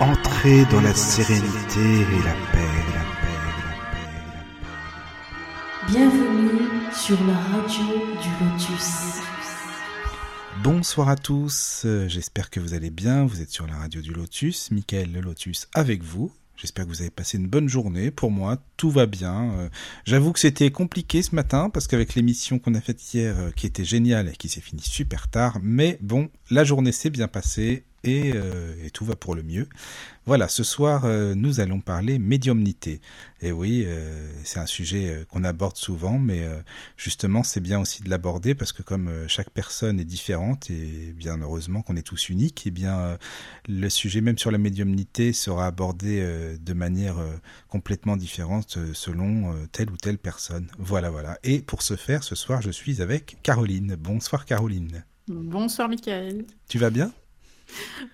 Entrez dans la sérénité et la paix, la paix, la paix, la paix. Bienvenue sur la radio du Lotus. Bonsoir à tous, j'espère que vous allez bien, vous êtes sur la radio du Lotus, Michael le Lotus avec vous. J'espère que vous avez passé une bonne journée. Pour moi, tout va bien. Euh, J'avoue que c'était compliqué ce matin parce qu'avec l'émission qu'on a faite hier, euh, qui était géniale et qui s'est finie super tard, mais bon, la journée s'est bien passée et, euh, et tout va pour le mieux. Voilà, ce soir, euh, nous allons parler médiumnité. Et oui, euh, c'est un sujet qu'on aborde souvent, mais justement, c'est bien aussi de l'aborder parce que comme chaque personne est différente et bien heureusement qu'on est tous uniques, et bien euh, le sujet même sur la médiumnité sera abordé de manière complètement différente selon telle ou telle personne. Voilà, voilà. Et pour ce faire, ce soir, je suis avec Caroline. Bonsoir Caroline. Bonsoir Michael, Tu vas bien?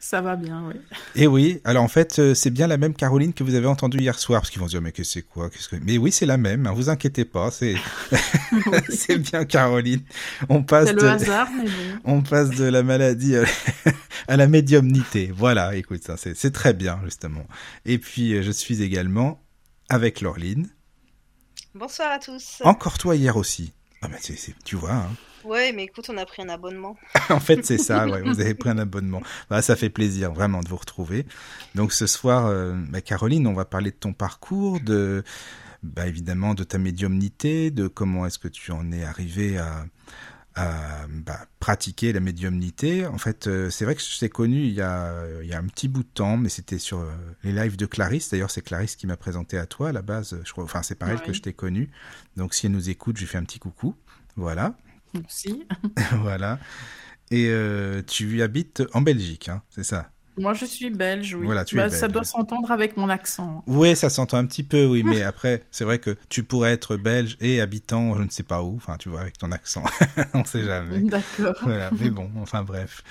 Ça va bien, oui. Eh oui, alors en fait, euh, c'est bien la même Caroline que vous avez entendue hier soir, parce qu'ils vont se dire, mais que c'est quoi qu'est-ce que... Mais oui, c'est la même, hein, vous inquiétez pas, c'est c'est bien Caroline. On passe, C'est le de... hasard, mais bon. On passe de la maladie à, à la médiumnité. Voilà, écoute, ça c'est c'est très bien, justement. Et puis, euh, je suis également avec Laureline. Bonsoir à tous. Encore toi hier aussi. Ah ben, c'est- c'est- tu vois, hein. Ouais, mais écoute, on a pris un abonnement. en fait, c'est ça, ouais, vous avez pris un abonnement. Bah, ça fait plaisir vraiment de vous retrouver. Donc ce soir, euh, bah, Caroline, on va parler de ton parcours, de bah, évidemment de ta médiumnité, de comment est-ce que tu en es arrivé à, à bah, pratiquer la médiumnité. En fait, euh, c'est vrai que je t'ai connu il y, a, il y a un petit bout de temps, mais c'était sur euh, les lives de Clarisse. D'ailleurs, c'est Clarisse qui m'a présenté à toi à la base. Je crois, enfin, c'est par elle que Ouais. je t'ai connu. Donc, si elle nous écoute, je lui fais un petit coucou. Voilà. Si. voilà. Et euh, tu habites en Belgique, hein, c'est ça? Moi, je suis belge, oui. Voilà, tu es Bah, Ça belge. doit s'entendre avec mon accent. Oui, ça s'entend un petit peu, oui, mais après, c'est vrai que tu pourrais être belge et habitant, je ne sais pas où, enfin, tu vois, avec ton accent, on sait jamais. D'accord. Voilà, mais bon, enfin bref.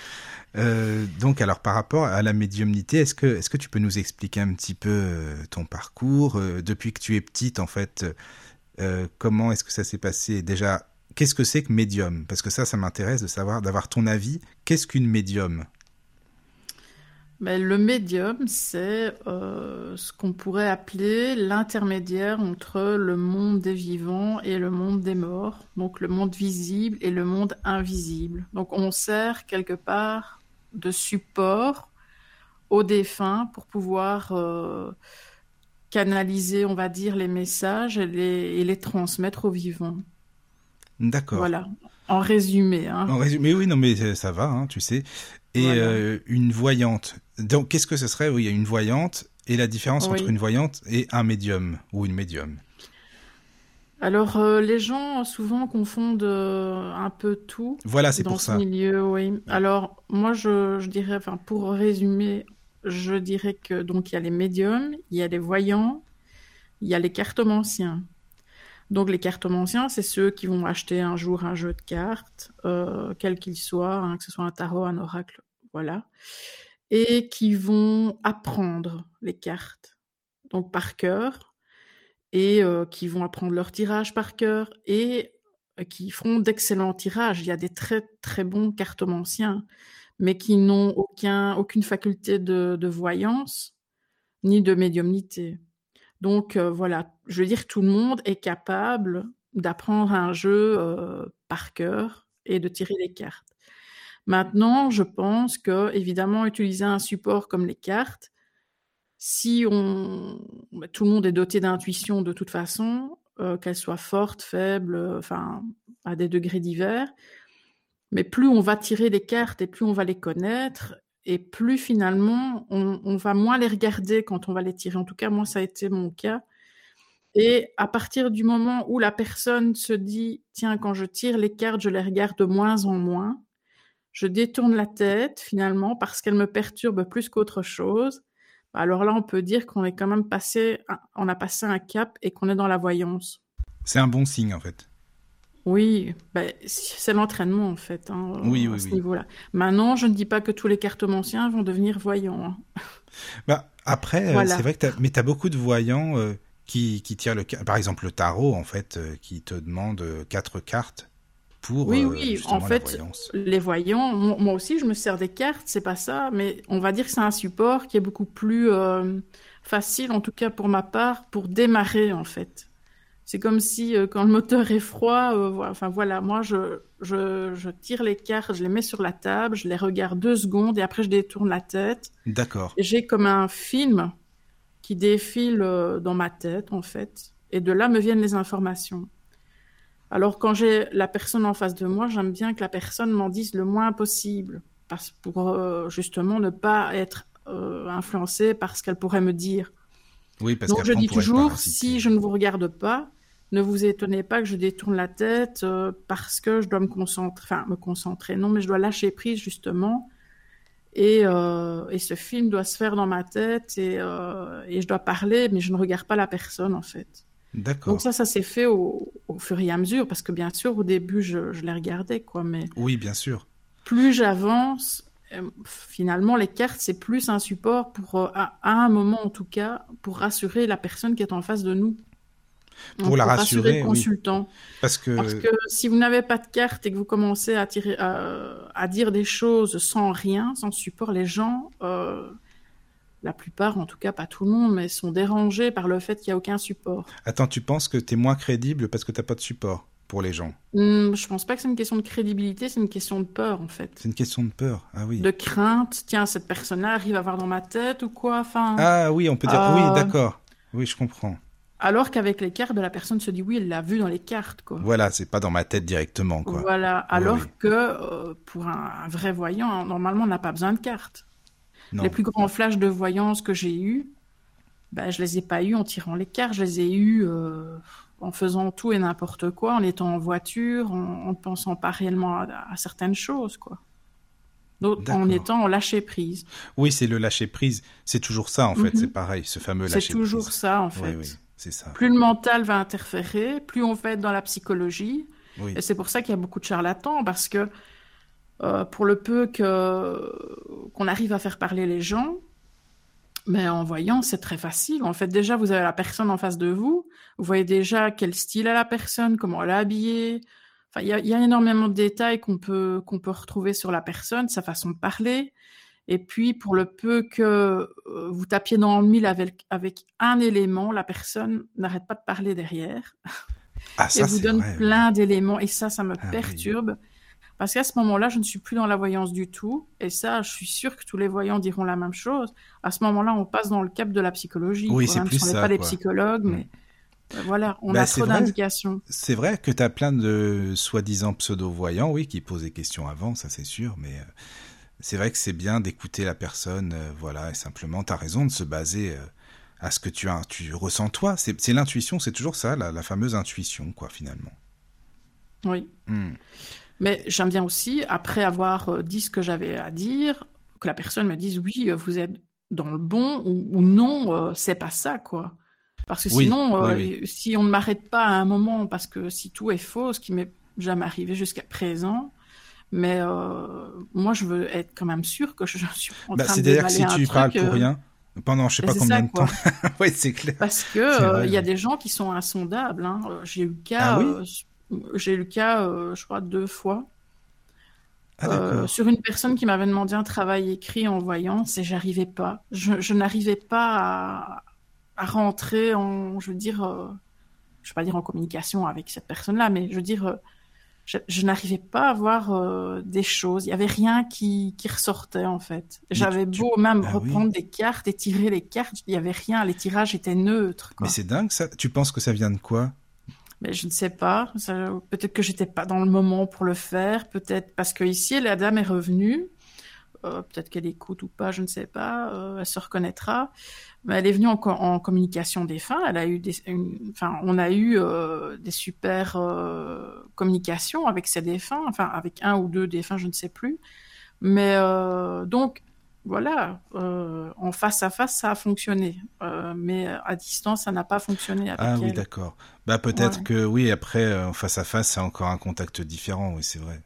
Euh, donc, alors, par rapport à la médiumnité, est-ce que, est-ce que tu peux nous expliquer un petit peu euh, ton parcours depuis que tu es petite, en fait Comment est-ce que ça s'est passé? Déjà, qu'est-ce que c'est que médium? Parce que ça, ça m'intéresse de savoir, d'avoir ton avis. Qu'est-ce qu'une médium? Mais le médium, c'est euh, ce qu'on pourrait appeler l'intermédiaire entre le monde des vivants et le monde des morts, donc le monde visible et le monde invisible. Donc on sert quelque part de support aux défunts pour pouvoir euh, canaliser, on va dire, les messages et les transmettre aux vivants. D'accord. Voilà, en résumé. Hein. En résumé, oui, non, mais ça- ça va, hein, tu sais. Et Voilà. euh, une voyante. Donc, qu'est-ce que ce serait? Oui, il y a une voyante et la différence Oui. entre une voyante et un médium ou une médium. Alors, euh, les gens souvent confondent euh, un peu tout Voilà, c'est pour ce ça. milieu, oui. Alors, moi, je, je dirais, enfin, pour résumer, je dirais que donc il y a les médiums, il y a les voyants, il y a les cartomanciens. Donc, les cartomanciens, c'est ceux qui vont acheter un jour un jeu de cartes, euh, quel qu'il soit, hein, que ce soit un tarot, un oracle, voilà, et qui vont apprendre les cartes, donc par cœur, et euh, qui vont apprendre leur tirage par cœur, et euh, qui feront d'excellents tirages. Il y a des très très bons cartomanciens, mais qui n'ont aucun, aucune faculté de voyance ni de médiumnité. Donc euh, voilà, je veux dire, tout le monde est capable d'apprendre un jeu euh, par cœur et de tirer les cartes. Maintenant, je pense que évidemment utiliser un support comme les cartes, si on, bah, tout le monde est doté d'intuition de toute façon, euh, qu'elle soit forte, faible, enfin à des degrés divers, mais plus on va tirer les cartes et plus on va les connaître, et plus finalement on, va moins les regarder quand on va les tirer. En tout cas, moi, ça a été mon cas. Et à partir du moment où la personne se dit, tiens, quand je tire les cartes, je les regarde de moins en moins, je détourne la tête finalement parce qu'elle me perturbe plus qu'autre chose. Alors là, on peut dire qu'on est quand même passé, on a passé un cap et qu'on est dans la voyance. C'est un bon signe, en fait. Oui, ben, c'est l'entraînement en fait, hein, Oui, à oui, ce oui. niveau-là. Maintenant, je ne dis pas que tous les cartomanciens vont devenir voyants. hein. Bah, après, euh, Voilà. c'est vrai que t'as, mais t'as beaucoup de voyants euh, qui, qui tirent le, ca- par exemple, le tarot, en fait, euh, qui te demande euh, quatre cartes pour Oui, euh, oui, justement en la fait, voyance. les voyants, mo- moi aussi je me sers des cartes, c'est pas ça, mais on va dire que c'est un support qui est beaucoup plus euh, facile, en tout cas pour ma part, pour démarrer en fait. C'est comme si euh, quand le moteur est froid, euh, voilà, enfin voilà, moi je, je, je tire les cartes, je les mets sur la table, je les regarde deux secondes et après je détourne la tête. D'accord. J'ai comme un film qui défile euh, dans ma tête, en fait. Et de là me viennent les informations. Alors, quand j'ai la personne en face de moi, j'aime bien que la personne m'en dise le moins possible. Parce, pour justement ne pas être influencée par ce qu'elle pourrait me dire. Oui, parce Donc, je dis toujours, si je ne vous regarde pas, ne vous étonnez pas que je détourne la tête euh, parce que je dois me concentrer, enfin, me concentrer, non, mais je dois lâcher prise, justement. Et, euh, et ce film doit se faire dans ma tête et, euh, et je dois parler, mais je ne regarde pas la personne, en fait. D'accord. Donc ça, ça s'est fait au, au fur et à mesure, parce que bien sûr, au début, je, je les regardais, quoi, mais Oui, bien sûr. plus j'avance, finalement, les cartes, c'est plus un support pour, à, à un moment en tout cas, pour rassurer la personne qui est en face de nous. Pour la rassurer, le oui. consultant. Parce que, Parce que si vous n'avez pas de carte et que vous commencez à, tirer, à, à dire des choses sans rien, sans support, les gens, euh, la plupart, en tout cas pas tout le monde, mais sont dérangés par le fait qu'il n'y a aucun support. attends, tu penses que t'es moins crédible parce que t'as pas de support pour les gens? Hum, je pense pas que c'est une question de crédibilité, c'est une question de peur en fait. C'est une question de peur. Ah oui. De crainte, tiens, cette personne-là arrive à voir dans ma tête ou quoi, enfin. Ah oui, on peut dire. Euh, Oui, d'accord. Oui, je comprends. Alors qu'avec les cartes, la personne se dit oui, elle l'a vu dans les cartes, quoi. Voilà, c'est pas dans ma tête directement, quoi. Voilà, alors oui. que euh, pour un, un vrai voyant, normalement, on n'a pas besoin de cartes. Non. Les plus grands flashs de voyance que j'ai eus, ben, je les ai pas eus en tirant les cartes, je les ai eus euh, en faisant tout et n'importe quoi, en étant en voiture, en, ne pensant pas réellement à, à certaines choses, quoi. Donc, en étant en lâcher prise. Oui, c'est le lâcher prise. C'est toujours ça, en fait. Mhm. C'est pareil, ce fameux C'est lâcher prise. toujours ça, en fait. Oui, oui, c'est ça. Plus le mental va interférer, plus on va être dans la psychologie. Oui. Et c'est pour ça qu'il y a beaucoup de charlatans, parce que euh, pour le peu que qu'on arrive à faire parler les gens, mais en voyant, c'est très facile. En fait, déjà, vous avez la personne en face de vous, vous voyez déjà quel style a la personne, comment elle est habillée. Enfin, il y y a énormément de détails qu'on peut qu'on peut retrouver sur la personne, sa façon de parler. Et puis, pour le peu que euh, vous tapiez dans le mille avec, avec un élément, la personne n'arrête pas de parler derrière Ah, et ça, vous c'est donne vrai. plein d'éléments. Et ça, ça me Ah oui. perturbe. Parce qu'à ce moment-là, je ne suis plus dans la voyance du tout. Et ça, je suis sûre que tous les voyants diront la même chose. À ce moment-là, on passe dans le cap de la psychologie. Oui, c'est Même plus si on n'est ça, pas des psychologues, Mm. mais euh, voilà, on Bah, a trop d'indications. C'est vrai que tu as plein de soi-disant pseudo-voyants, oui, qui posent des questions avant, ça c'est sûr, mais euh, c'est vrai que c'est bien d'écouter la personne, euh, voilà, et simplement, tu as raison de se baser euh, à ce que tu as, tu ressens toi. C'est l'intuition, c'est toujours ça, la, la fameuse intuition, quoi, finalement. Oui. Hmm. Mais j'aime bien aussi, après avoir euh, dit ce que j'avais à dire, que la personne me dise oui, vous êtes dans le bon ou, ou non, euh, c'est pas ça, quoi. Parce que Oui, sinon, oui, si on ne m'arrête pas à un moment, parce que si tout est faux, ce qui m'est jamais arrivé jusqu'à présent, mais euh, moi je veux être quand même sûr que je, je suis en Bah, train de C'est-à-dire que si tu parles pour euh, rien, pendant je sais bah, pas combien ça, de quoi. temps, oui, c'est clair. Parce que euh, il y a des gens qui sont insondables. hein. Euh, J'ai eu le cas, Ah oui euh, s- j'ai eu le cas, euh, je crois deux fois. Ah, Euh, sur une personne qui m'avait demandé un travail écrit en voyance et j'arrivais pas. Je, je n'arrivais pas à, à rentrer en, je veux dire, euh, je vais pas dire en communication avec cette personne-là, mais je veux dire, euh, je, je n'arrivais pas à voir euh, des choses. Il y avait rien qui, qui ressortait en fait. J'avais tu- beau même Ah oui. reprendre des cartes et tirer les cartes, il y avait rien. Les tirages étaient neutres. quoi. Mais c'est dingue ça. Tu penses que ça vient de quoi? Mais je ne sais pas. Ça- Peut-être que j'étais pas dans le moment pour le faire. Peut-être parce que ici, la dame est revenue. Euh, peut-être qu'elle écoute ou pas, je ne sais pas. Euh, elle se reconnaîtra. Elle est venue en, co- en communication des fins. Elle a eu des, une- enfin, on a eu euh, des super euh, communications avec ces défunts. Enfin, avec un ou deux défunts, je ne sais plus. Mais euh, donc. Voilà, en face à face, ça a fonctionné, mais à distance, ça n'a pas fonctionné avec Ah oui, d'accord. Bah peut-être Ouais. que oui, après en face à face, c'est encore un contact différent, oui, c'est vrai.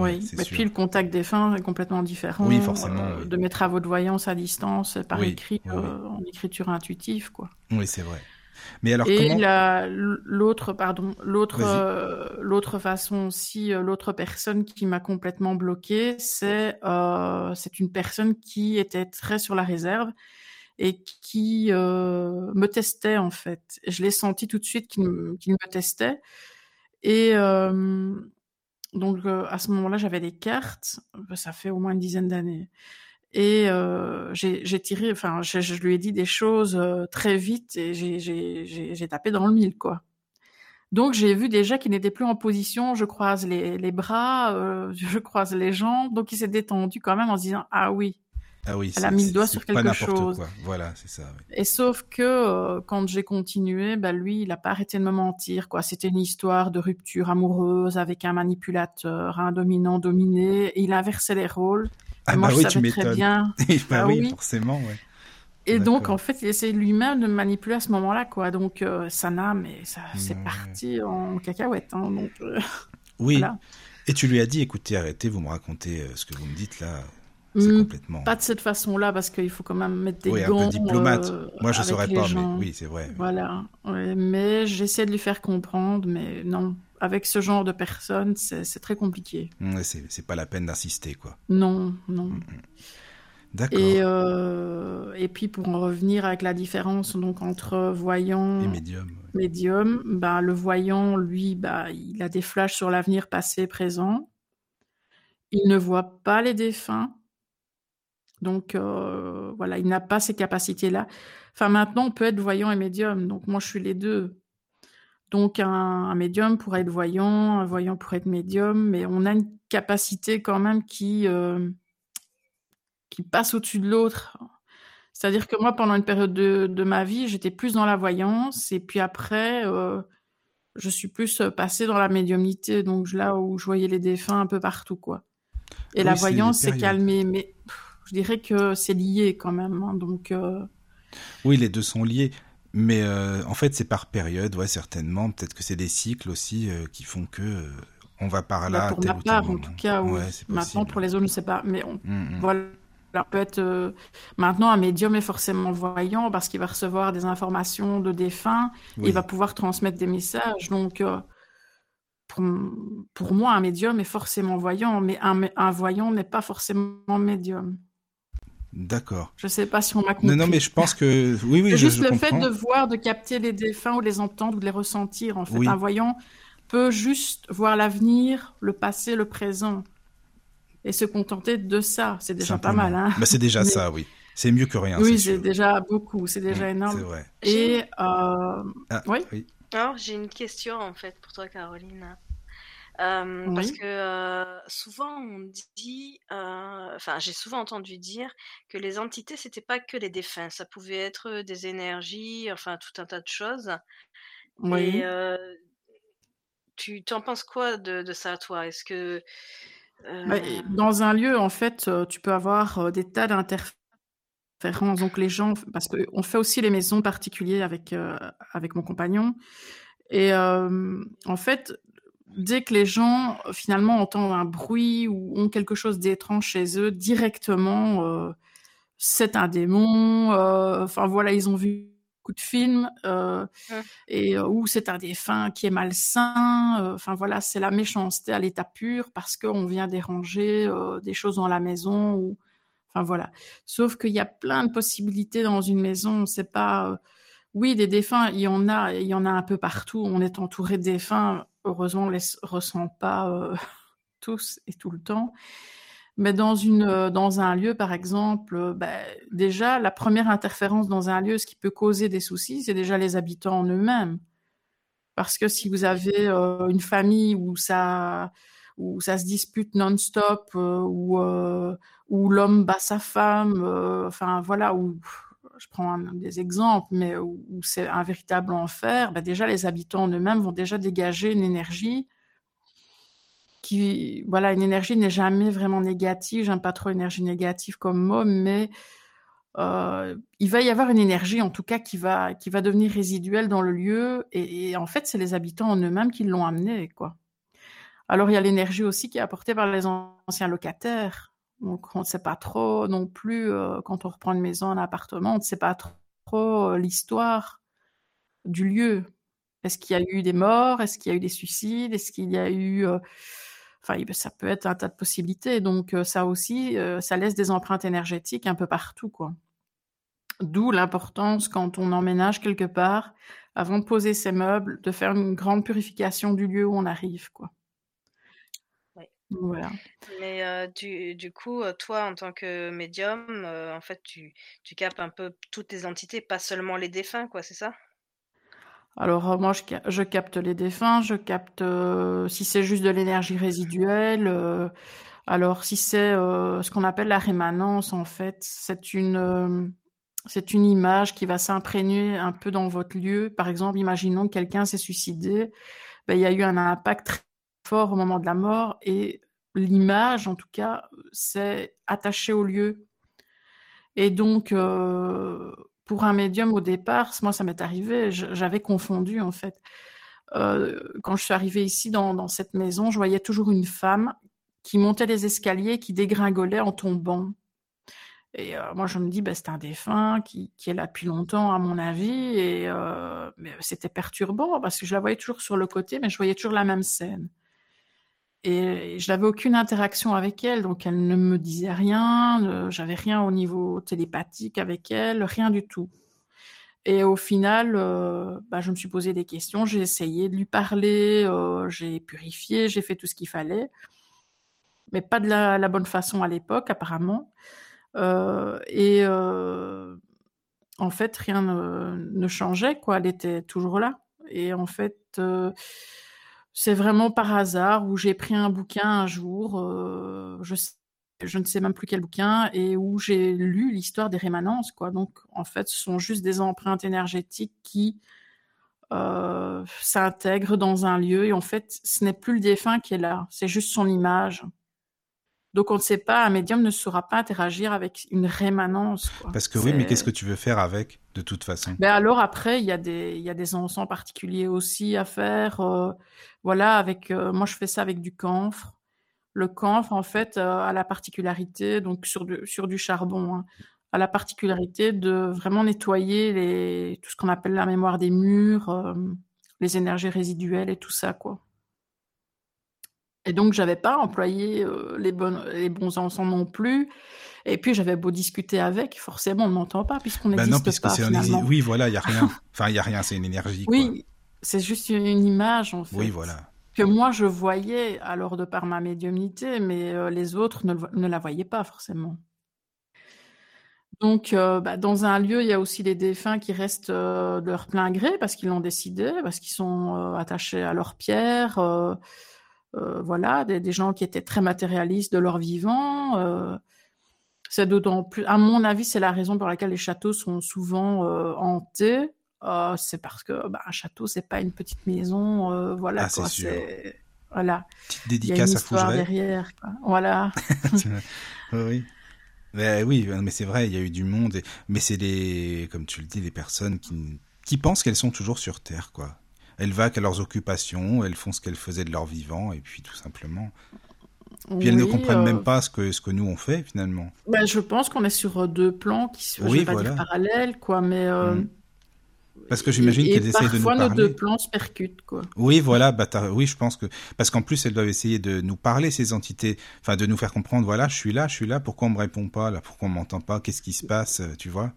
Oui, et puis le contact des fins est complètement différent. Oui, forcément, euh, oui. De mes travaux de voyance à distance, par Oui, écrit, oui, euh, en écriture intuitive, quoi. Oui, c'est vrai. Mais alors Et comment la- l'autre, pardon, l'autre, euh, l'autre façon aussi, l'autre personne qui m'a complètement bloquée, c'est c'est une personne qui était très sur la réserve et qui me testait en fait. Je l'ai senti tout de suite qu'il me, me testait. Et donc euh, à ce moment-là, j'avais des cartes. Ça fait au moins une dizaine d'années. Et euh, j'ai tiré, enfin, je, lui ai dit des choses euh, très vite et j'ai tapé dans le mille, quoi. Donc j'ai vu déjà qu'il n'était plus en position, je croise les, les bras, euh, je croise les jambes, donc il s'est détendu quand même en se disant ah oui. Ah oui, Elle a mis le doigt sur pas quelque n'importe chose. quoi. Voilà, c'est ça. oui. Et sauf que euh, quand j'ai continué, bah lui, il a pas arrêté de me mentir, quoi. C'était une histoire de rupture amoureuse avec un manipulateur, un dominant dominé, il inversait les rôles. Ah moi, bah je oui, tu savais très m'étonnes. bien. bah Ah oui, oui. forcément, ouais. Et donc, en fait, il essayait lui-même de me manipuler à ce moment-là, quoi. Donc, euh, Sana, mais ça, c'est Ouais. parti en cacahuète, hein. Donc, euh, Oui. voilà. Et tu lui as dit, écoutez, arrêtez, vous me racontez euh, ce que vous me dites là. Hmm, complètement. Pas de cette façon-là, parce qu'il faut quand même mettre des oui, un gants. peu diplomate. euh, Moi, je avec saurais pas, gens. mais oui, c'est vrai. Voilà. Ouais, mais j'essaie de lui faire comprendre, mais non. Avec ce genre de personnes, c'est très compliqué. Ouais, c'est pas la peine d'insister, quoi. Non, non. D'accord. Et, euh, et puis pour en revenir avec la différence donc entre voyant Et médium. ouais. médium, bah, le voyant, lui, bah, il a des flashs sur l'avenir passé, présent. Il ne voit pas les défunts. Donc euh, voilà, il n'a pas ces capacités-là. Enfin, maintenant, on peut être voyant et médium. Donc moi, je suis les deux. Donc un, un médium pourrait être voyant, un voyant pourrait être médium, mais on a une capacité quand même qui, euh, qui passe au-dessus de l'autre. C'est-à-dire que moi, pendant une période de, de ma vie, j'étais plus dans la voyance, et puis après, euh, je suis plus passée dans la médiumnité, donc là où je voyais les défunts un peu partout, quoi. Et Oui, la voyance s'est calmée, mais pff, je dirais que c'est lié quand même. hein, donc, euh, Oui, les deux sont liés. Mais euh, en fait, c'est par période, ouais, certainement. Peut-être que c'est des cycles aussi euh, qui font que euh, on va par là. bah, pour ma part, en tout cas, oui. Ouais, c'est Maintenant, pour les autres, je ne sais pas, mais on, Mm, mm. Voilà. Alors, maintenant un médium est forcément voyant parce qu'il va recevoir des informations de défunts, Oui. il va pouvoir transmettre des messages. Donc, pour, pour moi, un médium est forcément voyant, mais un, un voyant n'est pas forcément médium. D'accord. Je ne sais pas si on m'a compris. Non, non, mais je pense que oui, oui, C'est je, juste je le comprends. fait de voir, de capter les défunts ou de les entendre ou de les ressentir. En fait, Oui. un voyant peut juste voir l'avenir, le passé, le présent, et se contenter de ça. C'est déjà pas mal, hein. Bah, c'est déjà Mais- ça, oui. C'est mieux que rien. Oui, c'est c'est déjà beaucoup, c'est déjà Mm, C'est énorme. vrai. Et euh, Ah, Oui. Alors, j'ai une question en fait pour toi, Caroline. Euh, Oui. Parce que euh, souvent on dit, euh, enfin j'ai souvent entendu dire que les entités c'était pas que les défunts, ça pouvait être des énergies, enfin tout un tas de choses. oui. Et tu t'en penses quoi de, de ça, toi? Est-ce que Bah, dans un lieu, en fait, tu peux avoir des tas d'interférences. Donc les gens, parce qu'on fait aussi les maisons particulières avec euh, avec mon compagnon. Et euh, en fait, dès que les gens finalement entendent un bruit ou ont quelque chose d'étrange chez eux, directement, euh, c'est un démon. euh, Enfin voilà, ils ont vu beaucoup de films euh, et ou c'est un défunt qui est malsain. Enfin voilà, c'est la méchanceté à l'état pur parce qu'on vient déranger des choses dans la maison ou enfin voilà. Sauf qu'il y a plein de possibilités dans une maison. C'est pas oui, des défunts, il y en a, il y en a un peu partout. On est entouré de défunts. Heureusement, on les ressent pas euh, tous et tout le temps. Mais dans une, euh, dans un lieu, par exemple, ben, déjà la première interférence dans un lieu, ce qui peut causer des soucis, c'est déjà les habitants en eux-mêmes. Parce que si vous avez une famille où ça, où ça se dispute non-stop, où, où l'homme bat sa femme, enfin voilà, où je prends des exemples, mais où, c'est un véritable enfer, ben déjà les habitants en eux-mêmes vont déjà dégager une énergie qui, voilà, une énergie n'est jamais vraiment négative. J'aime pas trop énergie négative comme mot, mais euh, il va y avoir une énergie, en tout cas, qui va, qui va devenir résiduelle dans le lieu. Et, en fait, c'est les habitants en eux-mêmes qui l'ont amené, quoi. Alors, il y a l'énergie aussi qui est apportée par les anciens locataires. Donc, on ne sait pas trop non plus, euh, quand on reprend une maison, un appartement, on ne sait pas trop, euh, l'histoire du lieu. Est-ce qu'il y a eu des morts? Est-ce qu'il y a eu des suicides? Est-ce qu'il y a eu... Euh, enfin, ça peut être un tas de possibilités. Donc ça aussi, ça laisse des empreintes énergétiques un peu partout, quoi. D'où l'importance quand on emménage quelque part, avant de poser ses meubles, de faire une grande purification du lieu où on arrive, quoi. Voilà. Mais du, du, coup, toi, en tant que médium, en fait, tu, tu captes un peu toutes les entités, pas seulement les défunts, quoi, c'est ça? Alors moi, je, capte les défunts, je capte si c'est juste de l'énergie résiduelle. alors si c'est ce qu'on appelle la rémanence, en fait, c'est une c'est une image qui va s'imprégner un peu dans votre lieu. Par exemple, imaginons que quelqu'un s'est suicidé, ben, il y a eu un impact très fort au moment de la mort et l'image, en tout cas, s'est attachée au lieu. Et donc, euh, pour un médium au départ, moi ça m'est arrivé, j'avais confondu en fait. Euh, quand je suis arrivée ici dans, cette maison, je voyais toujours une femme qui montait les escaliers, qui dégringolait en tombant. Et euh, moi, je me dis, bah, c'est un défunt qui, est là depuis longtemps, à mon avis. Et c'était perturbant parce que je la voyais toujours sur le côté, mais je voyais toujours la même scène. Et je n'avais aucune interaction avec elle, donc elle ne me disait rien, euh, j'avais rien au niveau télépathique avec elle, rien du tout. Et au final, euh, bah, je me suis posé des questions, j'ai essayé de lui parler, euh, j'ai purifié, j'ai fait tout ce qu'il fallait, mais pas de la, bonne façon à l'époque, apparemment. et en fait, rien ne, ne, changeait, quoi. Elle était toujours là. Et en fait, c'est vraiment par hasard où j'ai pris un bouquin un jour, euh, je, je, ne sais même plus quel bouquin, et où j'ai lu l'histoire des rémanences. Quoi. Donc, en fait, ce sont juste des empreintes énergétiques qui euh, s'intègrent dans un lieu. Et en fait, ce n'est plus le défunt qui est là, c'est juste son image. Donc on ne sait pas, un médium ne saura pas interagir avec une rémanence. Parce que oui, mais qu'est-ce que tu veux faire avec, de toute façon? Ben Alors après, il y, a des, y a des encens particuliers aussi à faire. Euh, voilà, avec euh, moi je fais ça avec du camphre. Le camphre, en fait, euh, a la particularité, donc sur du, sur du charbon, hein, a la particularité de vraiment nettoyer les, tout ce qu'on appelle la mémoire des murs, les énergies résiduelles et tout ça, quoi. Et donc, j'avais pas employé euh, les, bonnes, les bons encens non plus. Et puis, j'avais beau discuter avec, forcément, on ne m'entend pas puisqu'on n'existe pas. finalement. Oui, voilà, il n'y a rien. enfin, il n'y a rien, c'est une énergie. Oui, c'est juste une image, en fait. Oui, voilà. Que moi, je voyais, alors de par ma médiumnité, mais euh, les autres ne, ne, la voyaient pas forcément. Donc, euh, bah, dans un lieu, il y a aussi les défunts qui restent de leur plein gré parce qu'ils l'ont décidé, parce qu'ils sont attachés à leurs pierres euh, voilà, des, gens qui étaient très matérialistes de leur vivant. Euh, c'est d'autant plus, à mon avis, c'est la raison pour laquelle les châteaux sont souvent euh, hantés. c'est parce que bah, un château, c'est pas une petite maison, voilà. Ah, c'est Voilà. Petite dédicace Il y a une à derrière. Voilà. oui. Mais, oui, mais c'est vrai, il y a eu du monde, mais c'est des, comme tu le dis, des personnes qui, qui pensent qu'elles sont toujours sur Terre, quoi elles vaquent à leurs occupations, elles font ce qu'elles faisaient de leur vivant, et puis tout simplement. Puis elles ne comprennent même euh, pas ce que, ce que nous on fait finalement. Ben, je pense qu'on est sur euh, deux plans qui sont oui, parallèles, quoi, mais. Euh, mm. Parce que j'imagine qu'elles essayent de nous parler. Parfois nos deux plans se percutent, quoi. Oui, voilà, bah oui, je pense que parce qu'en plus elles doivent essayer de nous parler ces entités, enfin de nous faire comprendre, voilà, je suis là, je suis là, pourquoi on me répond pas, là, pourquoi on m'entend pas, qu'est-ce qui se passe, tu vois?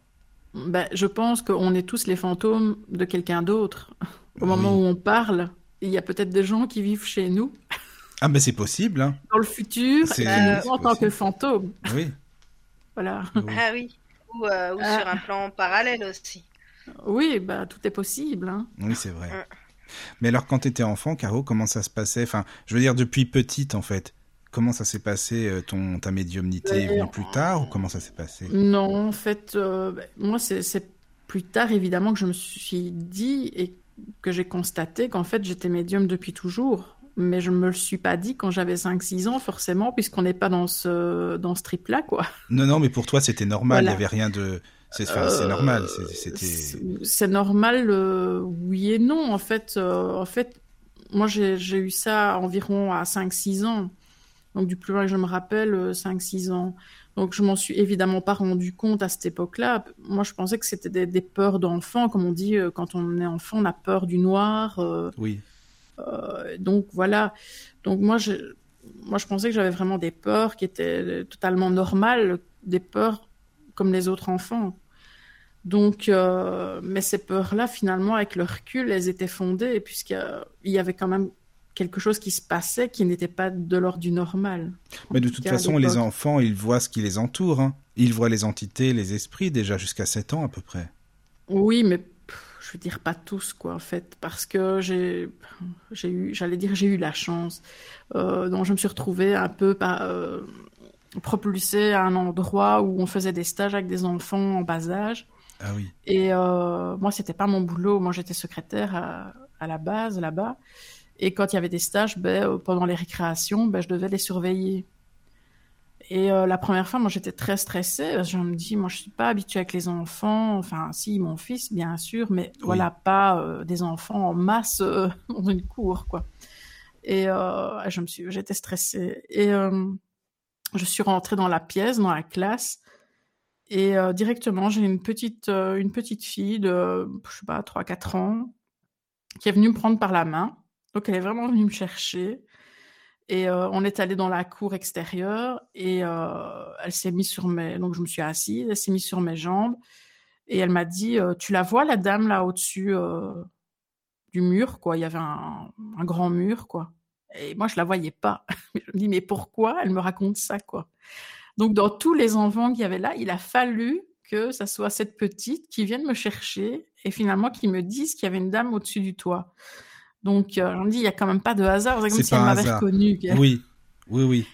Ben, je pense qu'on est tous les fantômes de quelqu'un d'autre. Au moment où on parle, il y a peut-être des gens qui vivent chez nous. Ah, mais c'est possible. Hein. Dans le futur, euh, en tant que fantôme. Oui. voilà. Ah oui. Ou, euh, ah. sur un plan parallèle aussi. Oui, bah, tout est possible. Hein. Oui, c'est vrai. Mais alors, quand tu étais enfant, Caro, comment ça se passait? Enfin, je veux dire, depuis petite, en fait. Comment ça s'est passé euh, ton, Ta médiumnité est venue plus tard ou comment ça s'est passé? Non, en fait, moi, c'est plus tard, évidemment, que je me suis dit et que j'ai constaté qu'en fait j'étais médium depuis toujours. Mais je ne me le suis pas dit quand j'avais 5-6 ans, forcément, puisqu'on n'est pas dans ce, dans ce trip-là, quoi. Non, non, mais pour toi, c'était normal, il n'y avait rien de... C'est euh, normal, C'est normal, euh, oui et non. En fait, euh, en fait moi, j'ai eu ça environ à 5-6 ans. Donc, du plus loin que je me rappelle, 5-6 ans. Donc, je m'en suis évidemment pas rendu compte à cette époque-là. Moi, je pensais que c'était des, des peurs d'enfant. Comme on dit, euh, quand on est enfant, on a peur du noir. euh, Oui. euh, donc, voilà. Donc, moi, je, moi, je pensais que j'avais vraiment des peurs qui étaient totalement normales, des peurs comme les autres enfants. Donc, mais ces peurs-là, finalement, avec le recul, elles étaient fondées, puisqu'il y avait quand même quelque chose qui se passait qui n'était pas de l'ordre du normal. Mais de toute façon, les enfants, ils voient ce qui les entoure. hein. Ils voient les entités, les esprits, déjà jusqu'à 7 ans à peu près. Oui, mais pff, je veux dire pas tous, quoi, en fait, parce que j'ai, eu, j'allais dire, j'ai eu la chance. Euh, donc, je me suis retrouvée un peu par, euh, propulsée à un endroit où on faisait des stages avec des enfants en bas âge. Ah oui. Et euh, moi, c'était pas mon boulot. Moi, j'étais secrétaire à, à la base là-bas. Et quand il y avait des stages, ben, euh, pendant les récréations, ben, je devais les surveiller. Et euh, la première fois, moi, j'étais très stressée. parce que Je me dis, moi, je suis pas habituée avec les enfants. Enfin, si, mon fils, bien sûr, mais voilà, pas euh, des enfants en masse euh, dans une cour, quoi. Et je me suis, j'étais stressée. Et je suis rentrée dans la pièce, dans la classe. Et directement, j'ai une petite, une petite fille de, je sais pas, 3-4 ans, qui est venue me prendre par la main. Donc, elle est vraiment venue me chercher. Et euh, on est allé dans la cour extérieure et euh, elle s'est mise sur mes... Donc, je me suis assise, elle s'est mise sur mes jambes et elle m'a dit, euh, tu la vois, la dame là au-dessus du mur, quoi? Il y avait un, un grand mur, quoi. Et moi, je la voyais pas. je me dis, mais pourquoi elle me raconte ça, quoi? Donc, dans tous les enfants qu'il y avait là, il a fallu que ça soit cette petite qui vienne me chercher et finalement qui me dise qu'il y avait une dame au-dessus du toit. Donc, euh, on dit, il n'y a quand même pas de hasard. C'est comme si elle m'avait hasard. reconnue. Oui, oui, oui.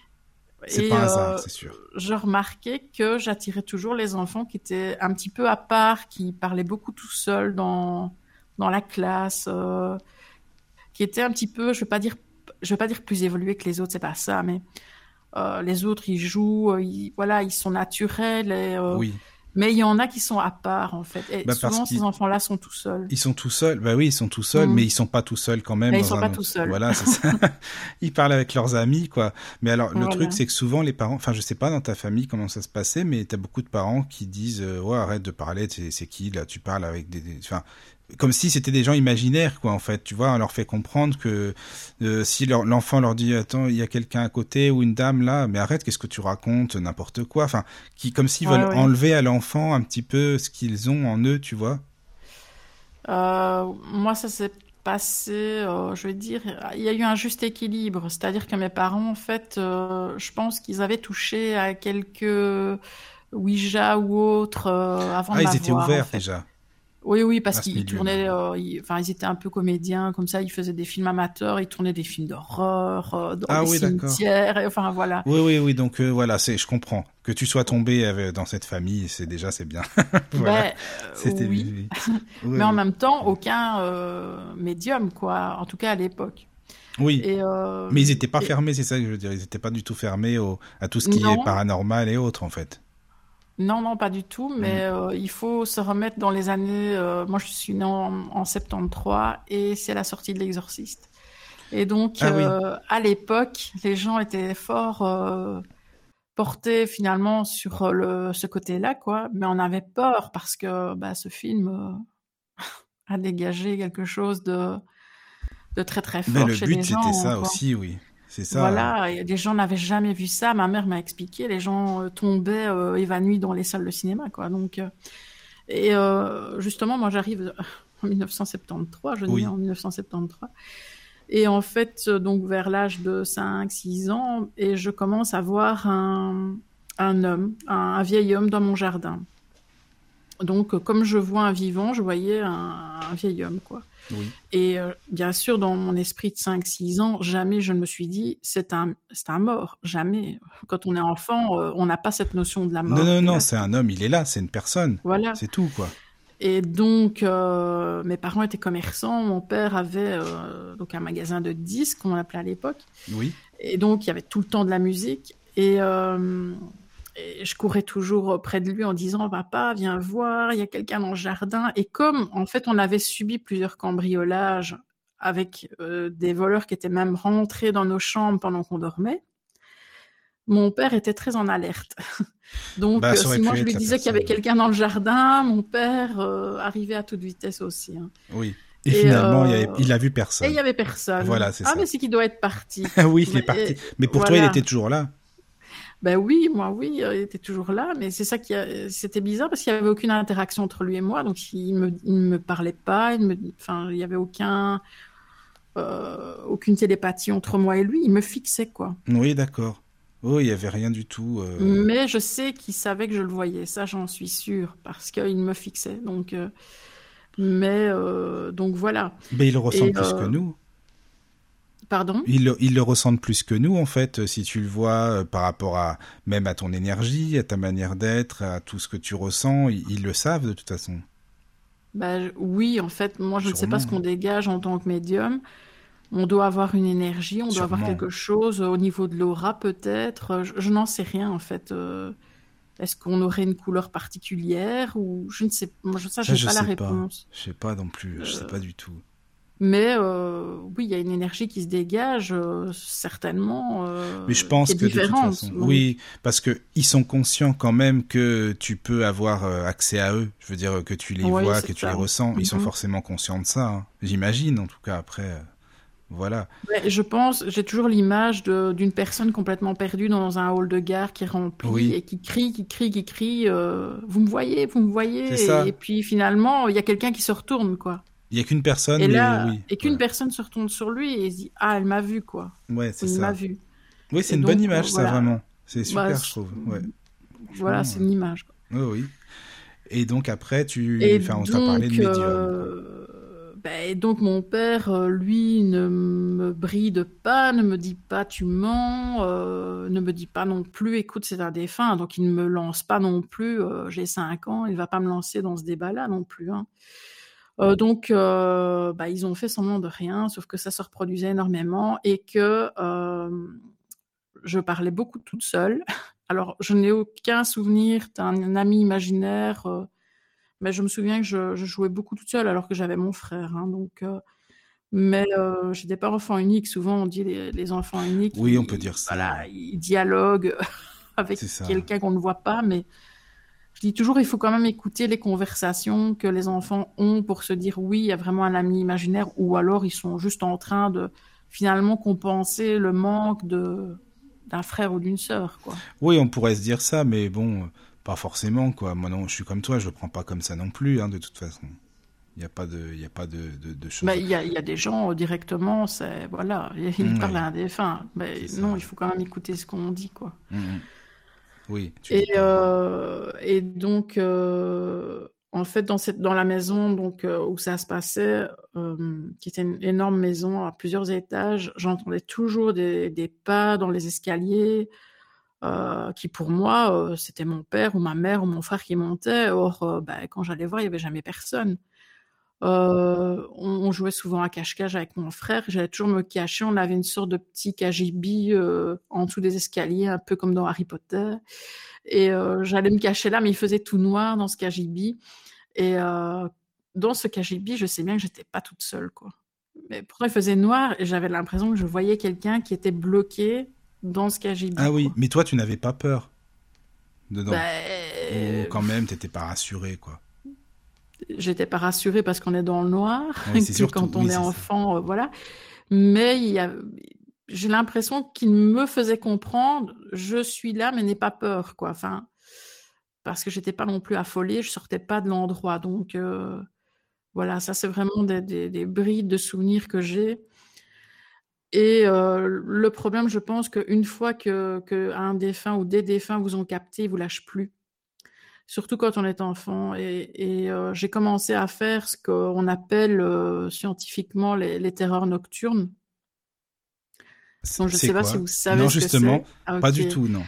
C'est pas un euh, hasard, c'est sûr. je remarquais que j'attirais toujours les enfants qui étaient un petit peu à part, qui parlaient beaucoup tout seuls dans, dans la classe, euh, qui étaient un petit peu, je vais pas dire, je pas dire plus évolués que les autres, c'est pas ça, mais euh, les autres, ils jouent, euh, ils, voilà, ils sont naturels, et, euh, Oui. Mais il y en a qui sont à part, en fait. Et Bah, souvent, ces enfants-là sont tout seuls. Ils sont tout seuls. Bah oui, ils sont tout seuls, Mm. mais ils sont pas tout seuls quand même. Mais ils sont pas tout seuls. Voilà, c'est ça. ils parlent avec leurs amis, quoi. Mais alors, le truc, c'est que souvent les parents, enfin, je sais pas dans ta famille comment ça se passait, mais t'as beaucoup de parents qui disent, euh, ouais, arrête de parler. C'est qui là Tu parles avec des, des- enfin, comme si c'était des gens imaginaires, quoi. En fait, tu vois, on leur fait comprendre que euh, si l'enfant leur dit, attends, il y a quelqu'un à côté ou une dame là, mais arrête, qu'est-ce que tu racontes, n'importe quoi. Enfin, qui comme s'ils Ouais, veulent ouais. enlever à l'enfant un petit peu ce qu'ils ont en eux, tu vois. Euh, moi, ça s'est passé, euh, je vais dire, il y a eu un juste équilibre. C'est-à-dire que mes parents, en fait, je pense qu'ils avaient touché à quelques Ouija ou autres avant Ah, de ils étaient en ouverts fait. déjà. Oui, oui, parce ce qu'ils tournaient, euh, ils- enfin, ils étaient un peu comédiens, comme ça, ils faisaient des films amateurs, ils tournaient des films d'horreur euh, dans Ah des oui, d'accord. cimetières, et, enfin voilà. Oui, oui, oui. Donc euh, voilà, c'est, je comprends que tu sois tombé avec- dans cette famille, c'est déjà c'est bien. voilà. Ben, euh, C'était oui. oui, Mais en même temps, aucun euh, médium, quoi, en tout cas à l'époque. Oui. Et, euh, Mais ils n'étaient pas et- fermés, c'est ça que je veux dire. Ils n'étaient pas du tout fermés au, à tout ce qui Non. est paranormal et autres, en fait. Non, non, pas du tout, mais Mm. euh, il faut se remettre dans les années. euh, moi, je suis née en, en 73 et c'est la sortie de l'Exorciste. Et donc, Ah oui. euh, à l'époque, les gens étaient fort euh, portés finalement sur le, ce côté-là, quoi. Mais on avait peur parce que bah, ce film euh, a dégagé quelque chose de, de très très fort Mais le chez but, c'était ça quoi. aussi, oui. C'est ça. Voilà, et les gens n'avaient jamais vu ça. Ma mère m'a expliqué, les gens euh, tombaient euh, évanouis dans les salles de cinéma, quoi. Donc, euh, et justement, moi, j'arrive en 1973, je Oui. dis en 1973. Et en fait, donc vers l'âge de 5-6 ans, et je commence à voir un, un homme, un, un vieil homme dans mon jardin. Donc, euh, comme je vois un vivant, je voyais un, un vieil homme, quoi. Oui. Et euh, bien sûr, dans mon esprit de 5-6 ans, jamais je ne me suis dit c'est un, c'est un mort. Jamais. Quand on est enfant, euh, on n'a pas cette notion de la mort. Non, non, non, c'est un homme, il est là, c'est une personne. Voilà. C'est tout, quoi. Et donc, euh, mes parents étaient commerçants. Mon père avait donc un magasin de disques, qu'on appelait à l'époque. Oui. Et donc, il y avait tout le temps de la musique. Et, et je courais toujours près de lui en disant Papa, viens voir, il y a quelqu'un dans le jardin. Et comme, en fait, on avait subi plusieurs cambriolages avec euh, des voleurs qui étaient même rentrés dans nos chambres pendant qu'on dormait, mon père était très en alerte. Donc, Bah, si moi je lui disais qu'il y avait quelqu'un dans le jardin, mon père euh, arrivait à toute vitesse aussi. hein. Oui. Et, Et, finalement, il, euh, avait- il a vu Et personne. il y avait personne. Voilà, c'est ah, ça. mais c'est qu'il doit être parti. Ah oui, il est parti. Mais pour toi, il était toujours là. Ben oui, moi oui, euh, il était toujours là, mais c'est ça qui a... c'était bizarre parce qu'il n'y avait aucune interaction entre lui et moi, donc il me, il me parlait pas, il me, enfin, il y avait aucun, euh, aucune télépathie entre moi et lui, il me fixait quoi. Oui, d'accord. Oh, il y avait rien du tout. euh, Mais je sais qu'il savait que je le voyais, ça j'en suis sûre, parce qu'il me fixait, donc, euh, mais donc voilà. Mais il le ressent Et, plus que nous. Pardon? Il, le- ressentent plus que nous, en fait, si tu le vois euh, par rapport à même à ton énergie, à ta manière d'être, à tout ce que tu ressens. Ils, ils le savent de toute façon. Bah, oui, en fait, moi, je ne sais pas ce qu'on dégage en tant que médium. On doit avoir une énergie, on doit avoir quelque chose euh, au niveau de l'aura, peut-être. Euh, Je, je n'en sais rien, en fait. Euh, Est-ce qu'on aurait une couleur particulière ou je ne sais. Moi, je- ça, je pas la sais pas. réponse. Je sais pas non plus. Je sais Euh, pas du tout. Mais euh, oui, il y a une énergie qui se dégage, euh, certainement. euh, Mais je pense que de toute différente. façon, Donc, oui, parce que ils sont conscients quand même que tu peux avoir accès à eux. Je veux dire que tu les vois, que tu les ressens. Ils sont Mhm. forcément conscients de ça. hein. J'imagine, en tout cas. Après, voilà. Ouais, je pense, j'ai toujours l'image d'une personne complètement perdue dans un hall de gare qui est rempli Oui. et qui crie, qui crie, qui crie. euh, vous me voyez, vous me voyez. Et, puis finalement, il y a quelqu'un qui se retourne, quoi. Il y a qu'une personne, et oui. et qu'une ouais. personne se retourne sur lui et se dit ah elle m'a vu quoi. Ouais, c'est ça. m'a vu. Oui, c'est une donc, bonne image, euh, ça voilà. vraiment. C'est super, Bah, je trouve. Ouais. Voilà, c'est une image. Oui, oui. Et donc après, tu, Et enfin, on t'a parlé de médium. euh, ben, donc mon père, euh, lui, ne me bride pas, ne me dit pas tu mens, euh, ne me dit pas non plus écoute c'est un défunt, donc il ne me lance pas non plus, euh, j'ai 5 ans, il va pas me lancer dans ce débat-là non plus. hein. Euh, donc euh, bah, ils ont fait semblant de rien, sauf que ça se reproduisait énormément et que euh, je parlais beaucoup toute seule. Alors je n'ai aucun souvenir d'un ami imaginaire. mais je me souviens que je, je jouais beaucoup toute seule alors que j'avais mon frère. hein, donc, mais j'étais pas enfant unique. Souvent, on dit les, les enfants uniques. Oui, on ils- peut dire ça. Voilà, ils dialoguent avec quelqu'un qu'on ne voit pas. Mais je dis toujours, il faut quand même écouter les conversations que les enfants ont pour se dire oui, il y a vraiment un ami imaginaire, ou alors ils sont juste en train de finalement compenser le manque de d'un frère ou d'une sœur, quoi. Oui, on pourrait se dire ça, mais bon, pas forcément, quoi. Moi, non, je suis comme toi, je le prends pas comme ça non plus, hein, de toute façon. Il n'y a pas de, il y a pas de, de, de choses. Bah, il y y a des gens euh, directement, c'est voilà, ils Mm, parlent ouais. à un défunt. Mais ça. non, il faut quand même écouter ce qu'on dit, quoi. Mhm. Oui. Et, euh, et donc, euh, en fait, dans cette, dans la maison donc euh, où ça se passait, qui était une énorme maison à plusieurs étages, j'entendais toujours des, des pas dans les escaliers. qui pour moi, c'était mon père ou ma mère ou mon frère qui montait. Or, bah, quand j'allais voir, il n'y avait jamais personne. Euh, on, on jouait souvent à cache-cache avec mon frère. J'allais toujours me cacher. On avait une sorte de petit cagibi euh, en dessous des escaliers, un peu comme dans Harry Potter. Et euh, j'allais me cacher là, mais il faisait tout noir dans ce cagibi. Et dans ce cagibi, je sais bien que j'étais pas toute seule, quoi. Mais pourtant, il faisait noir et j'avais l'impression que je voyais quelqu'un qui était bloqué dans ce cagibi. Ah oui, quoi. mais toi, tu n'avais pas peur dedans. Ben, Ou quand même, t'étais pas rassuré, quoi. J'étais pas rassurée parce qu'on est dans le noir, Oui, c'est que surtout- quand on oui, est enfant, euh, voilà. Mais il y a, j'ai l'impression qu'il me faisait comprendre, je suis là, mais n'aie pas peur, quoi. Enfin, parce que j'étais pas non plus affolée, je sortais pas de l'endroit, donc euh, voilà, ça c'est vraiment des, des, des brides de souvenirs que j'ai. Et euh, le problème, je pense qu'une fois que, que un défunt ou des défunts vous ont capté, ils vous lâchent plus surtout quand on est enfant. Et, et euh, j'ai commencé à faire ce qu'on appelle euh, scientifiquement les, les terreurs nocturnes. Donc, je ne sais pas si vous savez Non, ce que justement, c'est. Ah, pas du tout, non.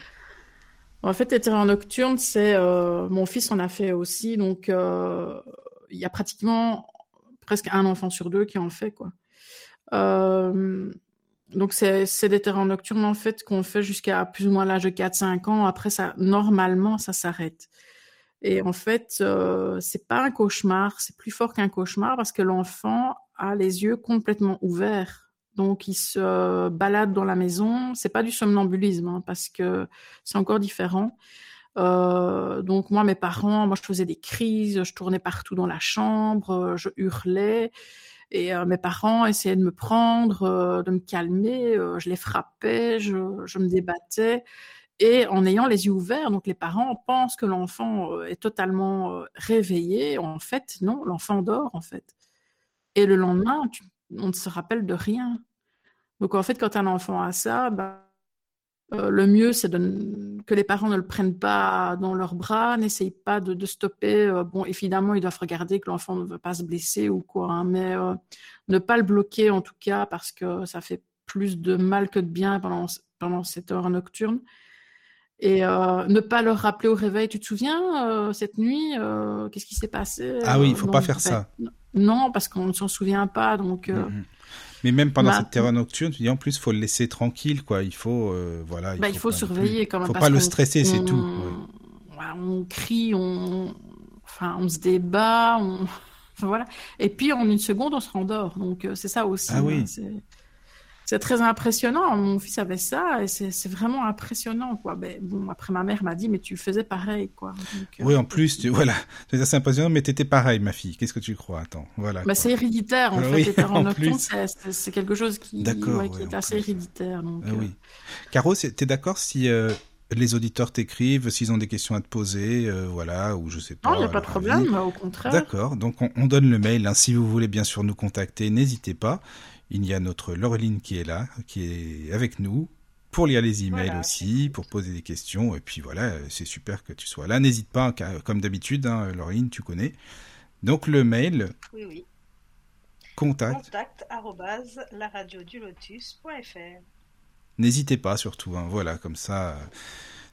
En fait, les terreurs nocturnes, c'est euh, mon fils en a fait aussi. Donc, il y a pratiquement presque un enfant sur deux qui en fait, quoi. Donc, c'est des terreurs nocturnes, en fait, qu'on fait jusqu'à plus ou moins l'âge de 4-5 ans. Après, ça, normalement, ça s'arrête. Et en fait, euh, c'est pas un cauchemar, c'est plus fort qu'un cauchemar parce que l'enfant a les yeux complètement ouverts Donc, ils se baladent dans la maison. C'est pas du somnambulisme, hein, parce que c'est encore différent. Euh, donc moi, mes parents, moi je faisais des crises, je tournais partout dans la chambre, je hurlais. Et euh, mes parents essayaient de me prendre, euh, de me calmer, je les frappais, je, me débattais. Et en ayant les yeux ouverts, donc les parents pensent que l'enfant est totalement réveillé. En fait, non, l'enfant dort en fait. Et le lendemain, on ne se rappelle de rien. Donc en fait, quand un enfant a ça, bah, euh, le mieux, c'est que les parents ne le prennent pas dans leurs bras, n'essayent pas de, stopper. Euh, bon, évidemment, ils doivent regarder que l'enfant ne veut pas se blesser ou quoi, hein, mais euh, ne pas le bloquer en tout cas, parce que ça fait plus de mal que de bien pendant cette heure nocturne. Et ne pas leur rappeler au réveil, tu te souviens, cette nuit, qu'est-ce qui s'est passé? Ah oui, il ne faut pas faire ça. Non, parce qu'on ne s'en souvient pas, donc... Mm-hmm. Mais même pendant cette terreur nocturne, tu dis en plus, faut le laisser tranquille, quoi. Il faut, euh, voilà. Il bah, faut, il faut surveiller quand même. Faut pas le stresser, c'est tout. On crie, on, enfin, on se débat, on, voilà. Et puis en une seconde, on se rendort. Donc euh, c'est ça aussi. Ah oui. C'est très impressionnant. Mon fils avait ça et c'est vraiment impressionnant, quoi. Ben, bon, après ma mère m'a dit, mais tu faisais pareil, quoi. Euh, oui, en plus, tu, voilà, c'est assez impressionnant, mais tu étais pareil, ma fille. Qu'est-ce que tu crois? Attends, voilà. Bah, c'est héréditaire, en euh, fait. c'est quelque chose qui, qui est assez héréditaire. Donc, ah, oui. Caro, t'es d'accord si euh, les auditeurs t'écrivent, s'ils ont des questions à te poser, voilà, ou je sais pas. Non, il n'y a pas de problème, au contraire. D'accord, donc on, donne le mail. Hein. si vous voulez bien sûr nous contacter, n'hésitez pas. Il y a notre Laureline qui est là, qui est avec nous pour lire les emails aussi, pour poser des questions. Et puis voilà, c'est super que tu sois là. N'hésite pas, comme d'habitude, hein, Laureline, tu connais. Donc le mail. Oui, oui. Contact. Contact. N'hésitez pas surtout, hein, voilà, comme ça,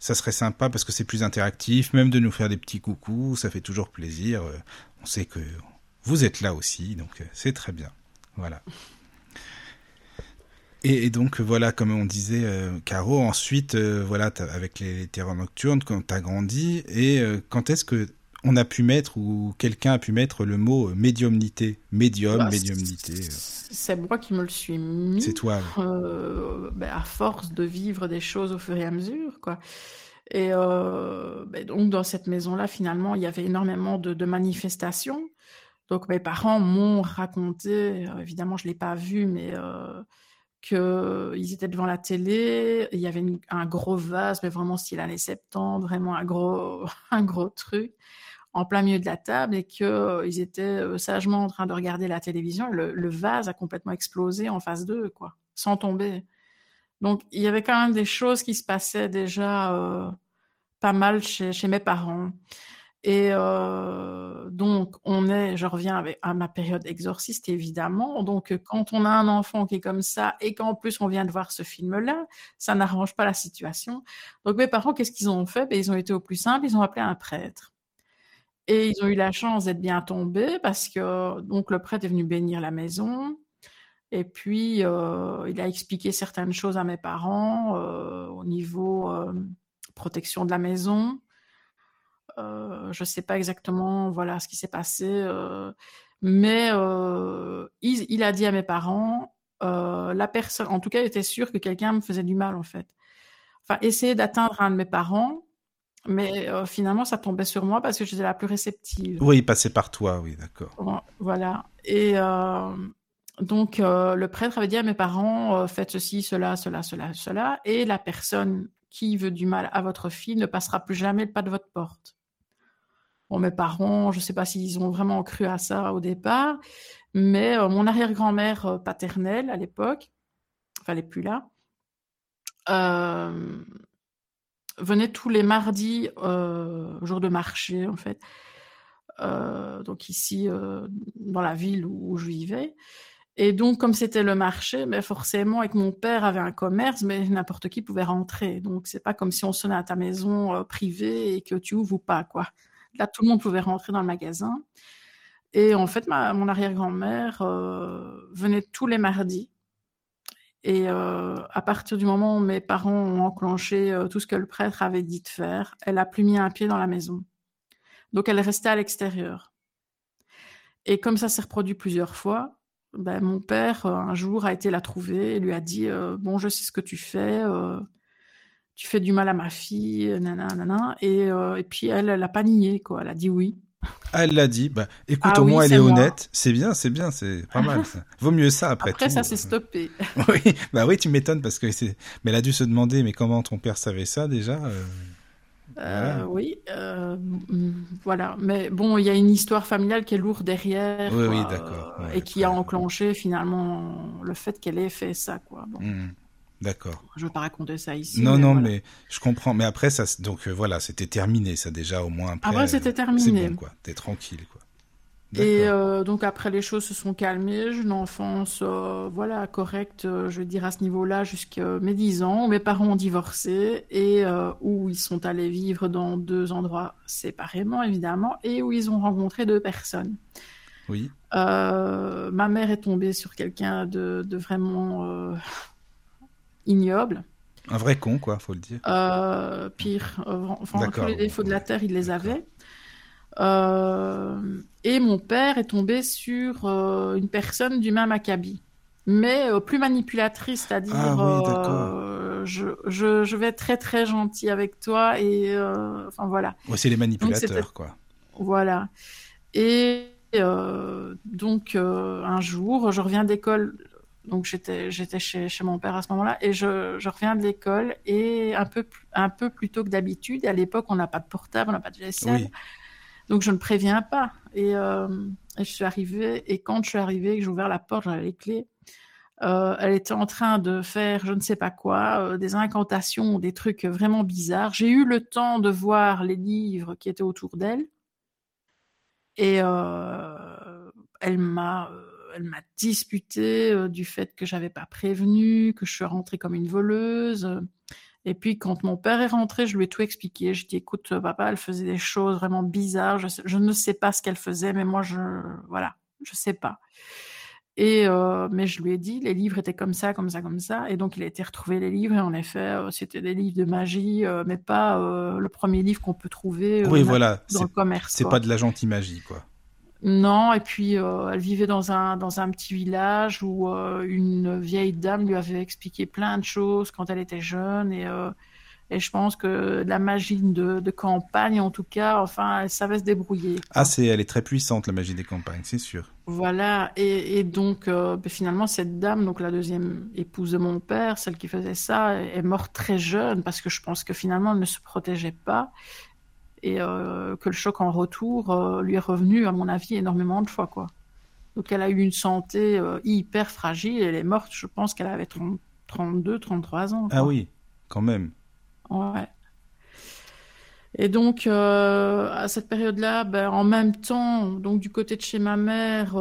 ça serait sympa parce que c'est plus interactif, même de nous faire des petits coucous, ça fait toujours plaisir. On sait que vous êtes là aussi, donc c'est très bien. Voilà. Et, donc voilà, comme on disait, euh, Caro, ensuite, euh, voilà, avec les, terreurs nocturnes, quand tu as grandi, et euh, quand est-ce que on a pu mettre ou quelqu'un a pu mettre le mot médiumnité, médium, bah, médiumnité C'est moi qui me le suis mis. C'est toi. Ben, à force de vivre des choses au fur et à mesure, quoi. Et ben, donc dans cette maison-là, finalement, il y avait énormément de, de manifestations. Donc mes parents m'ont raconté, évidemment, je l'ai pas vu, mais qu'ils étaient devant la télé, il y avait un gros vase, mais vraiment style années 70, vraiment un gros, un gros truc, en plein milieu de la table, et qu'ils euh, étaient euh, sagement en train de regarder la télévision. Le, vase a complètement explosé en face d'eux, quoi, sans tomber. Donc, il y avait quand même des choses qui se passaient déjà euh, pas mal chez mes parents. Et euh, donc, on est, je reviens à ma période exorciste, évidemment. Donc, quand on a un enfant qui est comme ça et qu'en plus on vient de voir ce film-là, ça n'arrange pas la situation. Donc, mes parents, qu'est-ce qu'ils ont fait? Ben, Ils ont été au plus simple, ils ont appelé un prêtre. Et ils ont eu la chance d'être bien tombés parce que donc le prêtre est venu bénir la maison. Et puis, euh, il a expliqué certaines choses à mes parents euh, au niveau protection de la maison je ne sais pas exactement voilà ce qui s'est passé, euh, mais euh, il, a dit à mes parents, la personne, en tout cas, il était sûr que quelqu'un me faisait du mal en fait. Enfin, essayer d'atteindre un de mes parents, mais finalement, ça tombait sur moi parce que j'étais la plus réceptive. Oui, il passait par toi, oui, d'accord. Voilà. Et donc, le prêtre avait dit à mes parents, faites ceci, cela, cela, cela, cela, et la personne qui veut du mal à votre fille ne passera plus jamais le pas de votre porte. Bon, mes parents, je ne sais pas s'ils ont vraiment cru à ça au départ, mais euh, mon arrière-grand-mère euh, paternelle à l'époque, enfin elle n'est plus là, euh, venait tous les mardis, jour de marché en fait, donc ici dans la ville où, je vivais. Et donc, comme c'était le marché, mais forcément, que mon père avait un commerce, mais n'importe qui pouvait rentrer. Donc, c'est pas comme si on sonnait à ta maison privée et que tu ouvres ou pas, quoi. Là, tout le monde pouvait rentrer dans le magasin. Et en fait, mon arrière-grand-mère euh, venait tous les mardis. Et euh, à partir du moment où mes parents ont enclenché euh, tout ce que le prêtre avait dit de faire, elle a plus mis un pied dans la maison. Donc elle restait à l'extérieur. Et comme ça s'est reproduit plusieurs fois, ben, mon père, un jour, a été la trouver et lui a dit Bon, je sais ce que tu fais, tu fais du mal à ma fille, nanana, Et, et puis elle, elle a pas nié, quoi. Elle a dit oui. Ah, elle l'a dit. Bah, écoute, ah au moins, elle est honnête. C'est bien, c'est bien, c'est pas mal. Ça. Vaut mieux ça après. Après, ça s'est stoppé. oui, bah oui, tu m'étonnes parce que c'est. Mais elle a dû se demander, mais comment ton père savait ça déjà euh, oui, euh, voilà. Mais bon, il y a une histoire familiale qui est lourde derrière. Oui, oui, d'accord. et qui a enclenché finalement le fait qu'elle ait fait ça, quoi. Hmm, d'accord. Je ne veux pas raconter ça ici. Non, non, mais je comprends. Mais après, ça, donc euh, voilà, c'était terminé, ça déjà au moins. Après, c'était terminé. C'est bon, quoi. T'es tranquille, quoi. Et euh, donc après les choses se sont calmées, j'ai une enfance euh, voilà correcte, euh, je veux dire à ce niveau-là jusqu'à mes 10 ans où mes parents ont divorcé et où ils sont allés vivre dans deux endroits séparément évidemment et où ils ont rencontré deux personnes. Oui. ma mère est tombée sur quelqu'un de, de, vraiment ignoble. Un vrai con quoi, faut le dire. pire, enfin tous les défauts de la terre il les avait. Euh, et mon père est tombé sur euh, une personne du même acabit, mais euh, plus manipulatrice, c'est-à-dire ah je, je, je, vais être très très gentil avec toi et enfin voilà. c'est les manipulateurs quoi. Voilà. Et donc un jour, je reviens d'école donc j'étais j'étais chez, chez, mon père à ce moment-là et je, je reviens de l'école et un peu un peu plus tôt que d'habitude. À l'époque, on n'a pas de portable, on n'a pas de GSM. Oui. Donc je ne préviens pas. Euh, et, je suis arrivée, et quand je suis arrivée, que j'ai ouvert la porte, j'avais les clés, euh, elle était en train de faire je ne sais pas quoi, euh, des incantations, des trucs vraiment bizarres. J'ai eu le temps de voir les livres qui étaient autour d'elle. Et elle m'a elle m'a disputé du fait que j'avais pas prévenu, que je suis rentrée comme une voleuse. Et puis quand mon père est rentré, je lui ai tout expliqué. Je dit écoute papa, elle faisait des choses vraiment bizarres. Je, ne sais pas ce qu'elle faisait, mais moi je voilà, je sais pas. Et euh, mais je lui ai dit les livres étaient comme ça, comme ça, comme ça. Et donc il a été retrouver les livres et en effet euh, c'était des livres de magie, euh, mais pas le premier livre qu'on peut trouver oui, voilà. dans le commerce. C'est pas de la gentille magie quoi. Non, et puis euh, elle vivait dans un, dans un petit village où euh, une vieille dame lui avait expliqué plein de choses quand elle était jeune. Et, euh, et je pense que la magie de, de, campagne, en tout cas, enfin, elle savait se débrouiller. Ah, c'est, elle est très puissante, la magie des campagnes, c'est sûr. Voilà, et, et donc ben, finalement, cette dame, donc la deuxième épouse de mon père, celle qui faisait ça, est morte très jeune parce que je pense que finalement, elle ne se protégeait pas et euh, que le choc en retour euh, lui est revenu, à mon avis, énormément de fois. Quoi. Donc elle a eu une santé euh, hyper fragile. Elle est morte, je pense qu'elle avait 32, 33 ans. Ah oui, quand même. Ouais. Et donc, à cette période-là, ben, en même temps, donc du côté de chez ma mère,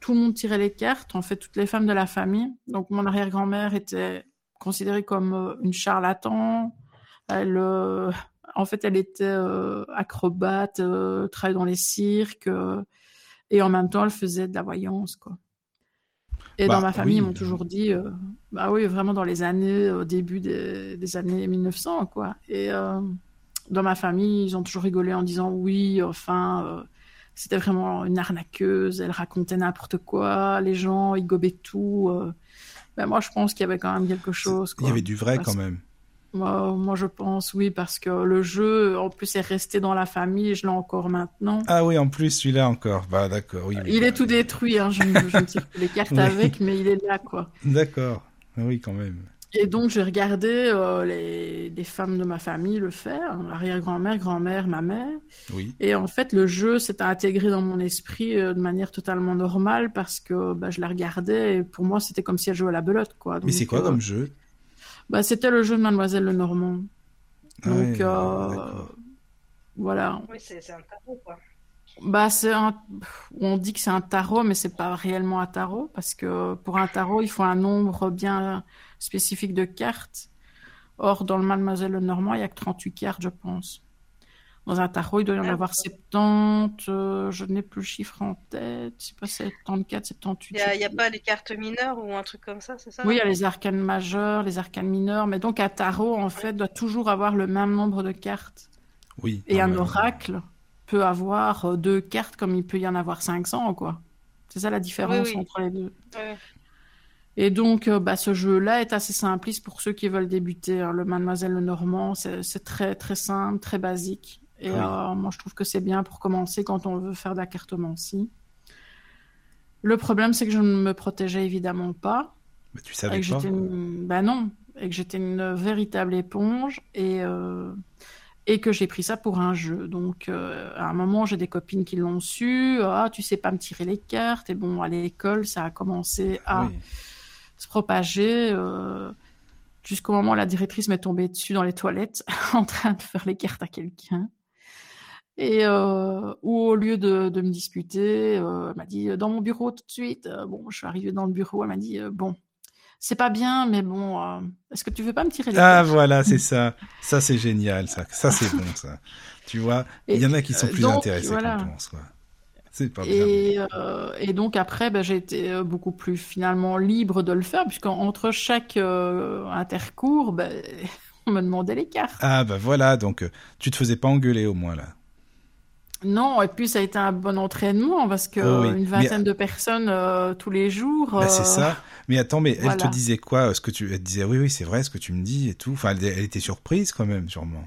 tout le monde tirait les cartes, en fait, toutes les femmes de la famille. Donc, mon arrière-grand-mère était considérée comme une charlatan. Elle, en fait, elle était euh, acrobate, euh, travaillait dans les cirques, euh, et en même temps, elle faisait de la voyance, quoi. Et dans bah, ma famille, ils m'ont toujours dit, bah oui, vraiment dans les années, au début des, années 1900, quoi. Et dans ma famille, ils ont toujours rigolé en disant, oui, enfin, c'était vraiment une arnaqueuse, elle racontait n'importe quoi, les gens, ils gobaient tout. Ben moi, je pense qu'il y avait quand même quelque chose. Il y avait du vrai quand même. Moi, je pense oui, parce que le jeu, en plus, est resté dans la famille, je l'ai encore maintenant. Ah oui, en plus, celui-là encore. Bah, d'accord. Oui, il est tout détruit, hein. je, ne tire plus les cartes avec, mais il est là, quoi. D'accord. Ah oui, quand même. Et donc, j'ai regardé euh, les, les, femmes de ma famille le faire, arrière-grand-mère, grand-mère, ma mère. Oui. Et en fait, le jeu s'est intégré dans mon esprit euh, de manière totalement normale parce que bah, je la regardais et pour moi, c'était comme si elle jouait à la belote, quoi. Mais c'est quoi comme jeu? Bah, C'était le jeu de Mademoiselle Lenormand. Ah Donc, euh, voilà. Oui, c'est un tarot, quoi. Bah, c'est un... On dit que c'est un tarot, mais c'est pas réellement un tarot, parce que pour un tarot, il faut un nombre bien spécifique de cartes. Or, dans le Mademoiselle Lenormand, il y a que 38 cartes, je pense. Dans un tarot, il doit y en ah, avoir 70. Euh, je n'ai plus le chiffre en tête. C'est pas 74, 78. Il n'y a, pas les cartes mineures ou un truc comme ça, c'est ça Oui, il y a les arcanes majeures, les arcanes mineures. Mais donc, un tarot, en fait, doit toujours avoir le même nombre de cartes. Oui. Et un oracle peut avoir euh, deux cartes comme il peut y en avoir 500, quoi. C'est ça la différence Oui, oui. entre les deux. Et donc, euh, bah, ce jeu-là est assez simpliste pour ceux qui veulent débuter. hein. Le Mademoiselle le Normand, c'est c'est très très simple, très basique. Et Oui. euh, moi, je trouve que c'est bien pour commencer quand on veut faire de la cartomancie. Le problème, c'est que je ne me protégeais évidemment pas. Mais tu savais que pas j'étais une... Bah non, et que j'étais une véritable éponge et, euh, et que j'ai pris ça pour un jeu. Donc, euh, à un moment, j'ai des copines qui l'ont su. Ah, tu sais pas me tirer les cartes. Et bon, à l'école, ça a commencé à Oui. se propager jusqu'au moment où la directrice m'est tombée dessus dans les toilettes en train de faire les cartes à quelqu'un. Et euh, où au lieu de, de me disputer, euh, elle m'a dit dans mon bureau tout de suite. Euh, bon, je suis arrivée dans le bureau, elle m'a dit euh, bon, c'est pas bien, mais bon, euh, est-ce que tu veux pas me tirer les Ah voilà, c'est ça. Ça c'est génial, ça. Ça c'est bon, ça. Tu vois, il y en a qui sont euh, plus donc, intéressés voilà. qu'on pense. C'est pas bien. Et, euh, et donc après, ben, j'ai été euh, beaucoup plus finalement libre de le faire, puisqu'entre chaque euh, intercours, ben, on me demandait les cartes. Ah bah voilà, donc euh, tu te faisais pas engueuler au moins là. Non, et puis ça a été un bon entraînement, parce que Oh oui, une mais- vingtaine de personnes euh, tous les jours. Bah, c'est euh, ça. Mais attends, mais elle te disait quoi Ce que tu, elle te disait oui, oui, c'est vrai, ce que tu me dis et tout. Enfin, elle, elle était surprise quand même, sûrement.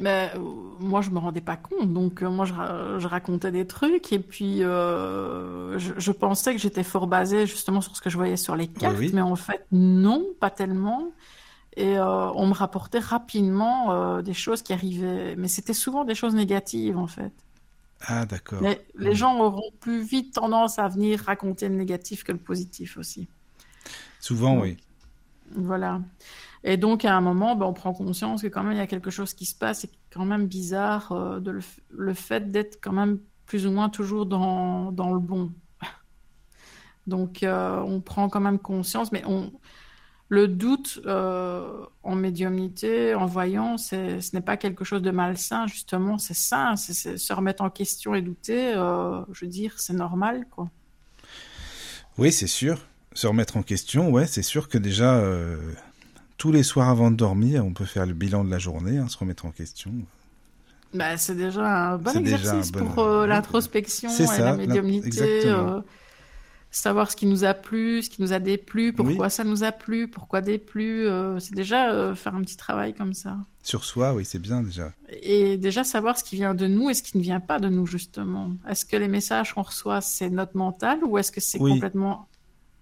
Mais euh, moi, je me rendais pas compte. Donc, euh, moi, je, ra- je racontais des trucs. Et puis, euh, je, je pensais que j'étais fort basée justement sur ce que je voyais sur les cartes. oui. Mais en fait, non, pas tellement. Et euh, on me rapportait rapidement euh, des choses qui arrivaient. Mais c'était souvent des choses négatives, en fait. Ah d'accord. Mais les Mm. gens auront plus vite tendance à venir raconter le négatif que le positif aussi. Souvent, oui. Voilà. Et donc, à un moment, ben, on prend conscience que quand même, il y a quelque chose qui se passe. C'est quand même bizarre euh, de le, le fait d'être quand même plus ou moins toujours dans, dans le bon. Donc, euh, on prend quand même conscience, mais on, le doute euh, en médiumnité, en voyant, ce n'est pas quelque chose de malsain, justement, c'est sain, c'est, se remettre en question et douter, euh, je veux dire, c'est normal, quoi. Oui, c'est sûr. Se remettre en question, ouais, c'est sûr que déjà, euh, tous les soirs avant de dormir, on peut faire le bilan de la journée, hein, se remettre en question. Bah, c'est déjà un bon un exercice bon- pour l'introspection et ça, la médiumnité. Savoir ce qui nous a plu, ce qui nous a déplu, pourquoi Oui. ça nous a plu, pourquoi déplu. euh, c'est déjà euh, faire un petit travail comme ça. Sur soi, oui, c'est bien déjà. Et déjà savoir ce qui vient de nous et ce qui ne vient pas de nous, justement. Est-ce que les messages qu'on reçoit, c'est notre mental ou est-ce que c'est Oui. complètement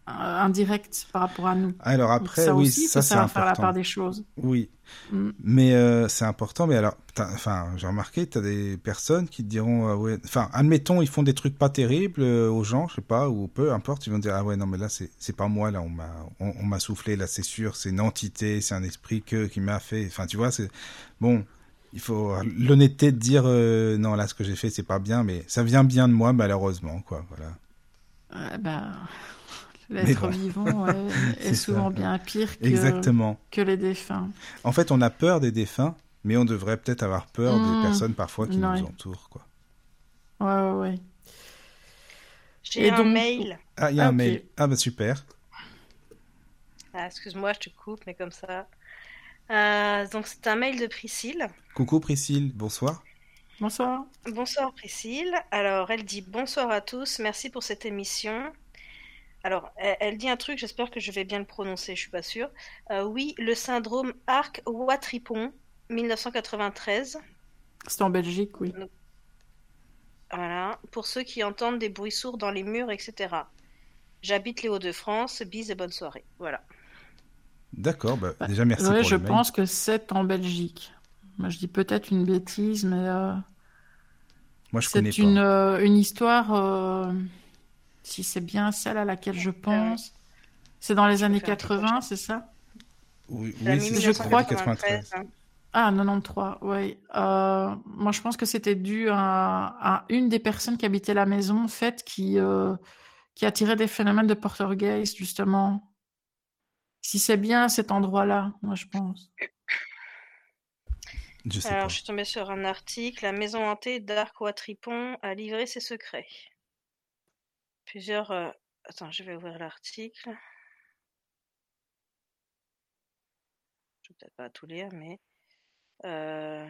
indirect par rapport à nous Alors après, Ça oui, aussi, ça c'est savoir faire la important. part des choses. Oui, Mm. mais euh, c'est important. Mais alors, enfin, j'ai remarqué, tu as des personnes qui te diront, ah ouais, enfin, admettons, ils font des trucs pas terribles euh, aux gens, je sais pas, ou peu importe, ils vont dire, ah ouais, non, mais là, c'est pas moi, là, on m'a on, on m'a soufflé, là, c'est sûr, c'est une entité, c'est un esprit que qui m'a fait. Enfin, tu vois, c'est bon. Il faut l'honnêteté de dire, euh, non, là, ce que j'ai fait, c'est pas bien, mais ça vient bien de moi, malheureusement, quoi, voilà. Euh, ben, Mais L'être bon. vivant ouais, C'est est ça. souvent bien pire que, Exactement. que les défunts. En fait, on a peur des défunts, mais on devrait peut-être avoir peur Mmh. des personnes parfois qui Ouais. nous entourent, quoi. Ouais, ouais, ouais. J'ai Et un donc- mail. Ah, il y a Ah, un mail. Ah, bah super. Ah, excuse-moi, je te coupe, mais comme ça. Euh, donc c'est un mail de Priscille. Coucou Priscille, bonsoir. Bonsoir. Bonsoir Priscille. Alors elle dit bonsoir à tous, merci pour cette émission. Alors elle, elle dit un truc, j'espère que je vais bien le prononcer, je suis pas sûre. Euh, oui, le syndrome Arc-Watripon, 1993. C'est en Belgique, oui. Voilà, pour ceux qui entendent des bruits sourds dans les murs, etc. J'habite les Hauts-de-France, bise et bonne soirée. Voilà. D'accord, bah, Bah, déjà merci ouais, pour je le mail. pense que c'est en Belgique. Moi, je dis peut-être une bêtise, mais euh, Moi, je connais c'est pas. une, euh, une histoire, euh, si c'est bien celle à laquelle je pense. C'est dans les Je années peux faire un petit 80, c'est ça? Oui, oui, c'est je crois 1993, 93. hein. Ah, 93, oui. Euh, moi, je pense que c'était dû à, à une des personnes qui habitait la maison, en fait, qui, euh, qui attirait des phénomènes de poltergeist, justement. Si c'est bien cet endroit-là, moi, je pense. Je sais Alors, pas. je suis tombée sur un article. La maison hantée d'Arc Watripon a livré ses secrets. Plusieurs. euh, Attends, je vais ouvrir l'article. Je vais peut-être pas tout lire, mais. euh,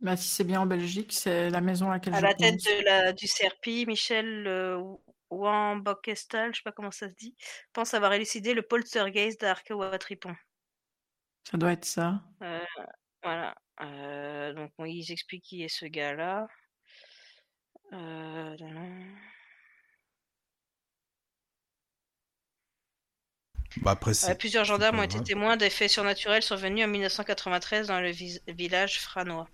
Bah, si c'est bien en Belgique, c'est la maison à laquelle À je la tête pense. de la, du CRPI, Michel euh, Wambokestal, je sais pas comment ça se dit, pense avoir élucidé le poltergeist d'Arke-Watripon. Ça doit être ça. Euh, voilà. Euh, donc, bon, ils expliquent qui est ce gars-là. Euh, Bah après, Euh, plusieurs gendarmes ont été témoins d'effets surnaturels survenus en 1993 dans le vis- village franois.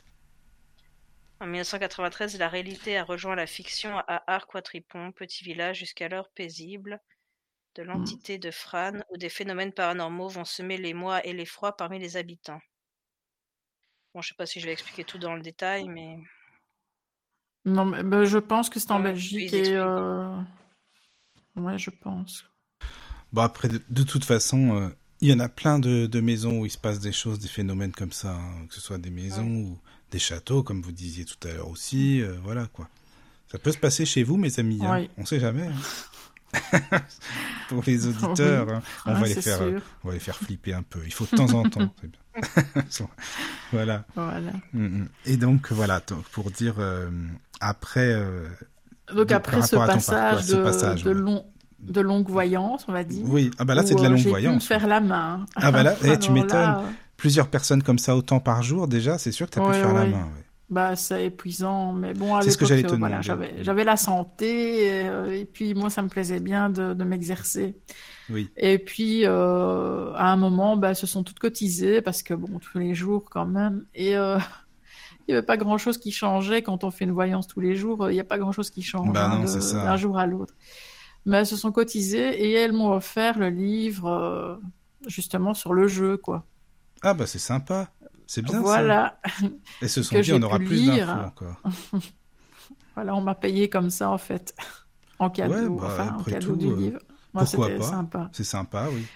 En 1993, la réalité a rejoint la fiction à Arquatripon, petit village jusqu'alors paisible de l'entité de Fran, où des phénomènes paranormaux vont semer les mois et l'effroi parmi les habitants. Bon, je sais pas si je vais expliquer tout dans le détail, mais Non, mais bah, je pense que c'est en Belgique et. euh, Ouais, je pense. Bon, après, de, de toute façon, euh, il y en a plein de, de maisons où il se passe des choses, des phénomènes comme ça, hein, que ce soit des maisons ou des châteaux, comme vous disiez tout à l'heure aussi, euh, voilà quoi. Ça peut se passer chez vous, mes amis, hein. Oui. on sait jamais. hein. Pour les auditeurs, hein, on, Ouais, va les c'est faire, euh, on va les faire flipper un peu. Il faut de temps en temps, c'est bien. voilà. Voilà. Mm, mm. Et donc, voilà, donc, pour dire, euh, après... euh, Donc de- après ce passage, ce de, passage, de, ouais. long, de longue voyance, on va dire. Oui, ah bah là, c'est de la euh, longue j'ai pu me voyance. faire la main. Ah bah là, eh, tu m'étonnes. là, Plusieurs personnes comme ça autant par jour, déjà, c'est sûr que tu as pu Ouais, faire la main. Bah, c'est épuisant, mais bon, C'est ce que j'allais te voilà, j'avais, la santé, euh, et puis moi, ça me plaisait bien de, de m'exercer. Oui. Et puis, euh, à un moment, bah, elles se sont toutes cotisées, parce que bon, tous les jours quand même, et euh, il n'y avait pas grand-chose qui changeait quand on fait une voyance tous les jours, il n'y a pas grand-chose qui change Bah hein, d'un jour à l'autre. Mais elles se sont cotisées, et elles m'ont offert le livre, euh, justement, sur le jeu, quoi. Ah bah c'est sympa. C'est bien ça. Voilà. Et se sont dit, on aura plus lire. d'infos encore. Voilà, on m'a payé comme ça, en fait, en cadeau, Ouais, bah, enfin, en cadeau tout, du livre. Moi, pourquoi c'était pas? sympa. C'est sympa, oui.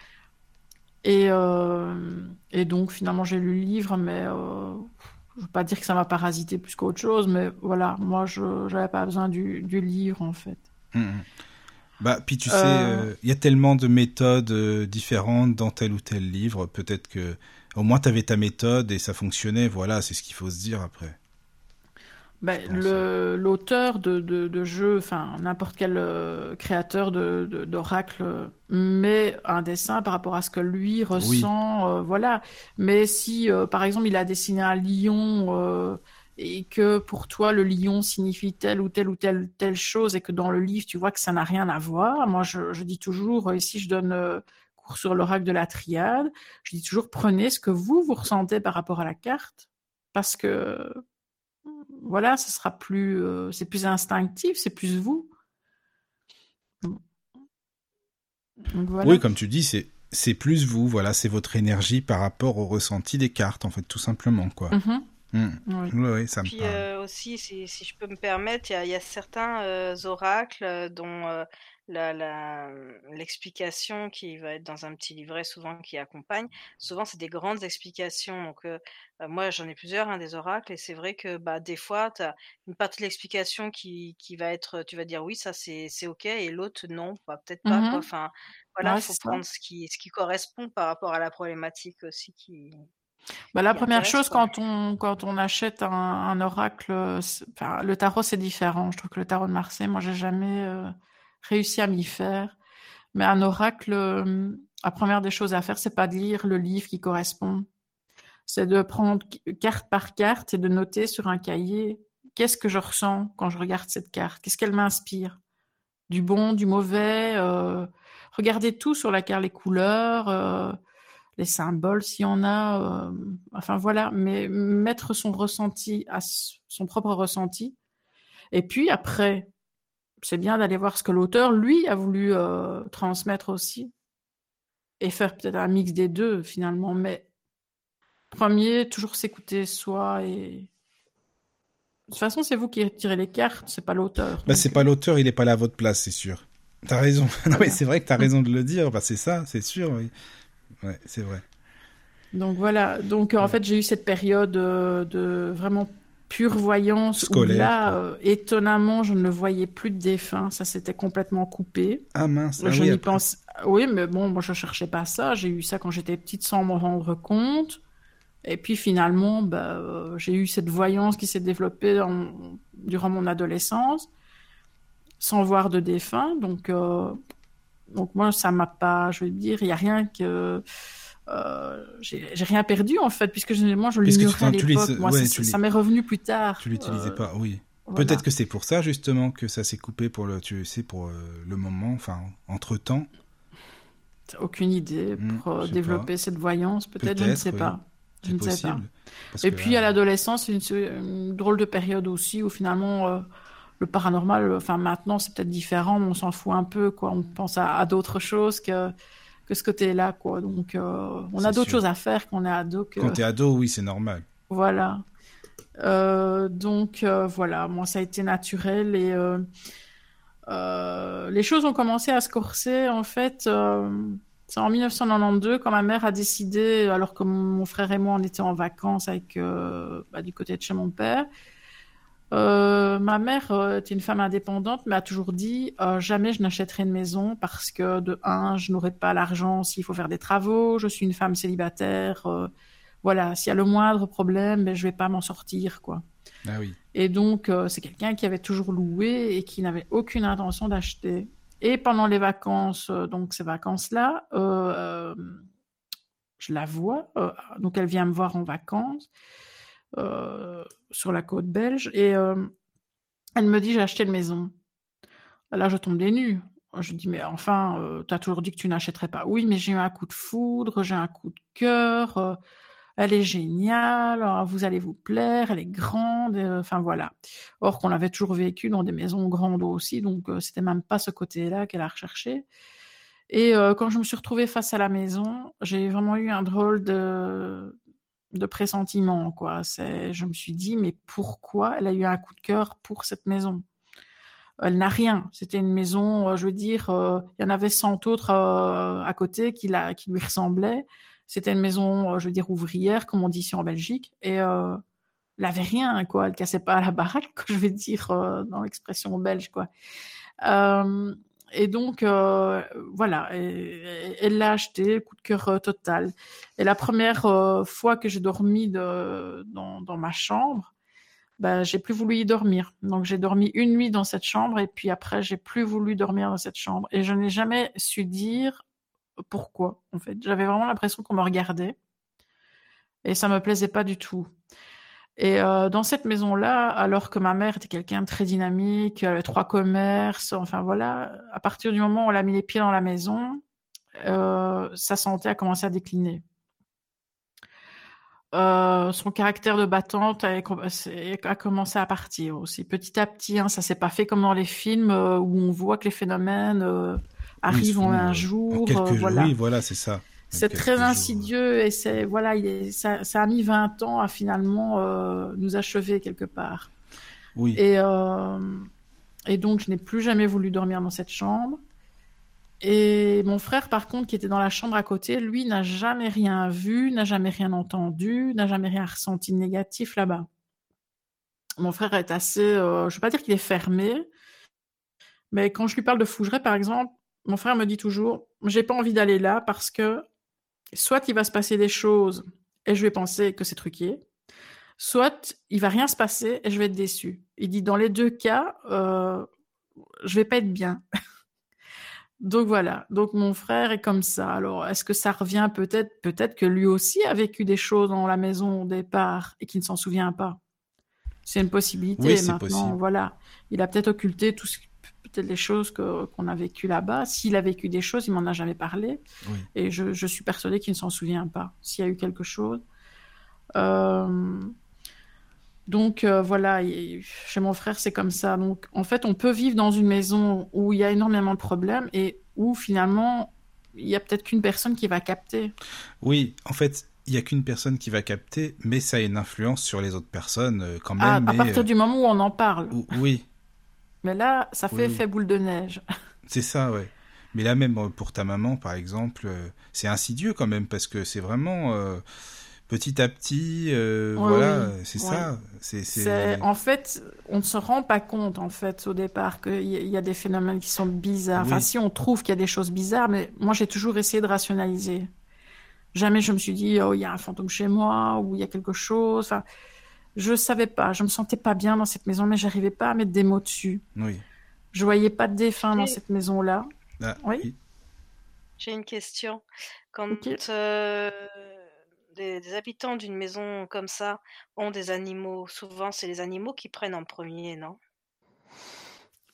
Et, euh, et donc, finalement, j'ai lu le livre, mais euh, je ne veux pas dire que ça m'a parasité plus qu'autre chose, mais voilà, moi, je n'avais pas besoin du, du livre, en fait. Mm, mm. Bah, puis tu sais, Euh. euh, il y a tellement de méthodes différentes dans tel ou tel livre. Peut-être que au moins tu avais ta méthode et ça fonctionnait. Voilà, c'est ce qu'il faut se dire après. Le, l'auteur de, de, de jeux, enfin n'importe quel euh, créateur de, de- d'oracle euh, met un dessin par rapport à ce que lui ressent, euh, voilà. Mais si, euh, par exemple, il a dessiné un lion et que pour toi le lion signifie telle ou telle ou telle telle chose et que dans le livre tu vois que ça n'a rien à voir, moi je, je dis toujours, ici je donne cours sur l'oracle de la triade, je dis toujours prenez ce que vous vous ressentez par rapport à la carte parce que voilà, ce sera plus, euh, c'est plus instinctif, c'est plus vous. Donc voilà. Oui, comme tu dis, c'est c'est plus vous. Voilà, c'est votre énergie par rapport au ressenti des cartes, en fait, tout simplement, quoi. Mhm, Mm. oui. Oui, oui, ça me Puis parle. euh, aussi, si, si je peux me permettre, il y a, il y a certains euh, oracles euh, dont euh, la, la- l'explication qui va être dans un petit livret souvent qui accompagne, souvent c'est des grandes explications. Donc euh, euh, moi j'en ai plusieurs, hein, des oracles, et c'est vrai que bah, des fois, tu as une partie de l'explication qui, qui va être, tu vas dire oui, ça c'est, ok, et l'autre non, bah, peut-être pas. Mhm. Quoi. Enfin, voilà, Ouais, il faut ça. prendre ce qui, ce qui correspond par rapport à la problématique aussi qui... Bah, la première chose quoi. quand on quand on achète un, un oracle, euh, enfin, le tarot c'est différent. Je trouve que le tarot de Marseille, moi j'ai jamais euh, réussi à m'y faire. Mais un oracle, euh, la première des choses à faire, c'est pas de lire le livre qui correspond. C'est de prendre carte par carte et de noter sur un cahier qu'est-ce que je ressens quand je regarde cette carte, qu'est-ce qu'elle m'inspire, du bon, du mauvais. euh, regardez tout sur la carte, les couleurs. euh, les symboles s'il y en a, enfin voilà, mais mettre son ressenti à son propre ressenti. Et puis après, c'est bien d'aller voir ce que l'auteur, lui, a voulu euh, transmettre aussi. Et faire peut-être un mix des deux finalement. Mais premier, toujours s'écouter soi et. De toute façon, c'est vous qui tirez les cartes, c'est pas l'auteur. Bah, c'est pas l'auteur, il est pas là à votre place, c'est sûr. T'as raison. non, mais c'est vrai que t'as raison de le dire. Bah, c'est ça, c'est sûr, oui. Ouais, c'est vrai. Donc voilà, donc en fait j'ai eu cette période euh, de vraiment pure voyance Scolaire, où là, euh, étonnamment, je ne voyais plus de défunts, ça s'était complètement coupé. Ah mince, ah je oui, n'y pense, oui, mais bon, moi je cherchais pas ça, j'ai eu ça quand j'étais petite sans m'en rendre compte. Et puis finalement, bah, euh, j'ai eu cette voyance qui s'est développée durant mon adolescence, sans voir de défunt. Donc, euh, donc moi, ça m'a pas, je veux dire, il n'y a rien que... Euh, j'ai rien perdu en fait, puisque moi je l'ignorais à l'époque. Ça m'est revenu plus tard. Tu l'utilisais pas, oui. Peut-être que c'est pour ça justement que ça s'est coupé pour le, tu sais, pour le moment, enfin, entre temps. Aucune idée hmm, pour développer cette voyance, peut-être, je ne sais pas. Je ne sais pas. Et puis à l'adolescence, c'est une, drôle de période aussi où finalement euh, le paranormal, enfin maintenant c'est peut-être différent, mais on s'en fout un peu, quoi. On pense à, d'autres choses que, que ce côté-là, quoi. Donc euh, on a d'autres choses à faire quand on est ado. Que... Quand t'es ado, oui, c'est normal. Voilà. Euh, donc voilà, moi ça a été naturel et les choses ont commencé à se corser en fait c'est en 1992 quand ma mère a décidé, alors que mon frère et moi on était en vacances avec euh, bah, du côté de chez mon père. Euh, ma mère euh, était une femme indépendante, mais a toujours dit jamais je n'achèterai une maison parce que de un, je n'aurai pas l'argent s'il faut faire des travaux. Je suis une femme célibataire. voilà, s'il y a le moindre problème, ben, je vais pas m'en sortir, quoi. Ah oui. Et donc c'est quelqu'un qui avait toujours loué et qui n'avait aucune intention d'acheter. Et pendant les vacances, euh, donc ces vacances-là, euh, euh, je la vois. donc elle vient me voir en vacances sur la côte belge et elle me dit j'ai acheté une maison. Là, je tombe des nues. Je dis mais enfin, tu as toujours dit que tu n'achèterais pas. Oui, mais j'ai eu un coup de foudre, j'ai un coup de cœur elle est géniale, vous allez vous plaire, elle est grande, euh, enfin voilà. Or qu'on avait toujours vécu dans des maisons grandes aussi, donc euh, c'était même pas ce côté-là qu'elle a recherché. Et euh, quand je me suis retrouvée face à la maison, j'ai vraiment eu un drôle de, de pressentiment, quoi. Je me suis dit, mais pourquoi elle a eu un coup de cœur pour cette maison? Elle n'a rien. C'était une maison, je veux dire, il y en avait 100 autres à côté qui, la, qui lui ressemblaient. C'était une maison, euh, je veux dire, ouvrière, comme on dit ici en Belgique. Et euh, elle avait rien, quoi. Elle cassait pas la baraque, je vais dire, euh, dans l'expression belge, quoi. Euh, et donc, voilà, elle l'a acheté, coup de cœur total. Et la première fois que j'ai dormi dans, ma chambre, ben, j'ai plus voulu y dormir. Donc, j'ai dormi une nuit dans cette chambre et puis après, j'ai plus voulu dormir dans cette chambre. Et je n'ai jamais su dire pourquoi, en fait. J'avais vraiment l'impression qu'on me regardait. Et ça me plaisait pas du tout. Et euh, dans cette maison-là, alors que ma mère était quelqu'un de très dynamique, elle avait trois commerces, enfin voilà, à partir du moment où elle a mis les pieds dans la maison, euh, sa santé a commencé à décliner. Euh, son caractère de battante a, commencé à partir aussi. Petit à petit, hein, ça s'est pas fait comme dans les films où on voit que les phénomènes arrive en un jour. Euh, voilà. Oui, voilà, c'est ça. C'est très insidieux et c'est voilà, ça, ça, a mis 20 ans à finalement euh, nous achever quelque part. Oui. Et, euh, et donc je n'ai plus jamais voulu dormir dans cette chambre. Et mon frère, par contre, qui était dans la chambre à côté, lui n'a jamais rien vu, n'a jamais rien entendu, n'a jamais rien ressenti de négatif là-bas. Mon frère est assez, je ne vais pas dire qu'il est fermé, mais quand je lui parle de Fougeray, par exemple, mon frère me dit toujours, j'ai pas envie d'aller là parce que soit il va se passer des choses et je vais penser que c'est truqué, soit il va rien se passer et je vais être déçu. Il dit dans les deux cas, euh, je vais pas être bien. Donc voilà. Donc mon frère est comme ça. Alors est-ce que ça revient peut-être Peut-être que lui aussi a vécu des choses dans la maison au départ et qu'il ne s'en souvient pas? C'est une possibilité. Oui, Maintenant, possible. voilà, il a peut-être occulté tout ce peut-être les choses qu'on a vécues là-bas. S'il a vécu des choses, il m'en a jamais parlé. Et je, suis persuadée qu'il ne s'en souvient pas. S'il y a eu quelque chose. Euh, donc euh, voilà, chez mon frère, c'est comme ça. Donc en fait, on peut vivre dans une maison où il y a énormément de problèmes et où finalement, il y a peut-être qu'une personne qui va capter. Oui, en fait, il y a qu'une personne qui va capter, mais ça a une influence sur les autres personnes euh, quand même. à partir du moment où on en parle. Oui, mais là, ça fait effet boule de neige. C'est ça, ouais. Mais là même pour ta maman, par exemple, euh, c'est insidieux quand même parce que c'est vraiment euh, petit à petit, euh, voilà, c'est ça. C'est en fait, on ne se rend pas compte en fait au départ qu'il y, a des phénomènes qui sont bizarres. Enfin, si on trouve qu'il y a des choses bizarres, mais moi j'ai toujours essayé de rationaliser. Jamais je me suis dit, oh, il y a un fantôme chez moi, ou il y a quelque chose. Enfin, je savais pas, je me sentais pas bien dans cette maison, mais j'arrivais pas à mettre des mots dessus. Oui. Je voyais pas de défunt dans cette maison-là. Ah, Oui. J'ai une question. Quand euh, des, des habitants d'une maison comme ça ont des animaux, souvent c'est les animaux qui prennent en premier, non?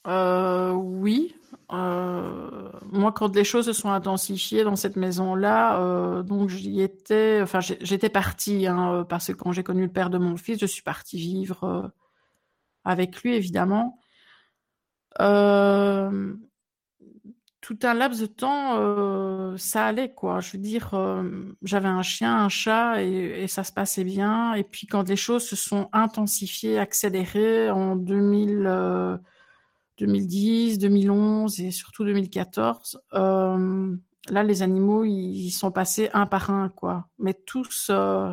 Euh, oui. Euh, moi, quand les choses se sont intensifiées dans cette maison-là, euh, donc j'y étais, enfin, j'étais partie, hein, euh, parce que quand j'ai connu le père de mon fils, je suis partie vivre avec lui, évidemment. Tout un laps de temps, ça allait, quoi. Je veux dire, j'avais un chien, un chat, et, ça se passait bien. Et puis, quand les choses se sont intensifiées, accélérées en 2000, euh, 2010, 2011 et surtout 2014, euh, là, les animaux, ils, sont passés un par un, quoi. Mais tous euh,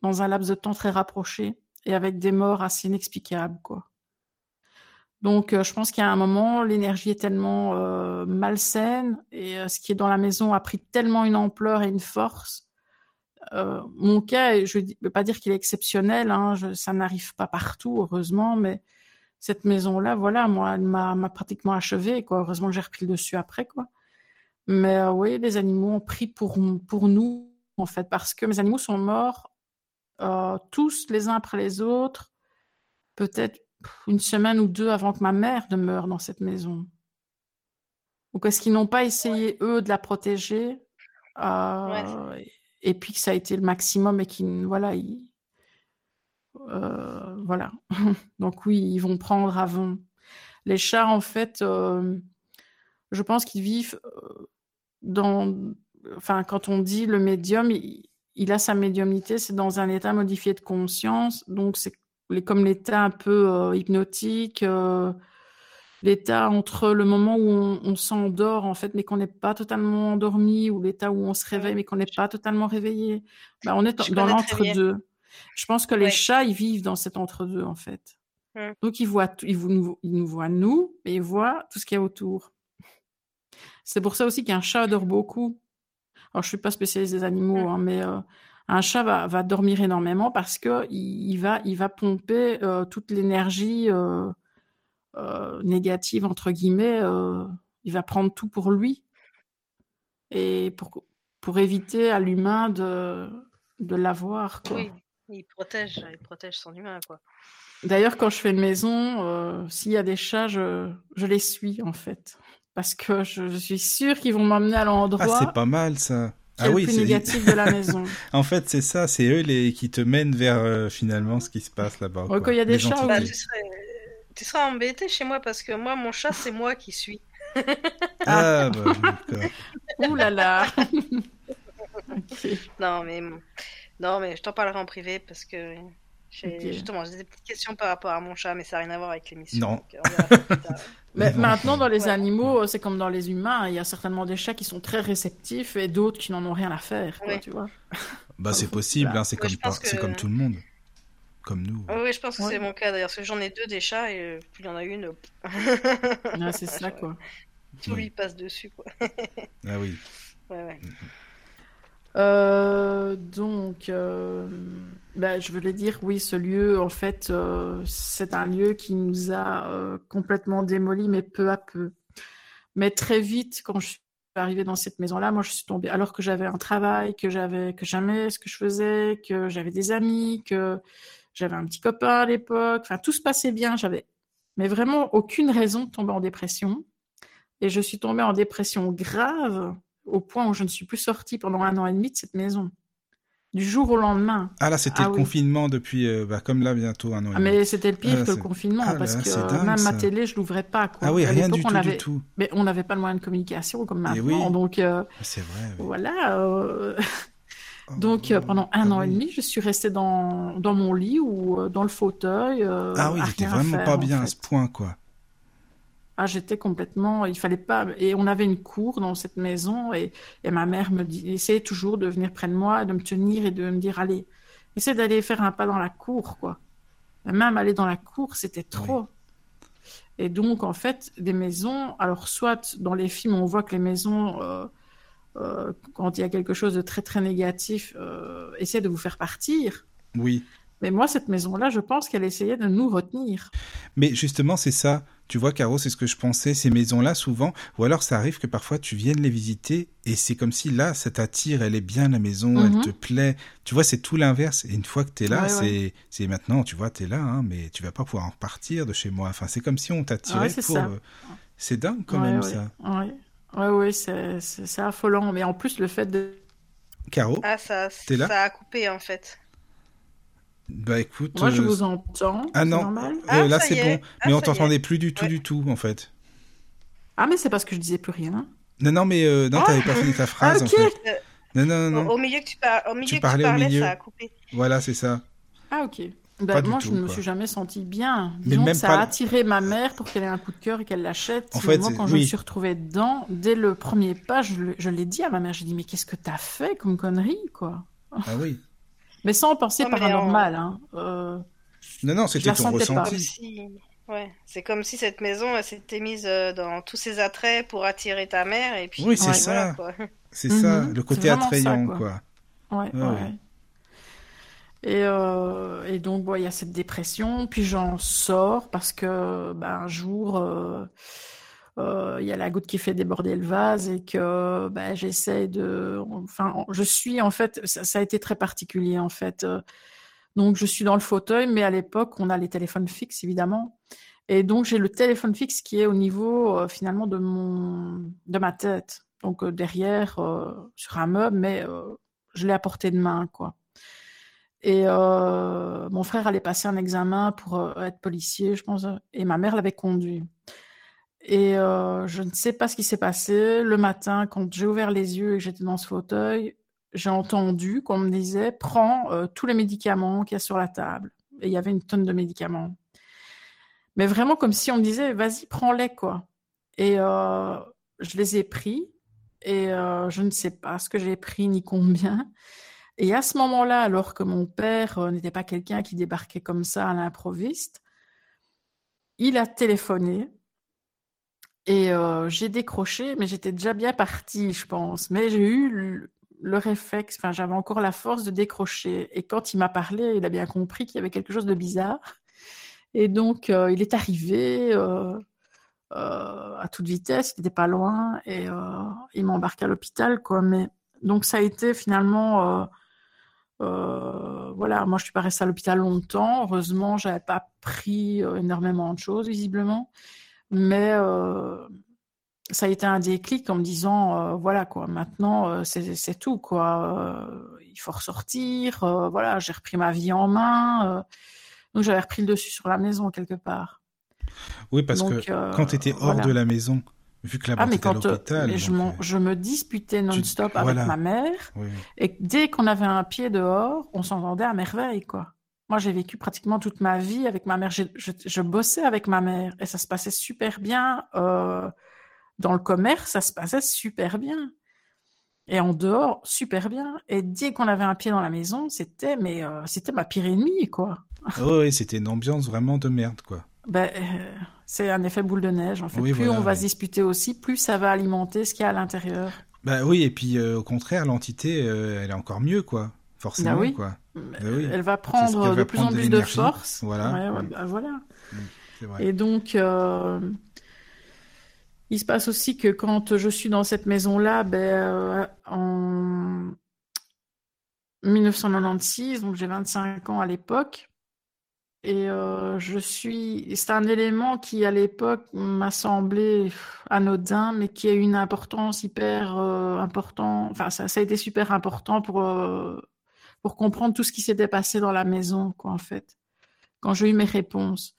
dans un laps de temps très rapproché et avec des morts assez inexplicables, quoi. Donc, euh, je pense qu'il y a un moment, l'énergie est tellement malsaine et ce qui est dans la maison a pris tellement une ampleur et une force. Mon cas, je ne veux pas dire qu'il est exceptionnel, hein, ça n'arrive pas partout, heureusement, mais cette maison-là, voilà, moi, elle m'a pratiquement achevé, quoi. Heureusement que j'ai repris le dessus après, quoi. Mais euh, oui, les animaux ont pris pour, pour nous, en fait, parce que mes animaux sont morts euh, tous les uns après les autres, peut-être une semaine ou deux avant que ma mère ne meure dans cette maison. Donc, est-ce qu'ils n'ont pas essayé, eux, de la protéger? Euh, et puis que ça a été le maximum et qu'ils, voilà, ils, euh, voilà. Donc oui, ils vont prendre avant. Les chats, en fait, euh, je pense qu'ils vivent euh, dans, enfin, quand on dit le médium, il, il a sa médiumnité, c'est dans un état modifié de conscience, donc c'est comme l'état un peu euh, hypnotique, l'état entre le moment où on, on s'endort en fait, mais qu'on n'est pas totalement endormi, ou l'état où on se réveille mais qu'on n'est pas totalement réveillé. Ben, on est dans l'entre-deux. Je pense que les Ouais. chats, ils vivent dans cet entre-deux en fait. Mm. Donc ils voient, ils, nous, ils nous voient nous, mais ils voient tout ce qu'il y a autour. C'est pour ça aussi qu'un chat dort beaucoup. Alors je suis pas spécialiste des animaux, Mm. hein, mais euh, un chat va, va dormir énormément parce que il, il va, il va pomper euh, toute l'énergie euh, négative entre guillemets. il va prendre tout pour lui et pour pour éviter à l'humain de de l'avoir. quoi. Oui, il protège, il protège son humain, quoi. D'ailleurs, quand je fais une maison, euh, s'il y a des chats, je, je les suis en fait. Parce que je, je suis sûre qu'ils vont m'emmener à Ah, l'endroit c'est pas mal ça. Ah le oui, plus c'est- négatif de la maison. en fait, c'est ça, c'est eux les qui te mènent vers euh, finalement ce qui se passe là-bas. Ouais, quand il y a des Les chats. Bah, tu serais, tu seras embêté chez moi parce que moi, mon chat, c'est moi qui suis. Ah, bah, d'accord. Ouh là là. Non, mais non, mais je t'en parlerai en privé parce que justement j'ai des petites questions par rapport à mon chat, mais ça n'a rien à voir avec l'émission. Non. Mais maintenant, dans les Ouais. animaux, c'est comme dans les humains. Il y a certainement des chats qui sont très réceptifs et d'autres qui n'en ont rien à faire. Quoi, tu vois. Bah, c'est possible, hein, c'est Ouais, comme, par- que- tout le monde. Comme nous. Oui, oui, je pense que Ouais. c'est mon cas d'ailleurs, parce que j'en ai deux des chats et euh, plus il y en a une, euh, Ouais, c'est ça, quoi. tout lui passe dessus, quoi. Ah oui. Ouais, ouais. Euh, donc, bah, je voulais dire, oui, ce lieu, en fait, euh, c'est un lieu qui nous a complètement démolis, mais peu à peu. Mais très vite, quand je suis arrivée dans cette maison-là, moi, je suis tombée, alors que j'avais un travail, que j'avais, que j'aimais ce que je faisais, que j'avais des amis, que j'avais un petit copain à l'époque, enfin, tout se passait bien, j'avais, mais vraiment aucune raison de tomber en dépression. Et je suis tombée en dépression grave au point où je ne suis plus sortie pendant un an et demi de cette maison. Du jour au lendemain. Ah là, c'était Ah le oui. confinement depuis, euh, bah, comme là, bientôt un an et Ah, demi. mais c'était le pire Ah, que le confinement Ah parce là, que dingue, même ça. ma télé, je l'ouvrais pas. Quoi. Ah oui, rien du on tout, avait... du tout. Mais on n'avait pas de moyen de communication comme Eh maintenant. oui. Donc euh, C'est vrai. oui. voilà. euh, Oh, Donc euh, pendant un ah an et demi, je suis restée dans, dans mon lit ou euh, dans le fauteuil. euh, Ah oui, j'étais vraiment faire, pas en bien à ce point, quoi. Ah, j'étais complètement. Il fallait pas. Et on avait une cour dans cette maison et, et ma mère me dit, essayait toujours de venir près de moi, de me tenir et de me dire, allez, essaie d'aller faire un pas dans la cour, quoi. Même aller dans la cour, c'était trop. Et donc, en fait, des maisons. Alors, soit dans les films, on voit que les maisons, euh, euh, quand il y a quelque chose de très très négatif, euh, essaie de vous faire partir. Oui. Mais moi, cette maison-là, je pense qu'elle essayait de nous retenir. Mais justement, c'est ça. Tu vois, Caro, c'est ce que je pensais. Ces maisons-là, souvent, ou alors ça arrive que parfois tu viennes les visiter et c'est comme si là, ça t'attire, elle est bien la maison, elle Mhm. te plaît. Tu vois, c'est tout l'inverse. Et une fois que tu es là, Ouais, c'est ouais. c'est maintenant, tu vois, tu es là, hein, mais tu vas pas pouvoir en repartir de chez moi. Enfin, c'est comme si on t'attirait Ouais, pour. ça. euh, C'est dingue quand Ouais, même, ouais. ça. Ouais, ouais, ouais, c'est c'est- c'est affolant. Mais en plus, le fait de. Caro, Ah, ça, T'es là? ça a coupé en fait. Bah écoute. Moi, je euh, vous entends. Ah c'est non, normal. euh, Ah, là c'est bon, Ah, mais on t'entendait plus du tout, Ouais. du tout, en fait. Ah, mais c'est parce que je disais plus rien. Non, non, mais euh, non, Ah. t'avais pas fini ta phrase, Ah, en fait. Non, non, non, Au, non. au milieu que tu, par- au milieu que tu parlais au parlais, milieu. ça a coupé. Voilà, c'est ça. Ah, ok. Pas du moi, tout, je ne me suis jamais sentie bien. Mais Disons même que ça pas a attiré ma mère pour qu'elle ait un coup de cœur et qu'elle l'achète. En Mais fait, moi, quand je oui. me suis retrouvée dedans, dès le premier pas, je l'ai dit à ma mère. J'ai dit, mais qu'est-ce que t'as fait comme connerie, quoi? Ah oui. Mais sans penser Non, mais paranormal, hein. Euh, Non, non, c'était ton ressenti. Ouais, c'est comme si cette maison elle s'était mise euh, dans tous ses attraits pour attirer ta mère et puis Oui, c'est ouais, ça. voilà. C'est Mhm, ça, le c'est côté ça, attrayant, quoi. quoi. Ouais, Ouais, ouais. ouais. Et, euh, et donc, bon, il y a cette dépression, puis j'en sors parce que ben, un jour, euh, il y a la goutte qui fait déborder le vase et que ben, j'essaie de... Enfin, je suis, en fait, ça, a été très particulier, en fait. Euh, Donc, je suis dans le fauteuil, mais à l'époque, on a les téléphones fixes, évidemment. Et donc, j'ai le téléphone fixe qui est au niveau, euh, finalement, de, mon, de ma tête. Donc, euh, derrière, euh, sur un meuble, mais euh, je l'ai à portée de main, quoi. Et euh, mon frère allait passer un examen pour euh, être policier, je pense, et ma mère l'avait conduit. Et euh, je ne sais pas ce qui s'est passé. Le matin, quand j'ai ouvert les yeux et j'étais dans ce fauteuil, j'ai entendu qu'on me disait prends euh, tous les médicaments qu'il y a sur la table. Et il y avait une tonne de médicaments. Mais vraiment comme si on me disait vas-y, prends-les, quoi. Et euh, je les ai pris. Et je ne sais pas ce que j'ai pris ni combien. Et à ce moment-là, alors que mon père n'était pas quelqu'un qui débarquait comme ça à l'improviste, il a téléphoné et euh, j'ai décroché, mais j'étais déjà bien partie, je pense. Mais j'ai eu le, le réflexe, enfin, j'avais encore la force de décrocher. Et quand il m'a parlé, il a bien compris qu'il y avait quelque chose de bizarre. Et donc, euh, il est arrivé euh, à toute vitesse, il n'était pas loin, et il m'a embarqué à l'hôpital. Mais donc, ça a été finalement. voilà, moi je suis pas restée à l'hôpital longtemps. Heureusement, j'avais pas pris énormément de choses visiblement, mais euh, ça a été un déclic en me disant euh, voilà quoi, maintenant euh, c'est tout quoi. Il faut ressortir. voilà, j'ai repris ma vie en main. donc j'avais repris le dessus sur la maison quelque part. Oui, parce Donc, que quand tu étais hors voilà. de la maison, vu que là-bas Ah mais quand euh, mais je, donc, m'en- je me disputais non-stop avec voilà. ma mère. oui. Et dès qu'on avait un pied dehors, on s'entendait à merveille, quoi. Moi, j'ai vécu pratiquement toute ma vie avec ma mère. Je, je bossais avec ma mère et ça se passait super bien. euh, dans le commerce, ça se passait super bien. Et en dehors, super bien. Et dès qu'on avait un pied dans la maison, c'était mais euh, c'était ma pire ennemie, quoi. Oh, oui, c'était une ambiance vraiment de merde, quoi. Ben, euh, c'est un effet boule de neige. En fait, Oui, plus voilà, on va oui. se disputer aussi, plus ça va alimenter ce qu'il y a à l'intérieur. Bah oui, et puis euh, au contraire, l'entité, elle est encore mieux, quoi. Forcément, oui. quoi. Oui. Elle va prendre de plus en de plus de force. Voilà. Ouais, ouais, Mm. bah, voilà. Vrai. Et donc, euh, il se passe aussi que quand je suis dans cette maison-là, ben, euh, en 1996, donc j'ai 25 ans à l'époque, et euh, je suis. C'est un élément qui, à l'époque, m'a semblé anodin, mais qui a eu une importance hyper euh, important. Enfin, ça, ça a été super important pour euh, pour comprendre tout ce qui s'était passé dans la maison, quoi, en fait. Quand j'ai eu mes réponses.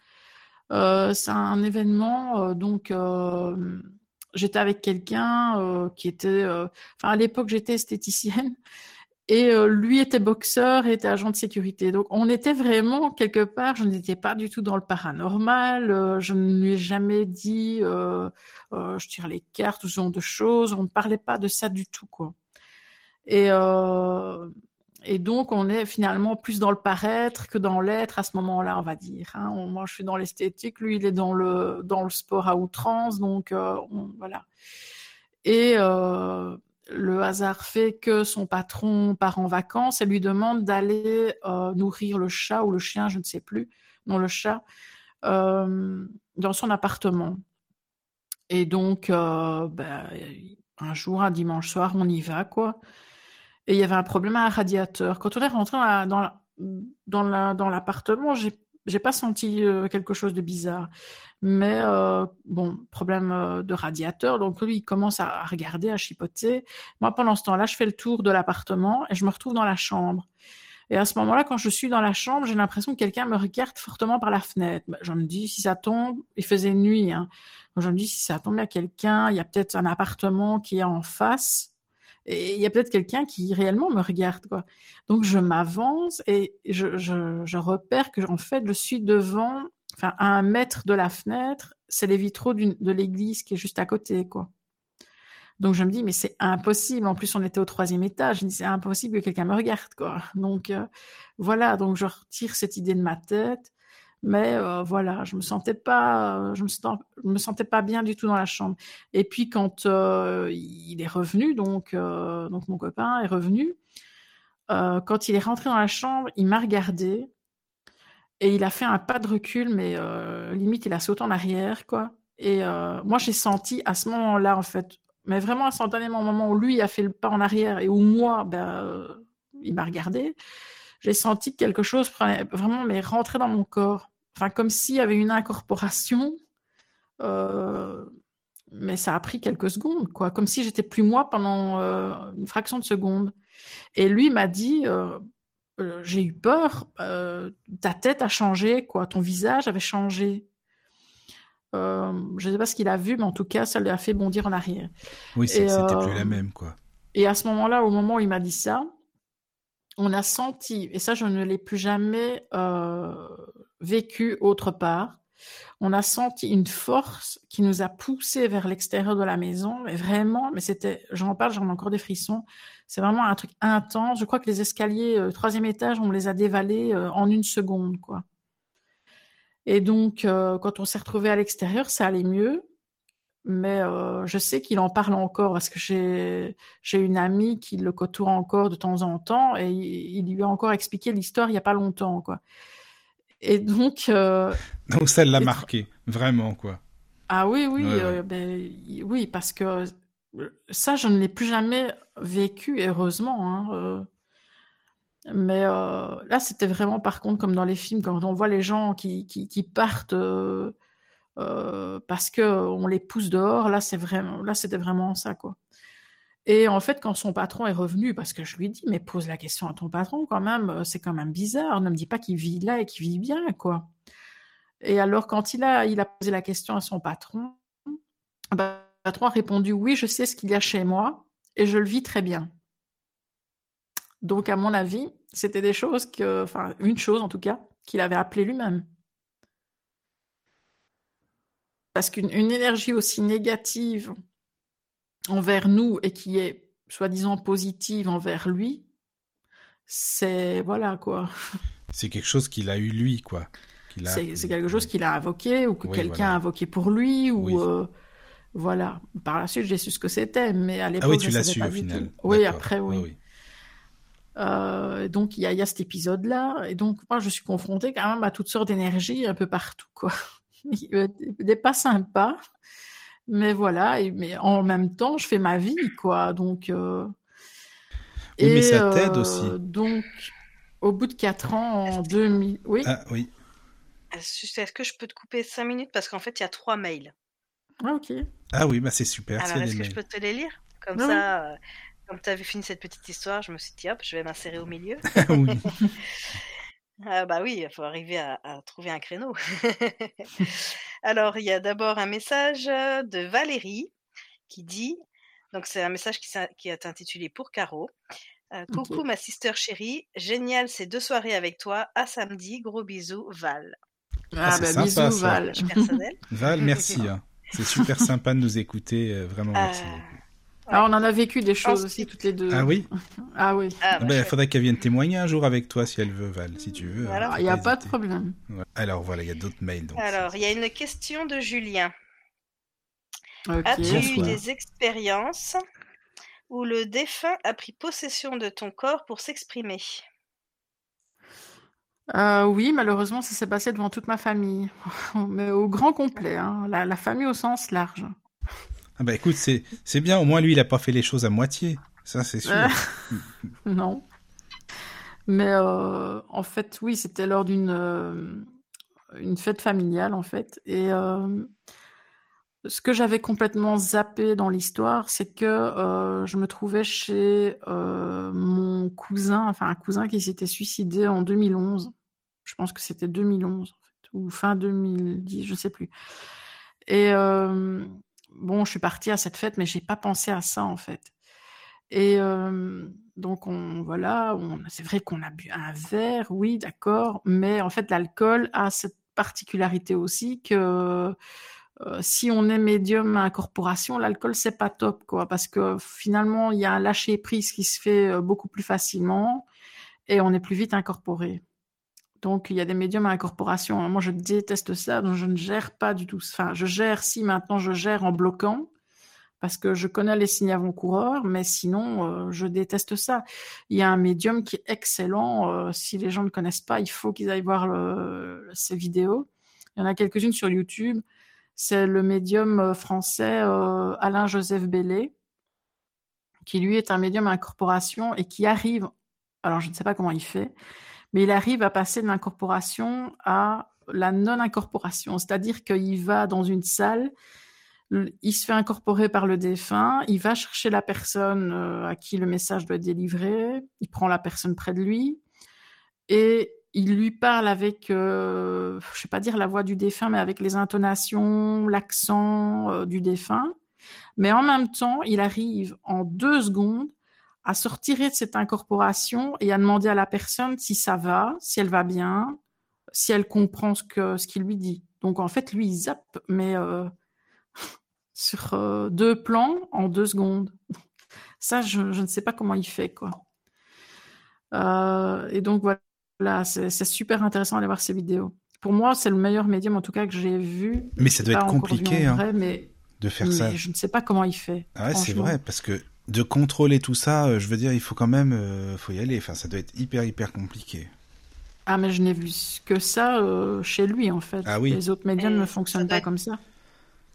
Euh, c'est un événement, euh, donc euh, j'étais avec quelqu'un qui était, enfin à l'époque j'étais esthéticienne et lui était boxeur et était agent de sécurité. Donc on était vraiment quelque part, je n'étais pas du tout dans le paranormal, je ne lui ai jamais dit je tire les cartes ou ce genre de choses, on ne parlait pas de ça du tout quoi. Et et donc, on est finalement plus dans le paraître que dans l'être à ce moment-là, on va dire. hein. Moi, je suis dans l'esthétique, lui, il est dans le, sport à outrance, donc euh, voilà. Et, euh, le hasard fait que son patron part en vacances et lui demande d'aller euh, nourrir le chat ou le chien, je ne sais plus, non le chat, dans son appartement. Et donc, ben, un jour, un dimanche soir, on y va, quoi. Et il y avait un problème à un radiateur. Quand on est rentré dans, l'appartement, j'ai j'ai pas senti euh, quelque chose de bizarre. Mais euh, bon, problème euh, de radiateur. Donc lui, il commence à regarder, à chipoter. Moi, pendant ce temps-là, je fais le tour de l'appartement et je me retrouve dans la chambre. Et à ce moment-là, quand je suis dans la chambre, j'ai l'impression que quelqu'un me regarde fortement par la fenêtre. Ben, je me dis, si ça tombe, il faisait nuit. Hein. Je me dis, si ça tombe, il y a quelqu'un, il y a peut-être un appartement qui est en face. Et il y a peut-être quelqu'un qui réellement me regarde, quoi. Donc je m'avance et je, repère que en fait je suis devant, enfin à un mètre de la fenêtre, c'est les vitraux de l'église qui est juste à côté, quoi. Donc je me dis mais c'est impossible. En plus on était au troisième étage. Je me dis c'est impossible que quelqu'un me regarde, quoi. Donc euh, voilà. Donc je retire cette idée de ma tête. Mais euh, voilà, je me sentais pas, euh, je me, me sentais pas bien du tout dans la chambre. Et puis quand euh, il est revenu, donc donc mon copain est revenu, quand il est rentré dans la chambre, il m'a regardé et il a fait un pas de recul, mais limite il a sauté en arrière, quoi. Et moi j'ai senti à ce moment-là en fait, mais vraiment instantanément au moment où lui a fait le pas en arrière et où moi, ben, il m'a regardé, j'ai senti que quelque chose vraiment mais rentrer dans mon corps enfin comme s'il y avait une incorporation, euh, mais ça a pris quelques secondes, quoi, comme si j'étais plus moi pendant euh, une fraction de seconde. Et lui m'a dit, euh, j'ai eu peur, ta tête a changé, quoi, ton visage avait changé. je ne sais pas ce qu'il a vu, mais en tout cas, ça lui a fait bondir en arrière. Oui, c'était plus la même, quoi. Et à ce moment-là, au moment où il m'a dit ça, on a senti, et ça je ne l'ai plus jamais vécu autre part. On a senti une force qui nous a poussé vers l'extérieur de la maison, mais vraiment, mais c'était, j'en parle, j'en ai encore des frissons. C'est vraiment un truc intense. Je crois que les escaliers, euh, troisième étage, on les a dévalés euh, en une seconde, quoi. Et donc, euh, quand on s'est retrouvé à l'extérieur, ça allait mieux. Mais je sais qu'il en parle encore parce que j'ai j'ai une amie qui le côtoie encore de temps en temps et il, lui a encore expliqué l'histoire il y a pas longtemps, quoi. Et donc. Euh, donc ça l'a marqué, vraiment, quoi. Ah oui, oui, euh, ben, oui, parce que ça, je ne l'ai plus jamais vécu, heureusement. Hein, euh. Mais là, c'était vraiment, par contre, comme dans les films, quand on voit les gens qui, qui, qui partent parce qu'on les pousse dehors, là, c'est vraiment, là, c'était vraiment ça, quoi. Et en fait, quand son patron est revenu, parce que je lui dis, mais pose la question à ton patron quand même, euh, c'est quand même bizarre, ne me dis pas qu'il vit là et qu'il vit bien, quoi. Et alors, quand il a, il a posé la question à son patron, le patron a répondu, oui, je sais ce qu'il y a chez moi et je le vis très bien. Donc, à mon avis, c'était des choses que, enfin, une chose en tout cas, qu'il avait appelé lui-même. Parce qu'une énergie aussi négative envers nous et qui est soi-disant positive envers lui, c'est voilà quoi. C'est quelque chose qu'il a eu lui quoi. C'est quelque chose qu'il a invoqué ou que quelqu'un a invoqué pour lui ou euh, voilà. Par la suite, j'ai su ce que c'était, mais à l'époque, ah oui, tu l'as su au final. Oui, après oui. Euh, donc il y, y, a cet épisode-là, et donc moi je suis confrontée quand même à toutes sortes d'énergies un peu partout, quoi. Il n'est pas sympa, mais voilà, et, mais en même temps, je fais ma vie, quoi. Donc. Euh... Oui, et, mais ça t'aide aussi. Euh, donc, au bout de 4 ans, en 2000. Oui. Ah, oui. Est-ce que je peux te couper 5 minutes? Parce qu'en fait, il y a 3 mails. Ah, ok. Ah oui, bah c'est super. Alors, est-ce que je peux te les lire? Comme ah ça, euh, comme tu avais fini cette petite histoire, je me suis dit, hop, je vais m'insérer au milieu. oui. Ah bah oui, il faut arriver à, trouver un créneau. Alors, il y a d'abord un message de Valérie qui dit, donc c'est un message qui, est intitulé pour Caro. Coucou ma sister chérie, génial ces deux soirées avec toi. À samedi, gros bisous, Val. Ah, ah bah bisous, Val. Val, merci. Hein. C'est super sympa de nous écouter, euh, vraiment merci. Euh, ah, on en a vécu des choses aussi toutes les deux. Ah oui Ah oui. Ah, bah, il faudrait qu'elle vienne témoigner un jour avec toi si elle veut, Val, si tu veux. Hein, il n'y a pas de problème. Alors voilà, il y a d'autres mails. Donc, Alors, il y a une question de Julien. As-tu eu des expériences où le défunt a pris possession de ton corps pour s'exprimer? Euh, oui, malheureusement, ça s'est passé devant toute ma famille, mais au grand complet, hein. la, la famille au sens large. Ah bah écoute, c'est bien, au moins lui, il a pas fait les choses à moitié. Ça, c'est sûr. Euh, non. Mais euh, en fait, oui, c'était lors d'une euh, une fête familiale, en fait. Et euh, ce que j'avais complètement zappé dans l'histoire, c'est que je me trouvais chez mon cousin, enfin un cousin qui s'était suicidé en 2011. Je pense que c'était 2011, en fait, ou fin 2010, je sais plus. Et bon, je suis partie à cette fête, mais j'ai pas pensé à ça, en fait. Et donc, on, voilà, c'est vrai qu'on a bu un verre, oui, d'accord, mais en fait, l'alcool a cette particularité aussi que euh, si on est médium à incorporation, l'alcool c'est pas top, quoi, parce que finalement, il y a un lâcher prise qui se fait euh, beaucoup plus facilement et on est plus vite incorporé. Donc, il y a des médiums à incorporation. Moi, je déteste ça, donc je ne gère pas du tout. Enfin, je gère si maintenant je gère en bloquant, parce que je connais les signes avant-coureurs, mais sinon, euh, je déteste ça. Il y a un médium qui est excellent. euh, si les gens ne connaissent pas, il faut qu'ils aillent voir le, ces vidéos. Il y en a quelques-unes sur YouTube. C'est le médium euh, français Alain-Joseph Bellé, qui lui est un médium à incorporation et qui arrive, alors je ne sais pas comment il fait, mais il arrive à passer de l'incorporation à la non-incorporation. C'est-à-dire qu'il va dans une salle, il se fait incorporer par le défunt, il va chercher la personne euh, à qui le message doit être délivré, il prend la personne près de lui et il lui parle avec, euh, je sais pas dire la voix du défunt, mais avec les intonations, l'accent euh, du défunt. Mais en même temps, il arrive en deux secondes à sortir de cette incorporation et à demander à la personne si ça va, si elle va bien, si elle comprend ce que ce qu'il lui dit. Donc en fait, lui, il zappe, mais euh, sur euh, deux plans en deux secondes. Ça, je, je, ne sais pas comment il fait, quoi. Euh, et donc voilà, c'est super intéressant d'aller voir ces vidéos. Pour moi, c'est le meilleur médium, en tout cas, que j'ai vu. Mais ça doit être compliqué, vrai, hein, mais, de faire mais ça. Je ne sais pas comment il fait. Ah ouais, c'est vrai, parce que de contrôler tout ça, je veux dire, il faut quand même, euh, faut y aller. Enfin, ça doit être hyper, hyper compliqué. Ah, mais je n'ai vu que ça euh, chez lui, en fait. Ah oui. Les autres médiums ne fonctionnent pas être... comme ça.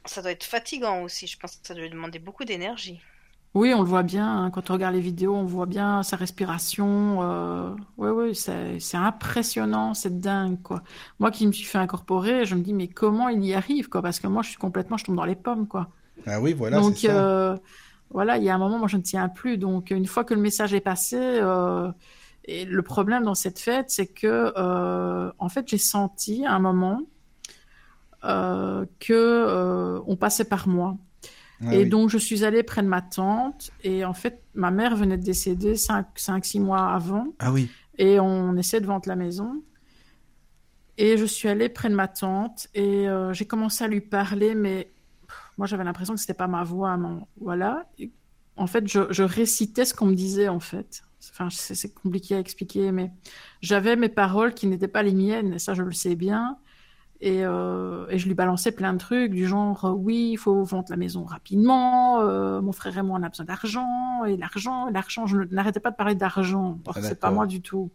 Ça doit être fatigant aussi. Je pense que ça doit lui demander beaucoup d'énergie. Oui, on le voit bien. Hein. Quand on regarde les vidéos, on voit bien sa respiration. Euh... Oui, oui, c'est impressionnant, c'est dingue, quoi. Moi qui me suis fait incorporer, je me dis, mais comment il y arrive, quoi? Parce que moi, je suis complètement, je tombe dans les pommes, quoi. Ah oui, voilà, Donc, c'est ça. Voilà, il y a un moment, moi, je ne tiens plus. Donc, une fois que le message est passé, euh, et le problème dans cette fête, c'est que, euh, en fait, j'ai senti à un moment euh, que euh, on passait par moi. Ah et oui. donc, je suis allée près de ma tante. Et en fait, ma mère venait de décéder 5-6 mois avant. Ah oui. Et on essaie de vendre la maison. Et je suis allée près de ma tante. Et j'ai commencé à lui parler, mais moi, j'avais l'impression que c'était pas ma voix. Voilà. Et, en fait, je, je récitais ce qu'on me disait, en fait. Enfin, c'est compliqué à expliquer, mais j'avais mes paroles qui n'étaient pas les miennes. Et ça, je le sais bien. Et, euh, et, je lui balançais plein de trucs du genre euh, oui, il faut vendre la maison rapidement, euh, mon frère et moi on a besoin d'argent et l'argent, l'argent, je n'arrêtais pas de parler d'argent, Ah, c'est pas moi du tout.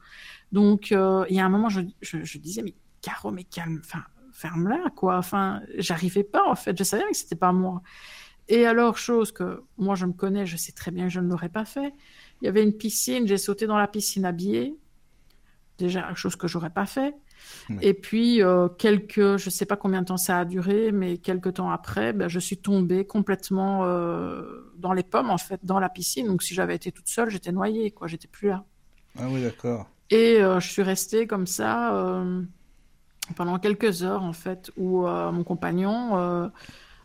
Donc euh, il y a un moment je, je, je disais mais Caro mais calme, enfin ferme-la quoi, enfin j'arrivais pas en fait, je savais que c'était pas moi. Et alors chose que moi je me connais, je sais très bien que je ne l'aurais pas fait. Il y avait une piscine, j'ai sauté dans la piscine habillée, déjà chose que j'aurais pas fait. Oui. Et puis, euh, quelques, je sais pas combien de temps ça a duré, mais quelques temps après, ben, je suis tombée complètement euh, dans les pommes, en fait, dans la piscine. Donc, si j'avais été toute seule, j'étais noyée, quoi. J'étais plus là. Ah oui, d'accord. Et euh, je suis restée comme ça euh, pendant quelques heures, en fait, où euh, mon compagnon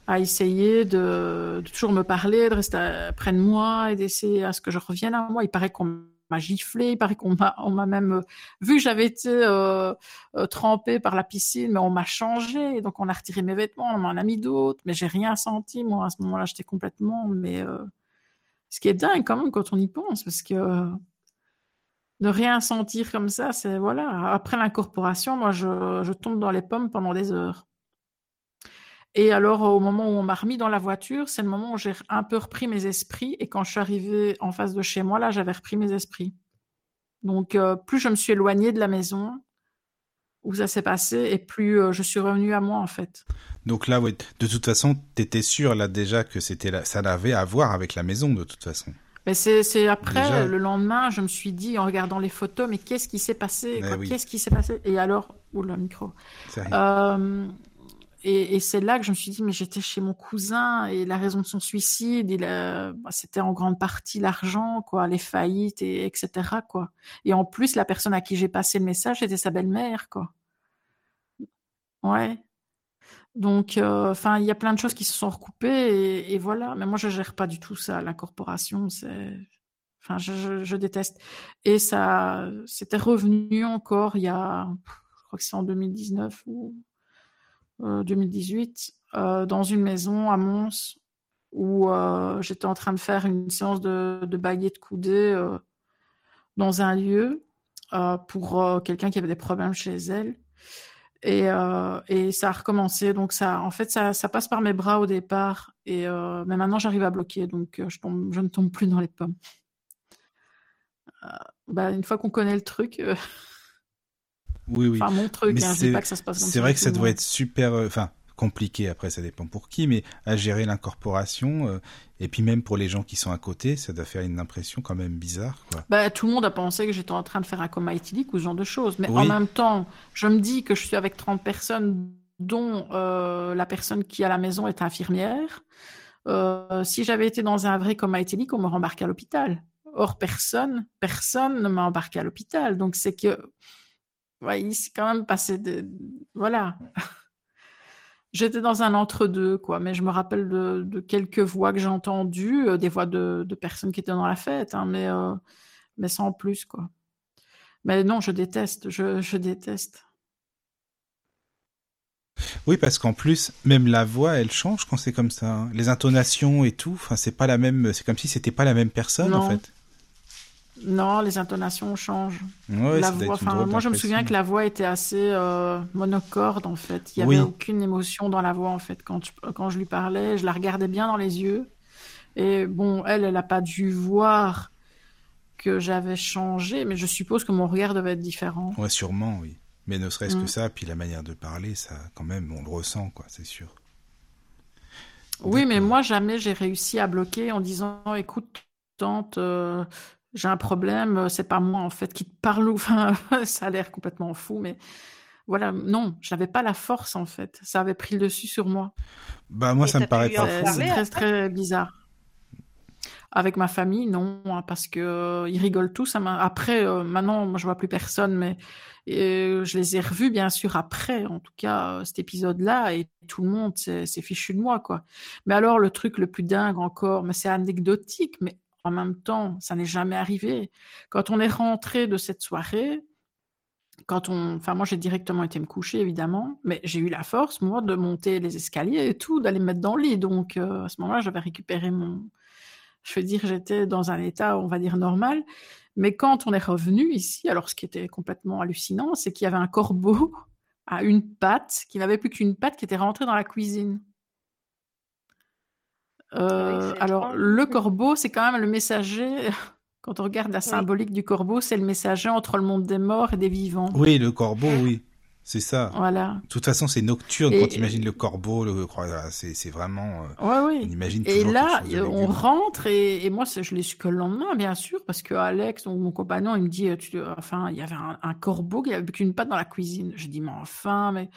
a essayé de, toujours me parler, de rester près de moi et d'essayer à ce que je revienne à moi. Il paraît qu'on m'a giflé, il paraît qu'on m'a, même euh, vu que j'avais été euh, euh, trempée par la piscine, mais on m'a changé, donc on a retiré mes vêtements, on m'en a mis d'autres, mais j'ai rien senti moi à ce moment-là, j'étais complètement, mais euh, ce qui est dingue quand même quand on y pense, parce que ne rien sentir comme ça, c'est voilà. Après l'incorporation, moi je, tombe dans les pommes pendant des heures. Et alors, au moment où on m'a remis dans la voiture, c'est le moment où j'ai un peu repris mes esprits. Et quand je suis arrivée en face de chez moi, là, j'avais repris mes esprits. Donc, euh, plus je me suis éloignée de la maison où ça s'est passé, et plus euh, je suis revenue à moi, en fait. Donc là, ouais, de toute façon, tu étais sûr là déjà que c'était ça avait à voir avec la maison, de toute façon. Mais c'est après, Déjà... le lendemain, je me suis dit, en regardant les photos, mais qu'est-ce qui s'est passé? Oui. Qu'est-ce qui s'est passé? Et alors, oula, micro. Euh, et et c'est là que je me suis dit, mais j'étais chez mon cousin et la raison de son suicide, il bah, c'était en grande partie l'argent, quoi, les faillites, et, etc. Quoi. Et en plus, la personne à qui j'ai passé le message, c'était sa belle-mère, quoi. Ouais. Donc, euh, enfin, il y a plein de choses qui se sont recoupées et, voilà. Mais moi, je gère pas du tout ça. La corporation, c'est, enfin, je, déteste. Et ça, c'était revenu encore il y a, je crois que c'est en 2019 ou euh, 2018, euh, dans une maison à Mons où euh, j'étais en train de faire une séance de, baguette coudée euh, dans un lieu euh, pour euh, quelqu'un qui avait des problèmes chez elle. Et, euh, et ça a recommencé. Donc, ça, en fait, ça, ça passe par mes bras au départ. Et, euh, mais maintenant, j'arrive à bloquer. Donc, euh, je, tombe, je ne tombe plus dans les pommes. Euh, bah, une fois qu'on connaît le truc, Oui, oui. enfin, mon truc, hein, je dis pas que ça se passe comme C'est vrai que ça doit être super, enfin compliqué. Après, ça dépend pour qui, mais à gérer l'incorporation euh, et puis même pour les gens qui sont à côté, ça doit faire une impression quand même bizarre, quoi. Bah, tout le monde a pensé que j'étais en train de faire un coma éthylique ou ce genre de choses. Mais Oui. en même temps, je me dis que je suis avec 30 personnes, dont euh, la personne qui à la maison est infirmière. Euh, si j'avais été dans un vrai coma éthylique, on me rembarquait à l'hôpital. Or, personne, personne ne m'a embarqué à l'hôpital. Donc, c'est que, ouais, il s'est quand même passé de, voilà. J'étais dans un entre-deux, quoi, mais je me rappelle de, de quelques voix que j'ai entendues, euh, des voix de, de personnes qui étaient dans la fête, hein, mais, euh, mais sans plus, quoi. Mais non, je déteste, je, je déteste. Oui, parce qu'en plus, même la voix, elle change quand c'est comme ça. hein. Les intonations et tout, enfin, c'est pas la même. C'est comme si c'était pas la même personne, en fait. Non, les intonations changent. Ouais, la voix, moi, je me souviens que la voix était assez euh, monocorde, en fait. Il y Oui. avait aucune émotion dans la voix, en fait. Quand, je- quand je lui parlais, je la regardais bien dans les yeux. Et bon, elle, elle n'a pas dû voir que j'avais changé, mais je suppose que mon regard devait être différent. Ouais, sûrement, oui. Mais ne serait-ce Mm. que ça, puis la manière de parler, ça, quand même, on le ressent, quoi, c'est sûr. Oui, mais moi, jamais j'ai réussi à bloquer en disant, écoute, tante, euh, j'ai un problème, euh, c'est pas moi, en fait, qui te parle. ou- Enfin, ça a l'air complètement fou, mais voilà, non, je n'avais pas la force, en fait. Ça avait pris le dessus sur moi. Bah, moi, Et ça me paraît pas fou. c'est très, bizarre. Avec ma famille, non, hein, parce que euh, ils rigolent tous. ma- Après, euh, maintenant, moi, je vois plus personne, mais euh, je les ai revus, bien sûr, après, en tout cas, euh, cet épisode-là, et tout le monde s'est s'est fichu de moi, quoi. Mais alors, le truc le plus dingue encore, mais c'est anecdotique, mais en même temps, ça n'est jamais arrivé. Quand on est rentré de cette soirée, quand on, enfin, moi, j'ai directement été me coucher, évidemment, mais j'ai eu la force, moi, de monter les escaliers et tout, d'aller me mettre dans le lit. Donc, euh, à ce moment-là, j'avais récupéré mon, je veux dire, j'étais dans un état, on va dire, normal. Mais quand on est revenu ici, alors ce qui était complètement hallucinant, c'est qu'il y avait un corbeau à une patte, qui n'avait plus qu'une patte, qui était rentré dans la cuisine. Euh, alors, le corbeau, c'est quand même le messager. Quand on regarde la symbolique du corbeau, c'est le messager entre le monde des morts et des vivants. Oui, le corbeau, oui. C'est ça. Voilà. De toute façon, c'est nocturne Et- quand tu imagines le corbeau, le, c'est, c'est vraiment, euh, Ouais, on oui. imagine Et là, on rentre et, et moi, je l'ai su que le lendemain, bien sûr, parce que Alex, donc mon compagnon, il me dit, tu, enfin, il y avait un, un corbeau qui avait qu'une patte dans la cuisine. Je dis, mais enfin, mais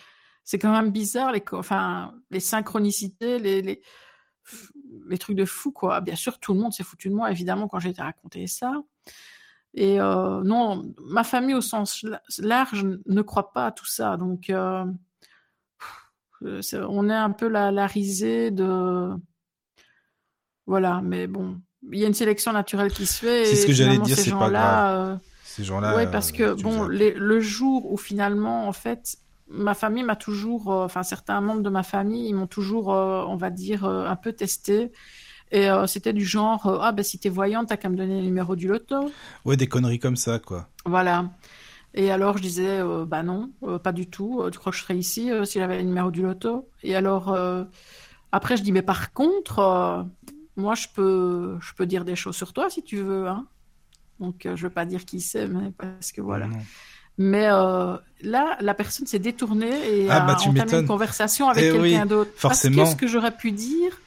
c'est quand même bizarre, les, enfin, les synchronicités, les, les, les trucs de fou, quoi. Bien sûr, tout le monde s'est foutu de moi, évidemment, quand j'ai été raconter ça. Et euh, non, ma famille au sens la- large ne croit pas à tout ça. Donc, euh, euh, on est un peu la, la risée de. Voilà, mais bon, il y a une sélection naturelle qui se fait. C'est ce que j'allais dire, ces pas euh, Ces gens-là. ouais, parce que bon, les- le jour où finalement, en fait, ma famille m'a toujours, euh, enfin certains membres de ma famille, ils m'ont toujours, euh, on va dire, euh, un peu testé. Et euh, c'était du genre, euh, ah ben si t'es voyante, t'as qu'à me donner le numéro du loto. Ouais, des conneries comme ça, quoi. Voilà. Et alors je disais, euh, bah non, pas du tout. tu crois que je serais ici si j'avais le numéro du loto Et alors après je dis, mais par contre, moi je peux, je peux dire des choses sur toi si tu veux. Hein. Donc je veux pas dire qui c'est, mais parce que voilà. Mais là, la personne s'est détournée et ah, a bah, entamé une conversation avec eh quelqu'un d'autre. Forcément. Parce que ce que j'aurais pu dire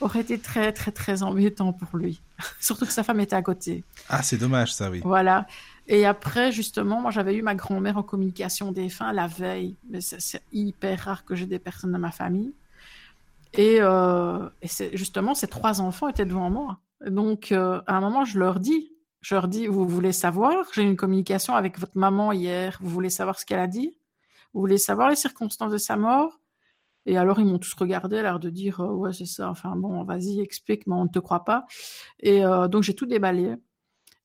aurait été très, très, très embêtant pour lui. Surtout que sa femme était à côté. Ah, c'est dommage, ça, oui. Voilà. Et après, justement, moi, j'avais eu ma grand-mère en communication défunt la veille. Mais c'est hyper rare que j'ai des personnes dans ma famille. Et, euh, et justement, ces trois enfants étaient devant moi. Donc, euh, à un moment, je leur dis, je leur dis, vous voulez savoir, j'ai eu une communication avec votre maman hier, vous voulez savoir ce qu'elle a dit? Vous voulez savoir les circonstances de sa mort? Et alors, ils m'ont tous regardé, l'air de dire euh, Ouais, c'est ça, enfin bon, vas-y, explique, mais on ne te croit pas. Et euh, donc, j'ai tout déballé.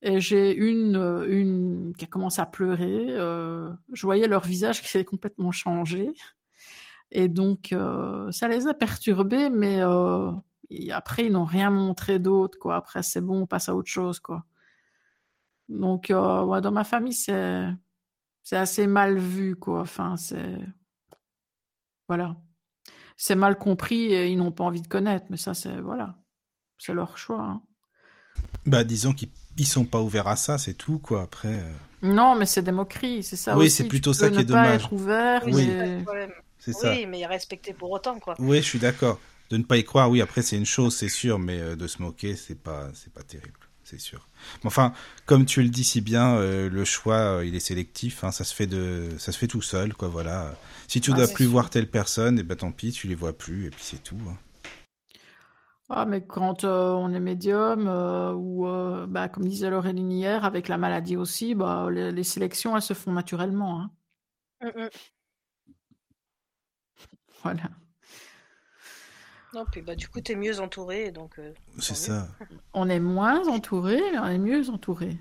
Et j'ai une, euh, une qui a commencé à pleurer. je voyais leur visage qui s'est complètement changé. Et donc, ça les a perturbés, mais après, ils n'ont rien montré d'autre. Après, c'est bon, on passe à autre chose. Donc, ouais, dans ma famille, c'est, c'est assez mal vu. Quoi. Enfin, c'est. Voilà c'est mal compris et ils n'ont pas envie de connaître. Mais ça, c'est voilà, c'est leur choix. Hein. Bah, disons qu'ils sont pas ouverts à ça, c'est tout, quoi. Après. Euh. Non, mais c'est des moqueries, c'est ça. Oui, c'est plutôt ça qui est dommage. Être ouvert, oui, c'est ça. Oui, mais respecter pour autant, quoi. Oui, je suis d'accord. De ne pas y croire, oui, après c'est une chose, c'est sûr, mais euh, de se moquer, c'est pas, c'est pas terrible, c'est sûr. Enfin, comme tu le dis si bien, euh, le choix, il est sélectif. Hein, ça se fait de, ça se fait tout seul, quoi. Voilà. Si tu ne ah, dois plus voir telle personne, et eh ben tant pis, tu les vois plus et puis c'est tout. Hein. Ah, mais quand euh, on est médium, euh, ou euh, bah, comme disait Laureline hier, avec la maladie aussi, bah, les, sélections, elles se font naturellement. Hein. Mmh, mmh. Voilà. Non, puis bah, du coup, tu es mieux entouré. donc. c'est ça. On est moins entouré, mais on est mieux entouré.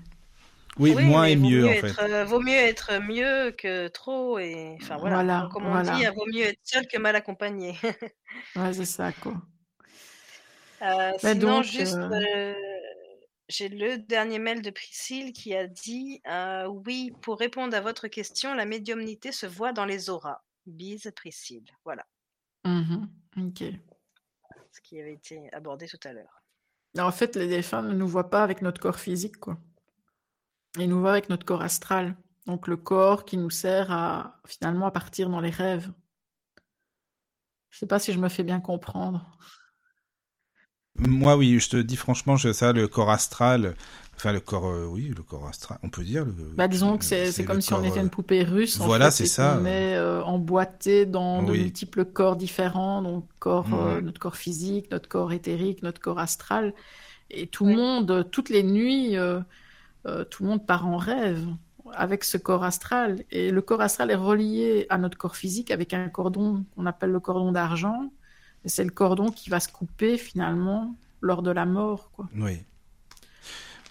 Oui, moins et mieux, en fait. Euh, vaut mieux être mieux que trop. Et, enfin, voilà. Comme on dit, il vaut mieux être seul que mal accompagné. ouais, c'est ça, quoi. Euh, sinon, juste, euh, j'ai le dernier mail de Priscille qui a dit Oui, pour répondre à votre question, la médiumnité se voit dans les auras. Bise, Priscille. Voilà. Mmh ok. Qui avait été abordé tout à l'heure. En fait, les défunts ne nous voient pas avec notre corps physique, quoi. Et nous voit avec notre corps astral. Donc le corps qui nous sert à finalement à partir dans les rêves. Je ne sais pas si je me fais bien comprendre. Moi, oui, je te dis franchement, je, ça, le corps astral, enfin le corps, euh, oui, le corps astral, on peut dire. Le, bah, disons que c'est comme si on était une euh, poupée russe. Voilà, c'est ça. On est euh, emboîté dans de multiples corps différents, donc corps, notre corps physique, notre corps éthérique, notre corps astral, et tout le monde, toutes les nuits euh, tout le monde part en rêve avec ce corps astral. Et le corps astral est relié à notre corps physique avec un cordon qu'on appelle le cordon d'argent. Et c'est le cordon qui va se couper finalement lors de la mort. Quoi. Oui.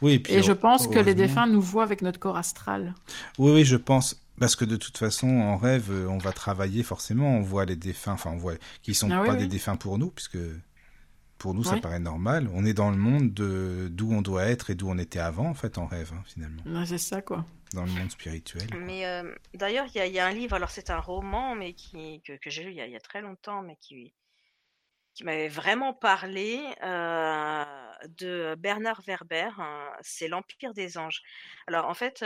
Oui, et, je pense que les défunts nous voient avec notre corps astral. Oui, oui, je pense. Parce que de toute façon, en rêve, on va travailler forcément. On voit les défunts, enfin, on voit qu'ils sont ah pas des défunts pour nous, puisque pour nous, ça paraît normal. On est dans le monde de d'où on doit être et d'où on était avant, en fait, en rêve, hein, finalement. c'est ça, quoi. Dans le monde spirituel. Mais euh, d'ailleurs, il y, a un livre, alors c'est un roman, mais qui, que, que j'ai lu il y, a, très longtemps, mais qui, qui m'avait vraiment parlé de Bernard Werber, c'est l'Empire des anges. Alors en fait,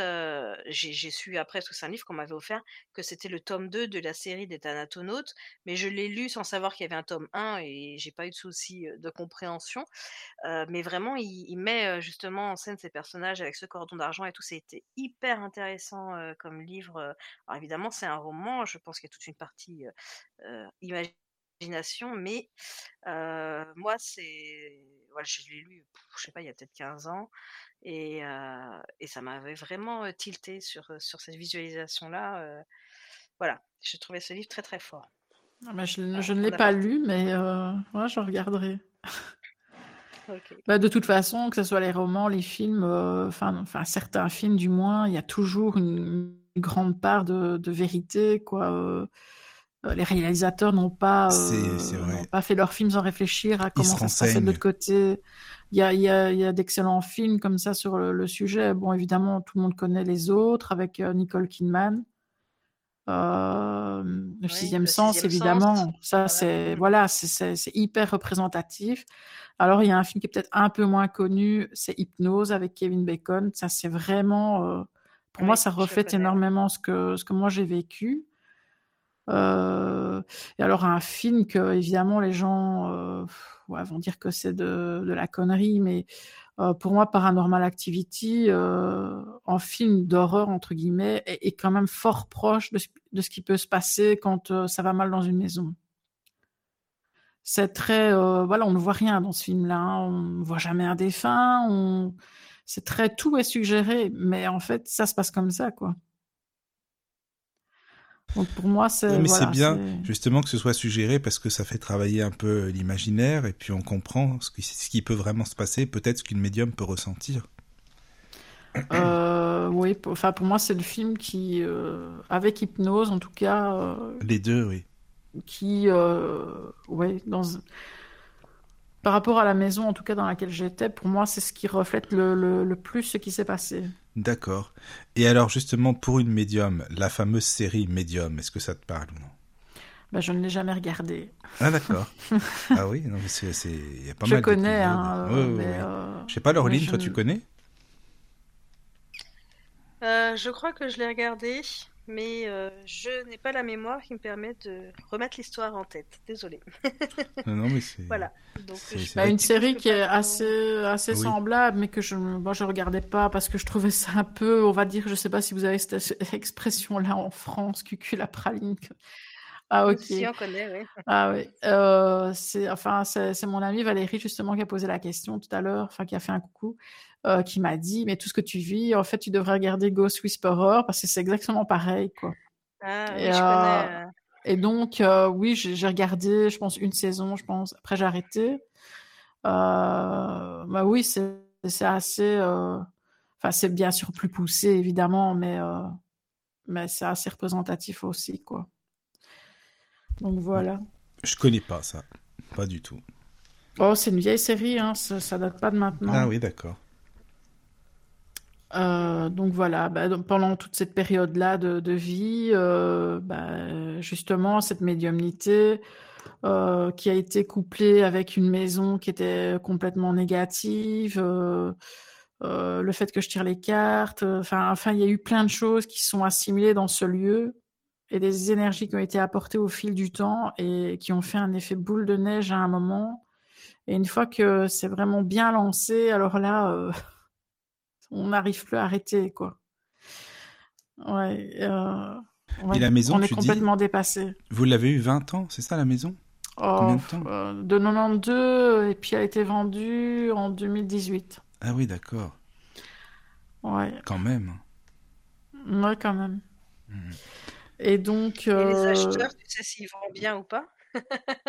j'ai su après, c'est un livre qu'on m'avait offert, que c'était le tome 2 de la série des Thanatonautes, mais je l'ai lu sans savoir qu'il y avait un tome 1 et j'ai pas eu de souci de compréhension. mais vraiment, il, met justement en scène ces personnages avec ce cordon d'argent et tout, c'était hyper intéressant comme livre. Alors évidemment, c'est un roman, je pense qu'il y a toute une partie imaginaire mais moi, c'est. Voilà, je l'ai lu, je sais pas, il y a peut-être 15 ans, et, et ça m'avait vraiment tilté sur, sur cette visualisation-là. voilà, j'ai trouvé ce livre très très fort. Ah, je, ne l'ai pas lu, mais moi, je regarderai. Bah, de toute façon, que ce soit les romans, les films, enfin, certains films du moins, il y a toujours une, grande part de, de vérité, quoi les réalisateurs n'ont pas, euh, pas fait leurs films sans réfléchir à Ils comment se ça se passait de l'autre côté. Il y a, il y a, il y a d'excellents films comme ça sur le, le sujet. Bon, évidemment, tout le monde connaît les autres avec euh, Nicole Kidman. Euh, le Oui, sixième Le sens, Sixième évidemment. Sens, Ça, voilà. c'est voilà, c'est- c'est c'est hyper représentatif. Alors, il y a un film qui est peut-être un peu moins connu, c'est Hypnose avec Kevin Bacon. Ça, c'est vraiment, euh, pour moi, ça reflète énormément ce que, ce que moi j'ai vécu. Euh, et alors, un film que, évidemment, les gens euh, vont dire que c'est de, la connerie, mais euh, pour moi, Paranormal Activity, en film d'horreur, entre guillemets, est, quand même fort proche de, ce- qui peut se passer quand ça va mal dans une maison. C'est très. voilà, on ne voit rien dans ce film-là. hein. On ne voit jamais un défunt. C'est très. Tout est suggéré, mais en fait, ça se passe comme ça, quoi. Donc pour moi, c'est. Mais voilà, c'est bien justement que ce soit suggéré parce que ça fait travailler un peu l'imaginaire et puis on comprend ce qui, ce qui peut vraiment se passer, peut-être ce qu'une médium peut ressentir. Euh, oui, pour, enfin pour moi c'est le film qui, euh, avec hypnose en tout cas, euh, Les deux, oui. qui, euh, ouais, dans par rapport à la maison en tout cas dans laquelle j'étais, pour moi c'est ce qui reflète le, le, le plus ce qui s'est passé. D'accord. Et alors justement pour une médium, la fameuse série Médium, est-ce que ça te parle ou non? Ben, je ne l'ai jamais regardé. Ah d'accord. ah oui, non mais c'est c'est il y a pas je mal connais, d'épisodes. hein, Ouais, euh, ouais, mais ouais. euh, Je sais pas Laureline, toi je tu connais? Euh, je crois que je l'ai regardé, mais euh, je n'ai pas la mémoire qui me permet de remettre l'histoire en tête. Désolée. Non non mais c'est Voilà. Donc, je- bah, une série qui est assez, assez Oui. semblable, mais que je ne je regardais pas parce que je trouvais ça un peu, on va dire, je sais pas si vous avez cette expression-là en France, cucul la praline. que- Ah ok. Si on connaît, oui. Ah oui, euh, c'est enfin c'est c'est mon amie Valérie justement qui a posé la question tout à l'heure, enfin qui a fait un coucou, euh, qui m'a dit mais tout ce que tu vis, en fait tu devrais regarder Ghost Whisperer parce que c'est exactement pareil quoi. Ah oui, Et, je euh, connais. euh, Et donc euh, oui j'ai regardé, je pense une saison, je pense. Après j'ai arrêté. Euh, bah oui c'est c'est assez, euh, enfin c'est bien sûr plus poussé évidemment, mais euh, mais c'est assez représentatif aussi quoi. Donc voilà. Je connais pas ça. Pas du tout. Oh, c'est une vieille série, hein, ça, ça date pas de maintenant. Ah oui, d'accord. Euh, donc voilà, bah, pendant toute cette période-là de, vie, euh, bah, justement, cette médiumnité euh, qui a été couplée avec une maison qui était complètement négative, le fait que je tire les cartes, enfin, enfin, il y a eu plein de choses qui sont assimilées dans ce lieu et des énergies qui ont été apportées au fil du temps et qui ont fait un effet boule de neige à un moment. Et une fois que c'est vraiment bien lancé, alors là, on n'arrive plus à arrêter, quoi. Ouais, euh, ouais, Et la maison, on est tu dis complètement dépassé. Vous l'avez eu 20 ans, c'est ça la maison? Oh, Combien de temps? euh, de 92, et puis elle a été vendue en 2018. Ah oui, d'accord. Ouais, Quand même. ouais, quand même. Mhm. Et donc, Et les euh, acheteurs, tu sais s'ils vont bien ou pas?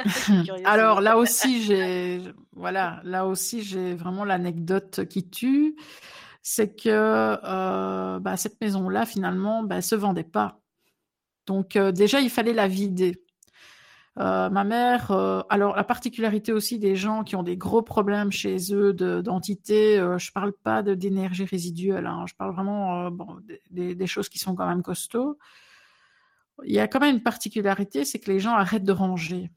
Curieuse. Alors là aussi, j'ai voilà, là aussi j'ai vraiment l'anecdote qui tue, c'est que euh, bah, cette maison-là finalement, bah, elle se vendait pas. Donc euh, déjà il fallait la vider. Euh, ma mère, alors la particularité aussi des gens qui ont des gros problèmes chez eux de- d'entités, euh, je parle pas d'énergie résiduelle, hein, je parle vraiment des, des choses qui sont quand même costauds. Il y a quand même une particularité, c'est que les gens arrêtent de ranger.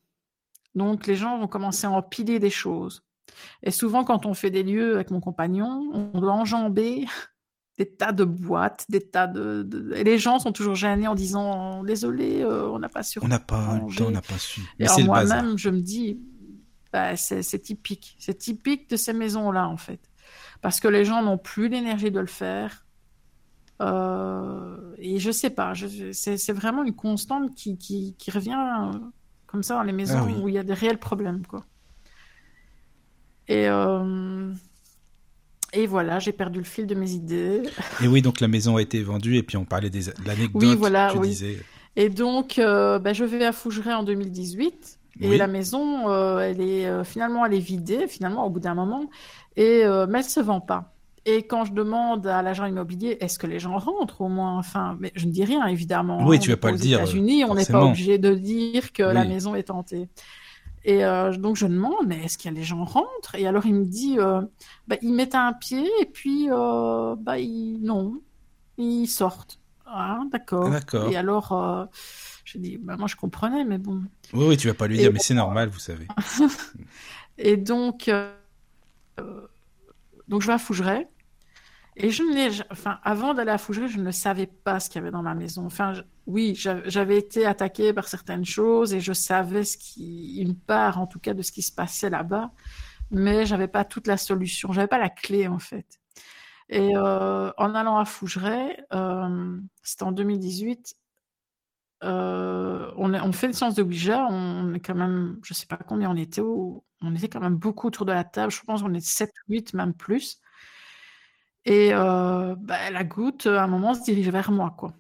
Donc les gens vont commencer à empiler des choses. Et souvent, quand on fait des lieux avec mon compagnon, on doit enjamber des tas de boîtes, des tas de... de- Et les gens sont toujours gênés en disant « Désolé, euh, on n'a pas su On n'a pas le temps, on n'a pas su. Et Mais alors moi-même, je me dis, bah, c'est typique. C'est typique de ces maisons-là, en fait. Parce que les gens n'ont plus l'énergie de le faire. Euh, et je sais pas, je- c'est vraiment une constante qui, qui, qui revient comme ça dans les maisons Ah oui. où il y a des réels problèmes, quoi. Et, euh, et voilà, j'ai perdu le fil de mes idées. Et oui, donc la maison a été vendue et puis on parlait des de l'anecdote. Oui, voilà, tu oui. disais. Et donc, euh, bah, je vais à Fougeray en 2018. Et Oui. la maison, euh, elle est euh, finalement, elle est vidée, finalement, au bout d'un moment. Et, mais elle se vend pas. Et quand je demande à l'agent immobilier, est-ce que les gens rentrent au moins? Enfin, mais je ne dis rien évidemment. Oui, hein. tu vas pas le aux dire, États-Unis, on n'est pas obligé de dire que la maison est tentée. Et euh, donc je demande, mais est-ce que les gens rentrent? Et alors il me dit, euh, bah, ils mettent un pied et puis euh, bah ils non, ils sortent. Ah, d'accord. Ah. Et alors euh, je dis, bah, moi je comprenais, mais bon. Oui, oui, tu vas pas lui Et- dire, mais c'est normal, vous savez. Et donc, donc je vais à Fougeray. Et je ne l'ai, enfin, avant d'aller à Fougeray, je ne savais pas ce qu'il y avait dans ma maison. Enfin, oui, j'avais été attaquée par certaines choses et je savais ce qui, une part, en tout cas, de ce qui se passait là-bas, mais j'avais pas toute la solution. J'avais pas la clé, en fait. Et euh, en allant à Fougeray, euh, c'était en 2018, euh, on, fait une séance de Ouija, on est quand même, je sais pas combien on était, on était quand même beaucoup autour de la table, je pense qu'on est 7, 8, même plus. Et bah, la goutte, à un moment, se dirige vers moi, quoi.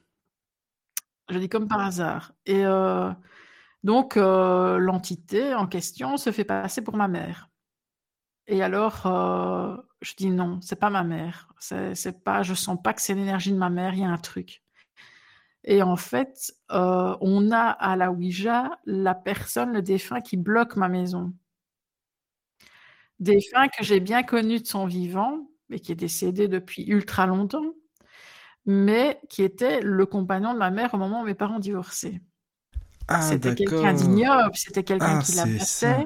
Je dis comme par hasard. Et donc, l'entité en question se fait passer pour ma mère. Et alors, je dis non, c'est pas ma mère. C'est, pas, je sens pas que c'est l'énergie de ma mère, il y a un truc. Et en fait, on a à la Ouija la personne, le défunt, qui bloque ma maison. Défunt que j'ai bien connu de son vivant, mais qui est décédé depuis ultra longtemps, mais qui était le compagnon de ma mère au moment où mes parents divorçaient. Ah, c'était quelqu'un d'ignoble, c'était quelqu'un Ah, qui ça.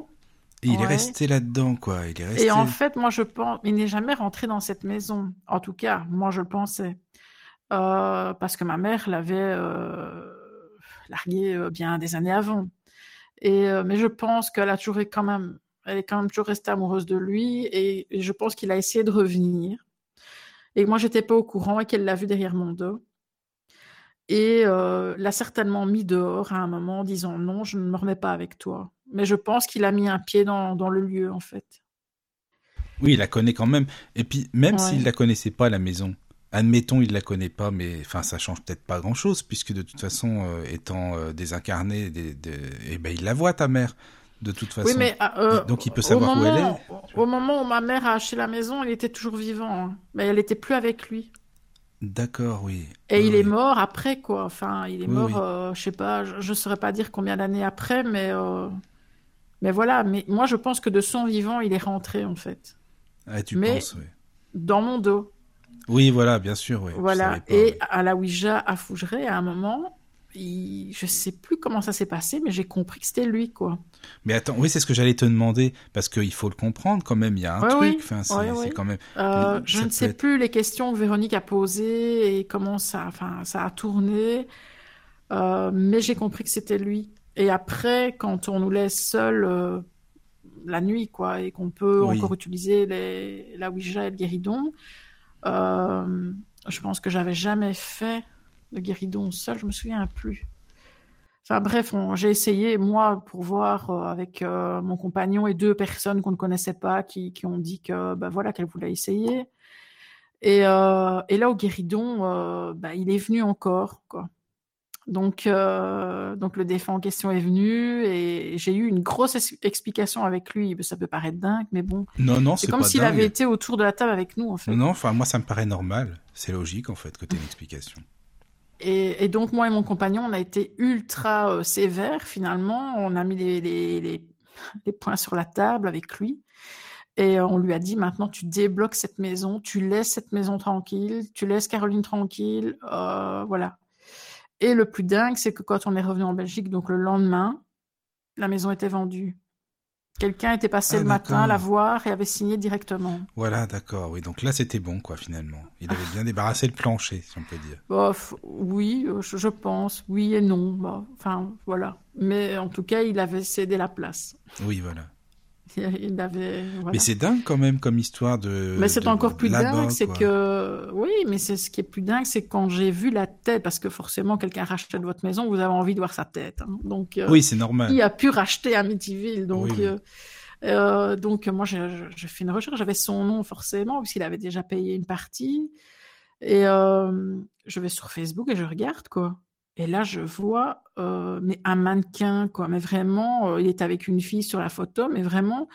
Et il est resté là-dedans, quoi. Il est resté. Et en fait, moi, je pense, il n'est jamais rentré dans cette maison. En tout cas, moi, je le pensais. Euh, parce que ma mère l'avait euh, largué euh, bien des années avant. Et, mais je pense qu'elle a toujours quand même, elle est quand même toujours restée amoureuse de lui. Et, je pense qu'il a essayé de revenir. Et moi, j'étais pas au courant et qu'elle l'a vu derrière mon dos. Et euh, l'a certainement mis dehors à un moment en disant non, je ne me remets pas avec toi. Mais je pense qu'il a mis un pied dans, dans le lieu, en fait. Oui, il la connaît quand même. Et puis, même Ouais. s'il la connaissait pas, la maison, admettons, il la connaît pas, mais enfin, ça change peut-être pas grand-chose, puisque de toute façon, euh, étant euh, désincarné, des, des- eh ben, il la voit, ta mère, de toute façon. Oui, mais euh, Donc, il peut au savoir où elle moment- Au moment où ma mère a acheté la maison, il était toujours vivant, hein. mais elle n'était plus avec lui. D'accord, oui. Et Oui, il est mort après, quoi. Enfin, il est Oui, mort, euh, je sais pas, je ne saurais pas dire combien d'années après, mais, euh, mais voilà. Mais moi, je pense que de son vivant, il est rentré, en fait, Ah, tu mais- penses, oui. dans mon dos. Oui, voilà, bien sûr, oui. Voilà. pas, Et à la Ouija, à Fougeray, à un moment, il... je sais plus comment ça s'est passé, mais j'ai compris que c'était lui, quoi. Mais attends, oui, c'est ce que j'allais te demander, parce qu'il faut le comprendre quand même, il y a un Ouais, truc, oui. enfin, c'est Ouais, quand même... Euh, je ne sais être- plus les questions que Véronique a posées et comment ça, enfin, ça a tourné, Euh, mais j'ai compris que c'était lui. Et après, quand on nous laisse seuls euh, la nuit, quoi, et qu'on peut Oui. encore utiliser les, la Ouija et le guéridon, je pense que j'avais jamais fait le guéridon seul, je me souviens plus. Enfin bref, j'ai essayé, moi, pour voir euh, avec euh, mon compagnon et deux personnes qu'on ne connaissait pas qui, qui ont dit que ben voilà qu'elles voulaient essayer. Et, euh, et là, au guéridon, bah, il est venu encore. Quoi. Donc, donc le défunt en question est venu et j'ai eu une grosse explication avec lui. Ça peut paraître dingue, mais bon, Non, non, c'est comme s'il avait été autour de la table avec nous, en fait. Non, enfin, moi, ça me paraît normal. C'est logique, en fait, que tu une explication. Et, donc, moi et mon compagnon, on a été ultra euh, sévères, finalement. On a mis les, les points sur la table avec lui. Et euh, on lui a dit, maintenant, tu débloques cette maison, tu laisses cette maison tranquille, tu laisses Caroline tranquille, euh, voilà. Et le plus dingue, c'est que quand on est revenu en Belgique, donc le lendemain, la maison était vendue. Quelqu'un était passé Ah, le matin d'accord. la voir et avait signé directement. Voilà, d'accord, oui. Donc là, c'était bon, quoi, finalement. Il avait bien débarrassé le plancher, si on peut dire. Bof, oui, euh, je, je pense, oui et non. bah, Enfin, voilà. Mais en tout cas, il avait cédé la place. Oui, voilà. Il avait. voilà. Mais c'est dingue, quand même, comme histoire de... Mais c'est encore plus dingue, c'est que. Oui, mais c'est ce qui est plus dingue, c'est quand j'ai vu la tête, parce que forcément, quelqu'un rachète votre maison, vous avez envie de voir sa tête. hein. Donc, euh, Oui, c'est normal. qui a pu racheter Amityville Donc, Oui, oui. euh, euh, donc moi, j'ai fait une recherche. J'avais son nom forcément, puisqu'il avait déjà payé une partie. Et je vais sur Facebook et je regarde, quoi. Et là, je vois euh, un mannequin, quoi. Mais vraiment, euh, il est avec une fille sur la photo, mais vraiment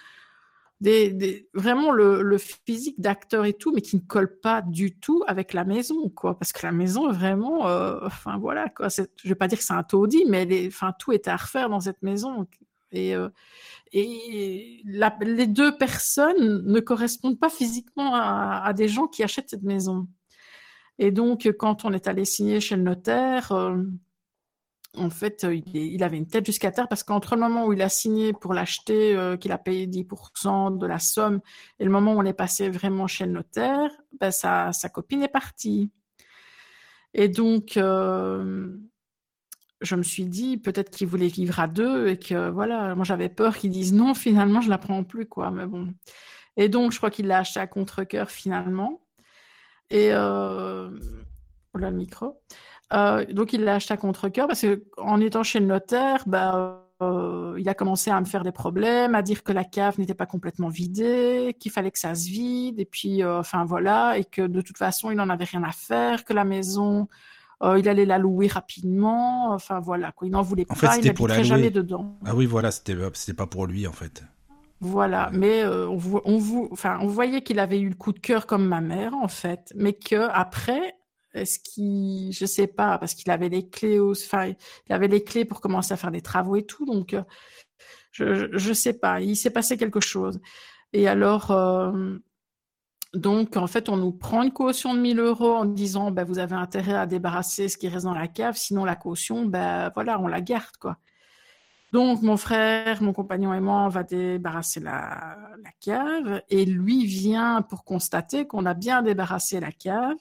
le, physique d'acteur et tout, mais qui ne colle pas du tout avec la maison, quoi. Parce que la maison, vraiment, euh, voilà, quoi. Je vais pas dire que c'est un taudis, mais enfin tout est à refaire dans cette maison. Et les deux personnes ne correspondent pas physiquement à, des gens qui achètent cette maison. Et donc, quand on est allé signer chez le notaire, euh, en fait, euh, il, avait une tête jusqu'à terre parce qu'entre le moment où il a signé pour l'acheter, euh, qu'il a payé 10% de la somme, et le moment où on est passé vraiment chez le notaire, ben, sa, copine est partie. Et donc, je me suis dit peut-être qu'il voulait vivre à deux et que voilà, moi j'avais peur qu'ils disent non, finalement je la prends plus quoi. Mais bon. Et donc, je crois qu'il l'a acheté à contre-cœur finalement. Et euh... là, le micro. Euh, donc il l'a acheté à contre-cœur parce qu'en étant chez le notaire, bah, euh, il a commencé à me faire des problèmes, à dire que la cave n'était pas complètement vidée, qu'il fallait que ça se vide, et puis euh, enfin voilà, et que de toute façon il n'en avait rien à faire, que la maison il allait la louer rapidement, enfin voilà, quoi. il n'en voulait en pas, fait, il n'habiterait jamais dedans. Ah oui, voilà, c'était pas pour lui en fait. Voilà, mais on, on, voyait qu'il avait eu le coup de cœur comme ma mère en fait, mais que après est-ce qu'il, je sais pas, parce qu'il avait les clés, enfin, il avait les clés pour commencer à faire des travaux et tout, donc euh, je, je sais pas. Il s'est passé quelque chose. Et alors, euh, donc en fait, on nous prend une caution de 1000 euros en disant, ben, vous avez intérêt à débarrasser ce qui reste dans la cave, sinon la caution, ben voilà, on la garde quoi. Donc mon frère, mon compagnon et moi, on va débarrasser la, cave et lui vient pour constater qu'on a bien débarrassé la cave.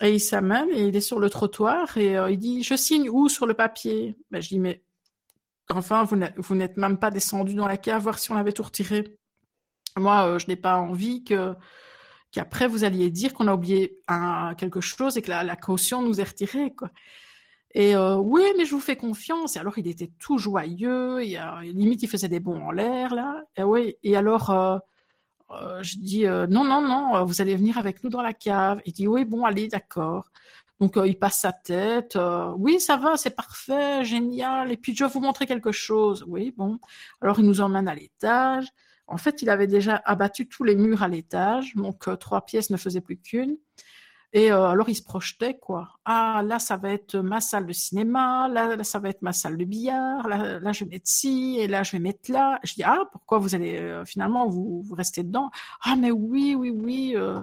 Et il s'amène et il est sur le trottoir et euh, il dit Je signe où sur le papier? Ben, Je dis Mais enfin, vous n'êtes même pas descendu dans la cave voir si on avait tout retiré. Moi, euh, je n'ai pas envie que qu'après vous alliez dire qu'on a oublié quelque chose et que la, caution nous est retirée. Et euh, oui, mais je vous fais confiance. Et alors, il était tout joyeux. Et, limite, il faisait des bons en l'air, là. Et, oui, et alors, euh, je dis euh, non, non, non, euh, vous allez venir avec nous dans la cave. Il dit oui, bon, allez, d'accord. Donc il passe sa tête. oui, ça va, c'est parfait, génial. Et puis je vais vous montrer quelque chose. Oui, bon. Alors il nous emmène à l'étage. En fait, il avait déjà abattu tous les murs à l'étage, donc trois pièces ne faisaient plus qu'une. Et euh, alors, il se projetait, quoi. Ah, là, ça va être ma salle de cinéma, là, ça va être ma salle de billard, là, je vais mettre ci, et là, je vais mettre là. Je dis, ah, pourquoi vous allez, euh, finalement, vous, vous restez dedans? Ah, mais oui, oui, oui. Euh.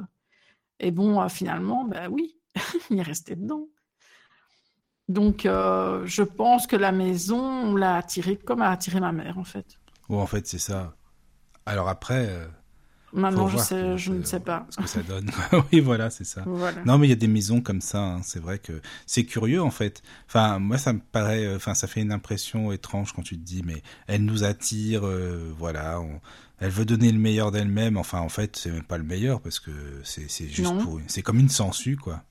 Et bon, finalement, ben oui, il est resté dedans. Donc, je pense que la maison, on l'a attiré comme a attiré ma mère, en fait. Bon, en fait, c'est ça. Alors après, Maintenant, je, sais, je ne sais pas. Ce que ça donne. oui, voilà, c'est ça. Non, mais il y a des maisons comme ça. Hein. C'est vrai que c'est curieux, en fait. Enfin, moi, ça me paraît. Enfin, ça fait une impression étrange quand tu te dis, mais elle nous attire. Euh, voilà. Elle veut donner le meilleur d'elle-même. Enfin, en fait, c'est même pas le meilleur parce que c'est juste pour. C'est comme une sangsue, quoi.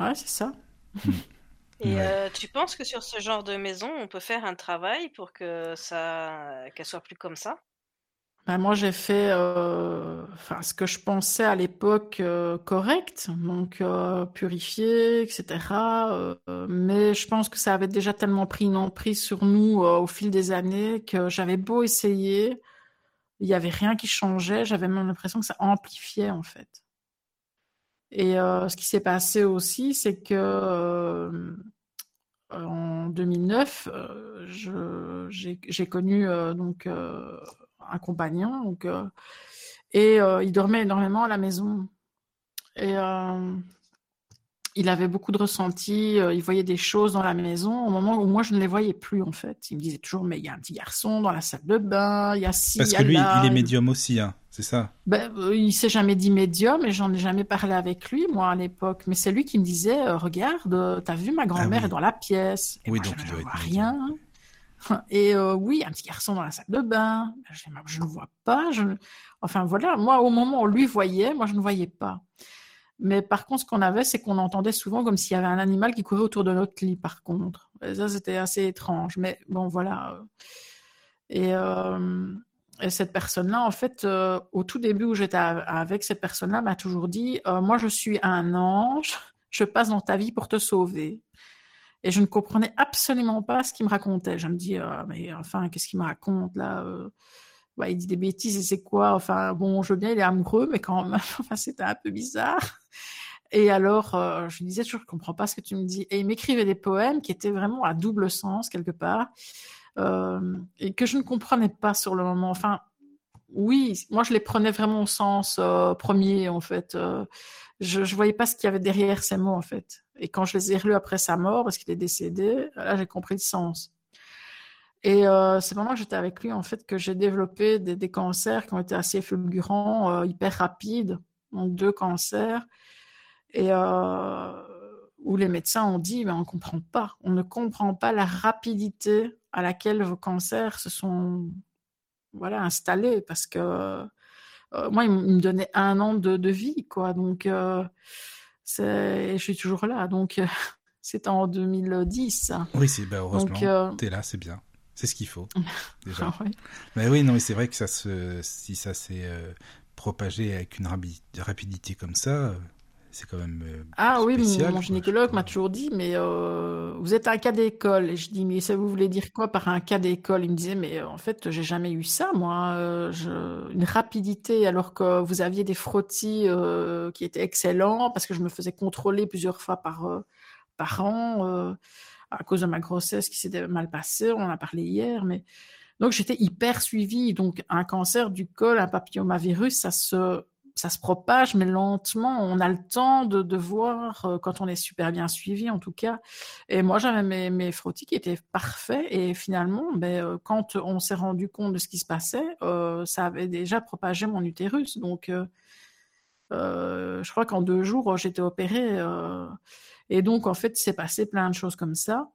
Ouais, c'est ça. Hmm. Et euh, tu penses que sur ce genre de maison, on peut faire un travail pour que ça, qu'elle soit plus comme ça? Ben, moi, j'ai fait euh, ce que je pensais à l'époque euh, correct, donc euh, purifié, etc. Mais je pense que ça avait déjà tellement pris une emprise sur nous au fil des années que j'avais beau essayer, il n'y avait rien qui changeait. J'avais même l'impression que ça amplifiait en fait. Et ce qui s'est passé aussi, c'est que en 2009, j'ai connu donc un compagnon. Donc, euh, et euh, il dormait énormément à la maison. Et euh, il avait beaucoup de ressentis, il voyait des choses dans la maison au moment où moi je ne les voyais plus en fait. Il me disait toujours mais il y a un petit garçon dans la salle de bain, il y a ci, Parce que lui, il est médium aussi, hein, c'est ça. Ben, il s'est jamais dit médium et j'en ai jamais parlé avec lui moi à l'époque. Mais c'est lui qui me disait regarde, t'as vu ma grand-mère ah est dans la pièce. Et oui, moi, donc je ne vois rien. Et euh, oui, un petit garçon dans la salle de bain. Je ne vois pas. Enfin voilà, moi au moment où lui voyait, moi je ne voyais pas. Mais par contre, ce qu'on avait, c'est qu'on entendait souvent comme s'il y avait un animal qui courait autour de notre lit, par contre. Et ça, c'était assez étrange. Mais bon, voilà. Et, euh, et cette personne-là, en fait, euh, au tout début où j'étais avec cette personne-là, m'a toujours dit Moi, je suis un ange, je passe dans ta vie pour te sauver. Et je ne comprenais absolument pas ce qu'il me racontait. Je me dis, euh, mais enfin, qu'est-ce qu'il me raconte là euh? il dit des bêtises et c'est quoi? Enfin, bon, je veux bien, il est amoureux, mais quand même, enfin, c'était un peu bizarre. Et alors, euh, je lui disais toujours, je comprends pas ce que tu me dis. Et il m'écrivait des poèmes qui étaient vraiment à double sens quelque part, euh, et que je ne comprenais pas sur le moment. Enfin, oui, moi je les prenais vraiment au sens premier en fait. Je, je voyais pas ce qu'il y avait derrière ces mots en fait. Et quand je les ai relus après sa mort, parce qu'il est décédé, là j'ai compris le sens. Et euh, c'est pendant que j'étais avec lui en fait que j'ai développé des, cancers qui ont été assez fulgurants, euh, hyper rapides, donc deux cancers, et euh, où les médecins ont dit mais on comprend pas, on ne comprend pas la rapidité à laquelle vos cancers se sont voilà installés parce que euh, moi il me donnait un an de, de vie quoi, donc je suis toujours là donc c'est en 2010. Oui, c'est bah, heureusement. Euh... T'es là, c'est bien. C'est ce qu'il faut déjà. Ah ouais. Mais oui, non, mais c'est vrai que ça se, si ça s'est euh, propagé avec une rapidité comme ça, c'est quand même euh, ah spécial, oui, mon, gynécologue m'a toujours dit, mais euh, vous êtes un cas d'école. Et je dis, mais ça vous voulez dire quoi par un cas d'école? Il me disait, mais euh, en fait, j'ai jamais eu ça, moi. Je... Une rapidité, alors que vous aviez des frottis euh, qui étaient excellents, parce que je me faisais contrôler plusieurs fois par euh, par an à cause de ma grossesse qui s'était mal passée. On en a parlé hier, mais donc j'étais hyper suivie. Donc un cancer du col, un papillomavirus, ça se ça se propage, mais lentement. On a le temps de, de voir euh, quand on est super bien suivi, en tout cas. Et moi, j'avais mes, mes frottis qui étaient parfaits. Et finalement, ben, euh, quand on s'est rendu compte de ce qui se passait, euh, ça avait déjà propagé mon utérus. Donc, je crois qu'en deux jours, j'étais opérée. Et donc, en fait, c'est passé plein de choses comme ça.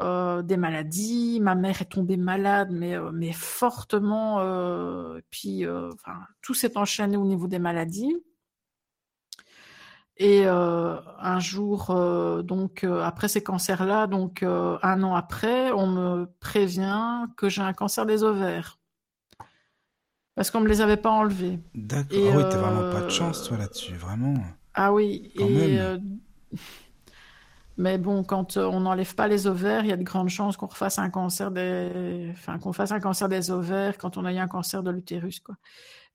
Euh, des maladies. Ma mère est tombée malade, mais, euh, mais fortement. Euh, puis, enfin, tout s'est enchaîné au niveau des maladies. Et un jour, donc après ces cancers-là, donc un an après, on me prévient que j'ai un cancer des ovaires. Parce qu'on me les avait pas enlevés. D'accord. Ah oui, t'as euh, vraiment pas de chance, toi, là-dessus, vraiment. Ah oui, Quand et même. Mais bon, quand euh, on n'enlève pas les ovaires, il y a de grandes chances qu'on refasse un cancer des, enfin qu'on fasse un cancer des ovaires quand on a eu un cancer de l'utérus, quoi.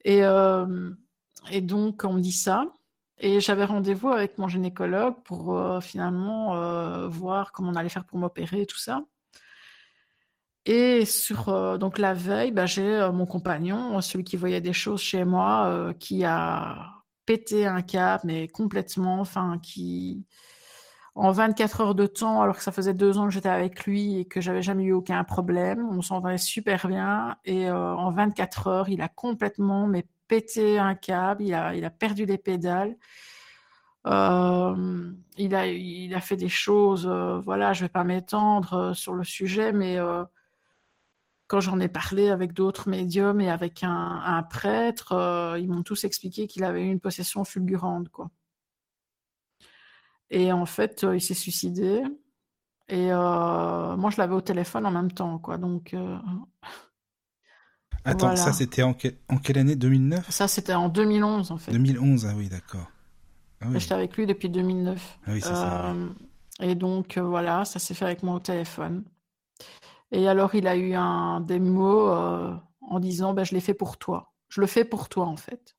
Et euh, donc on me dit ça, et j'avais rendez-vous avec mon gynécologue pour euh, finalement voir comment on allait faire pour m'opérer et tout ça. Et donc la veille, bah, j'ai mon compagnon, celui qui voyait des choses chez moi, qui a pété un câble, mais complètement, enfin qui en 24 heures de temps, alors que ça faisait deux ans que j'étais avec lui et que j'avais jamais eu aucun problème, on s'entendait super bien. Et euh, en 24 heures, il a complètement mais pété un câble, il a, il a perdu les pédales. Euh, il a, il a fait des choses, euh, voilà, je vais pas m'étendre sur le sujet, mais quand j'en ai parlé avec d'autres médiums et avec un, un prêtre, ils m'ont tous expliqué qu'il avait eu une possession fulgurante, quoi. Et en fait, euh, il s'est suicidé. Et euh, moi, je l'avais au téléphone en même temps, quoi. Donc, euh, Attends, voilà. ça, c'était en, que- en quelle année? 2009 ça, c'était en 2011, en fait. 2011, ah oui, d'accord. Ah oui, J'étais avec lui depuis 2009. ah oui c'est ça. Euh, et donc, euh, voilà, ça s'est fait avec moi au téléphone. Et alors, il a eu un, des mots euh, en disant, ben, je l'ai fait pour toi. Je le fais pour toi, en fait.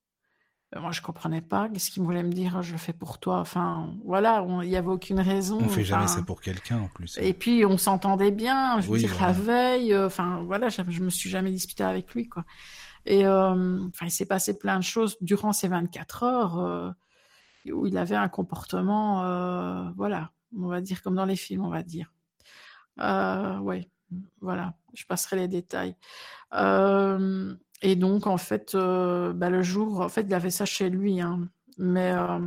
Euh, moi, je comprenais pas. Qu'est-ce qu'il voulait me dire? Je le fais pour toi. Enfin, voilà, il y avait aucune raison. On fait jamais ça pour quelqu'un, en plus. Et puis, on s'entendait bien. Je veux Oui, dire, voilà. la veille, euh, enfin, voilà, je, je me suis jamais disputée avec lui, quoi. Et, euh, enfin, il s'est passé plein de choses durant ces 24 heures, euh, où il avait un comportement, euh, voilà, on va dire comme dans les films, on va dire. Euh, ouais, voilà, je passerai les détails. Euh, et donc, en fait, euh, bah, le jour, en fait, il avait ça chez lui, hein. Mais euh,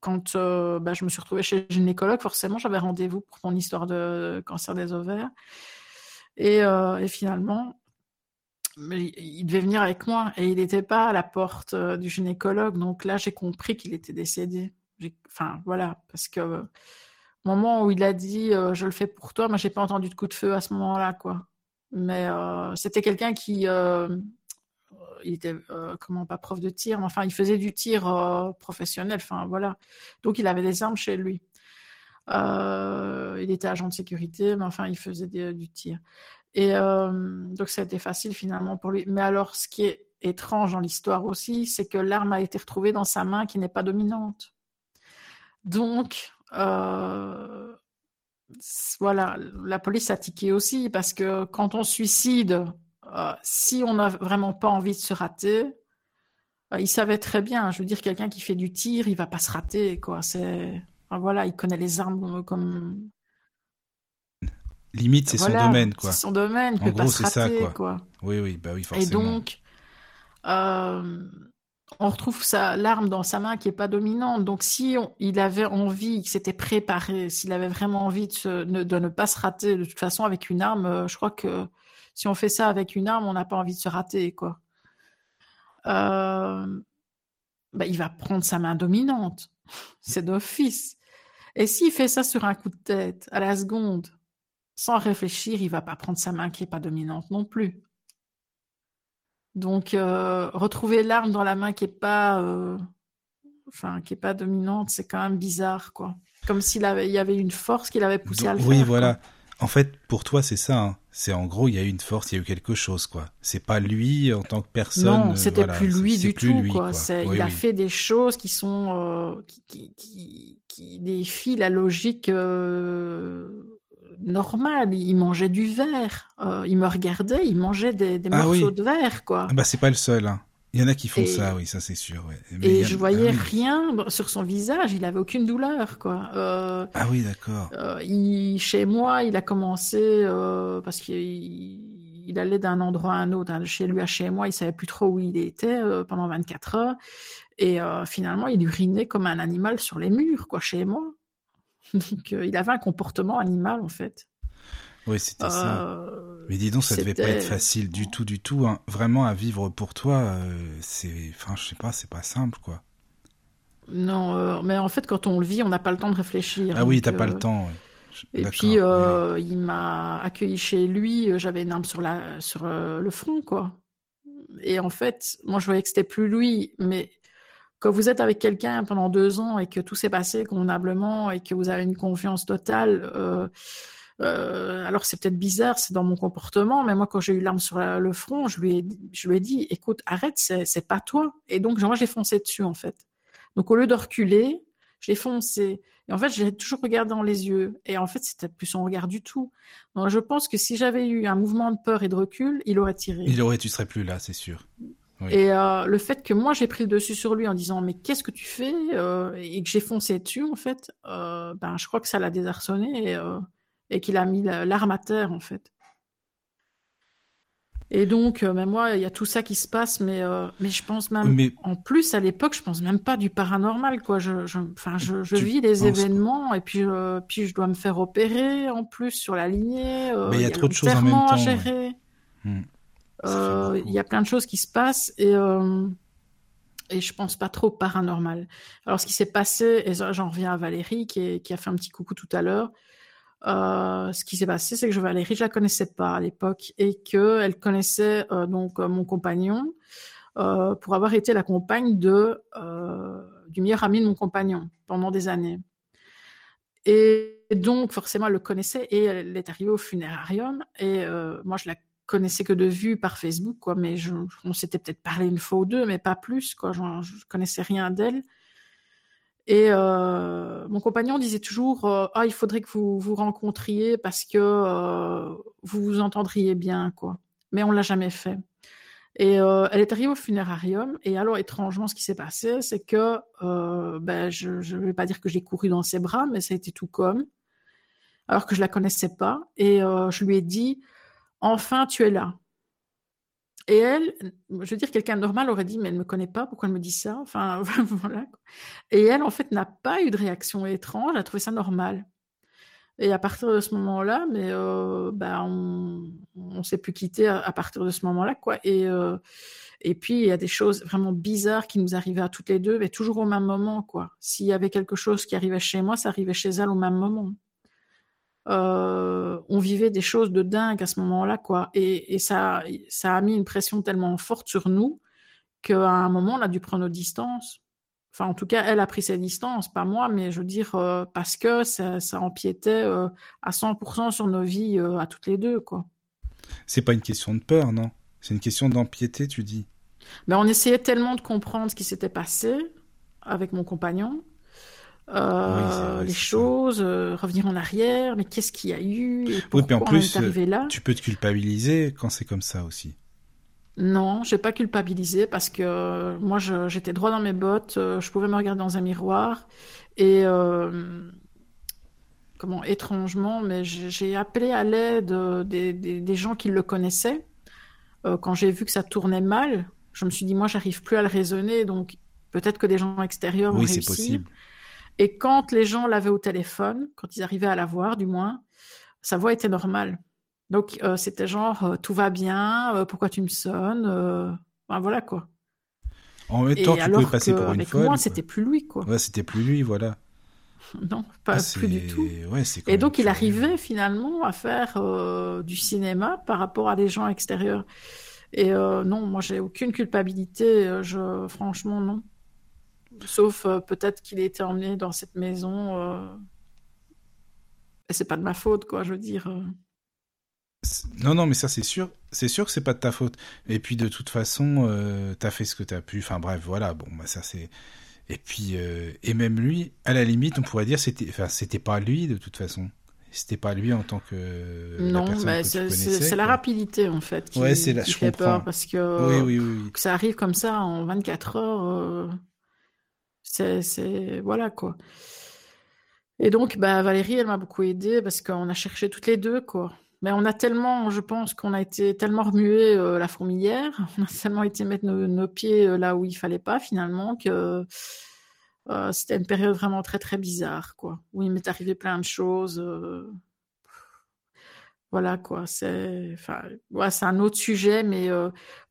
quand euh, bah, je me suis retrouvée chez le gynécologue, forcément, j'avais rendez-vous pour mon histoire de cancer des ovaires. Et, finalement, il devait venir avec moi et il n'était pas à la porte du gynécologue. Donc là, j'ai compris qu'il était décédé. Enfin, voilà, parce que au moment où il a dit je le fais pour toi, moi, j'ai pas entendu de coup de feu à ce moment-là, quoi. Mais euh, c'était quelqu'un qui, euh, il était euh, comment pas prof de tir, mais enfin, il faisait du tir euh, professionnel. Enfin, voilà. Donc, il avait des armes chez lui. Il était agent de sécurité, mais enfin, il faisait du tir. Et donc, ça a été facile finalement pour lui. Mais alors, ce qui est étrange dans l'histoire aussi, c'est que l'arme a été retrouvée dans sa main qui n'est pas dominante. Donc, voilà, la police a tiqué aussi parce que quand on suicide, euh, si on n'a vraiment pas envie de se rater, il savait très bien. Je veux dire, quelqu'un qui fait du tir, il va pas se rater, quoi. C'est, voilà, il connaît les armes comme limite, c'est son domaine, quoi. C'est son domaine, il en peut gros, pas se rater, ça, quoi. Oui, oui, bah oui, forcément. Et donc, euh, on retrouve sa l'arme dans sa main qui est pas dominante. Donc, si il avait envie, qu'il s'était préparé, s'il avait vraiment envie de, ne pas se rater, de toute façon, avec une arme, euh, je crois que si on fait ça avec une arme, on n'a pas envie de se rater, quoi. Euh, bah, il va prendre sa main dominante. C'est d'office. Et s'il fait ça sur un coup de tête, à la seconde, sans réfléchir, il va pas prendre sa main qui est pas dominante non plus. Donc euh, retrouver l'arme dans la main qui est pas, euh, enfin qui est pas dominante, c'est quand même bizarre quoi. Comme s'il y avait une force qui l'avait poussé à le faire. Oui, voilà. En fait, pour toi, c'est ça. Hein. C'est en gros, il y a eu une force, il y a eu quelque chose, quoi. C'est pas lui en tant que personne. Non, euh, c'était plus lui du tout, quoi. il a fait des choses qui sont, qui, qui, qui, défient la logique normal. Il mangeait du verre. Euh, il me regardait, il mangeait des, des ah morceaux de verre, quoi. Ah bah c'est pas le seul. Hein. Il y en a qui font ça, oui, ça c'est sûr. et je voyais ah rien sur son visage. Il avait aucune douleur, quoi. Euh, ah oui, d'accord. Euh, chez moi, il a commencé parce qu'il il allait d'un endroit à un autre. Hein. Chez lui à chez moi, il savait plus trop où il était pendant 24 heures. Et finalement, il urinait comme un animal sur les murs, quoi, chez moi. Donc, euh, il avait un comportement animal, en fait. Oui, c'était ça. Euh, Mais dis donc, ça devait pas être facile du tout, du tout. Hein. Vraiment, à vivre pour toi, euh, c'est, enfin, je sais pas, c'est pas simple, quoi. Non, mais en fait, quand on le vit, on n'a pas le temps de réfléchir. Ah oui, t'as pas le temps. Et puis, il m'a accueilli chez lui. J'avais une arme sur la, sur le front, quoi. Et en fait, moi, je voyais que c'était plus lui, mais quand vous êtes avec quelqu'un pendant deux ans et que tout s'est passé convenablement et que vous avez une confiance totale, euh, euh, alors c'est peut-être bizarre, c'est dans mon comportement, mais moi quand j'ai eu l'arme sur le front, je lui ai, je lui ai dit, écoute, arrête, c'est pas toi. Et donc moi j'ai foncé dessus en fait. Donc au lieu de reculer, j'ai foncé. Et en fait, j'ai toujours regardé dans les yeux. Et en fait, c'était plus son regard du tout. Donc, je pense que si j'avais eu un mouvement de peur et de recul, il aurait tiré. Il aurait, tu serais plus là, c'est sûr. Et euh, le fait que moi j'ai pris le dessus sur lui en disant mais qu'est-ce que tu fais euh, et que j'ai foncé dessus en fait, euh, ben je crois que ça l'a désarçonné et, et qu'il a mis l'arme à terre en fait. Et donc, même moi, il y a tout ça qui se passe, mais mais je pense même en plus à l'époque, je pense même pas du paranormal quoi. Je, je enfin je, je vis les événements et puis puis je dois me faire opérer en plus sur la lignée. mais il y a trop de choses en même temps. À gérer. Hmm. Euh, il y a plein de choses qui se passent et euh, et je pense pas trop paranormal. Alors ce qui s'est passé, et j'en reviens à Valérie qui, qui, a fait un petit coucou tout à l'heure. Euh, ce qui s'est passé, c'est que Valérie, je la connaissais pas à l'époque et que elle connaissait euh, donc mon compagnon euh, pour avoir été la compagne de du meilleur ami de mon compagnon pendant des années. Et donc forcément, elle le connaissait et elle est arrivée au funérarium et moi je la connaissais que de vue par Facebook, quoi, mais on s'était peut-être parlé une fois ou deux, mais pas plus, quoi. Je, je connaissais rien d'elle. Et euh, mon compagnon disait toujours euh, ah il faudrait que vous vous rencontriez parce que euh, vous vous entendriez bien quoi. Mais on l'a jamais fait. Et elle est arrivée au funérarium et alors étrangement ce qui s'est passé c'est que ben je ne vais pas dire que j'ai couru dans ses bras mais ça a été tout comme alors que je la connaissais pas et je lui ai dit enfin tu es là. Et elle, je veux dire, quelqu'un de normal aurait dit, mais elle ne me connaît pas, pourquoi elle me dit ça? Enfin, voilà. Et elle, en fait, n'a pas eu de réaction étrange, elle a trouvé ça normal. Et à partir de ce moment-là, mais euh, bah, on, s'est plus quitté à, partir de ce moment-là, quoi. Et euh, et puis il y a des choses vraiment bizarres qui nous arrivaient à toutes les deux, mais toujours au même moment, quoi. S'il y avait quelque chose qui arrivait chez moi, ça arrivait chez elle au même moment euh, on vivait des choses de dingue à ce moment-là, quoi. Et, et, ça, ça a mis une pression tellement forte sur nous qu'à un moment, on a dû prendre nos distances. Enfin, en tout cas, elle a pris ses distances, pas moi, mais je veux dire, euh, parce que ça, ça empiétait euh, à 100% sur nos vies à toutes les deux, quoi. C'est pas une question de peur, non? C'est une question d'empiété, tu dis Mais on essayait tellement de comprendre ce qui s'était passé avec mon compagnon. Euh, les choses, euh, revenir en arrière, mais qu'est-ce qu'il y a eu et Oui, puis en plus, on est arrivé là tu peux te culpabiliser quand c'est comme ça aussi. Non, j'ai pas culpabilisé parce que euh, moi j'étais droit dans mes bottes, je pouvais me regarder dans un miroir et euh, comment étrangement, mais j'ai appelé à l'aide des, des- des gens qui le connaissaient. Quand j'ai vu que ça tournait mal, je me suis dit moi j'arrive plus à le raisonner, donc peut-être que des gens extérieurs Oui, c'est réussir. possible. Et quand les gens l'avaient au téléphone, quand ils arrivaient à la voir, du moins, sa voix était normale. Donc euh, c'était genre euh, tout va bien, euh, pourquoi tu me sonnes, ben, voilà quoi. En même Et temps, tu pouvais passer pour une folle. moi, c'était plus lui quoi. Ouais, c'était plus lui, voilà. Non, pas Ah, plus du tout. Ouais, Et donc il arrivait finalement à faire du cinéma par rapport à des gens extérieurs. Et non, moi j'ai aucune culpabilité, je franchement non. Sauf euh, peut-être qu'il a été emmené dans cette maison. euh, Et c'est pas de ma faute quoi, je veux dire. euh. Non, non, mais ça, c'est sûr. C'est sûr que c'est pas de ta faute. Et puis, de toute façon, euh, t'as fait ce que t'as pu. Enfin, bref, voilà. Bon, bah, ça, c'est. Et puis, et même lui, à la limite, on pourrait dire, c'était, enfin, c'était pas lui, de toute façon. C'était pas lui en tant que non, mais c'est la rapidité en fait qui, Ouais, c'est la- qui je fait comprends. peur parce que Oui, oui, oui. oui. que ça arrive comme ça en 24 heures, euh, c'est, voilà quoi. Et donc, bah, Valérie, elle m'a beaucoup aidée parce qu'on a cherché toutes les deux, quoi. Mais on a tellement, je pense qu'on a été tellement remué euh, la fourmilière, on a tellement été mettre nos, pieds euh, là où il fallait pas finalement que euh, c'était une période vraiment très très bizarre, quoi. Où il m'est arrivé plein de choses. voilà quoi, c'est, enfin, ouais, c'est un autre sujet, mais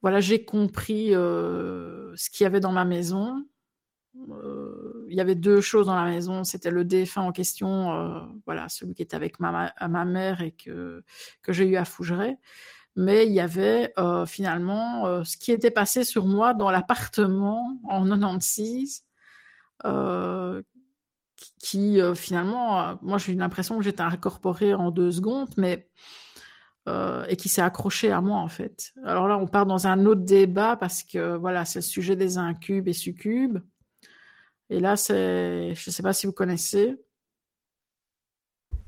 voilà, j'ai compris ce qu'il y avait dans ma maison. Euh, il y avait deux choses dans la maison. C'était le défunt en question, euh, voilà, celui qui était avec ma, mère et que, que j'ai eu à Fougeray. Mais il y avait euh, finalement ce qui était passé sur moi dans l'appartement en 96, euh, qui, finalement, moi j'ai eu l'impression que j'étais incorporée en deux secondes, mais et qui s'est accroché à moi en fait. Alors là, on part dans un autre débat parce que voilà, c'est le sujet des incubes et succubes. Et là, c'est, je ne sais pas si vous connaissez.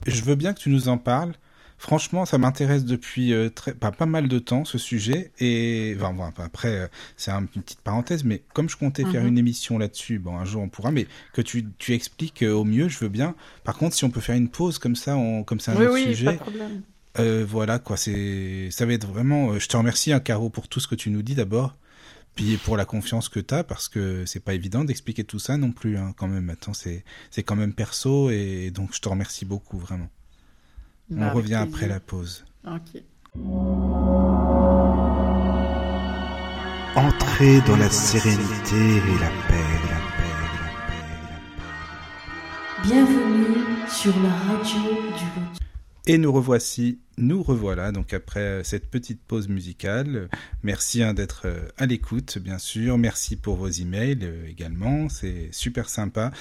Je veux bien que tu nous en parles. Franchement, ça m'intéresse depuis euh, très, pas, pas mal de temps ce sujet. Et enfin, bon, après, euh, c'est un- une petite parenthèse, mais comme je comptais faire Mhm. une émission là-dessus, bon, un jour on pourra, mais que tu, tu expliques euh, au mieux, je veux bien. Par contre, si on peut faire une pause comme ça, on, comme c'est un oui, autre oui, pas sujet, de problème. voilà quoi, c'est, ça va être vraiment. je te remercie, hein, Caro, pour tout ce que tu nous dis d'abord, puis pour la confiance que t'as, parce que c'est pas évident d'expliquer tout ça non plus, hein, quand même. Maintenant, c'est, c'est quand même perso, et donc je te remercie beaucoup vraiment. On Bah, revient après la pause. Ok. Entrez dans la sérénité et la paix, la paix, la paix, la paix. Bienvenue sur la radio du Lotus. Et nous revoici, nous revoilà donc après cette petite pause musicale. Merci hein, d'être euh, à l'écoute, bien sûr. Merci pour vos emails euh, également, c'est super sympa.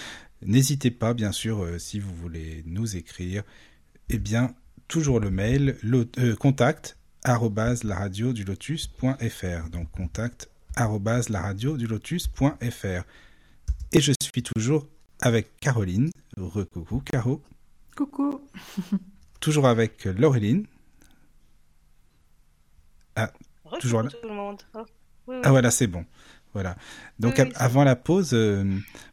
N'hésitez pas, bien sûr, euh, si vous voulez nous écrire, eh bien, toujours le mail, euh, contact arrobase la radio du lotus.fr. Donc contact arrobase la radio du lotus.fr. Et je suis toujours avec Caroline. Recoucou Caro. Coucou. Toujours avec Laureline. Recoucou Toujours là tout le monde. Oh, oui, oui. Ah voilà, c'est bon. Voilà. Donc Oui, avant la pause, euh,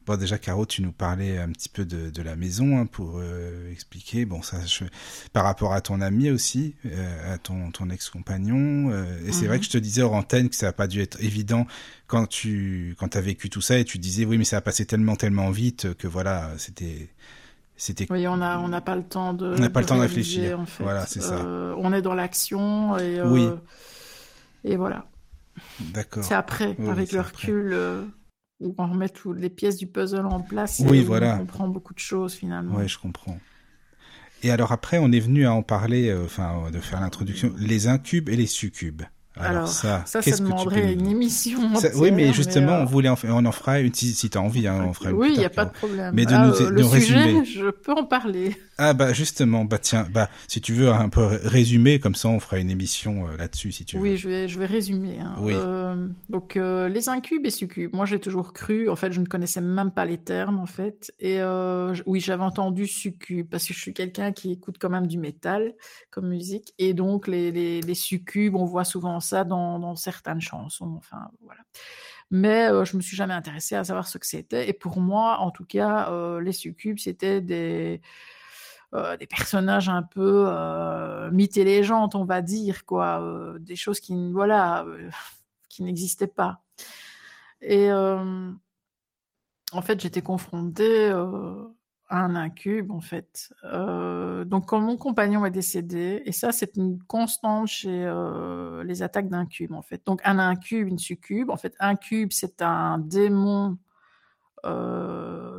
bon déjà Caro, tu nous parlais un petit peu de, de la maison hein, pour euh, expliquer. Bon ça, je- par rapport à ton ami aussi, euh, à ton, ton ex-compagnon. et c'est Mhm. vrai que je te disais hors antenne que ça n'a pas dû être évident quand tu quand as vécu tout ça et tu disais oui mais ça a passé tellement tellement vite que voilà c'était c'était Oui, on n'a on n'a pas le temps de. On n'a pas le temps de réfléchir. En fait. Voilà, c'est ça. Euh, on est dans l'action et. euh, Oui. Et voilà. d'accord. C'est après, Oui, avec le recul, euh, où on remet toutes les pièces du puzzle en place. Oui, et voilà. On comprend beaucoup de choses finalement. Ouais, je comprends. Et alors après, on est venu à en parler, euh, enfin, de faire l'introduction, les incubes et les succubes. Alors, ça, ça, ça demanderait une émission. oui, mais justement, on voulait en on en fera une si, si tu as envie, hein, on fera Oui, il n'y a pas de problème. Mais de nous, euh, le sujet, je peux en parler. Ah bah justement, bah tiens, bah si tu veux un peu résumer, comme ça on fera une émission euh, là-dessus si tu veux. Oui, je vais, je vais résumer. Hein. Oui. Euh, donc euh, les incubes et succubes, moi j'ai toujours cru, en fait je ne connaissais même pas les termes en fait, et oui j'avais entendu succube parce que je suis quelqu'un qui écoute quand même du métal comme musique, et donc les, les, les succubes, on voit souvent ça dans, certaines chansons, enfin voilà mais je me suis jamais intéressée à savoir ce que c'était. Et pour moi, en tout cas, les succubes, c'était des euh, des personnages un peu euh, mythes et légendes, on va dire, quoi, euh, des choses qui, voilà, euh, qui n'existaient pas. Et en fait, j'étais confrontée un incube, en fait. donc, quand mon compagnon est décédé, et ça, c'est une constante chez les attaques d'incubes, en fait. Donc, un incube, une succube. En fait, un cube, c'est un démon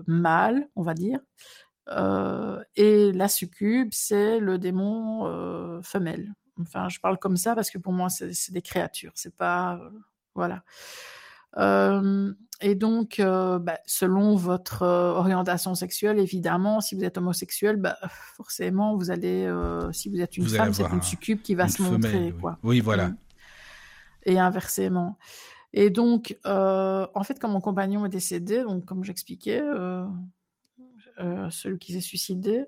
mâle, on va dire, euh, et la succube, c'est le démon euh, femelle. Enfin, je parle comme ça parce que pour moi, c'est des créatures. C'est pas euh, et donc, bah, selon votre orientation sexuelle, évidemment, si vous êtes homosexuel, bah, forcément, vous allez, si vous êtes une femme, c'est une succube qui va se montrer, oui. quoi. Oui, voilà. Mm. Et inversement. Et donc, en fait, quand mon compagnon est décédé, donc comme j'expliquais, euh, celui qui s'est suicidé.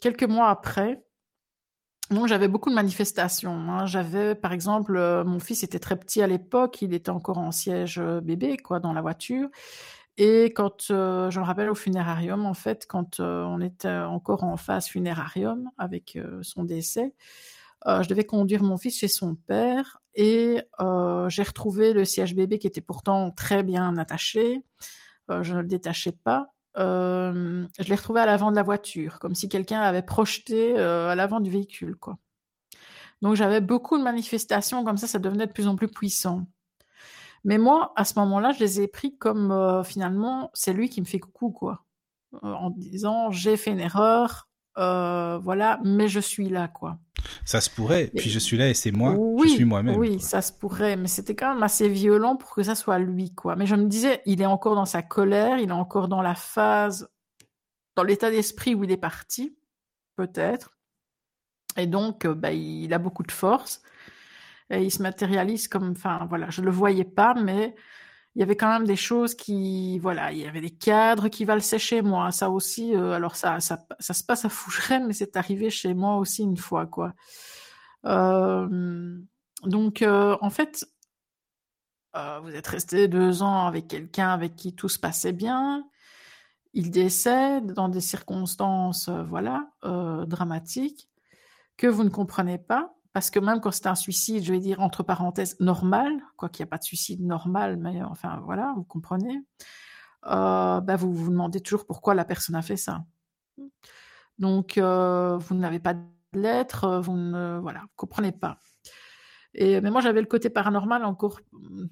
Quelques mois après, donc j'avais beaucoup de manifestations. Hein. J'avais, par exemple, euh, mon fils était très petit à l'époque, il était encore en siège bébé, quoi, dans la voiture. Et quand, je me rappelle au funérarium, en fait, quand on était encore en phase funérarium avec son décès, je devais conduire mon fils chez son père et j'ai retrouvé le siège bébé qui était pourtant très bien attaché. Euh, je ne le détachais pas. Euh, je l'ai retrouvé à l'avant de la voiture, comme si quelqu'un avait projeté euh, à l'avant du véhicule, quoi. Donc j'avais beaucoup de manifestations comme ça, ça devenait de plus en plus puissant. Mais moi, à ce moment-là, je les ai pris comme finalement, c'est lui qui me fait coucou, quoi, en disant j'ai fait une erreur, voilà, mais je suis là, quoi. Ça se pourrait, puis je suis là et c'est moi, je suis moi-même. Oui, ça se pourrait, mais c'était quand même assez violent pour que ça soit lui, quoi. Mais je me disais, il est encore dans sa colère, il est encore dans la phase, dans l'état d'esprit où il est parti, peut-être. Et donc, euh, bah, il a beaucoup de force. Et il se matérialise comme, enfin, voilà, je le voyais pas, mais il y avait quand même des choses qui, voilà, il y avait des cadres qui valsaient chez moi. Ça aussi, euh, alors ça, ça, ça, se passe à Fougerolles, mais c'est arrivé chez moi aussi une fois, quoi. Euh, donc, euh, en fait, vous êtes resté deux ans avec quelqu'un avec qui tout se passait bien. Il décède dans des circonstances, voilà, dramatiques que vous ne comprenez pas. Parce que même quand c'est un suicide, je vais dire entre parenthèses normal, quoi qu'il n'y a pas de suicide normal, mais enfin voilà, vous comprenez, euh, bah, vous vous demandez toujours pourquoi la personne a fait ça. Donc euh, vous n'avez pas de lettres, vous ne voilà, vous comprenez pas. Et, mais moi j'avais le côté paranormal encore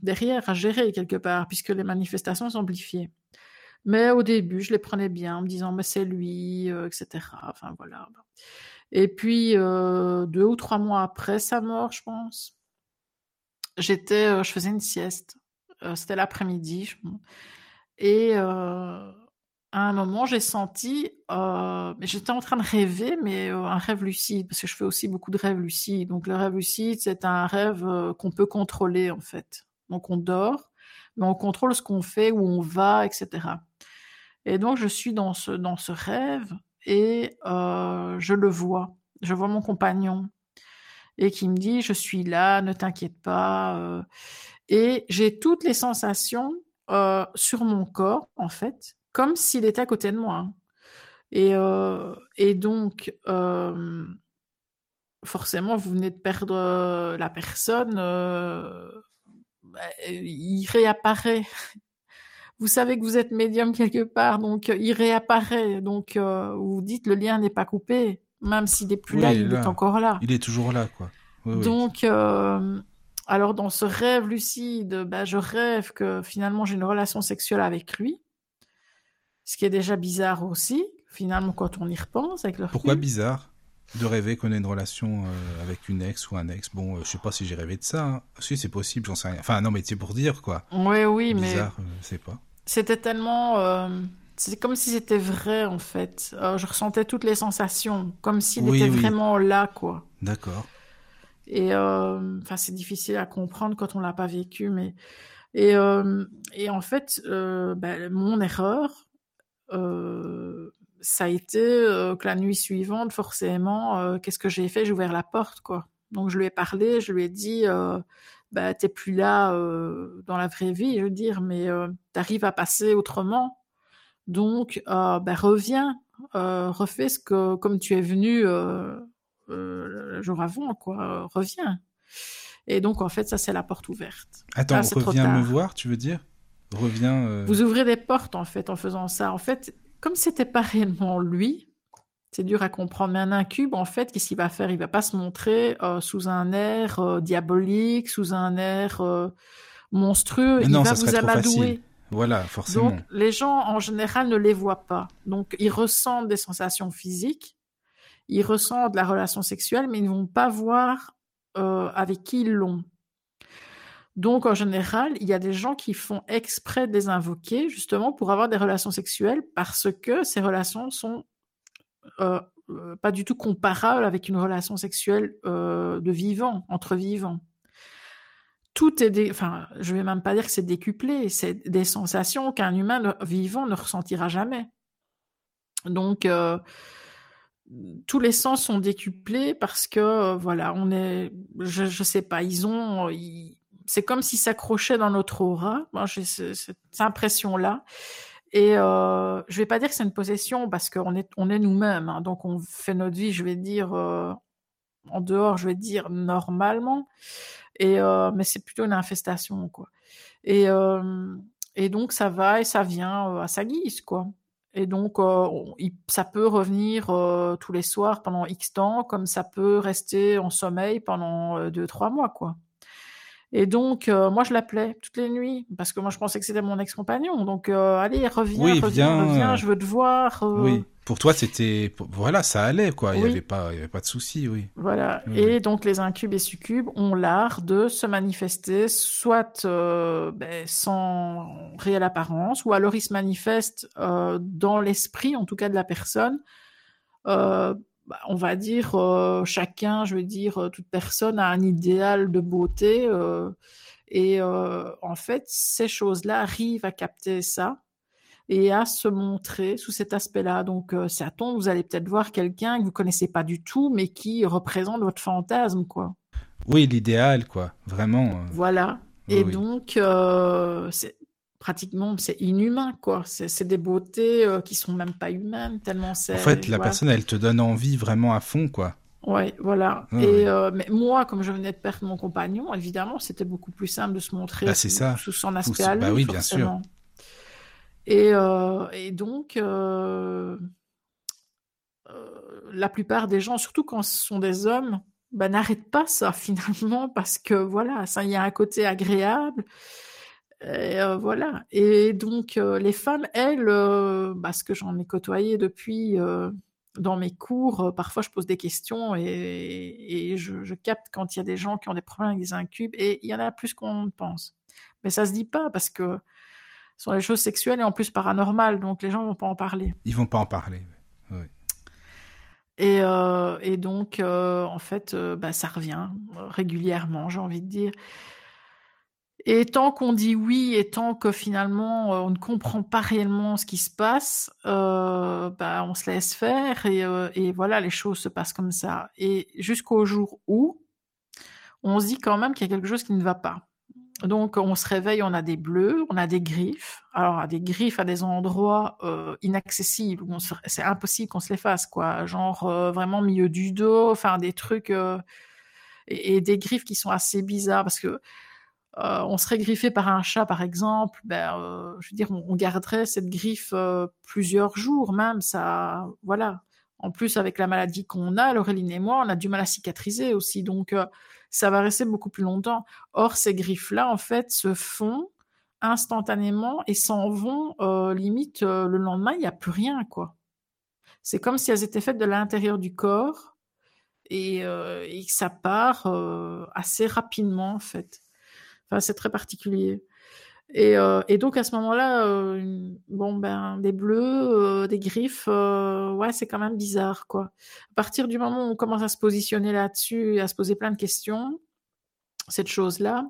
derrière à gérer quelque part, puisque les manifestations s'amplifiaient. Mais au début, je les prenais bien en me disant mais c'est lui, euh, etc. Enfin voilà. Et puis, euh, deux ou trois mois après sa mort, je pense, j'étais, euh, je faisais une sieste. Euh, c'était l'après-midi. Et à un moment, j'ai senti, j'étais en train de rêver, mais un rêve lucide, parce que je fais aussi beaucoup de rêves lucides. Donc, le rêve lucide, c'est un rêve qu'on peut contrôler, en fait. Donc, on dort, mais on contrôle ce qu'on fait, où on va, etc. Et donc, je suis dans ce, dans ce rêve, et je le vois. Je vois mon compagnon et qui me dit je suis là, ne t'inquiète pas. Et j'ai toutes les sensations sur mon corps en fait, comme s'il était à côté de moi. Hein. Et, et donc forcément, vous venez de perdre la personne, bah, il réapparaît vous savez que vous êtes médium quelque part, donc euh, il réapparaît. Donc euh, vous dites le lien n'est pas coupé, même s'il n'est plus là, il est encore là. Il est toujours là, quoi. donc, euh, alors dans ce rêve lucide, bah, je rêve que finalement j'ai une relation sexuelle avec lui, ce qui est déjà bizarre aussi, finalement quand on y repense avec le Pourquoi bizarre de rêver qu'on ait une relation avec une ex ou un ex? Bon, je sais pas si j'ai rêvé de ça. Hein. Si, c'est possible, j'en sais rien. Enfin, non, mais c'est pour dire, quoi. Oui, oui, Bizarre, mais... je sais pas. C'était tellement... C'est comme si c'était vrai, en fait. je ressentais toutes les sensations, comme s'il était vraiment là, quoi. D'accord. Et enfin, c'est difficile à comprendre quand on l'a pas vécu, mais et, et en fait, ben, mon erreur, ça a été que la nuit suivante, forcément, qu'est-ce que j'ai fait? J'ai ouvert la porte, quoi. Donc je lui ai parlé, je lui ai dit, euh, bah t'es plus là dans la vraie vie, je veux dire, mais tu arrives à passer autrement. Donc bah reviens, refais ce que comme tu es venu le jour avant, quoi. reviens. Et donc, en fait, ça, c'est la porte ouverte. Attends, reviens me voir, tu veux dire? Reviens. Euh, Vous ouvrez des portes, en fait, en faisant ça. En fait, comme c'était pas réellement lui, c'est dur à comprendre. Mais un incube, en fait, qu'est-ce qu'il va faire? Il va pas se montrer euh, sous un air euh, diabolique, sous un air monstrueux. il non, va vous amadouer. Voilà, forcément. Donc, les gens, en général, ne les voient pas. Donc, ils ressentent des sensations physiques, ils ressentent la relation sexuelle, mais ils ne vont pas voir euh, avec qui ils l'ont. Donc, en général, il y a des gens qui font exprès de les invoquer justement pour avoir des relations sexuelles parce que ces relations sont euh, euh, pas du tout comparables avec une relation sexuelle de vivant, entre vivants. Tout est, enfin, je vais même pas dire que c'est décuplé, c'est des sensations qu'un humain vivant ne ressentira jamais. Donc, tous les sens sont décuplés parce que euh, voilà, on est, je, je sais pas, ils ont, c'est comme s'ils s'accrochaient dans notre aura. J'ai cette impression là. Et euh, je vais pas dire que c'est une possession parce qu'on est, on est nous-mêmes, hein. donc on fait notre vie. Je vais dire euh, en dehors, je vais dire normalement. Et euh, mais c'est plutôt une infestation quoi. Et et donc ça va et ça vient à sa guise quoi. Et donc, euh, ça peut revenir euh, tous les soirs pendant X temps, comme ça peut rester en sommeil pendant euh, deux, trois mois, quoi. Et donc, moi, je l'appelais toutes les nuits, parce que moi, je pensais que c'était mon ex-compagnon. Donc, allez, reviens, reviens, reviens, je veux te voir. Oui pour toi, c'était voilà, ça allait quoi. Il n'y avait pas, il y avait pas de souci, oui. Voilà. Et donc les incubes et succubes ont l'art de se manifester, soit euh, ben, sans réelle apparence, ou alors ils se manifestent euh, dans l'esprit, en tout cas de la personne. Euh, bah, on va dire chacun, je veux dire, toute personne a un idéal de beauté. et en fait, ces choses-là arrivent à capter ça et à se montrer sous cet aspect-là. Donc, euh, à ton, vous allez peut-être voir quelqu'un que vous connaissez pas du tout, mais qui représente votre fantasme, quoi. Oui, l'idéal, quoi, vraiment. Euh. Voilà. et donc, euh, c'est pratiquement, c'est inhumain, quoi. C'est des beautés qui sont même pas humaines, tellement c'est. En fait, la personne, elle te donne envie vraiment à fond, quoi. Ouais, voilà. et mais moi, comme je venais de perdre mon compagnon, évidemment, c'était beaucoup plus simple de se montrer bah, sous, ça. sous, son aspect à bah oui, bien sûr. Et, euh, et donc, euh, euh, la plupart des gens, surtout quand ce sont des hommes, bah, n'arrêtent pas ça finalement parce que voilà, ça, il y a un côté agréable. Et, euh, voilà. Et donc, euh, les femmes, elles, euh, parce que j'en ai côtoyé depuis dans mes cours, parfois je pose des questions et, et je, je, capte quand il y a des gens qui ont des problèmes avec des incubes et il y en a plus qu'on ne pense. Mais ça se dit pas parce que sont des choses sexuelles et en plus paranormales, donc les gens vont pas en parler. Ils vont pas en parler. Oui. Et, et donc, en fait, bah, ça revient régulièrement, j'ai envie de dire. Et tant qu'on dit oui et tant que finalement on ne comprend pas réellement ce qui se passe, bah, on se laisse faire et, et, voilà, les choses se passent comme ça. Et jusqu'au jour où on se dit quand même qu'il y a quelque chose qui ne va pas. Donc, on se réveille, on a des bleus, on a des griffes. Alors, des griffes à des endroits euh, inaccessibles, c'est impossible qu'on se les fasse, quoi. Genre euh, vraiment milieu du dos, enfin des trucs euh, et, des griffes qui sont assez bizarres parce que on serait griffé par un chat, par exemple. Ben, je veux dire, on, garderait cette griffe plusieurs jours, même. Ça, voilà. En plus, avec la maladie qu'on a, Laureline et moi, on a du mal à cicatriser aussi. Donc, ça va rester beaucoup plus longtemps. Or, ces griffes-là, en fait, se font instantanément et s'en vont euh, limite euh, le lendemain, il n'y a plus rien, quoi. C'est comme si elles étaient faites de l'intérieur du corps et, et ça part assez rapidement en fait. Enfin, c'est très particulier. Et, euh, et, donc à ce moment-là, euh, bon ben des bleus, euh, des griffes, ouais c'est quand même bizarre quoi. À partir du moment où on commence à se positionner là-dessus et à se poser plein de questions, cette chose-là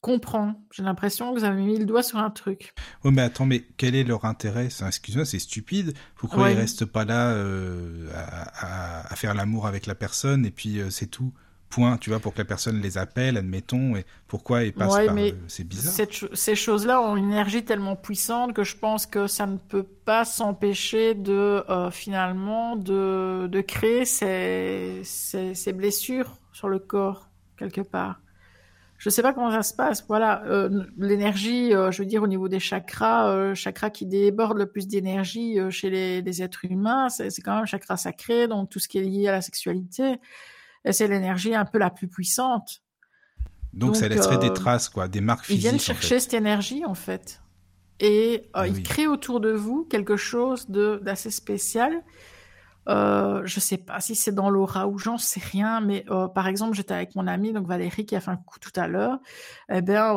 comprend. J'ai l'impression que vous avez mis le doigt sur un truc. Oui mais attends, mais quel est leur intérêt? Excuse-moi, c'est stupide. Pourquoi ils restent pas là à, à, à, faire l'amour avec la personne et puis c'est tout? Point, tu vois, pour que la personne les appelle, admettons, et pourquoi ils passent par... Euh, c'est bizarre. ces choses-là ont une énergie tellement puissante que je pense que ça ne peut pas s'empêcher de, euh, finalement, de, de créer ces, ces, ces, blessures sur le corps, quelque part. Je sais pas comment ça se passe. Voilà, euh, l'énergie, je veux dire, au niveau des chakras, chakra qui déborde le plus d'énergie chez les, les, êtres humains, c'est quand même un chakra sacré, donc tout ce qui est lié à la sexualité c'est l'énergie un peu la plus puissante. Donc, ça laisserait des euh, traces, quoi, des marques physiques. Ils viennent chercher cette énergie, en fait. Et euh, ils créent autour de vous quelque chose d'assez spécial. Euh, je sais pas si c'est dans l'aura ou j'en sais rien, mais euh, par exemple, j'étais avec mon amie, donc Valérie, qui a fait un coup tout à l'heure. Eh bien,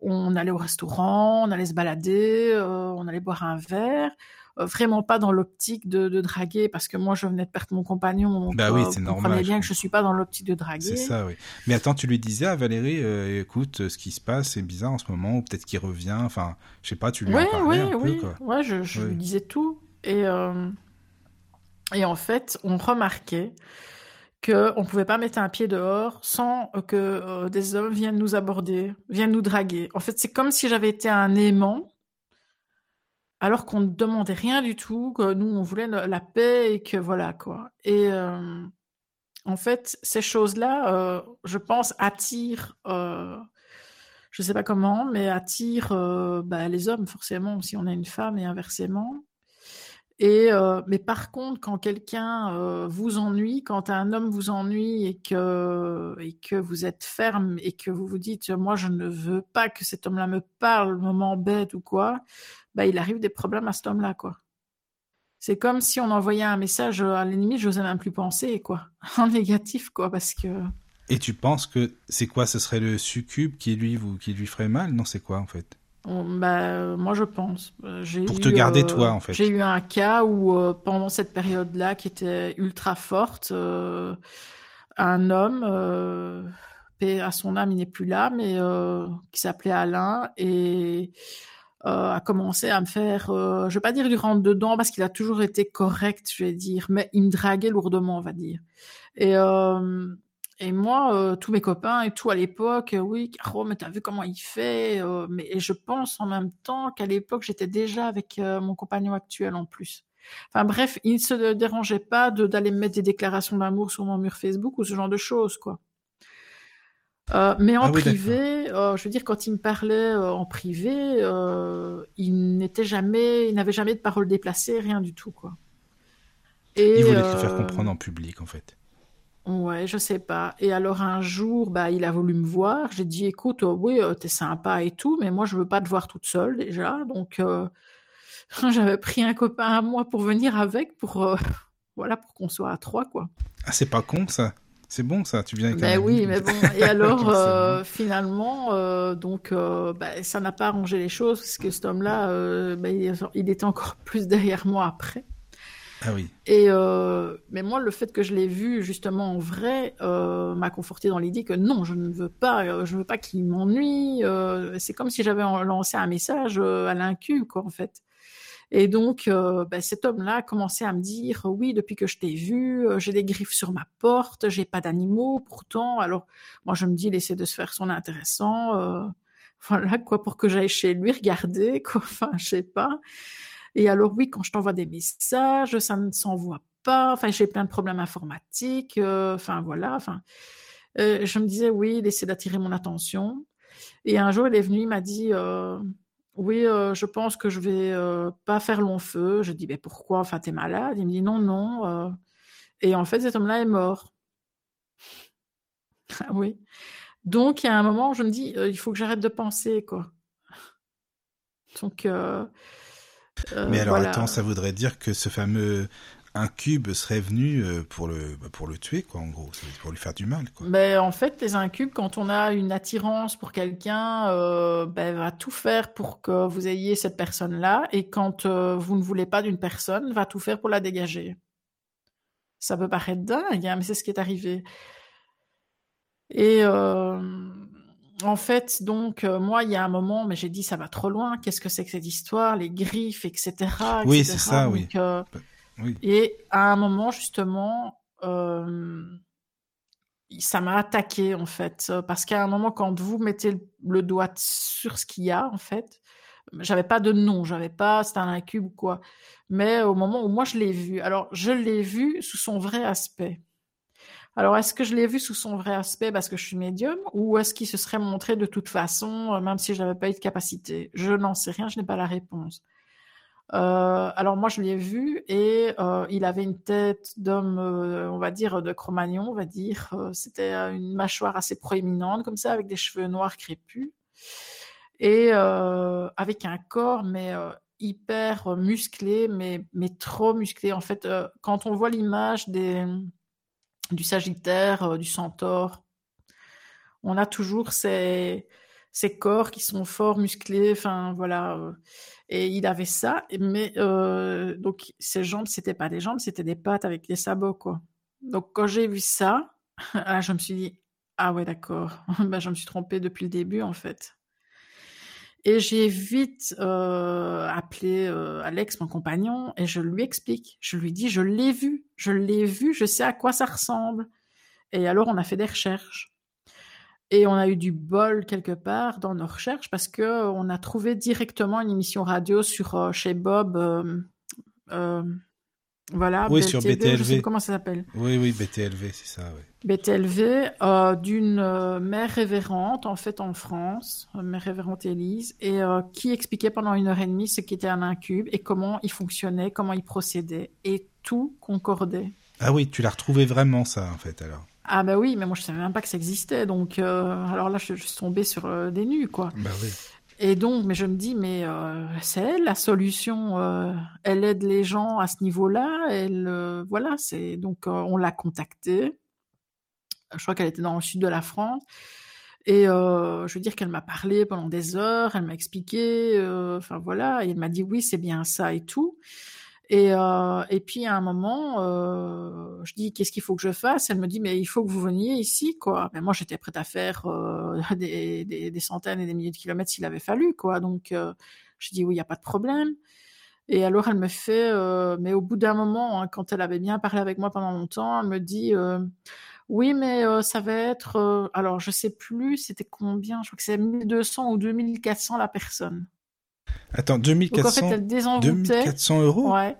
on allait au restaurant, on allait se balader, on allait boire un verre. Euh, vraiment pas dans l'optique de, de, draguer parce que moi je venais de perdre mon compagnon. bah oui, c'est normal. bien que je suis pas dans l'optique de draguer. C'est ça, oui. Mais attends, tu lui disais à Valérie, euh, écoute, ce qui se passe, c'est bizarre en ce moment, ou peut-être qu'il revient. Enfin, je sais pas, tu lui en parlais un peu, quoi. Ouais, je, je lui disais tout et euh, et en fait, on remarquait que on pouvait pas mettre un pied dehors sans que des hommes viennent nous aborder, viennent nous draguer. En fait, c'est comme si j'avais été un aimant alors qu'on ne demandait rien du tout, que nous on voulait la paix et que voilà quoi. Et euh, en fait, ces choses-là, euh, je pense, attirent, euh, je sais pas comment, mais attirent bah, les hommes forcément si on a une femme et inversement. Euh, mais par contre, quand quelqu'un euh, vous ennuie, quand un homme vous ennuie et que vous êtes ferme et que vous vous dites moi je ne veux pas que cet homme-là me parle, me m'embête ou quoi, bah il arrive des problèmes à cet homme-là quoi. C'est comme si on envoyait un message à l'ennemi, j'osais même plus penser quoi, en négatif quoi parce que. Et tu penses que c'est quoi? Ce serait le succube qui lui vous qui lui ferait mal? Non, c'est quoi en fait? Bah, moi, je pense. Euh, Pour te garder, euh, toi, en fait. J'ai eu un cas où, euh, pendant cette période-là, qui était ultra forte, un homme, à son âme, il n'est plus là, mais qui s'appelait Alain, et a commencé à me faire, je vais pas dire du rentre dedans, parce qu'il a toujours été correct, je vais dire, mais il me draguait lourdement, on va dire. Et et moi, euh, tous mes copains et tout à l'époque, euh, oui, Caro, mais t'as vu comment il fait euh, Mais et je pense en même temps qu'à l'époque, j'étais déjà avec mon compagnon actuel en plus. Enfin bref, il ne se dérangeait pas d'aller mettre des déclarations d'amour sur mon mur Facebook ou ce genre de choses, quoi. mais en ah privé, je veux dire, quand il me parlait en privé, il n'était jamais, il n'avait jamais de parole déplacée, rien du tout, quoi. Et, il voulait te faire comprendre en public, en fait. Ouais, je sais pas. Et alors un jour, bah, il a voulu me voir. J'ai dit, écoute, euh, oui, euh, t'es sympa et tout, mais moi, je veux pas te voir toute seule déjà. Donc, euh, j'avais pris un copain à moi pour venir avec, pour voilà, pour qu'on soit à trois, quoi. Ah, c'est pas con ça. C'est bon ça. Tu viens avec ben oui, mais bon. Et alors, finalement, donc, bah, ça n'a pas arrangé les choses parce que cet homme-là, bah, il était encore plus derrière moi après. Ah. Et euh, mais moi, le fait que je l'ai vu justement en vrai euh, m'a conforté dans l'idée que non, je ne veux pas, euh, je veux pas qu'il m'ennuie. C'est comme si j'avais lancé un message à l'incu, quoi, en fait. Et donc, bah, cet homme-là a commencé à me dire, oui, depuis que je t'ai vu, j'ai des griffes sur ma porte, j'ai pas d'animaux, pourtant. Alors, moi, je me dis, laissez de se faire son intéressant, voilà, quoi, pour que j'aille chez lui regarder, quoi. Enfin, je sais pas. Et alors oui, quand je t'envoie des messages, ça ne s'envoie pas. Enfin, j'ai plein de problèmes informatiques. Euh, enfin voilà. Enfin, euh, je me disais oui, il essaie d'attirer mon attention. Et un jour, il est venu, il m'a dit euh, oui, je pense que je vais pas faire long feu. Je dis mais pourquoi? Enfin, t'es malade? Il me dit non, non. Et en fait, cet homme-là est mort. oui. Donc, il y a un moment, je me dis, il faut que j'arrête de penser, quoi. Donc, mais alors attends, ça voudrait dire que ce fameux un cube serait venu euh, pour le, bah, pour le tuer, quoi, en gros, pour lui faire du mal, quoi. Mais en fait, les incubes, quand on a une attirance pour quelqu'un, euh, ben, va tout faire pour que vous ayez cette personne-là, et quand euh, vous ne voulez pas d'une personne, va tout faire pour la dégager. Ça peut paraître dingue, hein, mais c'est ce qui est arrivé. Et en fait, donc, moi, il y a un moment, mais j'ai dit, ça va trop loin, qu'est-ce que c'est que cette histoire, les griffes, etc. Oui, c'est ça, oui. Et à un moment, justement, euh, ça m'a attaqué, en fait. Parce qu'à un moment, quand vous mettez le, doigt sur ce qu'il y a, en fait, j'avais pas de nom, j'avais pas, c'était un incube ou quoi. Mais au moment où moi je l'ai vu, alors je l'ai vu sous son vrai aspect. Alors, est-ce que je l'ai vu sous son vrai aspect parce que je suis médium ou est-ce qu'il se serait montré de toute façon, euh, même si je n'avais pas eu de capacité? Je n'en sais rien, je n'ai pas la réponse. Euh, alors moi je l'ai vu et euh, il avait une tête d'homme, on va dire de Cro-Magnon, on va dire. C'était une mâchoire assez proéminente comme ça, avec des cheveux noirs crépus et avec un corps mais hyper musclé, mais mais trop musclé. En fait, quand on voit l'image des du Sagittaire, du Centaure, on a toujours ces ces corps qui sont fort musclés. Enfin voilà. Et il avait ça, mais euh, donc ses jambes, c'était pas des jambes, c'était des pattes avec des sabots, quoi. Donc quand j'ai vu ça, là, je me suis dit, ah ouais, d'accord, ben, je me suis trompée depuis le début, en fait. Et j'ai vite euh, appelé euh, Alex, mon compagnon, et je lui explique. Je lui dis, je l'ai vu, je l'ai vu, je sais à quoi ça ressemble. Et alors, on a fait des recherches. Et on a eu du bol quelque part dans nos recherches parce que euh, on a trouvé directement une émission radio sur chez Bob. Euh, euh, voilà. Oui, sur BTLV. Je sais comment ça s'appelle. Oui, oui, BTLV, c'est ça. Oui. BTLV euh, d'une mère révérente en fait en France, mère révérente Élise, et qui expliquait pendant une heure et demie ce qu'était un incube et comment il fonctionnait, comment il procédait, et tout concordait. Ah oui, tu l'as retrouvé vraiment ça en fait alors. Ah bah oui, mais moi je savais même pas que ça existait, donc euh, alors là je, suis tombée sur euh, des nus quoi. Bah oui. Et donc, mais je me dis, mais euh, c'est elle la solution. Euh, elle aide les gens à ce niveau-là. Elle, euh, voilà, c'est donc on l'a contactée. Je crois qu'elle était dans le sud de la France. Et je veux dire qu'elle m'a parlé pendant des heures. Elle m'a expliqué. Enfin voilà, et elle m'a dit oui, c'est bien ça et tout. Et, euh, et puis à un moment, euh, je dis qu'est-ce qu'il faut que je fasse? Elle me dit mais il faut que vous veniez ici quoi. Mais moi j'étais prête à faire euh, des, des, centaines et des milliers de kilomètres s'il avait fallu quoi. Donc je dis oui il y a pas de problème. Et alors elle me fait, mais au bout d'un moment, hein, quand elle avait bien parlé avec moi pendant longtemps, elle me dit oui mais ça va être, alors je sais plus c'était combien, je crois que c'est 1200 ou 2400 la personne. Attends, 2400, Donc, en fait, elle 2400 euros Ouais.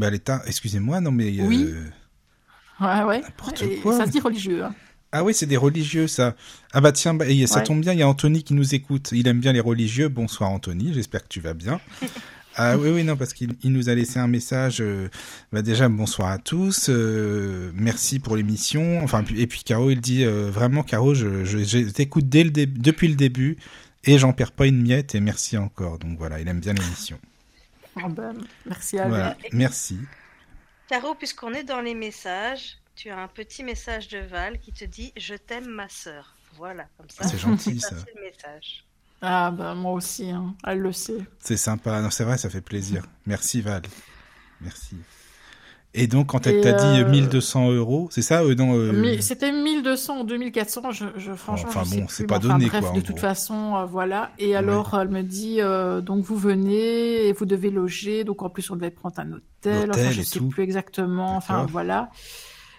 Elle est excusez-moi, non mais... Euh... Oui. Ouais, ouais. N'importe quoi. Ça se dit religieux. Hein. Ah oui, c'est des religieux, ça. Ah bah tiens, bah, ça Ouais. tombe bien, il y a Anthony qui nous écoute. Il aime bien les religieux. Bonsoir Anthony, j'espère que tu vas bien. Ah oui, oui, non, parce qu'il il nous a laissé un message. euh, bah déjà, bonsoir à tous. euh, merci pour l'émission. Enfin, et puis Caro, il dit euh, vraiment, Caro, je, je, je t'écoute dès le dé- depuis le début et j'en perds pas une miette et merci encore. Donc voilà, il aime bien l'émission. Ah ben, merci à lui. Voilà, merci. Caro, puisqu'on est dans les messages, tu as un petit message de Val qui te dit Je t'aime, ma sœur. Voilà, comme ça. Ah, c'est gentil, ça, le message. Ah ben moi aussi, hein. elle le sait. C'est sympa. Non, c'est vrai, ça fait plaisir. Merci Val. Merci. Et donc, quand elle t'a dit euh, 1200 euros, c'est ça euh, non, euh, Mais C'était 1200 ou 2400, je, je, franchement, Enfin je bon, c'est pas enfin, donné, bref, quoi, de toute gros. façon, euh, voilà. Et alors, elle me dit, euh, donc vous venez et vous devez loger. Donc en plus, on devait prendre un hôtel. Enfin, je et sais tout. plus exactement. Enfin, voilà.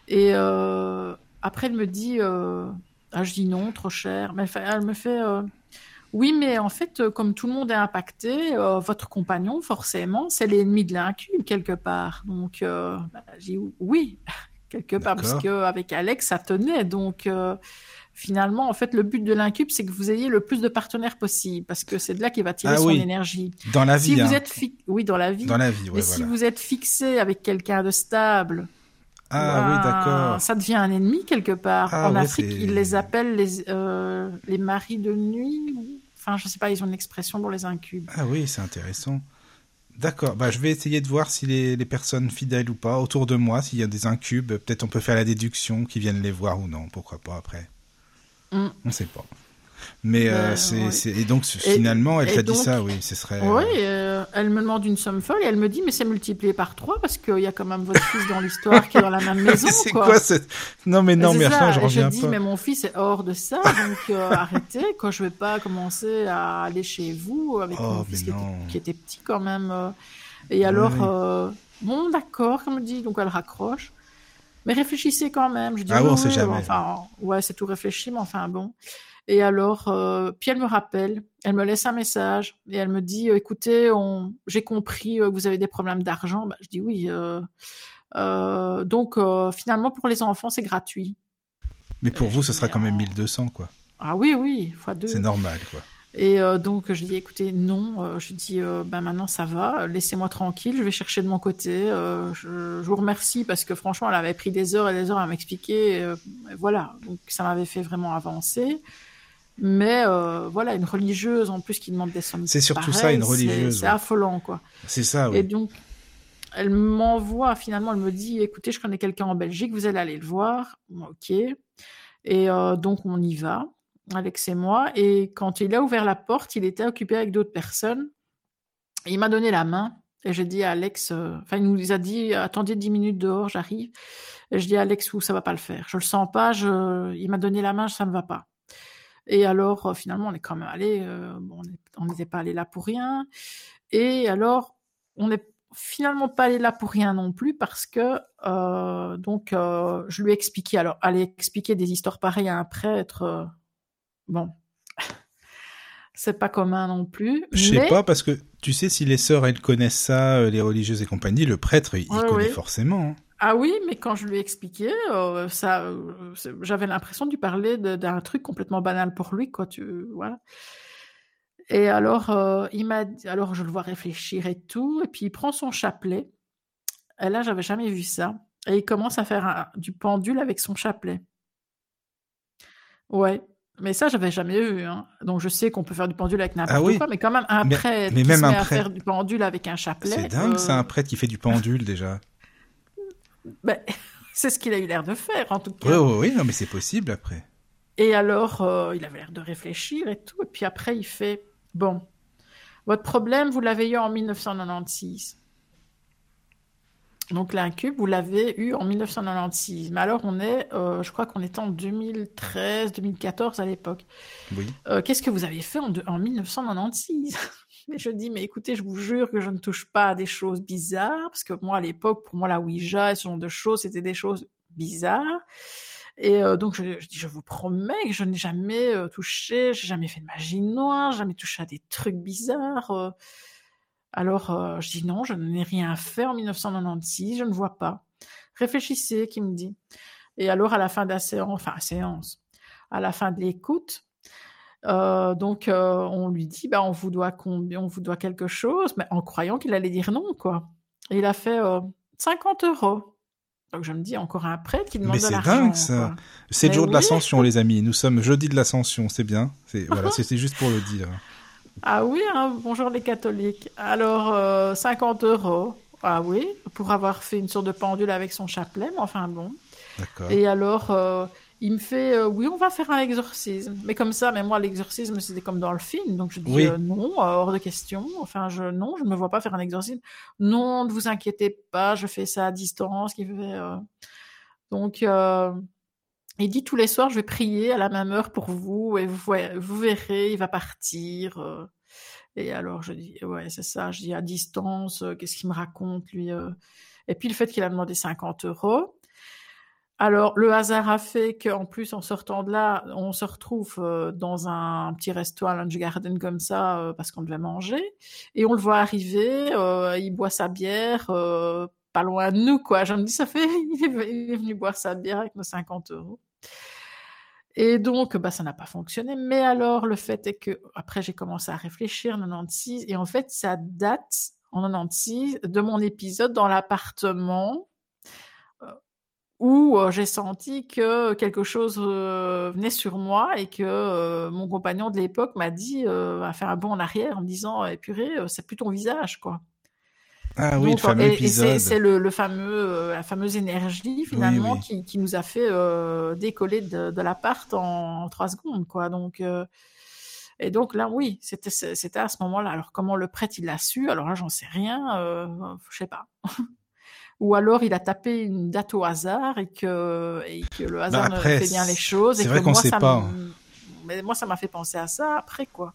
Et euh, après, elle me dit, euh, ah, je dis non, trop cher. Mais enfin, elle me fait, euh, oui, mais en fait, euh, comme tout le monde est impacté, euh, votre compagnon, forcément, c'est l'ennemi de l'incube quelque part. Donc, euh, bah, j'ai oui, quelque part, parce D'accord. que avec Alex, ça tenait. Donc, euh, finalement, en fait, le but de l'incube, c'est que vous ayez le plus de partenaires possible, parce que c'est de là qu'il va tirer Ah son oui. énergie. dans la vie. si vous hein. êtes fi- oui, dans la vie. Dans la vie, ouais, mais voilà. si vous êtes fixé avec quelqu'un de stable, Ah oui, d'accord. Ça devient un ennemi quelque part. Ah en ouais, Afrique, ils les appellent les, euh, les maris de nuit. Enfin, je sais pas, ils ont une expression pour les incubes. Ah oui, c'est intéressant. D'accord, bah, je vais essayer de voir si les, les personnes fidèles ou pas autour de moi, s'il y a des incubes, peut-être on peut faire la déduction qui viennent les voir ou non, pourquoi pas après. Mm. On sait pas. Mais euh, Ben, c'est, ouais. c'est- et donc finalement, elle t'a dit ça, oui, ce serait. Oui, euh, elle me demande une somme folle et elle me dit mais c'est multiplié par 3 parce qu'il y a quand même votre fils dans l'histoire qui est dans la même maison. c'est quoi. quoi cette Non mais non, C'est mais enfin, je reviens dis, pas. mais mon fils est hors de ça, donc euh, arrêtez, quoi. Je vais pas commencer à aller chez vous avec Oh, mon mais fils qui était, non. qui était petit quand même. euh. Et alors, oui. euh, bon, d'accord, comme me dit, donc elle raccroche. Mais réfléchissez quand même. Je dis, Ah oui, ouais, on sait ouais, jamais. Enfin, ouais, c'est tout réfléchi, mais enfin bon. Et alors, euh, puis elle me rappelle, elle me laisse un message et elle me dit, euh, écoutez, on... j'ai compris euh, que vous avez des problèmes d'argent. Bah, je dis oui. euh, donc finalement, pour les enfants, c'est gratuit. Mais pour vous, ce sera quand même en- 1200, quoi. Ah oui, oui, fois deux. C'est normal, quoi. Et euh, donc, je dis, écoutez, non. Euh, je dis, euh, ben maintenant, ça va. Laissez-moi tranquille. Je vais chercher de mon côté. Je, je vous remercie parce que franchement, elle avait pris des heures et des heures à m'expliquer. voilà. Donc, ça m'avait fait vraiment avancer. Mais euh, voilà, une religieuse en plus qui demande des sommes. C'est surtout ça, une religieuse, C'est ouais. affolant, quoi. C'est ça, Et oui. donc, elle m'envoie, finalement, elle me dit, écoutez, je connais quelqu'un en Belgique, vous allez aller le voir. Bon, Ok. Et euh, donc, on y va, Alex et moi. Et quand il a ouvert la porte, il était occupé avec d'autres personnes. Et il m'a donné la main. Et j'ai dit à Alex, euh, enfin, il nous a dit, attendez 10 minutes dehors, j'arrive. Et je dis à Alex, ou ça va pas le faire. Je le sens pas, je... il m'a donné la main, ça me va pas. Et alors, euh, finalement, on est quand même allé, euh, bon, on n'était pas allé là pour rien. Et alors, on n'est finalement pas allé là pour rien non plus parce que euh, donc euh, je lui ai expliqué alors aller expliquer des histoires pareilles à un prêtre bon c'est pas commun non plus Je sais mais pas, parce que tu sais, si les sœurs, elles connaissent ça, les religieuses et compagnie, le prêtre, il, connaît forcément. Ah oui mais quand je lui ai expliqué euh, ça euh, j'avais l'impression de lui parler d'un truc complètement banal pour lui quoi tu voilà et alors euh, il m'a alors je le vois réfléchir et tout et puis il prend son chapelet et là j'avais jamais vu ça et il commence à faire un- du pendule avec son chapelet ouais mais ça j'avais jamais vu hein. donc je sais qu'on peut faire du pendule avec n'importe Ah oui. quoi mais quand même un Mais- prêtre mais qui même se un met à prêtre. faire du pendule avec un chapelet C'est dingue, c'est un prêtre qui fait du pendule déjà. Ben, c'est ce qu'il a eu l'air de faire en tout cas Oui, oui, oui, non, mais c'est possible après. Et alors, euh, il avait l'air de réfléchir et tout. Et puis après, il fait Bon, votre problème, vous l'avez eu en 1996. Donc l'incube, vous l'avez eu en 1996. Mais alors, on est, euh, je crois qu'on était en 2013, 2014 à l'époque. Oui. Euh, Qu'est-ce que vous avez fait en, de- en 1996 Et je dis, mais écoutez, je vous jure que je ne touche pas à des choses bizarres, parce que moi, à l'époque, pour moi, la Ouija et ce genre de choses, c'était des choses bizarres. Et euh, donc, je, je dis, je vous promets que je n'ai jamais euh, touché, j'ai jamais fait de magie noire, jamais touché à des trucs bizarres. euh. Alors, euh, je dis, non, je n'ai rien fait en 1996, je ne vois pas. Réfléchissez, qui me dit. Et alors, à la fin de la séance, enfin, séance, à la fin de l'écoute, euh, donc euh, on lui dit, bah, on vous doit combien, on vous doit quelque chose, mais en croyant qu'il allait dire non, quoi. Et il a fait euh, 50 euros. Donc je me dis, encore un prêtre qui demande Mais de c'est l'argent. dingue, ça. C'est le jour de l'ascension, les amis. Nous sommes jeudi de l'ascension, c'est bien. C'est voilà, c'était juste pour le dire. Ah oui, hein, bonjour les catholiques. Alors, euh, 50 euros. Ah oui, pour avoir fait une sorte de pendule avec son chapelet, mais enfin bon. D'accord. Et alors, euh, il me fait, euh, oui, on va faire un exorcisme. Mais comme ça, mais moi, l'exorcisme, c'était comme dans le film. Donc je dis, Oui. euh, non, euh, hors de question. Enfin, je, non, je ne me vois pas faire un exorcisme. Non, ne vous inquiétez pas, je fais ça à distance. Qui fait, Donc, il dit tous les soirs, je vais prier à la même heure pour vous et vous, voyez- vous verrez, il va partir. Et alors, je dis, ouais, c'est ça. Je dis à distance, qu'est-ce qu'il me raconte, lui. Et puis, le fait qu'il a demandé 50 euros. Alors, le hasard a fait qu'en plus, en sortant de là, on se retrouve euh, dans un petit resto à Lunch Garden comme ça, euh, parce qu'on devait manger. Et on le voit arriver, euh, il boit sa bière, euh, pas loin de nous, quoi. Je me dis, ça fait, il est, venu boire sa bière avec nos 50 euros. Et donc, bah, ça n'a pas fonctionné. Mais alors, le fait est que, après, j'ai commencé à réfléchir, 96, et en fait, ça date, en 96, de mon épisode dans l'appartement, où euh, j'ai senti que quelque chose euh, venait sur moi et que euh, mon compagnon de l'époque m'a dit, a fait un bond en arrière en me disant, eh, purée, c'est plus ton visage, quoi. Ah oui, le Donc, fameux et- épisode. c'est le, le fameux, la fameuse énergie finalement oui. Qui, qui nous a fait décoller de, de l'appart en, en trois secondes, quoi. Donc, et donc là, oui, c'était c'était à ce moment-là. Alors comment le prêtre il l'a su? Alors là, j'en sais rien, euh, je sais pas. Ou alors il a tapé une date au hasard et que et que le hasard Bah, après, ne fait bien les choses. c'est vrai qu'on moi, sait pas. me- Mais moi, ça m'a fait penser à ça après, quoi.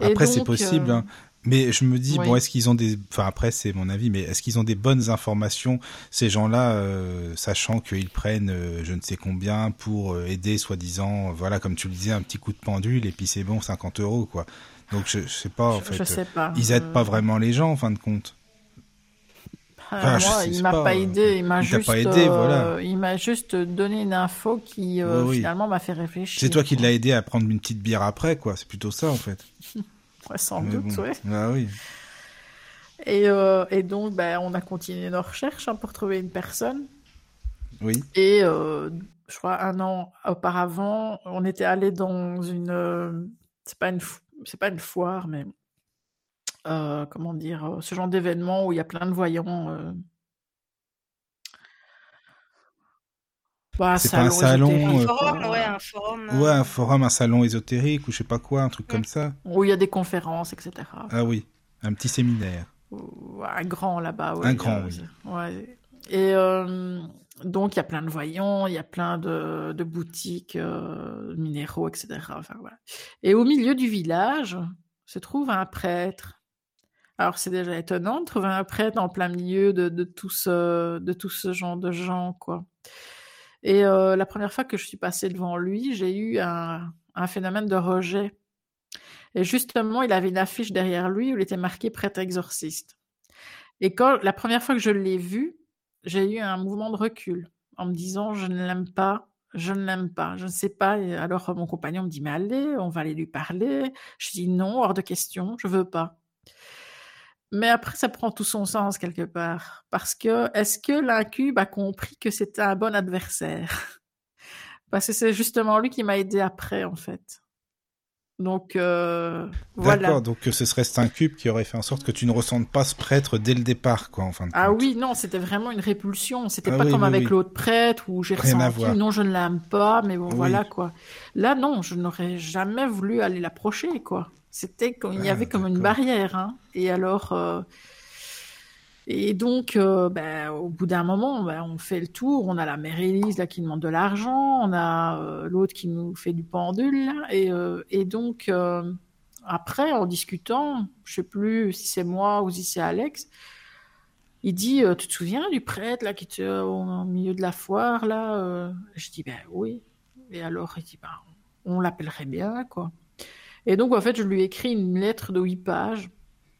Et Après, c'est possible. euh, hein. Mais je me dis, oui. bon, est-ce qu'ils ont des... Enfin, après, c'est mon avis, mais est-ce qu'ils ont des bonnes informations, ces gens-là, euh, sachant qu'ils prennent euh, je ne sais combien pour aider, soi-disant, voilà, comme tu le disais, un petit coup de pendule, et puis c'est bon, 50 euros, quoi. Donc, je, je sais pas, en je, fait. je sais pas. Ils aident pas vraiment les gens, en fin de compte. Enfin, je moi, sais il m'a pas, pas, euh, aidé, il m'a juste, pas aidé, euh, voilà. il m'a juste donné une info qui euh, Oui, oui. finalement m'a fait réfléchir. C'est toi qui l'as aidé à prendre une petite bière après, quoi. C'est plutôt ça, en fait. Ouais, sans Mais doute, bon. ouais. Ah oui. Et, euh, et donc, ben, on a continué nos recherches hein, pour trouver une personne. Oui. Et euh, je crois un an auparavant, on était allé dans une, euh, c'est pas une, c'est pas une foire, mais euh, comment dire, euh, ce genre d'événement où il y a plein de voyants. euh. Bah, C'est pas un salon, euh, forum, ouais, un forum. Ouais, un forum, un salon ésotérique, ou je sais pas quoi, un truc comme ça. Où il y a des conférences, etc. Ah oui. Un petit séminaire. Un grand là-bas, ouais. Un grand, a- oui. ouais. Et euh, donc, il y a plein de voyants, il y a plein de, de boutiques euh, minéraux, etc. Enfin, voilà. Et au milieu du village se trouve un prêtre. Alors, c'est déjà étonnant de trouver un prêtre en plein milieu de, tout, tout ce genre de gens, quoi. Et euh, la première fois que je suis passée devant lui, j'ai eu un, un phénomène de rejet. Et justement, il avait une affiche derrière lui où il était marqué prêtre exorciste. Et quand la première fois que je l'ai vu, j'ai eu un mouvement de recul en me disant je ne l'aime pas, je ne l'aime pas, je ne sais pas. Et alors mon compagnon me dit mais allez, on va aller lui parler. Je dis non, hors de question, je veux pas. Mais après, ça prend tout son sens quelque part. Parce que, est-ce que l'incube a compris que c'était un bon adversaire? Parce que c'est justement lui qui m'a aidé après, en fait. Donc, euh, voilà. D'accord, donc euh, ce serait cet incube qui aurait fait en sorte que tu ne ressentes pas ce prêtre dès le départ, quoi, en fin de compte. Ah oui, non, c'était vraiment une répulsion. C'était Ah pas oui, comme oui, avec oui. l'autre prêtre où j'ai ressenti non, je ne l'aime pas, mais bon, voilà quoi. Là, non, je n'aurais jamais voulu aller l'approcher, quoi. C'était comme il y Ah, avait comme une barrière, hein. Et alors, euh, et donc, euh, ben, au bout d'un moment, ben, on fait le tour. On a la mère Élise là qui demande de l'argent, on a euh, l'autre qui nous fait du pendule, là, et, euh, et donc. après, en discutant, je sais plus si c'est moi ou si c'est Alex, il dit Tu te souviens du prêtre là qui était au, milieu de la foire là Je dis Ben oui. Et alors, il dit Ben, on l'appellerait bien, quoi. Et donc, en fait, je lui ai écrit une lettre de huit pages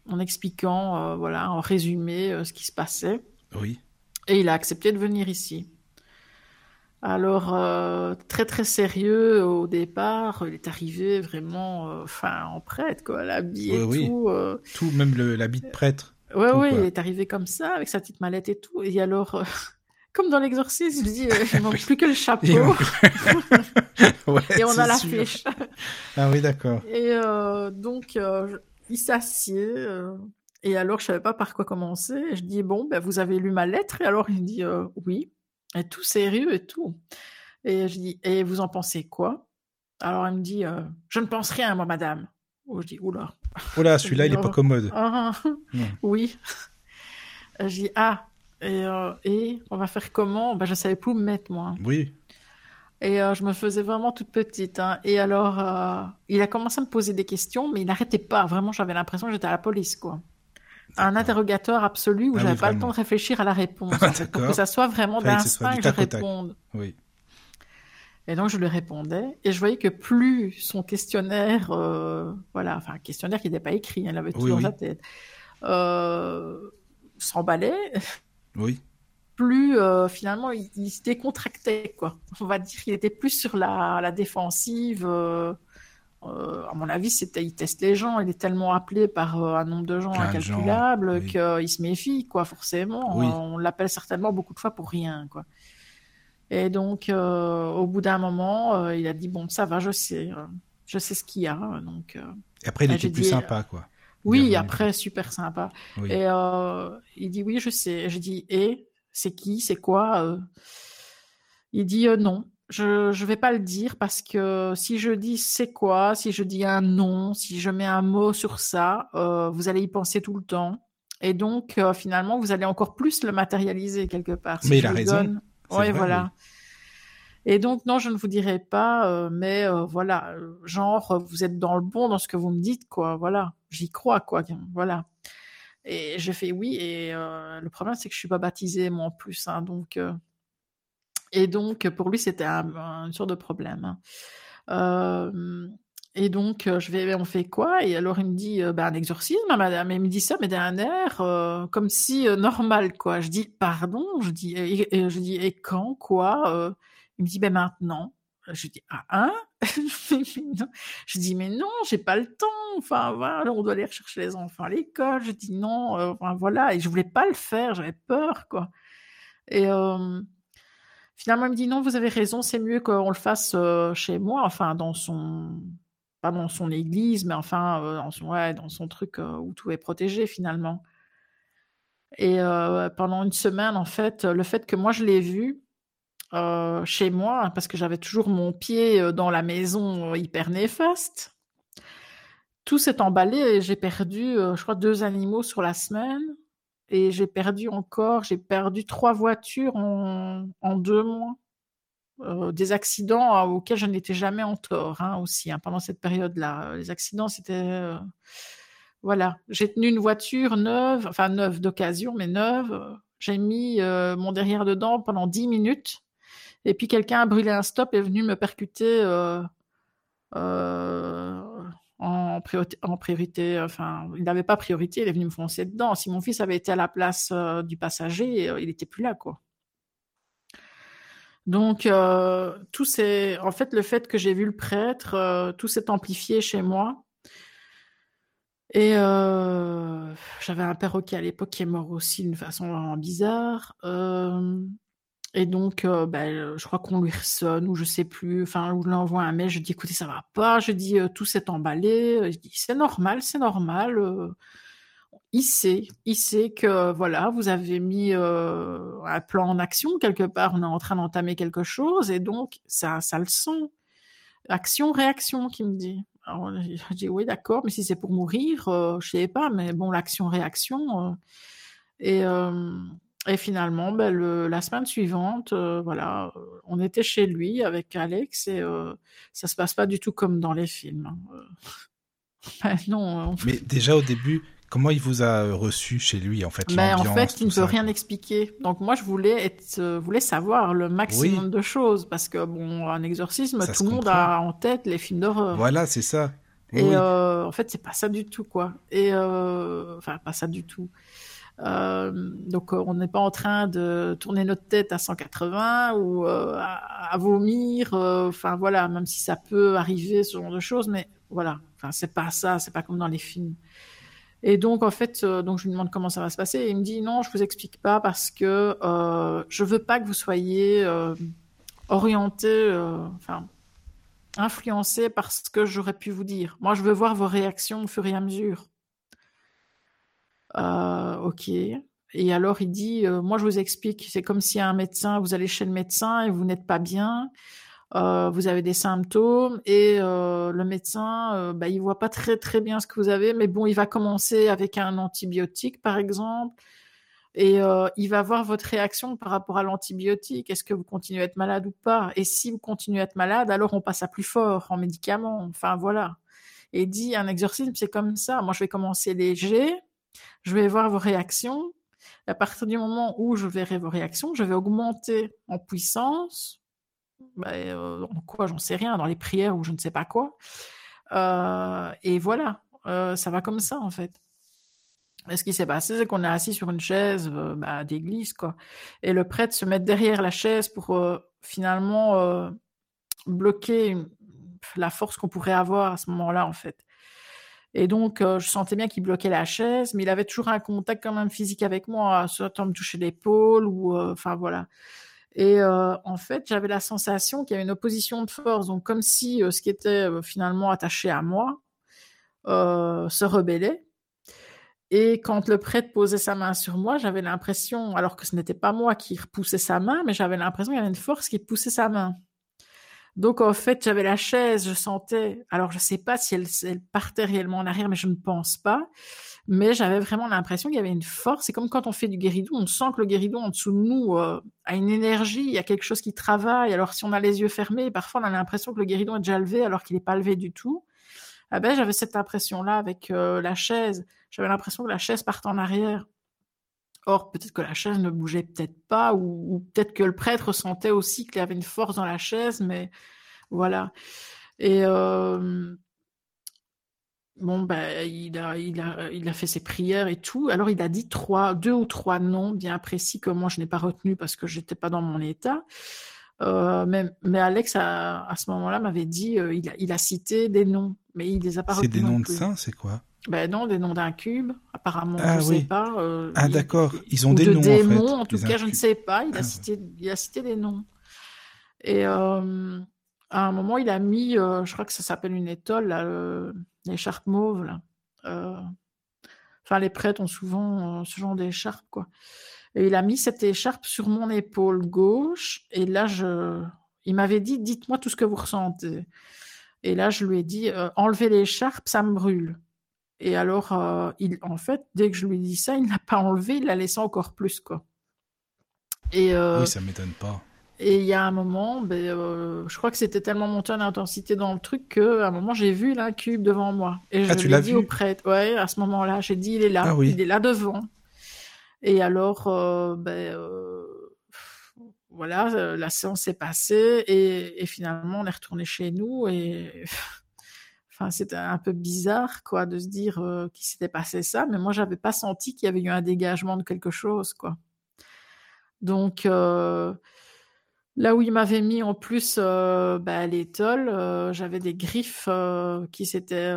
en expliquant, euh, voilà, en résumé euh, ce qui se passait. Oui. Et il a accepté de venir ici. Alors, euh, très très sérieux au départ, il est arrivé vraiment enfin, en prêtre, quoi, l'habit et Oui, oui. tout. Tout, même l'habit de prêtre. Ouais, Tout, ouais, quoi. il est arrivé comme ça, avec sa petite mallette et tout. Et alors, comme dans l'exorcisme, il dit, euh, il manque plus que le chapeau. Et on- Ouais, et on a la sûr. flèche. Ah oui, d'accord. Et euh, donc, euh, je- il s'assied. euh, et alors, je savais pas par quoi commencer. Et je dis, bon, ben, vous avez lu ma lettre Et alors, il dit, euh, oui. Et tout sérieux et tout. Et je dis, et vous en pensez quoi? Alors, il me dit, je ne pense rien, moi, madame. Oh, je dis, oula. Oh là, celui-là, il est pas commode. Ah, Non. oui. Je dis, ah, et, euh, et on va faire comment? Ben, Je savais plus où me mettre, moi. Oui. Et euh, je me faisais vraiment toute petite. hein. Et alors, euh, il a commencé à me poser des questions, mais il n'arrêtait pas. Vraiment, j'avais l'impression que j'étais à la police, quoi. Un interrogateur absolu où Ah oui, j'avais pas le temps de réfléchir à la réponse, en fait, pour que ça soit vraiment d'instinct que je réponde. Oui. Et donc, je lui répondais. Et je voyais que plus son questionnaire, euh, voilà, enfin, un questionnaire qui n'était pas écrit, hein, il avait tout Oui, dans oui. sa tête, s'emballait, Oui. plus euh, finalement il, il se décontractait, quoi. On va dire qu'il était plus sur la, la défensive. euh, euh, à mon avis, c'était, il teste les gens. Il est tellement appelé par un nombre de gens Plein incalculable oui. qu'il se méfie, quoi, forcément. Oui. On l'appelle certainement beaucoup de fois pour rien, quoi. Et donc, au bout d'un moment, il a dit bon, ça va, je sais, je sais ce qu'il y a. Donc, Et après, il était plus dit, sympa, quoi. Oui, après, super sympa. Et euh, il dit oui, je sais. Je dis et? C'est qui, c'est quoi? Euh? Il dit non. Je ne vais pas le dire parce que si je dis c'est quoi, si je dis un nom, si je mets un mot sur ça, vous allez y penser tout le temps. Et donc, finalement, vous allez encore plus le matérialiser quelque part. Mais il a raison. Oui, voilà. Et donc, non, je ne vous dirai pas, euh, mais euh, voilà, euh, genre, vous êtes dans le bon dans ce que vous me dites, quoi, voilà, j'y crois, quoi, voilà. Et j'ai fait oui, et le problème, c'est que je suis pas baptisée, moi, en plus, hein, donc... et donc, pour lui, c'était un, une sorte de problème. Hein. et donc, je vais, on fait quoi? Et alors, il me dit, ben, un exorcisme, madame. Et il me dit ça, mais d'un air comme si normal, quoi. Je dis, pardon, je dis, je dis, et quand, quoi il me dit, ben maintenant. Je dis, ah, hein? Je dis, mais non, j'ai pas le temps. Enfin, voilà, on doit aller rechercher les enfants à l'école. Je dis, non, euh, enfin, voilà. Et je voulais pas le faire, j'avais peur, quoi. Et euh, finalement, il me dit, non, vous avez raison, c'est mieux qu'on le fasse euh, chez moi, enfin, dans son. Pas dans son église, mais enfin, son, ouais, dans son truc où tout est protégé, finalement. Et pendant une semaine, en fait, le fait que moi je l'ai vu, euh, chez moi, parce que j'avais toujours mon pied euh, dans la maison euh, hyper néfaste. Tout s'est emballé et j'ai perdu, je crois, deux animaux sur la semaine. Et j'ai perdu encore, j'ai perdu trois voitures en, deux mois. des accidents auxquels je n'étais jamais en tort hein, aussi hein, pendant cette période-là. Les accidents, c'était... voilà, j'ai tenu une voiture neuve, enfin neuve d'occasion, mais neuve. J'ai mis mon derrière dedans pendant dix minutes et puis quelqu'un a brûlé un stop et est venu me percuter euh, euh, en, priorité, en, priorité, Enfin, il n'avait pas priorité, il est venu me foncer dedans. Si mon fils avait été à la place euh, du passager, il n'était plus là, quoi. Donc, tout c'est, en fait, le fait que j'ai vu le prêtre, tout s'est amplifié chez moi. Et j'avais un perroquet à l'époque qui est mort aussi d'une façon bizarre. Et donc, ben, je crois qu'on lui ressonne ou je sais plus. Enfin, on lui envoie un mail. Je dis, écoutez, ça va pas. Je dis, euh, tout s'est emballé. Je dis, c'est normal, c'est normal. Il sait, il sait que voilà, vous avez mis un plan en action quelque part. On est en train d'entamer quelque chose et donc ça, ça le sent. Action, réaction, qui me dit. Alors, je dis oui, d'accord, mais si c'est pour mourir, je sais pas. Mais bon, l'action, réaction. et et finalement, ben, le, la semaine suivante, euh, voilà, euh, on était chez lui avec Alex et euh, ça se passe pas du tout comme dans les films. Hein. Ben, non. Mais déjà au début, comment il vous a reçu chez lui en fait ben, En fait, il ne peut rien expliquer. Donc moi, je voulais être, voulais savoir le maximum de choses parce que bon, un exorcisme, tout le monde a en tête les films d'horreur. Voilà, c'est ça. et en fait, c'est pas ça du tout quoi. Et enfin, pas ça du tout. Euh, donc euh, on n'est pas en train de tourner notre tête à 180 ou euh, à, vomir. Enfin voilà, même si ça peut arriver ce genre de choses, mais voilà, enfin c'est pas ça, c'est pas comme dans les films. Et donc en fait, donc je lui demande comment ça va se passer et il me dit non, je vous explique pas parce que je veux pas que vous soyez orienté, enfin influencé par ce que j'aurais pu vous dire. Moi, je veux voir vos réactions au fur et à mesure. Euh, ok. Et alors il dit, euh, moi je vous explique, c'est comme si un médecin, vous allez chez le médecin et vous n'êtes pas bien, euh, vous avez des symptômes et le médecin, bah, il voit pas très très bien ce que vous avez, mais bon, il va commencer avec un antibiotique par exemple et il va voir votre réaction par rapport à l'antibiotique. Est-ce que vous continuez à être malade ou pas? Et si vous continuez à être malade, alors on passe à plus fort en médicaments. Enfin voilà. Et dit un exorcisme, c'est comme ça. Moi, je vais commencer léger je vais voir vos réactions. À partir du moment où je verrai vos réactions, je vais augmenter en puissance. Ben, en quoi, j'en sais rien, dans les prières ou je ne sais pas quoi. Euh, et voilà, euh, ça va comme ça en fait. Et ce qui s'est passé, c'est qu'on est assis sur une chaise bah, d'église, quoi. Et le prêtre se met derrière la chaise pour finalement bloquer la force qu'on pourrait avoir à ce moment-là, en fait. Et donc, euh, je sentais bien qu'il bloquait la chaise, mais il avait toujours un contact quand même physique avec moi, soit en me toucher l'épaule ou, euh, enfin voilà. Et euh, en fait, j'avais la sensation qu'il y avait une opposition de force, donc comme si ce qui était finalement attaché à moi se rebellait. Et quand le prêtre posait sa main sur moi, j'avais l'impression, alors que ce n'était pas moi qui repoussais sa main, mais j'avais l'impression qu'il y avait une force qui poussait sa main. Donc en fait, j'avais la chaise, je sentais, alors je ne sais pas si elle, elle, partait réellement en arrière, mais je ne pense pas. Mais j'avais vraiment l'impression qu'il y avait une force. C'est comme quand on fait du guéridon, on sent que le guéridon en dessous de nous euh, a une énergie, il y a quelque chose qui travaille. Alors si on a les yeux fermés, parfois on a l'impression que le guéridon est déjà levé alors qu'il n'est pas levé du tout. Ah ben, j'avais cette impression-là avec euh, la chaise. J'avais l'impression que la chaise partait en arrière. Or, peut-être que la chaise ne bougeait peut-être pas, ou, peut-être que le prêtre sentait aussi qu'il y avait une force dans la chaise, mais voilà. Et euh, bon, ben, il a, il, a, il a fait ses prières et tout. Alors, il a dit trois, deux ou trois noms bien précis que moi, je n'ai pas retenu parce que j'étais pas dans mon état. Euh, mais, mais, Alex, à, à ce moment-là, m'avait dit, euh, il, a, il, a, cité des noms, mais il les a pas C'est des noms de saints, c'est quoi? Ben non, des noms d'un cube, apparemment, ah, je oui. sais pas. Euh, ah d'accord, ils ont ou des de noms démons, en, fait, en tout cas, je ne sais pas. Il a, ah. cité, il a cité des noms. Et euh, à un moment, il a mis, euh, je crois que ça s'appelle une étole, là, l'écharpe mauve. Là. Enfin, les prêtres ont souvent ce genre d'écharpe, quoi. Et il a mis cette écharpe sur mon épaule gauche. Et là, je, il m'avait dit, dites-moi tout ce que vous ressentez. Et là, je lui ai dit, enlevez l'écharpe, ça me brûle. Et alors, euh, il, en fait, dès que je lui dit ça, il n'a pas enlevé, il l'a laissé encore plus, quoi. Et, euh, oui, ça m'étonne pas. Et il y a un moment, ben, euh, je crois que c'était tellement monté en intensité dans le truc qu'à un moment, j'ai vu l'incube devant moi. Et je ah, tu l'as dit vu au prêtre. Ouais, à ce moment-là, j'ai dit, il est là, ah, oui. il est là devant. Et alors, euh, ben, voilà, la séance s'est passée et, et, finalement, on est retourné chez nous et C'était un peu bizarre, quoi, de se dire euh, qu'il s'était passé ça, mais moi, j'avais pas senti qu'il y avait eu un dégagement de quelque chose, quoi. Donc, euh, là où il m'avait mis en plus euh, bah, l'étole, euh, j'avais des griffes qui s'étaient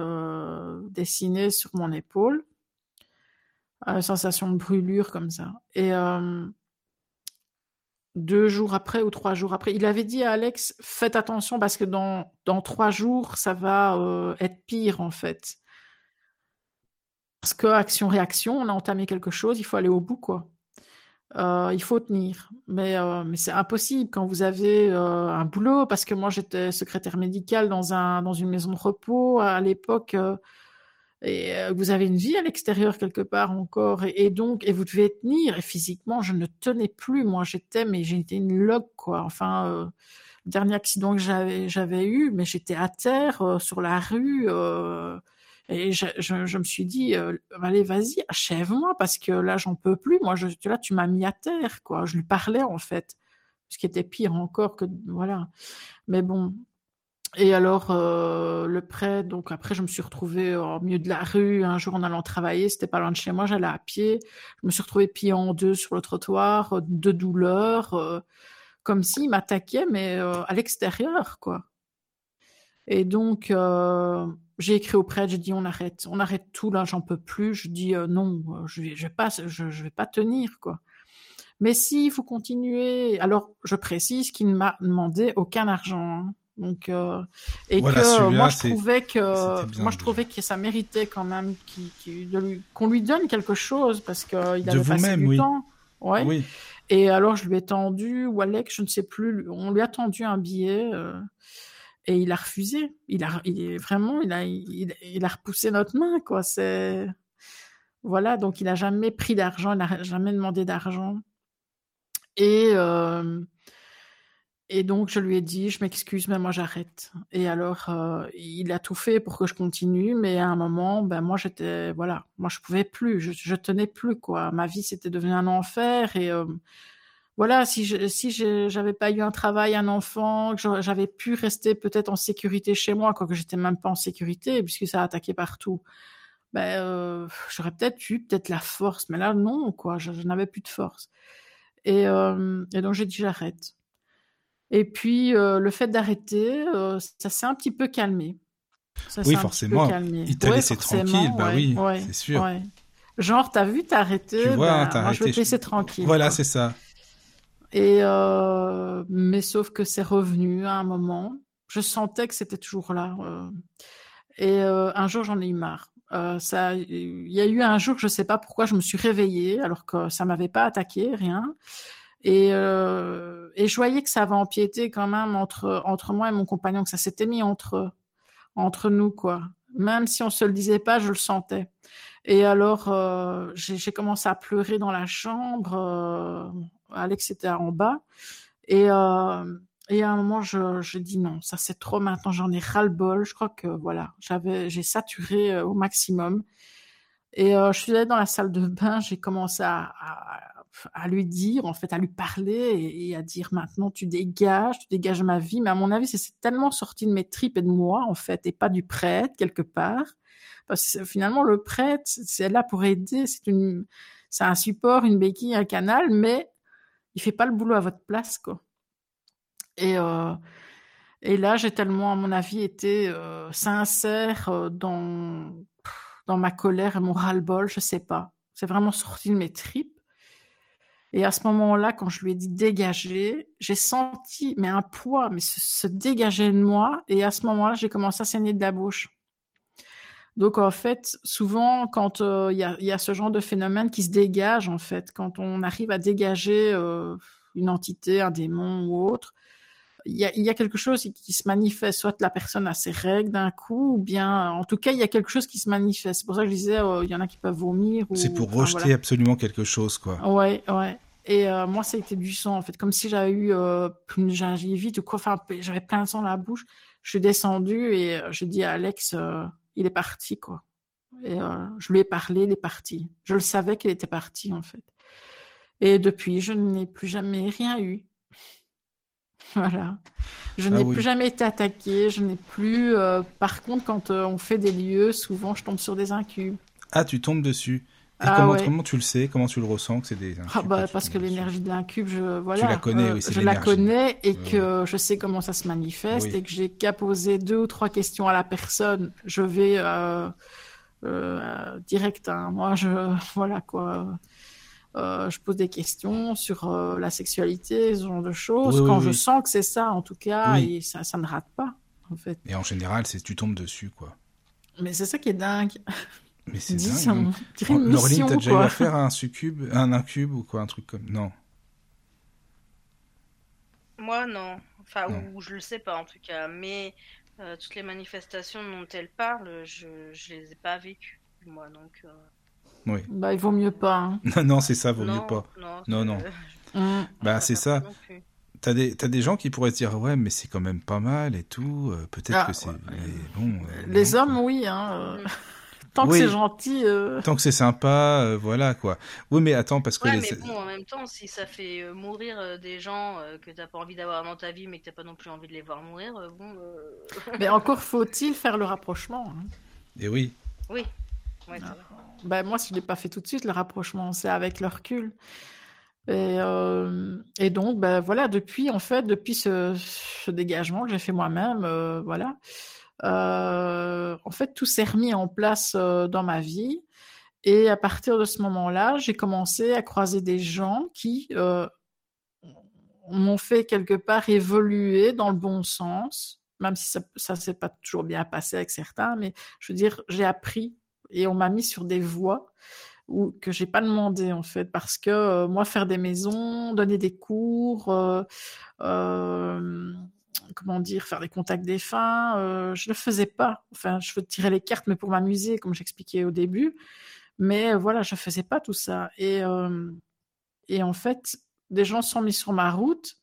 dessinées sur mon épaule, sensation de brûlure comme ça. Deux jours après ou trois jours après. Il avait dit à Alex, faites attention parce que dans, dans trois jours, ça va euh, être pire en fait. Parce que action-réaction, on a entamé quelque chose, il faut aller au bout quoi. Euh, il faut tenir. Mais, euh, mais c'est impossible quand vous avez un boulot, parce que moi j'étais secrétaire médicale dans, un, dans une maison de repos à l'époque et euh, vous avez une vie à l'extérieur quelque part encore et, donc et vous devez tenir. Et physiquement je ne tenais plus. Moi j'étais mais j'étais une log quoi. Enfin euh, dernier accident que j'avais eu mais j'étais à terre euh, sur la rue et je, me suis dit allez vas-y achève-moi parce que là j'en peux plus. Moi je là tu m'as mis à terre quoi. Je lui parlais en fait ce qui était pire encore que voilà. Mais bon et alors, euh, le prêt, donc après, je me suis retrouvée au milieu de la rue. Un jour, en allant travailler, c'était pas loin de chez moi, j'allais à pied. Je me suis retrouvée pliée en deux sur le trottoir, de douleur, euh, comme s'il m'attaquait, mais euh, à l'extérieur, quoi. Et donc, euh, j'ai écrit au prêtre, j'ai dit on arrête, on arrête tout là, j'en peux plus. Je dis euh, non, je vais, vais pas, je, vais pas tenir, quoi. Mais si, il faut. Alors, je précise qu'il ne m'a demandé aucun argent. Hein. Donc, euh, et voilà, que moi je trouvais que moi je trouvais que ça méritait quand même qu'on qu lui, donne quelque chose parce qu'il avait passé du oui. temps. Ouais. Oui. Et alors je lui ai tendu ou Alex, je ne sais plus, on lui a tendu un billet euh, et il a refusé. Il a, il est vraiment, il a, il, il a repoussé notre main quoi. C'est voilà, donc il a jamais pris d'argent, il n'a jamais demandé d'argent. Et euh, et donc, je lui ai dit, je m'excuse, mais moi, j'arrête. Et alors, euh, il a tout fait pour que je continue, mais à un moment, ben, moi, j'étais, voilà, moi, je pouvais plus, je, je tenais plus, quoi. Ma vie, c'était devenu un enfer et, euh, voilà, si je, si j'avais pas eu un travail, un enfant, que j'avais pu rester peut-être en sécurité chez moi, quoique j'étais même pas en sécurité, puisque ça a attaqué partout, ben, euh, j'aurais peut-être eu peut-être la force, mais là, non, quoi, je, n'avais plus de force. Et donc, j'ai dit, j'arrête. Et puis, euh, le fait d'arrêter, euh, ça s'est un petit peu calmé. Ça oui, forcément. Il t'a ouais, laissé tranquille, bah ouais, oui, ouais, c'est sûr. Genre, t'as vu, t'as arrêté, tu vois, bah, t'as moi, arrêté, je vais te laisser tranquille. Voilà, c'est ça. Et euh, mais sauf que c'est revenu à un moment. Je sentais que c'était toujours là. Et un jour, j'en ai eu marre. ça, il y a eu un jour, je sais pas pourquoi, je me suis réveillée alors que ça m'avait pas attaqué, rien. Et, euh, et je voyais que ça avait empiété quand même entre, entre moi et mon compagnon, que ça s'était mis entre, entre nous, quoi. Même si on se le disait pas, je le sentais. Et alors, euh, j'ai commencé à pleurer dans la chambre. Euh, Alex était en bas. Et, et à un moment, je, je dis non, ça c'est trop maintenant, j'en ai ras-le-bol. Je crois que voilà, j'ai saturé au maximum. Et je suis allée dans la salle de bain, j'ai commencé à, à lui dire, en fait, à lui parler et, à dire maintenant tu dégages, tu dégages ma vie. Mais à mon avis, c'est tellement sorti de mes tripes et de moi, en fait, et pas du prêtre, quelque part. Parce que finalement, le prêtre, c'est là pour aider, c'est un support, une béquille, un canal, mais il fait pas le boulot à votre place, quoi. Et, euh, et là, j'ai tellement, à mon avis, été euh, sincère euh, dans, dans ma colère et mon ras-le-bol, je sais pas. C'est vraiment sorti de mes tripes. Et à ce moment-là, quand je lui ai dit dégager, j'ai senti mais un poids, mais se, dégager de moi. Et à ce moment-là, j'ai commencé à saigner de la bouche. Donc en fait, souvent quand euh, il y, a, ce genre de phénomène qui se dégage, en fait, quand on arrive à dégager euh, une entité, un démon ou autre, il y a, quelque chose qui se manifeste, soit la personne a ses règles d'un coup, ou bien, en tout cas, il y a quelque chose qui se manifeste. C'est pour ça que je disais, euh, il y en a qui peuvent vomir. C'est pour rejeter absolument quelque chose, quoi. Ouais, ouais. Et euh, moi, ça a été du sang, en fait, comme si j'avais eu euh, une gingivite ou quoi. Enfin, j'avais plein de sang dans la bouche. Je suis descendue et j'ai dit à Alex, il est parti, quoi. Et je lui ai parlé, il est parti. Je le savais qu'il était parti, en fait. Et depuis, je n'ai plus jamais rien eu. Voilà. Je ah n'ai plus jamais été attaquée. Je n'ai plus. Euh, par contre, quand euh, on fait des lieux, souvent, je tombe sur des incubes. Ah, tu tombes dessus. Et ah comment, tu le sais? Comment tu le ressens que c'est des ah bah, Parce que l'énergie de l'incube, je, voilà, tu la connais, oui, je la connais et que je sais comment ça se manifeste et que j'ai qu'à poser deux ou trois questions à la personne. Je vais euh, euh direct. Hein. Moi, je voilà quoi. Euh, je pose des questions sur euh, la sexualité, ce genre de choses. Quand je sens que c'est ça, en tout cas, et ça, ça ne rate pas, en fait. Et en général, c'est tu tombes dessus, quoi. Mais c'est ça qui est dingue. Mais c'est dingue. Laureline, t'as déjà eu à faire un succube, un incube ou quoi, un truc comme non Moi, non. Enfin, ou je le sais pas en tout cas. Mais euh, toutes les manifestations dont elle parle, je, je les ai pas vécues moi, donc. Oui. Bah, il vaut mieux pas. Hein. non, non, c'est ça, vaut mieux pas. Non, non. Mmh. Bah, c'est ça. T'as des, as des gens qui pourraient se dire, ouais, mais c'est quand même pas mal et tout. Euh, peut-être ah, que c'est. Bon, euh, les hommes, oui. Hein, euh, mmh. Tant que c'est gentil. Tant que c'est sympa, voilà quoi. Oui, mais attends, parce que. Mais bon, en même temps, si ça fait mourir des gens que t'as pas envie d'avoir dans ta vie, mais que t'as pas non plus envie de les voir mourir, bon. mais encore faut-il faire le rapprochement. Hein. Et oui. Oui. Ouais, ah. Ben, moi, je ne l'ai pas fait tout de suite, le rapprochement, c'est avec le recul. Et, euh, donc, ben, voilà, depuis, en fait, depuis ce, dégagement que j'ai fait moi-même, euh, voilà, euh, en fait, tout s'est remis en place dans ma vie. Et à partir de ce moment-là, j'ai commencé à croiser des gens qui m'ont fait quelque part évoluer dans le bon sens, même si ça ne s'est pas toujours bien passé avec certains, mais je veux dire, j'ai appris et on m'a mis sur des voies où, que j'ai pas demandé en fait parce que euh, moi faire des maisons, donner des cours, euh, euh, comment dire, faire des contacts défunts, je le faisais pas. Enfin, je veux tirer les cartes mais pour m'amuser comme j'expliquais au début. Mais voilà, je faisais pas tout ça et et en fait, des gens sont mis sur ma route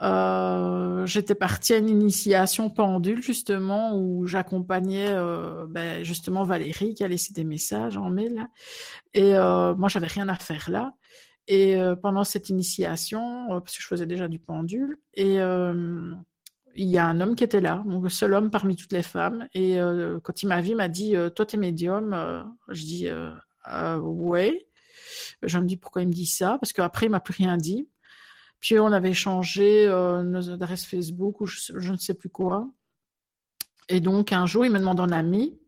euh, j'étais partie à une initiation pendule justement où j'accompagnais euh, ben, justement Valérie qui a laissé des messages en mail et euh, moi j'avais rien à faire là. Et euh, pendant cette initiation parce que je faisais déjà du pendule et il y a un homme qui était là donc le seul homme parmi toutes les femmes. Et quand il m'a vu il m'a dit toi t'es médium. Je dis ouais je me dis pourquoi il me dit ça? Parce qu'après il m'a plus rien dit puis on avait changé euh, nos adresses Facebook ou je, ne sais plus quoi. Et donc un jour, il me demande un ami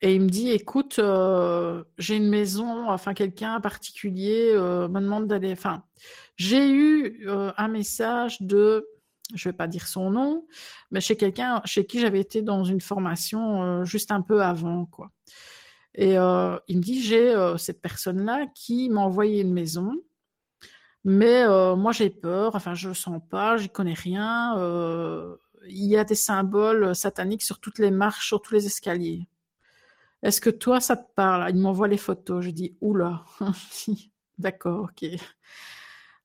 et il me dit écoute, euh, j'ai une maison, enfin quelqu'un particulier euh, me demande d'aller. Enfin, j'ai eu un message de je vais pas dire son nom, mais chez quelqu'un chez qui j'avais été dans une formation juste un peu avant, quoi. Et il me dit, j'ai cette personne-là qui m'a envoyé une maison, mais moi j'ai peur, enfin je le sens pas, j'y connais rien. il y a des symboles sataniques sur toutes les marches, sur tous les escaliers. Est-ce que toi ça te parle? Il m'envoie les photos. Je dis, oula. D'accord, ok.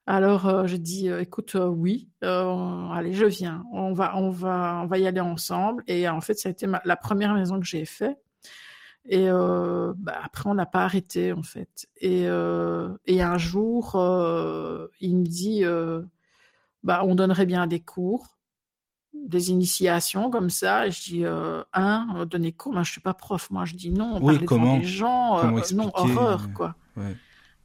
Alors euh, je dis euh, écoute euh, oui, allez je viens, on va on va on va y aller ensemble et en fait ça a été la première maison que j'ai fait et bah, après on n'a pas arrêté en fait et, et un jour il me dit bah on donnerait bien des cours des initiations comme ça. Et je dis, un, donner cours, moi je suis pas prof, moi je dis non, on oui, comment, des gens, non, horreur, quoi. Ouais.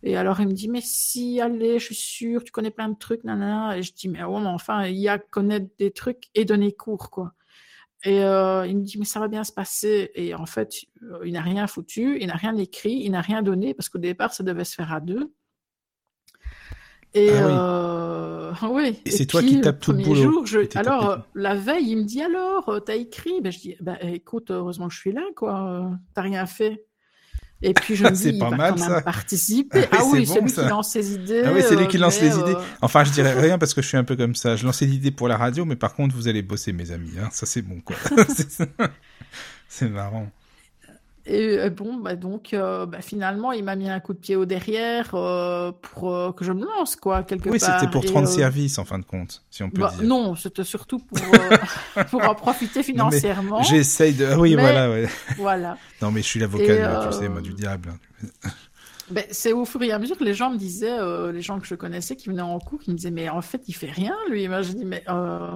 Et alors, il me dit, mais si, allez, je suis sûre, tu connais plein de trucs, nanana. Et je dis, mais ouais, mais enfin, il y a connaître des trucs et donner cours, quoi. Et euh, il me dit, mais ça va bien se passer. Et en fait, euh, il n'a rien foutu, il n'a rien écrit, il n'a rien donné, parce qu'au départ, ça devait se faire à deux. Et ah oui. Euh... oui. Et, c'est toi qui tapes tout le boulot. Jour, je... Alors, la veille, il me dit, alors, t'as écrit? Ben, Je dis, ben, écoute, heureusement que je suis là, quoi. T'as rien fait. Et puis je me dis, pas il va quand même participer. Ah, oui, c'est lui qui lance ses idées. Ah oui, c'est lui qui lance les idées. Euh, enfin, je dirais rien parce que je suis un peu comme ça. Je lance des idées pour la radio, mais par contre, vous allez bosser, mes amis. Hein. Ça, c'est bon, quoi. c'est marrant. Et euh, bon, bah donc, euh, bah finalement, il m'a mis un coup de pied au derrière euh, pour que je me lance, quoi, quelque oui, part. Oui, c'était pour te rendre service, en fin de compte, si on peut bah, dire. Non, c'était surtout pour, pour en profiter financièrement. J'essaye de... Oui, voilà, ouais. Voilà. non, mais je suis l'avocat, tu sais, moi, du diable. Ben, c'est au fur et à mesure que les gens me disaient, les gens que je connaissais qui venaient en cours, qui me disaient, mais en fait, il fait rien, lui. Moi, je dis, mais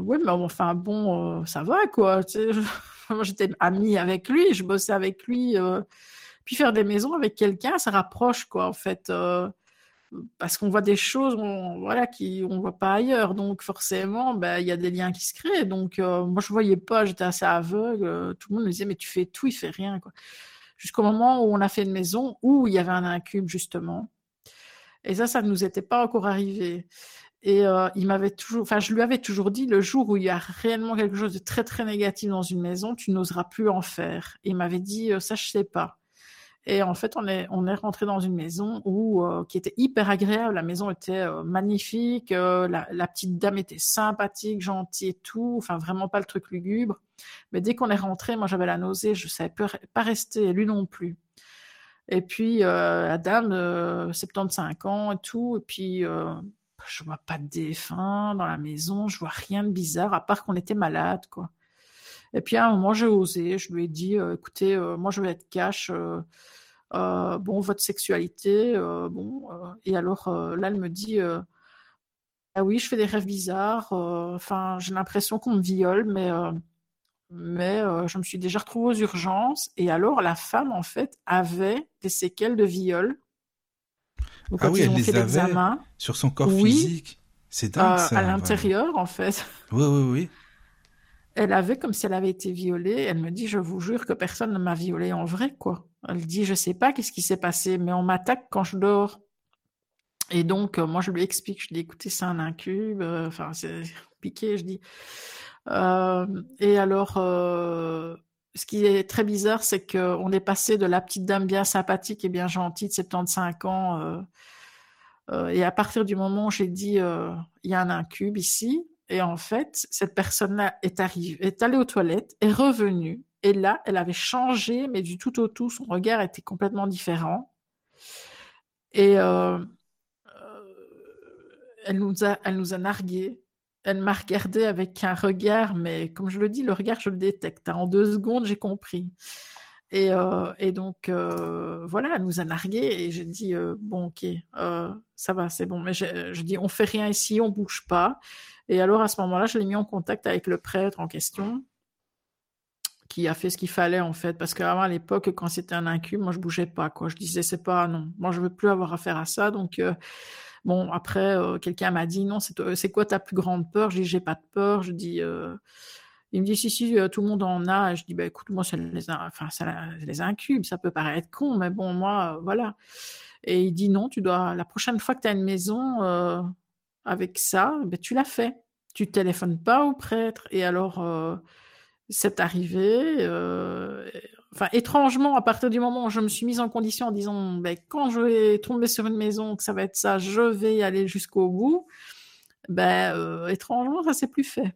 oui, mais enfin, bon, ça va, quoi. Tu sais, j'étais amie avec lui, je bossais avec lui. Euh, puis faire des maisons avec quelqu'un, ça rapproche, quoi, en fait. Euh, parce qu'on voit des choses on, voilà, voit pas ailleurs. Donc, forcément, ben, il y a des liens qui se créent. Donc, euh, moi, je voyais pas, j'étais assez aveugle. tout le monde me disait, mais tu fais tout, il fait rien. Jusqu'au moment où on a fait une maison où il y avait un incube, justement. Et ça, ça ne nous était pas encore arrivé. Et euh, il m'avait toujours, enfin, je lui avais toujours dit, le jour où il y a réellement quelque chose de très très négatif dans une maison, tu n'oseras plus en faire. Il m'avait dit, euh, ça je sais pas. Et en fait, on est on est rentré dans une maison où euh, qui était hyper agréable. La maison était magnifique, la, petite dame était sympathique, gentille et tout. Enfin, vraiment pas le truc lugubre. Mais dès qu'on est rentré, moi j'avais la nausée, je savais pas rester, lui non plus. Et puis la dame, 75 ans et tout, et puis je vois pas de défunt dans la maison, je vois rien de bizarre, à part qu'on était malade, quoi. Et puis à un moment, j'ai osé, je lui ai dit, euh, écoutez, euh, moi je vais être cash, euh, bon, votre sexualité, bon. et alors là, elle me dit, ah oui, je fais des rêves bizarres, enfin, j'ai l'impression qu'on me viole, mais, mais je me suis déjà retrouvée aux urgences. Et alors, la femme, en fait, avait des séquelles de viol ah oui, elle les avait sur son corps physique. C'est dingue euh, À l'intérieur, en fait. Oui, oui, oui. Elle avait comme si elle avait été violée. Elle me dit, je vous jure que personne ne m'a violée en vrai, quoi. Elle dit, je sais pas qu'est-ce qui s'est passé, mais on m'attaque quand je dors. Et donc, euh, moi, je lui explique, je dis, écoutez, c'est un incube, euh, enfin, c'est piqué, je dis. et alors, ce qui est très bizarre, c'est qu'on est passé de la petite dame bien sympathique et bien gentille de 75 ans, euh, euh, et à partir du moment où j'ai dit euh, il y a un incube ici, et en fait, cette personne-là est est allée aux toilettes, est revenue, et là, elle avait changé, mais du tout au tout, son regard était complètement différent. Et elle nous a, elle nous a nargués elle m'a regardé avec un regard, mais comme je le dis, le regard, je le détecte. Hein. En deux secondes, j'ai compris. Et, euh, donc, euh, voilà, elle nous a nargués et j'ai dit, euh, bon, ok, ça va, c'est bon. Mais je, dis, on fait rien ici, on bouge pas. Et alors, à ce moment-là, je l'ai mis en contact avec le prêtre en question qui a fait ce qu'il fallait en fait parce qu'avant à l'époque quand c'était un incube moi je bougeais pas quoi je disais c'est pas non moi je veux plus avoir affaire à ça donc Bon, après, euh, quelqu'un m'a dit non, c'est quoi ta plus grande peur? Je dis j'ai pas de peur. Je dis, euh, il me dit si si, euh, tout le monde en a. Je dis bah écoute, moi ça les, enfin ça les incube. Ça peut paraître con, mais bon moi voilà. Et il dit non, tu dois la prochaine fois que tu as une maison avec ça, ben, tu la fais. tu téléphones pas au prêtre. Et alors, euh, c'est arrivé. euh, enfin, étrangement, à partir du moment où je me suis mise en condition en disant, ben, quand je vais tomber sur une maison, que ça va être ça, je vais y aller jusqu'au bout. Ben, euh, étrangement, ça s'est plus fait.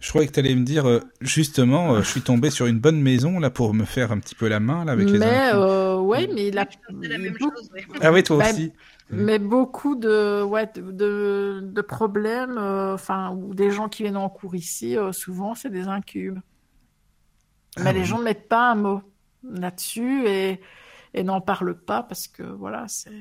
Je croyais que tu allais me dire, euh, justement, euh, je suis tombé sur une bonne maison là pour me faire un petit peu la main là avec les Mais euh, ouais, mais la, C'est la même chose, oui. Ah oui, toi bah, aussi. mais beaucoup de ouais de de, de problèmes, euh, enfin ou des gens qui viennent en cours ici, euh, souvent c'est des incubes. Ah Mais les oui. gens ne mettent pas un mot là-dessus et et n'en parlent pas parce que voilà c'est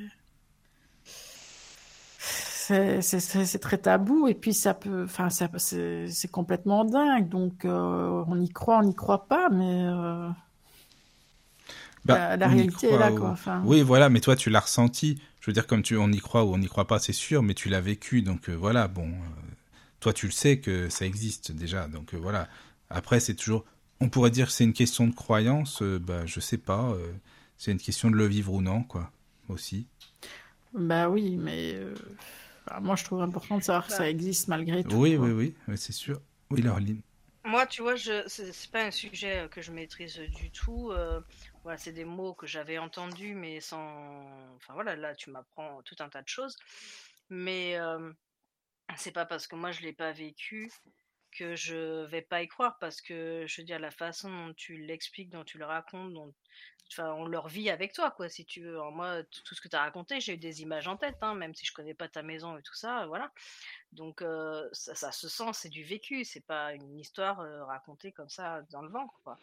c'est très tabou et puis ça peut enfin ça c'est complètement dingue donc euh, on y croit on n'y croit pas mais euh, Bah, la, réalité est là ou- quoi enfin Oui, voilà, mais toi tu l'as ressenti. Je veux dire, comme tu, on y croit ou on n'y croit pas, c'est sûr, mais tu l'as vécu, donc euh, voilà. Bon, toi tu le sais que ça existe déjà, donc voilà. Après, c'est toujours, on pourrait dire que c'est une question de croyance. euh, bah, je sais pas. euh, c'est une question de le vivre ou non, quoi. Aussi. Bah oui, mais euh, enfin, moi je trouve important de savoir que Bah. ça existe malgré tout. Oui, quoi. oui, oui, oui, c'est sûr. Oui, Laureline. Moi, tu vois, je c'est pas un sujet que je maîtrise du tout. euh, voilà, c'est des mots que j'avais entendus, mais sans. Enfin voilà, là, tu m'apprends tout un tas de choses. Mais euh, c'est pas parce que moi je l'ai pas vécu que je vais pas y croire, parce que je veux dire, la façon dont tu l'expliques, dont tu le racontes, dont enfin, on leur vit avec toi, quoi, si tu veux. Moi, tout ce que tu as raconté, j'ai eu des images en tête, hein, même si je connais pas ta maison et tout ça, voilà. Donc ça, ça se sent, c'est du vécu, c'est pas une histoire racontée comme ça dans le vent, quoi.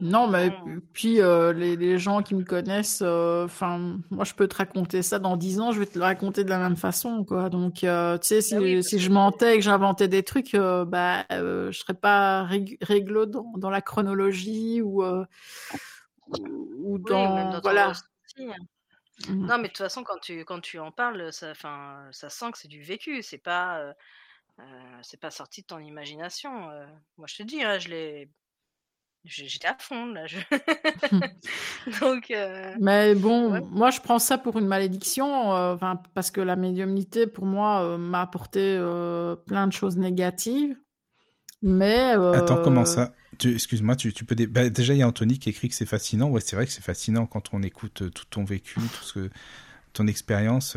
Non, mais puis euh, les, les gens qui me connaissent, euh, enfin, moi je peux te raconter ça dans dix ans, je vais te le raconter de la même façon, quoi. Donc, euh, tu sais, si, Bah oui, si je mentais et que j'inventais des trucs, bah, je serais pas rég- réglo dans, dans la chronologie ou, oui, dans, même dans ton voilà. hein. Mhm. Non, mais de toute façon, quand tu, quand tu en parles, ça, enfin, ça sent que c'est du vécu, c'est pas, c'est pas sorti de ton imagination. Moi, je te dis, hein, je l'ai, j'étais à fond là. je- Donc, euh, Mais bon, Ouais. moi je prends ça pour une malédiction, euh, enfin, parce que la médiumnité pour moi euh, m'a apporté euh, plein de choses négatives. Mais Attends, comment ça? Tu- Excuse-moi, tu, tu peux. dé- bah, déjà, il y a Anthony qui écrit que c'est fascinant. Ouais, c'est vrai que c'est fascinant quand on écoute tout ton vécu, tout ce que ton expérience.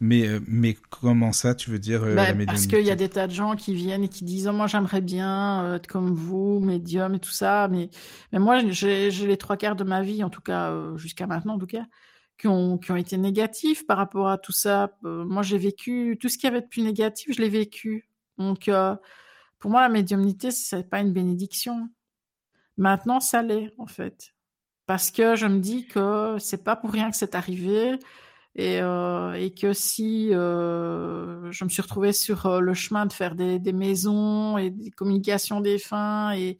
Mais, euh, mais comment ça, tu veux dire euh, bah, la parce qu'il y a des tas de gens qui viennent et qui disent oh, moi j'aimerais bien euh, être comme vous, médium et tout ça, mais mais moi j'ai les trois quarts de ma vie en tout cas jusqu'à maintenant en tout cas qui ont qui ont été négatifs par rapport à tout ça. Moi j'ai vécu tout ce qu'il y avait de plus négatif, je l'ai vécu. Donc euh, pour moi la médiumnité c'est pas une bénédiction. Maintenant ça l'est en fait parce que je me dis que c'est pas pour rien que c'est arrivé et, euh, et que si euh, je me suis retrouvée sur euh, le chemin de faire des, maisons et des communications des fins et,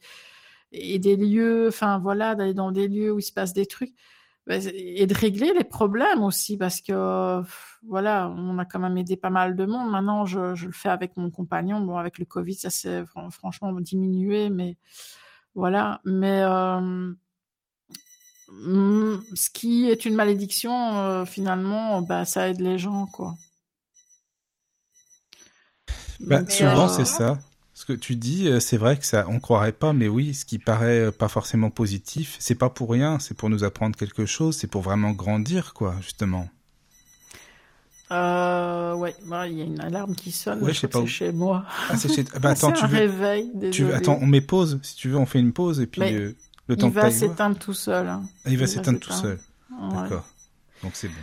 des lieux, enfin voilà, d'aller dans des lieux où il se passe des trucs ben, et de régler les problèmes aussi parce que voilà, on a quand même aidé pas mal de monde. Maintenant, je, le fais avec mon compagnon. Bon, avec le Covid, ça s'est fran- franchement diminué, mais voilà. Mais ce qui est une malédiction, euh, finalement, bah, ça aide les gens, quoi. Bah, souvent, euh, c'est ça. Ce que tu dis, euh, c'est vrai que ça, on croirait pas, mais oui, ce qui paraît pas forcément positif, c'est pas pour rien, c'est pour nous apprendre quelque chose, c'est pour vraiment grandir, quoi, justement. Euh, ouais, bah, il y a une alarme qui sonne. Ouais, je sais pas où. chez moi. Ah, c'est chez... ah, bah, attends, tu un veux, réveil, tu veux, attends, on met pause, si tu veux, on fait une pause et puis Mais euh, le temps il va s'éteindre tout seul. hein. Ah, il va il va s'éteindre tout seul. Ouais. D'accord. Donc c'est bon.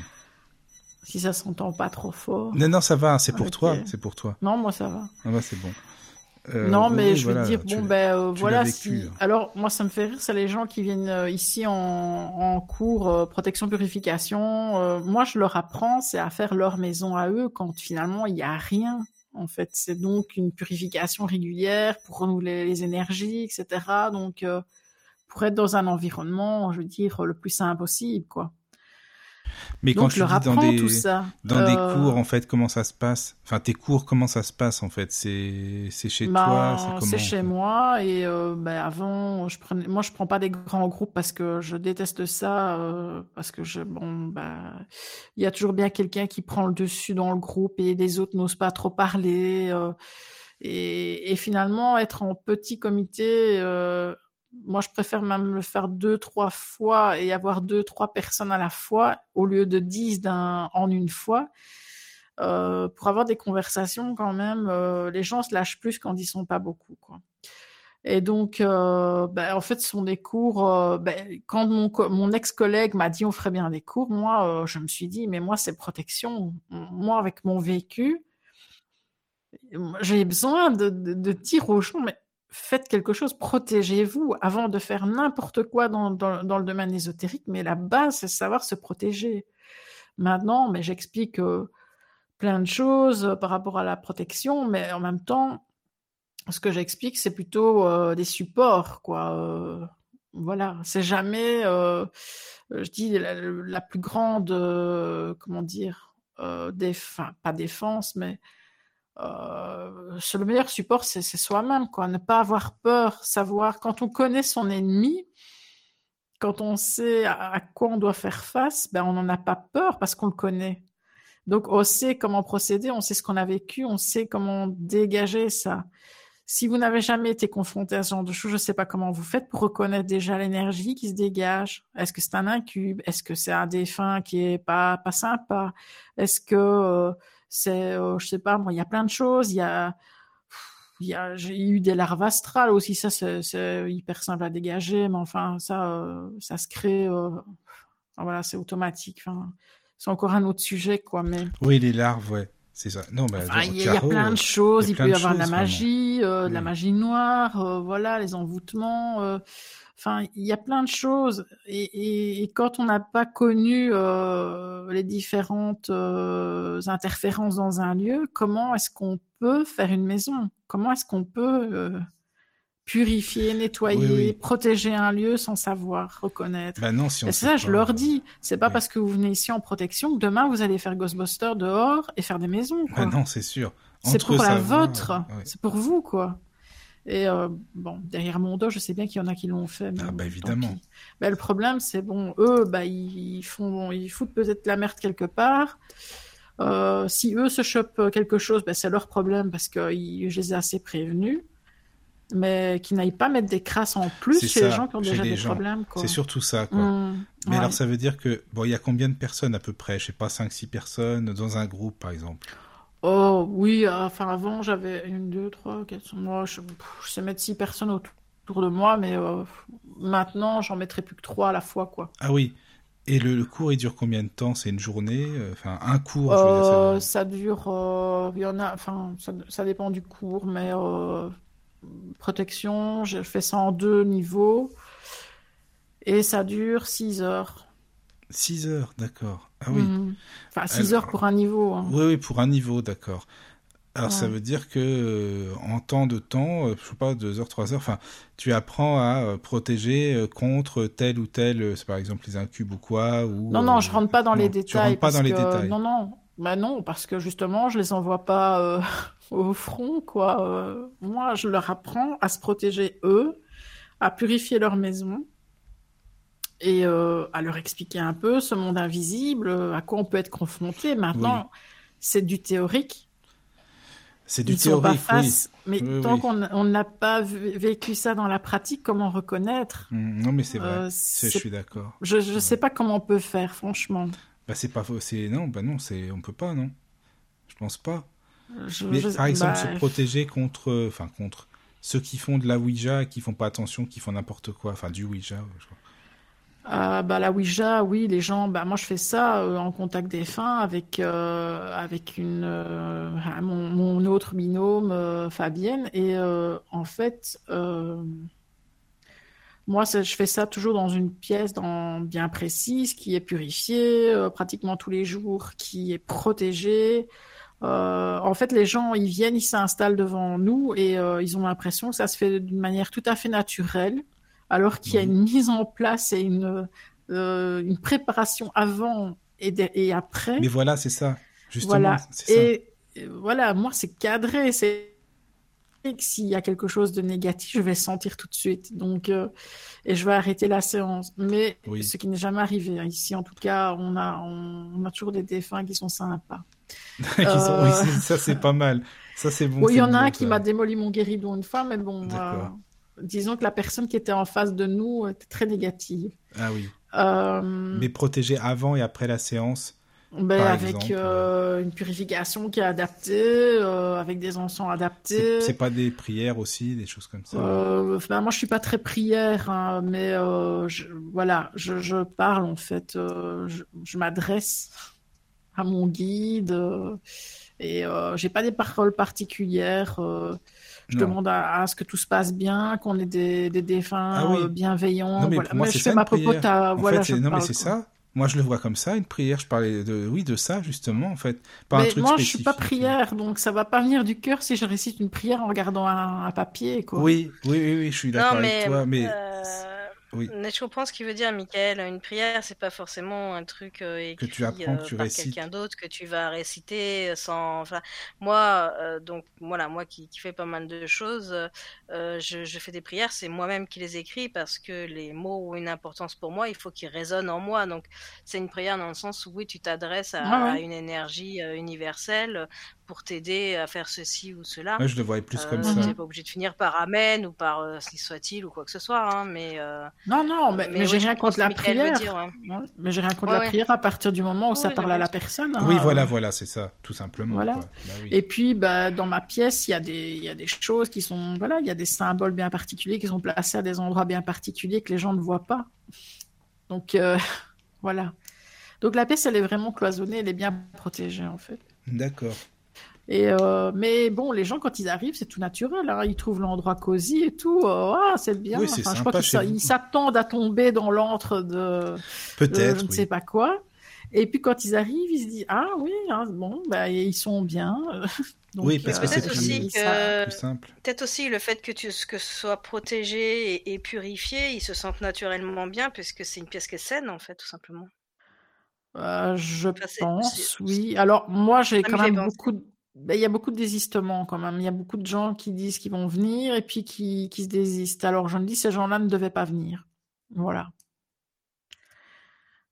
Si ça s'entend pas trop fort. Non, non, ça va, c'est pour toi, c'est pour toi. Non, moi ça va. Ah bah, c'est bon. Euh, non, mais oui, je veux voilà, dire, tu bon, ben euh, voilà. si- hein. Alors, moi, ça me fait rire, c'est les gens qui viennent euh, ici en, en cours protection protection-purification. Moi, je leur apprends, c'est à faire leur maison à eux quand finalement il n'y a rien. En fait, c'est donc une purification régulière pour renouveler les énergies, etc. Donc, pour être dans un environnement, je veux dire, le plus sain possible, quoi. Mais Donc quand je tu leur dis dans des tout ça. dans des Euh, cours en fait, comment ça se passe? Enfin, tes cours, comment ça se passe en fait? C'est chez bah, toi, c'est chez moi et euh, bah, avant je prenais moi je prends pas des grands groupes parce que je déteste ça euh, parce que je bon bah il y a toujours bien quelqu'un qui prend le dessus dans le groupe et les autres n'osent pas trop parler euh, et, et finalement être en petit comité moi je préfère même le faire deux trois fois et avoir deux trois personnes à la fois au lieu de dix en une fois euh, pour avoir des conversations quand même, euh, les gens se lâchent plus quand ils sont pas beaucoup, quoi. Et donc, euh, ben, en fait, ce sont des cours. ben, quand mon, co- mon ex-collègue m'a dit on ferait bien des cours, moi, je me suis dit mais moi c'est protection. Moi, avec mon vécu, j'ai besoin de, de, de dire aux gens mais faites quelque chose, protégez-vous avant de faire n'importe quoi dans, dans, le domaine ésotérique. Mais la base, c'est savoir se protéger. Maintenant, mais j'explique. euh, plein de choses euh, par rapport à la protection, mais en même temps, ce que j'explique, c'est plutôt euh, des supports, quoi. Voilà, c'est jamais, je dis, la, la plus grande, comment dire, déf pas défense, mais euh, le meilleur support, c'est soi-même, quoi. Ne pas avoir peur, savoir, quand on connaît son ennemi, quand on sait à, à quoi on doit faire face, ben on n'en a pas peur parce qu'on le connaît. Donc, on sait comment procéder, on sait ce qu'on a vécu, on sait comment dégager ça. Si vous n'avez jamais été confronté à ce genre de choses, je ne sais pas comment vous faites pour reconnaître déjà l'énergie qui se dégage. Est-ce que c'est un incube? Est-ce que c'est un défunt qui est pas pas sympa? Est-ce que euh, c'est, euh, je sais pas, moi, il y a plein de choses. Il y a, il y a, j'ai eu des larves astrales aussi. Ça, c'est, hyper simple à dégager, mais enfin, ça, euh, ça se crée. euh, voilà, c'est automatique. Enfin, c'est encore un autre sujet, quoi. Mais Oui, les larves, ouais, c'est ça. Non, bah, Enfin, il y, a- plein euh, de choses. il peut y avoir de la magie, euh, de la magie noire, euh, voilà, les envoûtements. euh, Enfin, il y a plein de choses. Et, et- et quand on n'a pas connu euh, les différentes euh, interférences dans un lieu, comment est-ce qu'on peut faire une maison? Comment est-ce qu'on peut euh, purifier, nettoyer, Oui, oui. protéger un lieu sans savoir reconnaître Bah non, si on et ça, je pas, leur euh, dis. C'est pas oui. parce que vous venez ici en protection que demain vous allez faire Ghostbuster dehors et faire des maisons. Quoi. Bah non, c'est sûr. C'est pour la vôtre, c'est pour vous, quoi. Et euh, bon, derrière mon dos, je sais bien qu'il y en a qui l'ont fait. Mais Ah, bah, évidemment. Bah, le problème, c'est bon, eux, bah, ils font, ils foutent peut-être la merde quelque part. Euh, si eux se chopent quelque chose, bah, c'est leur problème parce que ils- je les ai assez prévenus. Mais qu'ils n'aillent pas mettre des crasses en plus chez ça, les gens qui ont déjà des gens. problèmes. C'est surtout ça, quoi. Mmh, Mais ouais. alors, ça veut dire que, bon, il y a combien de personnes à peu près? Je sais pas, 5-6 personnes dans un groupe, par exemple? Oh oui, euh, enfin avant j'avais une, deux, trois, quatre, moi je, sais mettre six personnes autour de moi, mais euh, maintenant j'en mettrai plus que trois à la fois quoi. Ah oui. Et le, le cours, il dure combien de temps? C'est une journée? Euh, Enfin, un cours, je veux dire, ça- Euh, ça dure, euh, il y en a, enfin ça, ça dépend du cours, mais euh, protection, je fais ça en deux niveaux et ça dure six heures. 6 heures, d'accord. Ah oui. Mhm. Enfin six Alors- heures pour un niveau. hein. Oui, oui, pour un niveau, d'accord. Alors, ça veut dire que euh, en temps de temps, euh, je sais pas, 2 heures, 3 heures, enfin, tu apprends à euh, protéger euh, contre tel ou tel, par exemple les incubes ou quoi, ou... Non, non, je rentre pas dans les détails. Tu rentres pas parce dans les que- détails. Non, non. Bah non, parce que justement, je les envoie pas au front, quoi. Euh, moi, je leur apprends à se protéger eux, à purifier leur maison et euh, à leur expliquer un peu ce monde invisible, à quoi on peut être confronté. Maintenant, c'est du théorique. C'est du Ils sont pas théorique, oui. face, mais Oui, tant qu'on on n'a pas vécu ça dans la pratique, comment reconnaître? Mm, Non, mais c'est vrai. Euh, C'est- je suis d'accord. Je ne sais pas comment on peut faire, franchement. Bah, c'est pas. C'est non, bah non, c'est on peut pas, non. Je pense pas. Je- Mais je- par exemple, bah, se protéger contre, euh, enfin contre ceux qui font de la Ouija, et qui font pas attention, qui font n'importe quoi, enfin du Ouija. je crois. Ah, bah, la Ouija, oui, les gens, bah, moi je fais ça euh, en contact défunt avec, euh, avec une, ah, mon, mon autre binôme, Fabienne. Et en fait, moi je fais ça toujours dans une pièce dans, bien précise, qui est purifiée pratiquement tous les jours, qui est protégée. Euh, en fait, les gens, ils viennent, ils s'installent devant nous et euh, ils ont l'impression que ça se fait d'une manière tout à fait naturelle alors qu'il y a Oui. une mise en place et une, euh, une préparation avant et, de- et après, Mais voilà, c'est ça. Justement, voilà. ça. Et voilà, moi, c'est cadré. C'est que s'il y a quelque chose de négatif, je vais le sentir tout de suite. Donc, euh, et je vais arrêter la séance. Mais Oui. ce qui n'est jamais arrivé. hein. Ici, en tout cas, on a, on, on a toujours des défunts qui sont sympas. Sont- Euh, oui, ça, c'est pas mal. Ça, c'est bon. Il y en a un qui m'a démoli mon guéridon une fois, mais bon, euh, disons que la personne qui était en face de nous était très négative. Ah oui. Euh, Mais protéger avant et après la séance. ben, avec euh, une purification qui est adaptée, euh, avec des encens adaptés. C'est pas des prières aussi, des choses comme ça? Euh, ben, moi, je suis pas très prière, hein, mais je, voilà, je, je parle en fait, je, je m'adresse à mon guide euh, et euh, j'ai pas des paroles particulières. euh, je Non. demande à, à ce que tout se passe bien, qu'on ait des, des défunts Ah oui. euh, bienveillants. Non, mais voilà. pour moi, Mais je ça, fais ma En voilà, fait, je non, mais parle, c'est ça. Moi, je le vois comme ça, une prière. Je parlais de, oui, de ça, justement, en fait. Pas un truc moi, je suis pas prière, donc ça va pas venir du cœur si je récite une prière en regardant un, un papier, quoi. Oui, oui, oui, oui, je suis d'accord avec toi, mais euh, oui. mais je comprends ce qu'il veut dire, Michael. Une prière, c'est pas forcément un truc euh, écrit tu apprends, que euh, tu par quelqu'un d'autre que tu vas réciter sans. Enfin, moi, euh, donc voilà, moi qui, qui fais pas mal de choses, euh, je, je fais des prières. C'est moi-même qui les écris parce que les mots ont une importance pour moi. Il faut qu'ils résonnent en moi. Donc, c'est une prière dans le sens où oui, tu t'adresses à, Ouais, ouais. à une énergie euh, universelle pour t'aider à faire ceci ou cela. Moi, je le voyais plus comme Euh, ça. T'es pas obligé de finir par amen ou par euh, ce qui soit-il ou quoi que ce soit, hein, mais. euh, Non, non, mais, mais oui, j'ai je rien contre la prière. dire, ouais. Ouais, mais j'ai rien contre Ouais, la ouais. prière à partir du moment où ça Oui, parle à la personne. Oui, hein. voilà, voilà, c'est ça, tout simplement. Voilà. quoi. Bah oui. Et puis, bah, dans ma pièce, il y a des, il y a des choses qui sont, voilà, il y a des symboles bien particuliers qui sont placés à des endroits bien particuliers que les gens ne voient pas. Donc, euh, voilà. Donc la pièce, elle est vraiment cloisonnée, elle est bien protégée en fait. D'accord. Et euh, mais bon, les gens quand ils arrivent, c'est tout naturel. hein. Ils trouvent l'endroit cosy et tout. euh, ah, c'est bien. Oui, c'est je crois qu'ils s'attendent à tomber dans l'antre de, de Peut-être, je ne oui. sais pas quoi. Et puis quand ils arrivent, ils se disent ah oui, hein, bon, bah ils sont bien. Donc, Oui, parce que c'est Peut-être plus- aussi ça- que Plus simple. peut-être aussi le fait que tu que ce soit protégé et, et purifié, ils se sentent naturellement bien puisque c'est une pièce qui est saine en fait tout simplement. Euh, je pense, oui. Alors, moi, j'ai Ça quand même beaucoup de... ben, Il y a beaucoup de désistements quand même. Il y a beaucoup de gens qui disent qu'ils vont venir et puis qui, se désistent. Alors, je me dis, ces gens-là ne devaient pas venir. Voilà.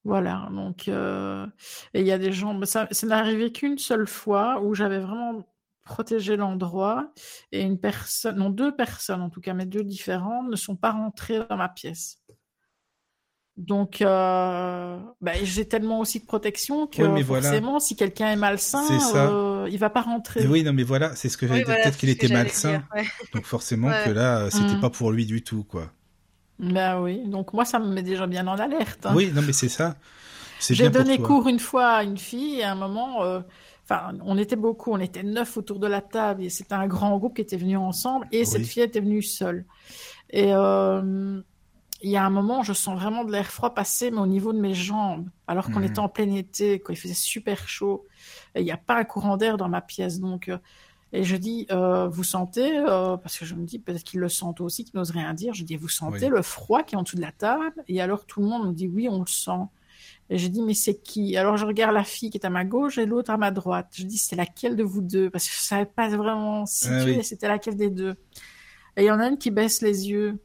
Voilà. Donc, euh, il y a des gens... mais Ça, ça n'est arrivé qu'une seule fois où j'avais vraiment protégé l'endroit et une personne, non, deux personnes en tout cas, mais deux différentes, ne sont pas rentrées dans ma pièce. Donc, euh, ben, j'ai tellement aussi de protection que Oui, mais voilà. forcément, si quelqu'un est malsain, euh, il va pas rentrer. Et oui, non, mais voilà, c'est ce que j'allais Oui, dire. voilà, Peut-être qu'il était malsain. dire, ouais. Donc forcément Ouais. que là, euh, c'était Mm. pas pour lui du tout, quoi. Ben oui, donc moi, ça me met déjà bien en alerte. hein. Oui, non, mais c'est ça. J'ai pour donné toi. cours une fois à une fille et à un moment, euh, enfin, on était beaucoup, on était neuf autour de la table et c'était un grand groupe qui était venu ensemble et cette fille était venue seule. Et euh, il y a un moment, je sens vraiment de l'air froid passer, mais au niveau de mes jambes, alors qu'on Mhm. était en plein été, quoi, il faisait super chaud. Et il n'y a pas un courant d'air dans ma pièce, donc. euh, et je dis, euh, vous sentez, euh, parce que je me dis peut-être qu'ils le sentent aussi, qu'ils n'osent rien dire. Je dis, vous sentez Oui. le froid qui est en dessous de la table? Et alors tout le monde me dit, oui, on le sent. Et je dis, mais c'est qui? Alors je regarde la fille qui est à ma gauche et l'autre à ma droite. Je dis, c'est laquelle de vous deux? Parce que je savais pas vraiment situer Ah oui. c'était laquelle des deux. Et il y en a une qui baisse les yeux.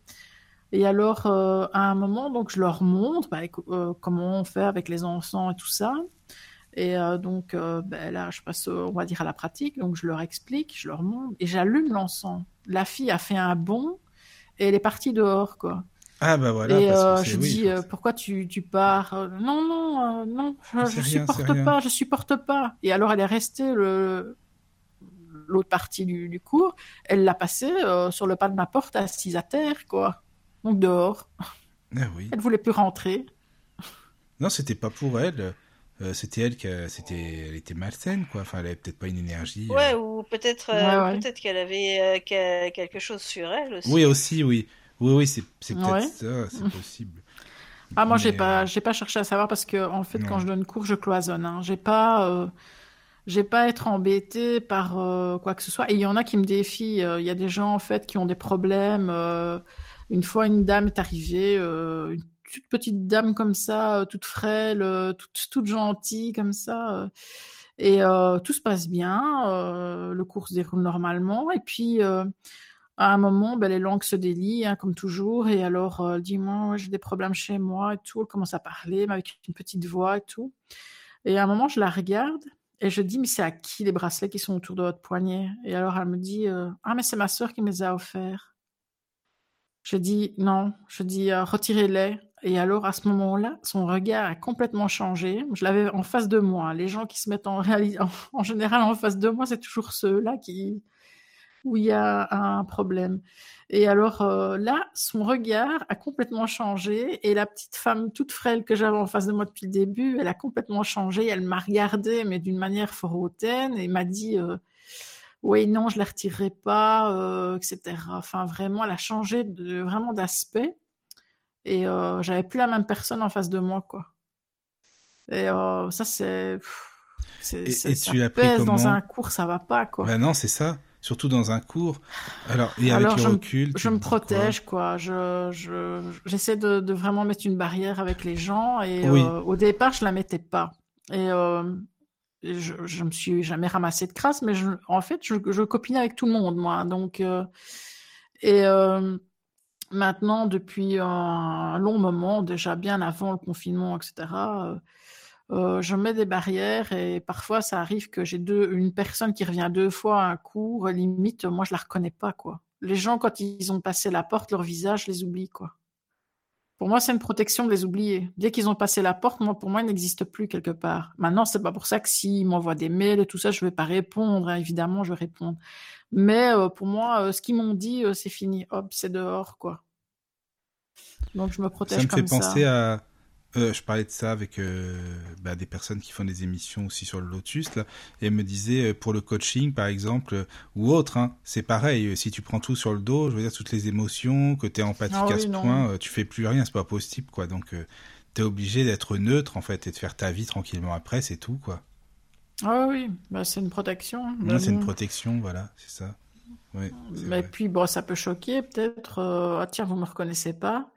Et alors, euh, à un moment, donc je leur montre bah, euh, comment on fait avec les encens et tout ça. Et euh, donc, ben là, je passe, on va dire, à la pratique. Donc, je leur explique, je leur montre et j'allume l'encens. La fille a fait un bond et elle est partie dehors, quoi. Ah bah voilà, et parce que je oui, dis, pourquoi tu, tu pars Non, non, non, je, je rien, supporte pas, je supporte pas. Et alors, elle est restée le l'autre partie du, du cours. Elle l'a passé euh, sur le pas de ma porte, assise à terre, quoi. Donc dehors. Ah oui. Elle voulait plus rentrer. Non, c'était pas pour elle. Euh, c'était elle qui, c'était, elle était malsaine, quoi. Enfin, elle avait peut-être pas une énergie. euh. Ouais, ou peut-être euh, Ouais, ouais. peut-être qu'elle avait euh, que- quelque chose sur elle aussi. Oui, aussi, oui. Oui, oui, c'est, c'est peut-être Ouais. ça, c'est possible. Ah, moi, j'ai pas, j'ai pas cherché à savoir parce que, en fait, quand je donne cours, je cloisonne. Hein. J'ai pas, euh, j'ai pas à être embêtée par euh, quoi que ce soit. Et il y en a qui me défient. euh, Il y a des gens, en fait, qui ont des problèmes. euh, une fois, une dame est arrivée, euh, une toute petite dame comme ça, toute frêle, toute, toute gentille comme ça. et tout se passe bien, le cours se déroule normalement. Et puis, à un moment, ben, les langues se délient, hein, comme toujours. Et alors, elle dit, moi, j'ai des problèmes chez moi et tout. Elle commence à parler, mais avec une petite voix et tout. Et à un moment, je la regarde et je dis, mais c'est à qui les bracelets qui sont autour de votre poignet? Et alors, elle me dit, ah, mais c'est ma sœur qui me les a offerts. Je dis non, je dis euh, retirez-les. Et alors à ce moment-là, son regard a complètement changé. Je l'avais en face de moi. Les gens qui se mettent en, en, général en face de moi, c'est toujours ceux-là qui où il y a un problème. Et alors euh, là, son regard a complètement changé et la petite femme toute frêle que j'avais en face de moi depuis le début, elle a complètement changé. Elle m'a regardé mais d'une manière fort hautaine et m'a dit euh, oui, non, je la retirerai pas, euh, etc. Enfin, vraiment, elle a changé de, vraiment d'aspect. Et euh, j'avais plus la même personne en face de moi, quoi. Et ça, c'est. Et, et tu l'as pris comment dans un cours, ça va pas, quoi. Ben non, c'est ça. Surtout dans un cours. Alors, et avec le je recul. je me protège, quoi. Je, je, j'essaie de, de, vraiment mettre une barrière avec les gens. Et euh, au départ, je la mettais pas. Et euh, je, je me suis jamais ramassé de crasse, mais je, en fait, je, je copinais avec tout le monde, moi. Donc, euh, et maintenant, depuis un long moment, déjà bien avant le confinement, etc., euh, je mets des barrières et parfois ça arrive que j'ai deux, une personne qui revient deux fois à un cours, limite, moi je la reconnais pas, quoi. Les gens, quand ils ont passé la porte, leur visage, je les oublie, quoi. Pour moi, c'est une protection de les oublier. Dès qu'ils ont passé la porte, moi, pour moi, ils n'existent plus quelque part. Maintenant, c'est pas pour ça que s'ils m'envoient des mails et tout ça, je vais pas répondre. Hein. Évidemment, je vais répondre. Mais euh, pour moi, euh, ce qu'ils m'ont dit, euh, c'est fini. Hop, c'est dehors, quoi. Donc, je me protège comme ça. Ça me fait penser à euh, je parlais de ça avec euh, bah, des personnes qui font des émissions aussi sur le Lotus là, et elles me disaient euh, pour le coaching par exemple ou autre, hein, c'est pareil. Si tu prends tout sur le dos, je veux dire toutes les émotions, que t'es empathique ah, à ce point, tu fais plus rien, c'est pas possible quoi. Donc t'es obligé d'être neutre en fait et de faire ta vie tranquillement après, c'est tout quoi. Ah oui, bah, c'est une protection. Non, c'est une protection, voilà, c'est ça. Ouais, mais puis bon, ça peut choquer peut-être. ah tiens, vous me reconnaissez pas.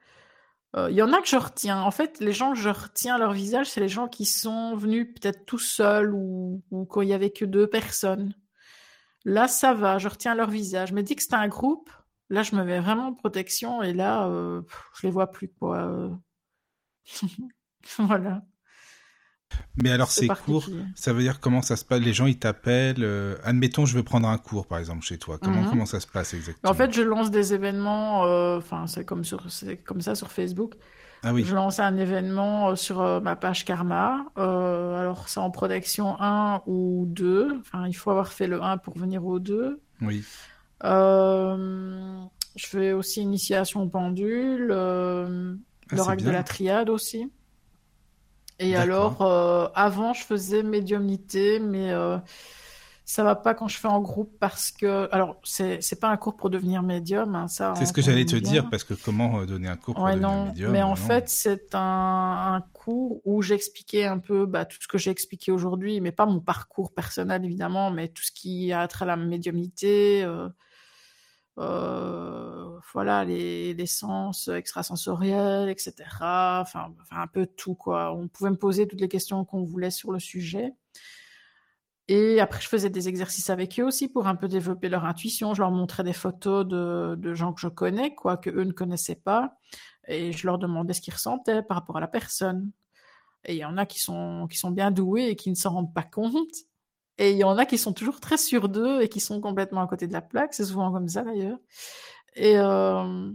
Il euh, y en a que je retiens. En fait, les gens je retiens leur visage, c'est les gens qui sont venus peut-être tout seuls ou, ou quand il y avait que deux personnes. Là, ça va, je retiens leur visage. Mais dès que c'est un groupe, là, je me mets vraiment en protection et là, euh, je les vois plus, quoi. voilà. Mais alors ces cours, ça veut dire comment ça se passe? Les gens ils t'appellent. Euh, admettons, je veux prendre un cours par exemple chez toi. Comment mhm. comment ça se passe exactement? En fait, je lance des événements. Euh, enfin, c'est comme sur c'est comme ça sur Facebook. Ah oui. Je lance un événement euh, sur ma page Karma. alors c'est en protection 1 ou 2. Enfin, il faut avoir fait le 1 pour venir au 2. Oui. je fais aussi initiation pendule, ah, l'oracle de la triade aussi. Et alors, euh, avant, je faisais médiumnité, mais euh, ça va pas quand je fais en groupe parce que, alors, c'est pas un cours pour devenir médium, hein, ça. C'est ce que j'allais te dire parce que comment euh, donner un cours pour devenir non, médium Mais en fait, c'est un, un, cours où j'expliquais un peu bah, tout ce que j'ai expliqué aujourd'hui, mais pas mon parcours personnel évidemment, mais tout ce qui a trait à la médiumnité. Euh, euh, voilà, les, sens extrasensoriels, etc. Enfin, un peu tout, quoi. On pouvait me poser toutes les questions qu'on voulait sur le sujet. Et après, je faisais des exercices avec eux aussi pour un peu développer leur intuition. Je leur montrais des photos de, de gens que je connais, quoi, que eux ne connaissaient pas. Et je leur demandais ce qu'ils ressentaient par rapport à la personne. Et il y en a qui sont, qui sont bien doués et qui ne s'en rendent pas compte. Et il y en a qui sont toujours très sûrs d'eux et qui sont complètement à côté de la plaque. C'est souvent comme ça d'ailleurs. Et, euh,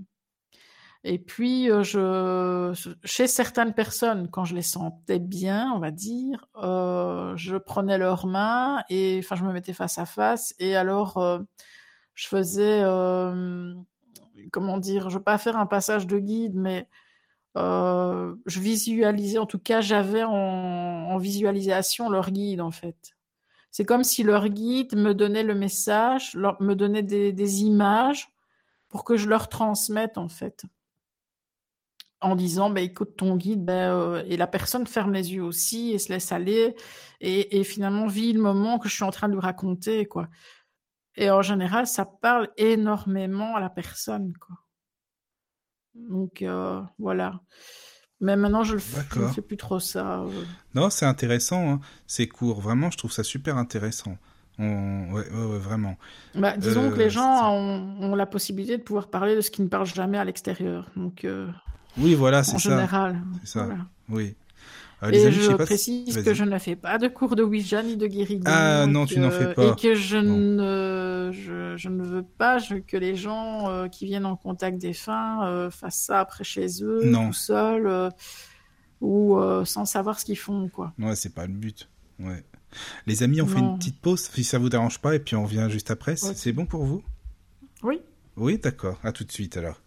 et puis, euh, chez certaines personnes, quand je les sentais bien, on va dire, euh, je prenais leurs mains et enfin, je me mettais face à face. Et alors, je faisais, comment dire, je veux pas faire un passage de guide, mais je visualisais, en tout cas, j'avais en, en visualisation leur guide en fait. C'est comme si leur guide me donnait le message, me donnait des, images pour que je leur transmette en fait. En disant, bah, écoute ton guide, bah, euh, et la personne ferme les yeux aussi et se laisse aller et, et, finalement vit le moment que je suis en train de lui raconter, quoi. Et en général, ça parle énormément à la personne, quoi. Donc euh, voilà. Mais maintenant, je ne fais, plus trop ça. euh. Non, c'est intéressant, hein. c'est court. Vraiment, je trouve ça super intéressant. On... Ouais, ouais, ouais, vraiment. Bah, disons Euh, que les c'est- gens ont, ont la possibilité de pouvoir parler de ce qu'ils ne parlent jamais à l'extérieur. Donc, euh, Oui, voilà, en c'est ça. général. C'est ça. voilà. Oui. Euh, les Et amis, je, je sais pas si- précise que je ne fais pas de cours de Ouija ni de guérison. Ah, non, tu n'en fais pas. Et que je, Bon. ne, je, je ne veux pas je- que les gens euh, qui viennent en contact des fins euh, fassent ça après chez eux, Non. tout seuls, euh, ou euh, sans savoir ce qu'ils font, quoi. Ouais, c'est pas le but. Ouais. Les amis, on fait une petite pause, si ça vous dérange pas, et puis on revient juste après. C'est bon pour vous? Oui. Oui, d'accord. À tout de suite alors.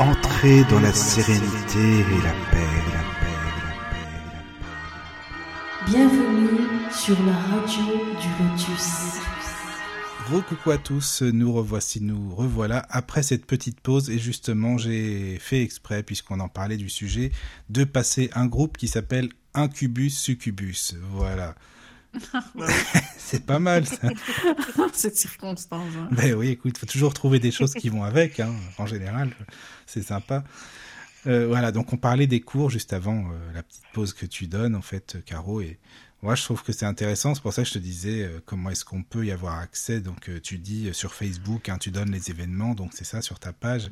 Entrez dans la sérénité et la paix, la paix, la paix, la paix. Bienvenue sur la radio du Lotus. Recoucou à tous, nous revoici, nous revoilà après cette petite pause et justement j'ai fait exprès, puisqu'on en parlait du sujet, de passer un groupe qui s'appelle Incubus Succubus. Voilà. C'est pas mal ça. Cette circonstance. hein. Ben oui, écoute, faut toujours trouver des choses qui vont avec, hein, en général, c'est sympa. Euh, voilà, donc on parlait des cours juste avant euh, la petite pause que tu donnes, en fait, euh, Caro, et moi je trouve que c'est intéressant, c'est pour ça que je te disais euh, comment est-ce qu'on peut y avoir accès. Donc tu dis sur Facebook, hein, tu donnes les événements, donc c'est ça sur ta page.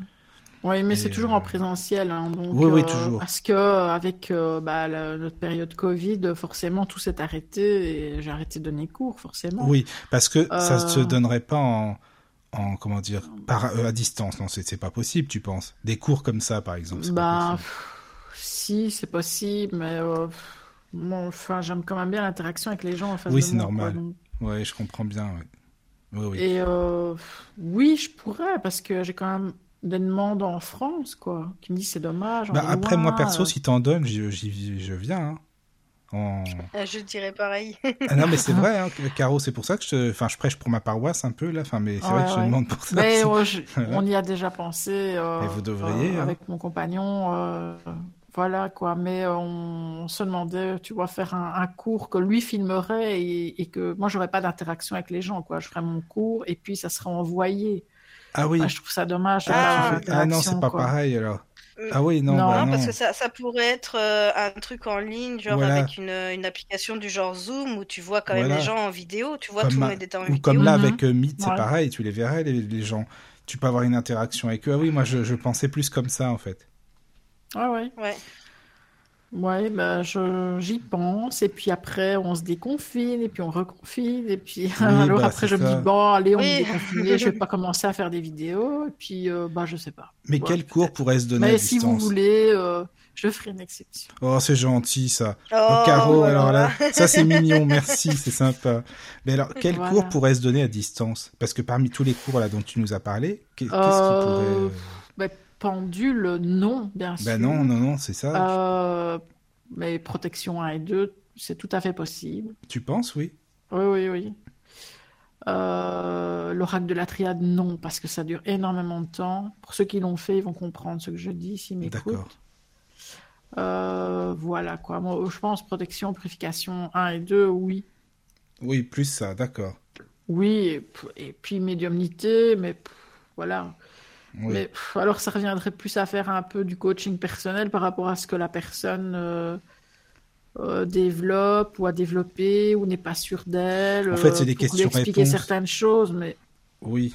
Oui, mais c'est toujours en présentiel. hein, donc, Oui, oui, toujours. Parce que avec bah, la- notre période Covid, forcément, tout s'est arrêté et j'ai arrêté de donner cours, forcément. Oui, parce que ça se Euh. donnerait pas en, en comment dire, par, euh, à distance, non, c'est c'est pas possible, tu penses. Des cours comme ça, par exemple. Bah, pff, si, c'est possible, mais euh, bon, enfin, j'aime quand même bien l'interaction avec les gens en face Oui, c'est normal. quoi, donc. Ouais, je comprends bien. ouais. Oui, oui. Et euh, oui, je pourrais, parce que j'ai quand même des demandes en France, quoi, qui me disent c'est dommage. Bah, après, moi, perso, euh. si t'en donnes, j'y- je viens. hein. En- Euh, Je dirais pareil. Ah non, mais c'est vrai, hein, Caro, c'est pour ça que je, enfin, je prêche pour ma paroisse un peu là. Enfin, mais c'est vrai Ouais, que je te ouais. demande pour ça. Mais aussi. ouais, je- Voilà. on y a déjà pensé. euh, Et vous devriez, euh, hein. Avec mon compagnon. euh, voilà quoi. Mais euh, on, se demandait, tu vois, faire un, un cours que lui filmerait et, et que moi, j'aurais pas d'interaction avec les gens, quoi. Je ferais mon cours et puis ça serait envoyé. Ah oui. Moi, je trouve ça dommage. Ah, ah non, c'est pas quoi. pareil alors. Euh, Ah oui, non, Non, bah Non, parce que ça, ça pourrait être euh, un truc en ligne, genre Voilà. avec une, une application du genre Zoom où tu vois quand même Voilà. les gens en vidéo, tu vois Comme tout le monde est en Ou vidéo. comme là Mhm. avec euh, Meet, c'est pareil, tu les verrais les, les gens. Tu peux avoir une interaction avec eux. Ah oui, moi je, je pensais plus comme ça en fait. Ouais, ouais. Ouais. Ouais, bah, je, j'y pense, et puis après, on se déconfine, et puis on reconfine, et puis alors bah, après, c'est je me ça. dis, bon, allez, on Oui. est déconfiné, je vais pas commencer à faire des vidéos, et puis, euh, bah, je sais pas. Mais Ouais, quel cours pourrait se donner Mais à si vous voulez, euh, je ferai une exception. Oh, c'est gentil ça. Oh, Oh, Caro, voilà. alors là, ça c'est mignon, merci, c'est sympa. Mais alors, quel Voilà. cours pourrait se donner à distance? Parce que parmi tous les cours là dont tu nous as parlé, qu'est- qu'est-ce Euh, qui pourrait... Bah, pendule, non, bien sûr. Ben non, non, non, c'est ça. Euh, mais protection 1 et 2, c'est tout à fait possible. Tu penses, oui? Oui, oui, oui. Euh, L'oracle de la triade, non, parce que ça dure énormément de temps. Pour ceux qui l'ont fait, ils vont comprendre ce que je dis s'ils m'écoutent. D'accord. Euh, voilà quoi. Moi, je pense protection, purification 1 et 2, oui. Oui, plus ça, d'accord. Oui, et, et puis médiumnité, mais voilà. Oui. Mais pff, alors ça reviendrait plus à faire un peu du coaching personnel par rapport à ce que la personne euh, euh, développe ou a développé ou n'est pas sûre d'elle. En fait, c'est euh, des pour lui expliquer certaines choses, mais, Oui.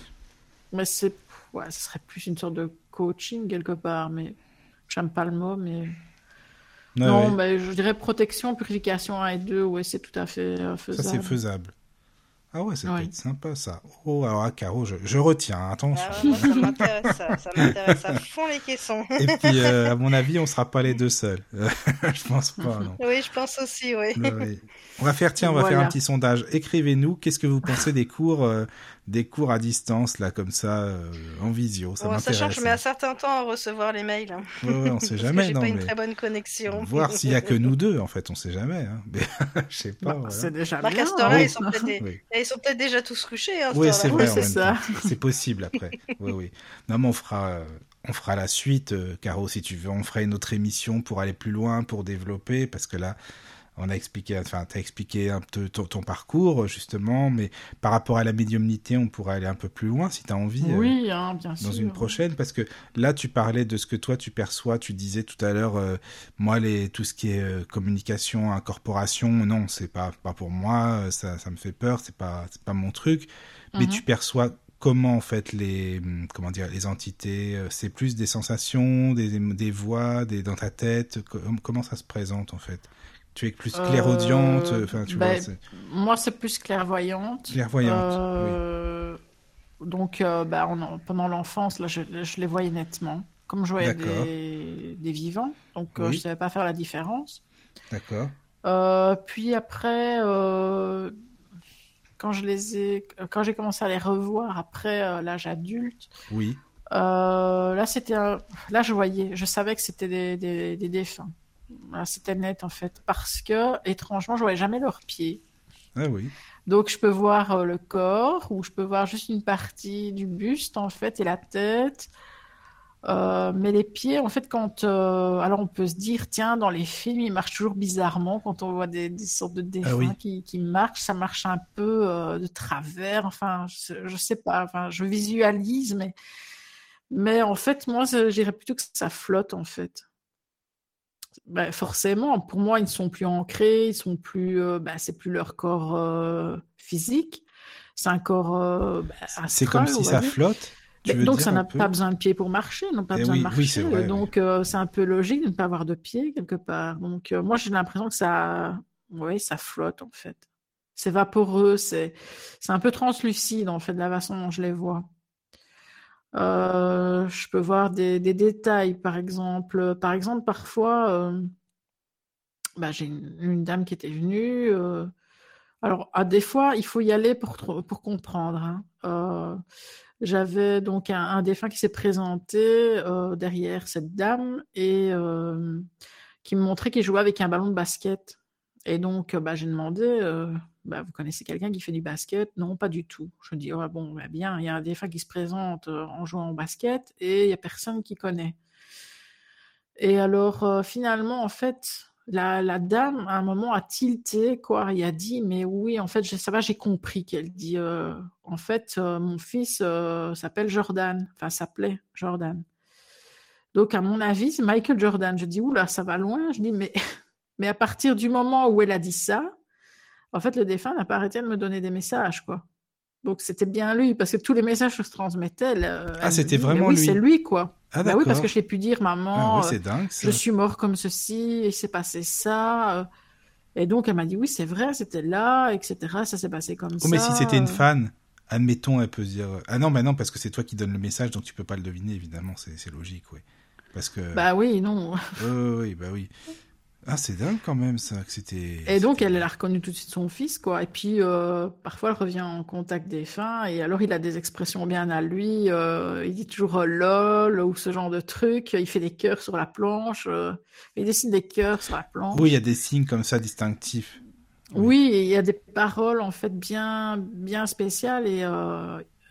mais c'est, ouais, ce serait plus une sorte de coaching quelque part, mais j'aime pas le mot, mais non, ouais. mais je dirais protection, purification 1 et 2, ouais, c'est tout à fait euh, Ça, faisable. c'est faisable. Ah ouais, ça peut être sympa, ça. Oh, alors, ah, Caro, je, je retiens, hein, attention. Ah ouais, moi, ça m'intéresse, ça, ça m'intéresse à fond les caissons. Et puis, euh, à mon avis, on sera pas les deux seuls. je pense pas, non. Oui, je pense aussi, oui. Ouais. On va faire, tiens, on va faire un petit sondage. Écrivez-nous, qu'est-ce que vous pensez des cours, euh, des cours à distance, là, comme ça, euh, en visio Ça Bon, sachant que m'intéresse. je mets un certain temps à recevoir les mails. hein, Ouais, ouais, on sait jamais, j'ai non, pas une mais très bonne connexion. voir s'il y a que nous deux, en fait, on sait jamais. Hein. Mais je sais pas. Bah, voilà. C'est déjà Marc, bien. à cette heure-là, hein. ils sont peut-être des- Oui. ils sont peut-être déjà tous couchés. Hein, Oui, c'est vrai. Oui. C'est possible après. Oui, oui. Non, mais on fera, euh, on fera la suite, euh, Caro, si tu veux. On fera une autre émission pour aller plus loin, pour développer, parce que là, on a expliqué, enfin, t'as expliqué un peu ton, ton, parcours justement, mais par rapport à la médiumnité, on pourrait aller un peu plus loin si tu as envie. Euh, oui, hein, bien sûr. Dans une prochaine, parce que là, tu parlais de ce que toi tu perçois. Tu disais tout à l'heure, euh, moi, les tout ce qui est euh, communication, incorporation, non, c'est pas pas pour moi. Ça, ça me fait peur. C'est pas pas mon truc. Mais tu mhm. perçois comment en fait les comment dire les entités c'est plus des sensations des, des voix des dans ta tête comment ça se présente en fait? Tu es plus clairaudiente euh, enfin, tu ben, Moi, c'est plus clairvoyante. Clairvoyante, euh, Donc, ben, pendant l'enfance, là, je, je, les voyais nettement. Comme je voyais des, des, vivants, donc je ne savais pas faire la différence. D'accord. puis après, quand je les ai, quand j'ai commencé à les revoir après l'âge adulte, oui. là, c'était, là, je voyais, je savais que c'était des, des, des défunts. C'était net en fait, parce que étrangement, je voyais jamais leurs pieds. Ah oui. Donc je peux voir euh, le corps ou je peux voir juste une partie du buste en fait et la tête. Euh, mais les pieds, en fait, quand euh, alors on peut se dire tiens dans les films ils marchent toujours bizarrement quand on voit des, sortes de ah défunts qui, qui, marchent, ça marche un peu de travers. Enfin, je, je, sais pas. Enfin, je visualise, mais mais en fait moi je dirais plutôt que ça flotte en fait. Bah, forcément, pour moi, ils ne sont plus ancrés, ils sont plus, euh, bah, c'est plus leur corps euh, physique, c'est un corps euh, bah, C'est comme si ça flotte. donc ça n'a pas besoin de pieds pour marcher, n'a pas eh besoin de marcher. donc c'est un peu logique de ne pas avoir de pieds quelque part. Donc moi j'ai l'impression que ça, oui, ça flotte en fait. C'est vaporeux, c'est, c'est un peu translucide en fait de la façon dont je les vois. Euh, je peux voir des, détails, par exemple. Par exemple, parfois, euh, bah, j'ai une, dame qui était venue. Euh, alors, à des fois, il faut y aller pour, comprendre. Hein. Euh, j'avais donc un, un, défunt qui s'est présenté euh, derrière cette dame et qui me montrait qu'il jouait avec un ballon de basket. Et donc, bah, j'ai demandé bah, vous connaissez quelqu'un qui fait du basket? Non, pas du tout. Je dis, oh, bon, bah, bien, il y a des fois qui se présentent euh, en jouant au basket et il n'y a personne qui connaît. Et alors, euh, finalement, en fait, la, dame, à un moment, a tilté, quoi. Il a dit, mais oui, en fait, ça va, j'ai compris qu'elle dit, euh, en fait, mon fils s'appelle Jordan, enfin, s'appelait Jordan. Donc, à mon avis, c'est Michael Jordan. Je dis, oula, ça va loin. Je dis, mais, mais à partir du moment où elle a dit ça, en fait, le défunt n'a pas arrêté de me donner des messages, quoi. Donc c'était bien lui, parce que tous les messages se transmettaient. ah, c'était vraiment oui, lui. c'est lui, quoi. Ah, bah oui, parce que je l'ai pu dire, maman, ah, dingue, je suis mort comme ceci, il s'est passé ça. Euh. Et donc elle m'a dit, oui, c'est vrai, c'était là, etc. Ça s'est passé comme ça. Oh, mais si c'était une fan, admettons, elle peut se dire, ah non, bah non, parce que c'est toi qui donnes le message, donc tu peux pas le deviner, évidemment, c'est logique, oui. Parce que... Bah oui, non. oui, oui, bah oui. Ah, c'est dingue quand même ça, que c'était. Et donc elle, a reconnu tout de suite son fils, quoi. Et puis euh, parfois elle revient en contact des fins, et alors il a des expressions bien à lui. Euh, il dit toujours euh, lol ou ce genre de truc. Il fait des cœurs sur la planche. il dessine des cœurs sur la planche. Oui, il y a des signes comme ça distinctifs. Oui, il y a des paroles en fait bien bien spéciales et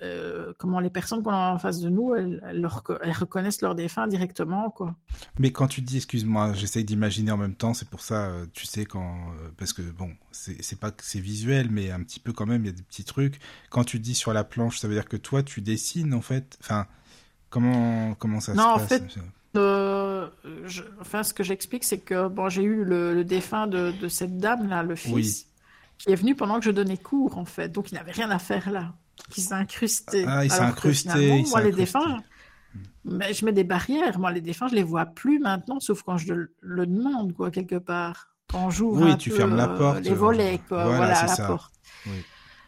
euh, comment les personnes qu'on a en face de nous, elles, elles, reconnaissent leurs défunts directement, quoi. Mais quand tu dis, excuse-moi, j'essaye d'imaginer en même temps, c'est pour ça, euh, tu sais, quand, euh, parce que bon, c'est pas que c'est visuel, mais un petit peu quand même, il y a des petits trucs. Quand tu dis sur la planche, ça veut dire que toi, tu dessines, en fait? Enfin, comment, comment ça non, se passe? en fait, euh, je, enfin, ce que j'explique, c'est que bon, j'ai eu le, défunt de, de, cette dame là, le fils, qui est venu pendant que je donnais cours, en fait, donc il n'avait rien à faire là qui s'est incrusté. Ah, il s'est incrusté. moi, les défunts, mais je mets des barrières. Moi, les défunts, je les vois plus maintenant, sauf quand je le, demande, quoi, quelque part. Quand j'ouvre oui, tu fermes la euh, porte. Les volets, quoi. Voilà, la porte.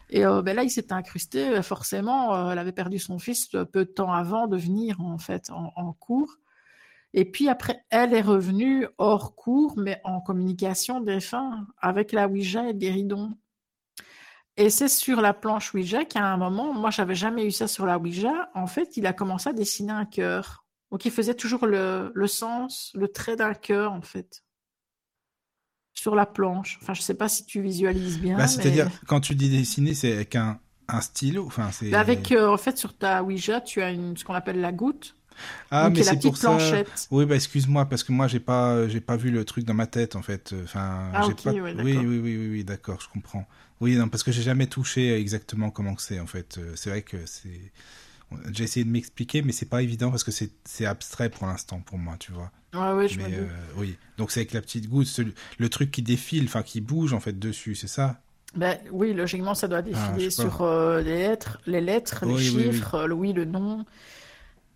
Et euh, ben là, il s'est incrusté. Forcément, euh, elle avait perdu son fils peu de temps avant de venir, en fait, en, en cours. Et puis après, elle est revenue hors cours, mais en communication défunt, avec la Ouija et guéridon. Et c'est sur la planche Ouija qu'à un moment, moi j'avais jamais eu ça sur la Ouija, en fait il a commencé à dessiner un cœur. Donc il faisait toujours le, le sens, le trait d'un cœur en fait. Sur la planche. Enfin je sais pas si tu visualises bien. Bah, C'est-à-dire quand tu dis dessiner c'est avec un, un stylo enfin, c'est... Bah, avec, euh, en fait sur ta Ouija tu as une, ce qu'on appelle la goutte. Ah, Donc, mais c'est pour petite ça. planchette. Oui, bah excuse-moi parce que moi j'ai pas j'ai pas vu le truc dans ma tête en fait. Enfin, Ah, pas. ouais, oui, oui, oui, oui, d'accord, je comprends. Oui, non, parce que j'ai jamais touché exactement comment c'est en fait. Euh, C'est vrai que c'est. J'ai essayé de m'expliquer, mais c'est pas évident parce que c'est abstrait pour l'instant pour moi, tu vois. Ouais, ouais, je Mais euh, oui, donc c'est avec la petite goutte, ce- le truc qui défile, enfin qui bouge en fait dessus, c'est ça? Ben, oui, logiquement, ça doit défiler Ah, pas. sur euh, les lettres, les lettres, les Oui, oui, oui. chiffres, le oui, le non.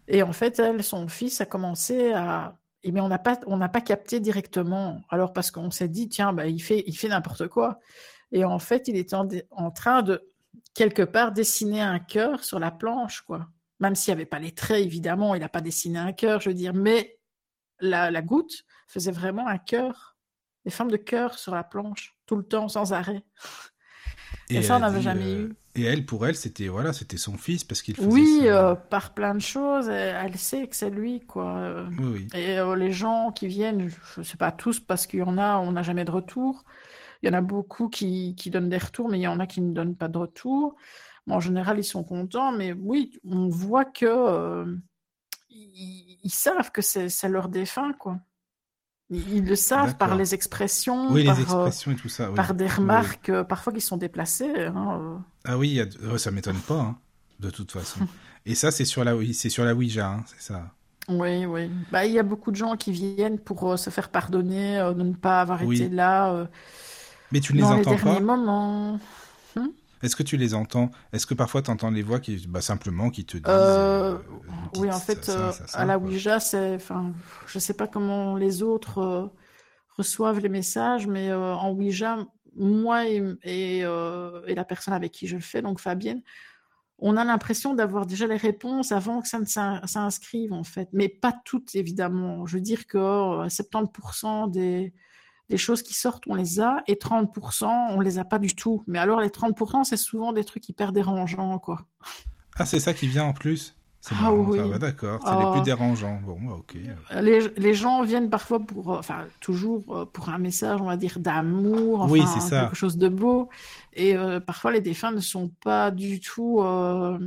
Et en fait, elle, son fils a commencé à. eh bien, on n'a pas, on n'a pas capté directement. Alors parce qu'on s'est dit, tiens, ben, il fait, il fait n'importe quoi. Et en fait, il était en, train de quelque part dessiner un cœur sur la planche, quoi. Même s'il n'y avait pas les traits, évidemment, il n'a pas dessiné un cœur, je veux dire, mais la, la goutte faisait vraiment un cœur, des formes de cœur sur la planche, tout le temps, sans arrêt. Et ça, on n'avait jamais euh, eu. Et elle, pour elle, c'était voilà, c'était son fils parce qu'il faisait Oui, euh, par plein de choses, elle, sait que c'est lui, quoi. Oui, oui. Et euh, les gens qui viennent, je ne sais pas tous, parce qu'il y en a, on n'a jamais de retour. Il y en a beaucoup qui, qui donnent des retours, mais il y en a qui ne donnent pas de retour. Bon, en général, ils sont contents, mais oui, on voit que euh, ils, ils savent que c'est leur défunt, quoi. Ils, ils le savent par les expressions, Oui, par, les euh, expressions et tout ça. oui. par des oui. remarques, euh, parfois qui sont déplacées. hein. Ah oui, y a... ça m'étonne pas, hein, de toute façon. Et ça, c'est sur la, c'est sur la Ouija, hein, c'est ça. Oui, oui. Bah, il y a beaucoup de gens qui viennent pour euh, se faire pardonner euh, de ne pas avoir Oui. été là euh, Mais tu ne les dans les entends derniers pas moments. Est-ce que tu les entends? Est-ce que parfois tu entends les voix qui, bah, simplement, qui te disent Euh, euh, oui, en fait, ça, ça, euh, ça, à la. Ouija, c'est, enfin, je sais pas comment les autres reçoivent les messages, mais en Ouija, moi et, et, et la personne avec qui je le fais, donc Fabienne, on a l'impression d'avoir déjà les réponses avant que ça ne s'in- s'inscrive, en fait. Mais pas toutes, évidemment. Je veux dire que euh, 70% des, des choses qui sortent, on les a, et 30%, on les a pas du tout. Mais alors, les 30%, c'est souvent des trucs hyper dérangeants, quoi. Ah, c'est ça qui vient en plus? C'est Ah marrant, oui. ça, bah, d'accord, c'est Ah. les plus dérangeants. Bon, bah, ok. Les, les gens viennent parfois pour, euh, enfin, toujours euh, pour un message, on va dire, d'amour, Oui, enfin, c'est ça. quelque chose de beau. Et euh, parfois, les défunts ne sont pas du tout. euh,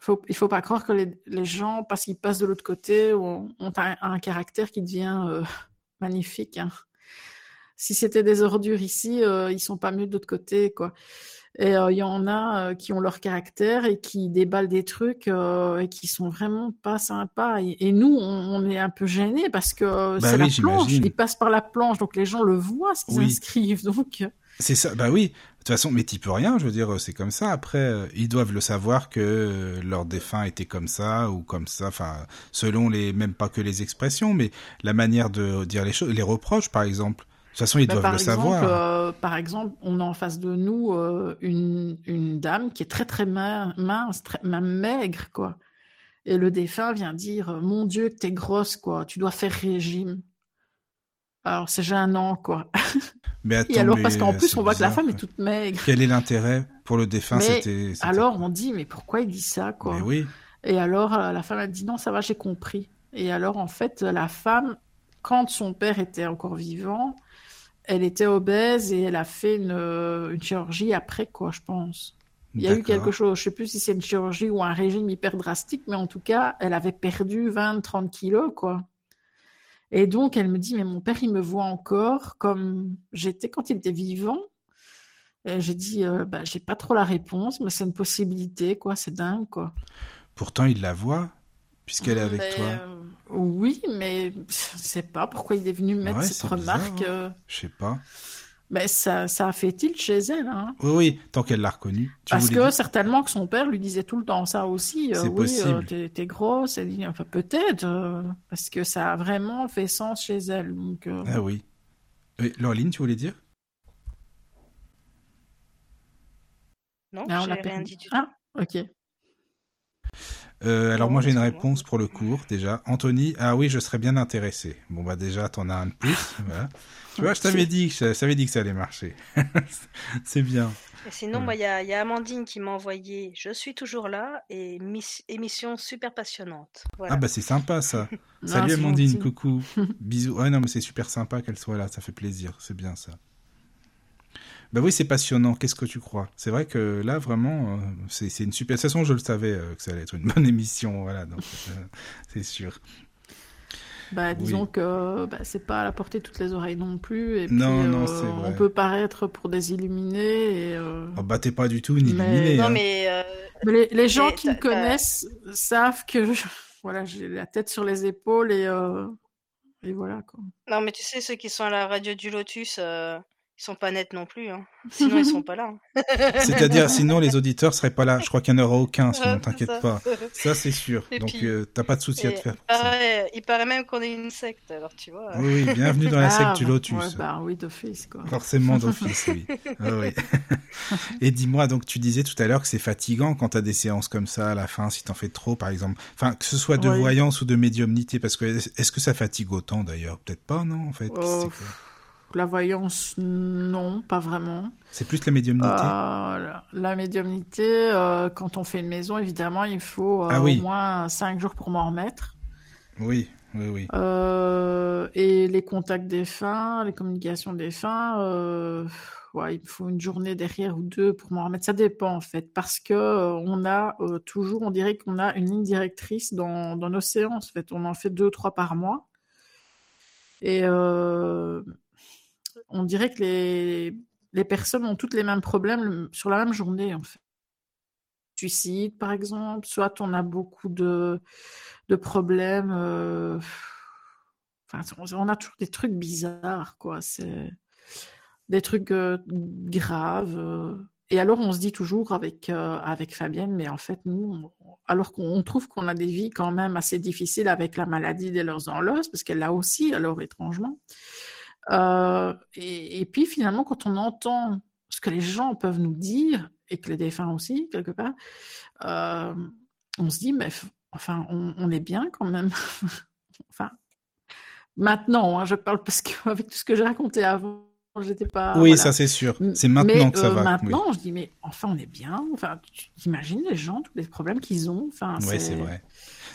faut, il faut pas croire que les, les gens, parce qu'ils passent de l'autre côté, ont, ont un, un caractère qui devient euh, magnifique. hein. Si c'était des ordures ici, euh, ils sont pas mieux de l'autre côté, quoi. Et euh, il y en a euh, qui ont leur caractère et qui déballent des trucs euh, et qui sont vraiment pas sympas. Et, et nous, on, on est un peu gênés parce que euh, Bah c'est oui, la planche, ils passent par la planche, donc les gens le voient ce qu'ils Oui. inscrivent. Donc, C'est ça, bah oui. De toute façon, mais t'y peux rien, je veux dire, c'est comme ça. Après, euh, ils doivent le savoir que euh, leur défunt était comme ça ou comme ça, enfin, selon les, même pas que les expressions, mais la manière de dire les choses, les reproches, par exemple. De toute façon, ils bah, doivent par le exemple, savoir. euh, par exemple, on a en face de nous euh, une, une dame qui est très très min- mince, très, même maigre, quoi. Et le défunt vient dire euh, Mon Dieu, t'es grosse, quoi. Tu dois faire régime. Alors, c'est gênant, quoi. Mais attends, Et alors, mais, parce qu'en plus, on voit que la femme est toute maigre. Quel est l'intérêt pour le défunt? C'était. Alors, on dit Mais pourquoi il dit ça, quoi? Mais oui. Et alors, la femme a dit Non, ça va, j'ai compris. Et alors, en fait, la femme, quand son père était encore vivant, elle était obèse et elle a fait une, euh, une chirurgie après, quoi, je pense. Il y a eu quelque chose, je sais plus si c'est une chirurgie ou un régime hyper drastique, mais en tout cas, elle avait perdu 20-30 kilos, quoi. Et donc, elle me dit, mais mon père, il me voit encore comme j'étais quand il était vivant. Et j'ai dit, euh, bah, j'ai pas trop la réponse, mais c'est une possibilité, quoi. C'est dingue, quoi. Pourtant, il la voit, puisqu'elle est avec Mais, toi. euh, oui, mais je sais pas pourquoi il est venu mettre Ouais, cette c'est bizarre, remarque. hein. euh, Je sais pas. mais ça, ça a fait tilt chez elle, hein. Oui, oui, tant qu'elle l'a reconnu. Tu Parce que dire certainement que son père lui disait tout le temps ça aussi. euh, C'est oui, possible. euh, t'es, t'es grosse. Elle dit, enfin, peut-être, euh, parce que ça a vraiment fait sens chez elle. Donc, euh, Ah oui. oui. Laureline, tu voulais dire? Non, ah, on j'ai l'a rien perdu. dit du tout. Ah, ok. Euh, alors moi j'ai une réponse pour le cours déjà. Anthony, ah oui, je serais bien intéressé. Bon bah déjà t'en as un de plus. voilà. Tu vois, je t'avais dit, que- je t'avais dit que ça allait marcher. C'est bien. Et sinon, Ouais. moi, il y a, il y a Amandine qui m'a envoyé Je suis toujours là et miss- émission super passionnante. Voilà. Ah bah c'est sympa ça. Salut Amandine, gentil. coucou. Bisous. Ouais non mais c'est super sympa qu'elle soit là, ça fait plaisir, c'est bien ça. Bah oui, c'est passionnant. Qu'est-ce que tu crois? C'est vrai que là, vraiment, euh, c'est une super. De toute façon, je le savais euh, que ça allait être une bonne émission. Voilà, donc euh, c'est sûr. Bah, disons Oui. que bah, c'est pas à la portée de toutes les oreilles non plus. Et Non, puis, non, euh, c'est vrai. on peut paraître pour des illuminés. Et, euh, Oh, bah t'es pas du tout une Mais- illuminée. Non, hein. mais euh, mais les, les gens qui me connaissent savent que je- voilà, j'ai la tête sur les épaules et, euh, et voilà quoi. non, mais tu sais, ceux qui sont à la radio du Lotus, euh, ils sont pas nets non plus. Hein. Sinon, ils sont pas là. hein. C'est-à-dire, sinon les auditeurs seraient pas là. Je crois qu'il n'y en aura aucun, sinon t'inquiète pas. Ça, c'est sûr. Et Donc, puis- euh, t'as pas de souci à te faire. il, ça. paraît, il paraît même qu'on est une secte, alors tu vois. Oui, oui, bienvenue dans la Ah, secte du bah, Lotus. ouais, bah oui, d'office quoi. Forcément d'office, oui. Ah oui. Et dis-moi, donc tu disais tout à l'heure que c'est fatigant quand t'as des séances comme ça à la fin, si t'en fais trop, par exemple. Enfin, que ce soit de voyance ou de médiumnité, parce que est-ce que ça fatigue autant d'ailleurs? Peut-être pas, non, en fait? Oh, La voyance, non, pas vraiment. C'est plus la médiumnité. Euh, la, médiumnité, euh, quand on fait une maison, évidemment, il faut euh, Ah oui. au moins 5 jours pour m'en remettre. Oui, oui, oui. Et les contacts défunts, les communications euh, ouais, il me faut une journée derrière ou deux pour m'en remettre. Ça dépend en fait, parce que on a toujours, on dirait qu'on a une ligne directrice dans, dans nos séances. En fait, on en fait deux, trois par mois. Et on dirait que les, les personnes ont toutes les mêmes problèmes sur la même journée en fait. Suicide, par exemple, soit on a beaucoup de, de problèmes. euh, Enfin, on a toujours des trucs bizarres, quoi. C'est des trucs euh, graves. euh. Et alors, on se dit toujours avec, avec Fabienne, mais en fait, nous, alors qu'on trouve qu'on a des vies quand même assez difficiles avec la maladie des leurs en parce qu'elle l'a aussi, alors étrangement. Euh, et, et puis, finalement, quand on entend ce que les gens peuvent nous dire, et que les défunts aussi, quelque part, euh, on se dit, mais enfin, on, on est bien quand même. enfin, maintenant, hein, je parle parce qu'avec tout ce que j'ai raconté avant, j'étais pas. oui, voilà. ça c'est sûr. C'est maintenant mais, que ça euh, va. Maintenant, je dis, mais enfin, on est bien. Enfin, tu imagines les gens, tous les problèmes qu'ils ont. Enfin, Oui, c'est vrai.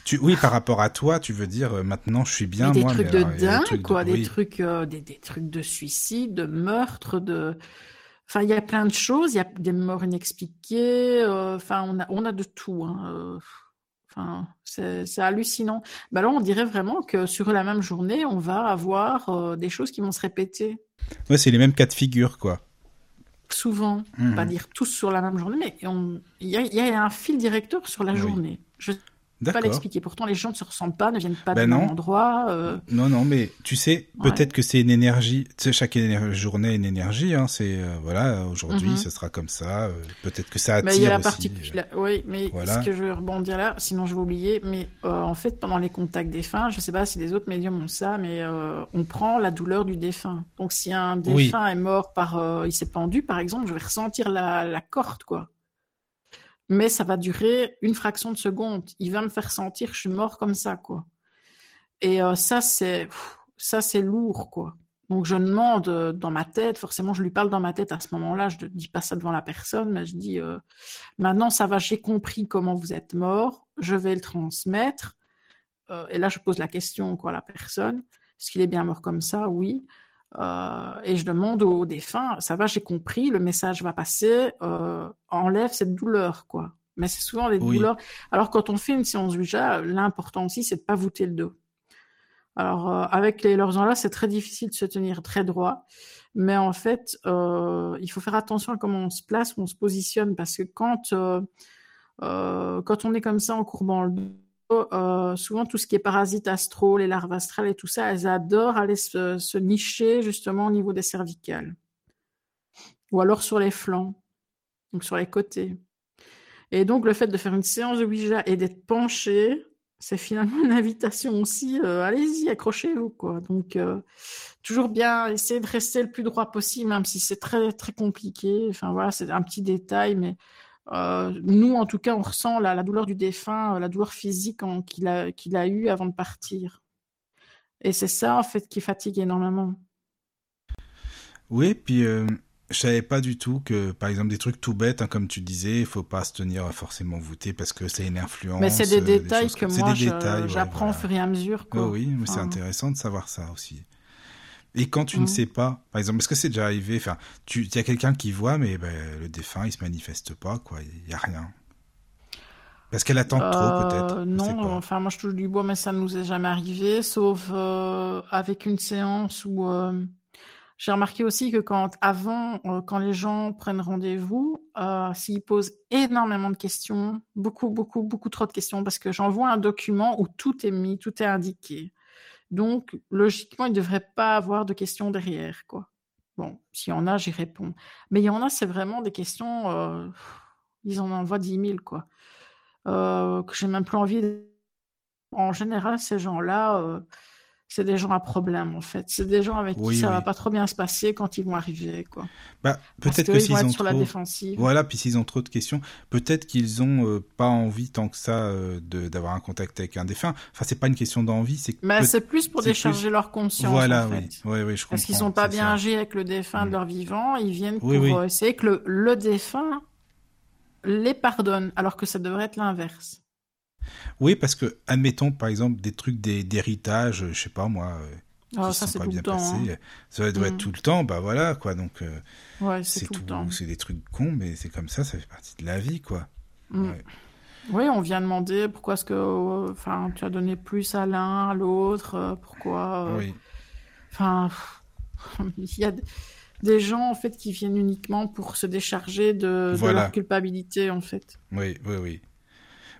Tu, oui, par rapport à toi, tu veux dire euh, maintenant je suis bien, Mais des moi. trucs mais de alors, a des dingue, trucs de- quoi, des oui. trucs, euh, des, des trucs de suicide, de meurtre, de. Enfin, il y a plein de choses. Il y a des morts inexpliquées. euh, Enfin, on a, on a de tout. hein, euh, Enfin, c'est hallucinant. Bah là, on dirait vraiment que sur la même journée, on va avoir euh, des choses qui vont se répéter Ouais, c'est les mêmes cas de figure, quoi. souvent. Mhm. Pas dire tous sur la même journée, mais il y, a- il y a un fil directeur sur la Oui. journée. Je pas l'expliquer. Pourtant, les gens ne se ressemblent pas, ne viennent pas Ben du même endroit. euh, Non, non, mais tu sais, Ouais. peut-être que c'est une énergie. Tu sais, chaque éner- journée a une énergie. Hein, c'est euh, voilà, aujourd'hui, Mhm. ce sera comme ça. euh, peut-être que ça attire Mais il y a la aussi. particula- Oui, mais Voilà. ce que je vais rebondir là, sinon je vais oublier, mais euh, en fait, pendant les contacts défunts, je ne sais pas si les autres médiums ont ça, mais euh, on prend la douleur du défunt. Donc, si un Oui. défunt est mort par. euh, il s'est pendu, par exemple, je vais ressentir la, la corde, quoi. Mais ça va durer une fraction de seconde. Il va me faire sentir que je suis mort comme ça, quoi. Et euh, ça, c'est. Ça, c'est lourd, quoi. Donc, je demande euh, dans ma tête, forcément, je lui parle dans ma tête à ce moment-là, je ne dis pas ça devant la personne, mais je dis euh, maintenant, ça va, j'ai compris comment vous êtes mort, je vais le transmettre. Et là, je pose la question à la personne est-ce qu'il est bien mort comme ça? Oui. Euh, et je demande au défunt ça va, j'ai compris, le message va passer, euh, enlève cette douleur, quoi. Mais c'est souvent des Oui. douleurs. Alors, quand on fait une séance Ouija, l'important aussi, c'est de pas voûter le dos. Alors, euh, avec les leurs là, c'est très difficile de se tenir très droit. Mais en fait, il faut faire attention à comment on se place, où on se positionne, parce que quand, quand on est comme ça en courbant le dos, euh, souvent tout ce qui est parasites astro, les larves astrales et tout ça, elles adorent aller se, se nicher justement au niveau des cervicales. Ou alors sur les flancs, donc sur les côtés. Et donc le fait de faire une séance de Ouija et d'être penché, c'est finalement une invitation aussi. euh, Allez-y, accrochez-vous, quoi. Donc, euh, toujours bien essayer de rester le plus droit possible, même si c'est très, très compliqué. Enfin, voilà, c'est un petit détail, mais euh, nous, en tout cas, on ressent la, la douleur du défunt, euh, la douleur physique qu'il a, qu'il a eue avant de partir. Et c'est ça, en fait, qui fatigue énormément. Oui, puis euh, je savais pas du tout que, par exemple, des trucs tout bêtes, hein, comme tu disais, il faut pas se tenir forcément voûté parce que c'est une influence. Mais c'est des euh, détails choses que moi, des ouais, j'apprends voilà. au fur et à mesure. Quoi. Oh oui, mais c'est intéressant de savoir ça aussi. Et quand tu ne Mhm. sais pas, par exemple, est-ce que c'est déjà arrivé Enfin, tu il y a quelqu'un qui voit, mais ben, le défunt, il se manifeste pas, quoi. Il y a rien. Parce qu'elle attend trop, Euh, peut-être. non, enfin moi je touche du bois, mais ça ne nous est jamais arrivé, sauf euh, avec une séance où euh, j'ai remarqué aussi que quand avant, quand les gens prennent rendez-vous, s'ils posent énormément de questions, beaucoup, beaucoup, beaucoup trop de questions, parce que j'envoie un document où tout est mis, tout est indiqué. Donc logiquement, il ne devrait pas avoir de questions derrière, quoi. Bon, s'il y en a, j'y réponds. Mais il y en a, c'est vraiment des questions, euh, ils en envoient 10 000, quoi euh, que j'ai même plus envie. En général, ces gens-là, euh, c'est des gens à problème en fait. C'est des gens avec Oui, qui ça oui. va pas trop bien se passer quand ils vont arriver, quoi. Bah, peut-être que qu'ils s'ils ont sur la trop... défensive. Voilà, puis s'ils ont trop de questions, peut-être qu'ils ont euh, pas envie tant que ça euh, d'avoir un contact avec un défunt. Enfin, c'est pas une question d'envie, c'est Mais c'est plus pour décharger plus- leur conscience. Voilà, en fait. oui, oui, oui, je comprends. Parce qu'ils sont pas bien agi avec le défunt de Mm. leur vivant, ils viennent pour euh, essayer que le, le défunt les pardonne, alors que ça devrait être l'inverse. Oui, parce que admettons par exemple des trucs d'hé- d'héritage, euh, je sais pas moi, euh, Ah, qui ça, sont c'est pas tout bien le temps. passés, hein. euh, ça doit être Mm. tout le temps, bah voilà quoi. Donc euh, Ouais, c'est tout, tout, le temps. c'est des trucs cons, mais c'est comme ça, ça fait partie de la vie quoi. Mm. Ouais. Oui, on vient demander pourquoi est-ce que euh, tu as donné plus à l'un, à l'autre, euh, pourquoi. Oui. Enfin, il y a des gens en fait qui viennent uniquement pour se décharger de, de leur culpabilité en fait. Oui, oui, oui.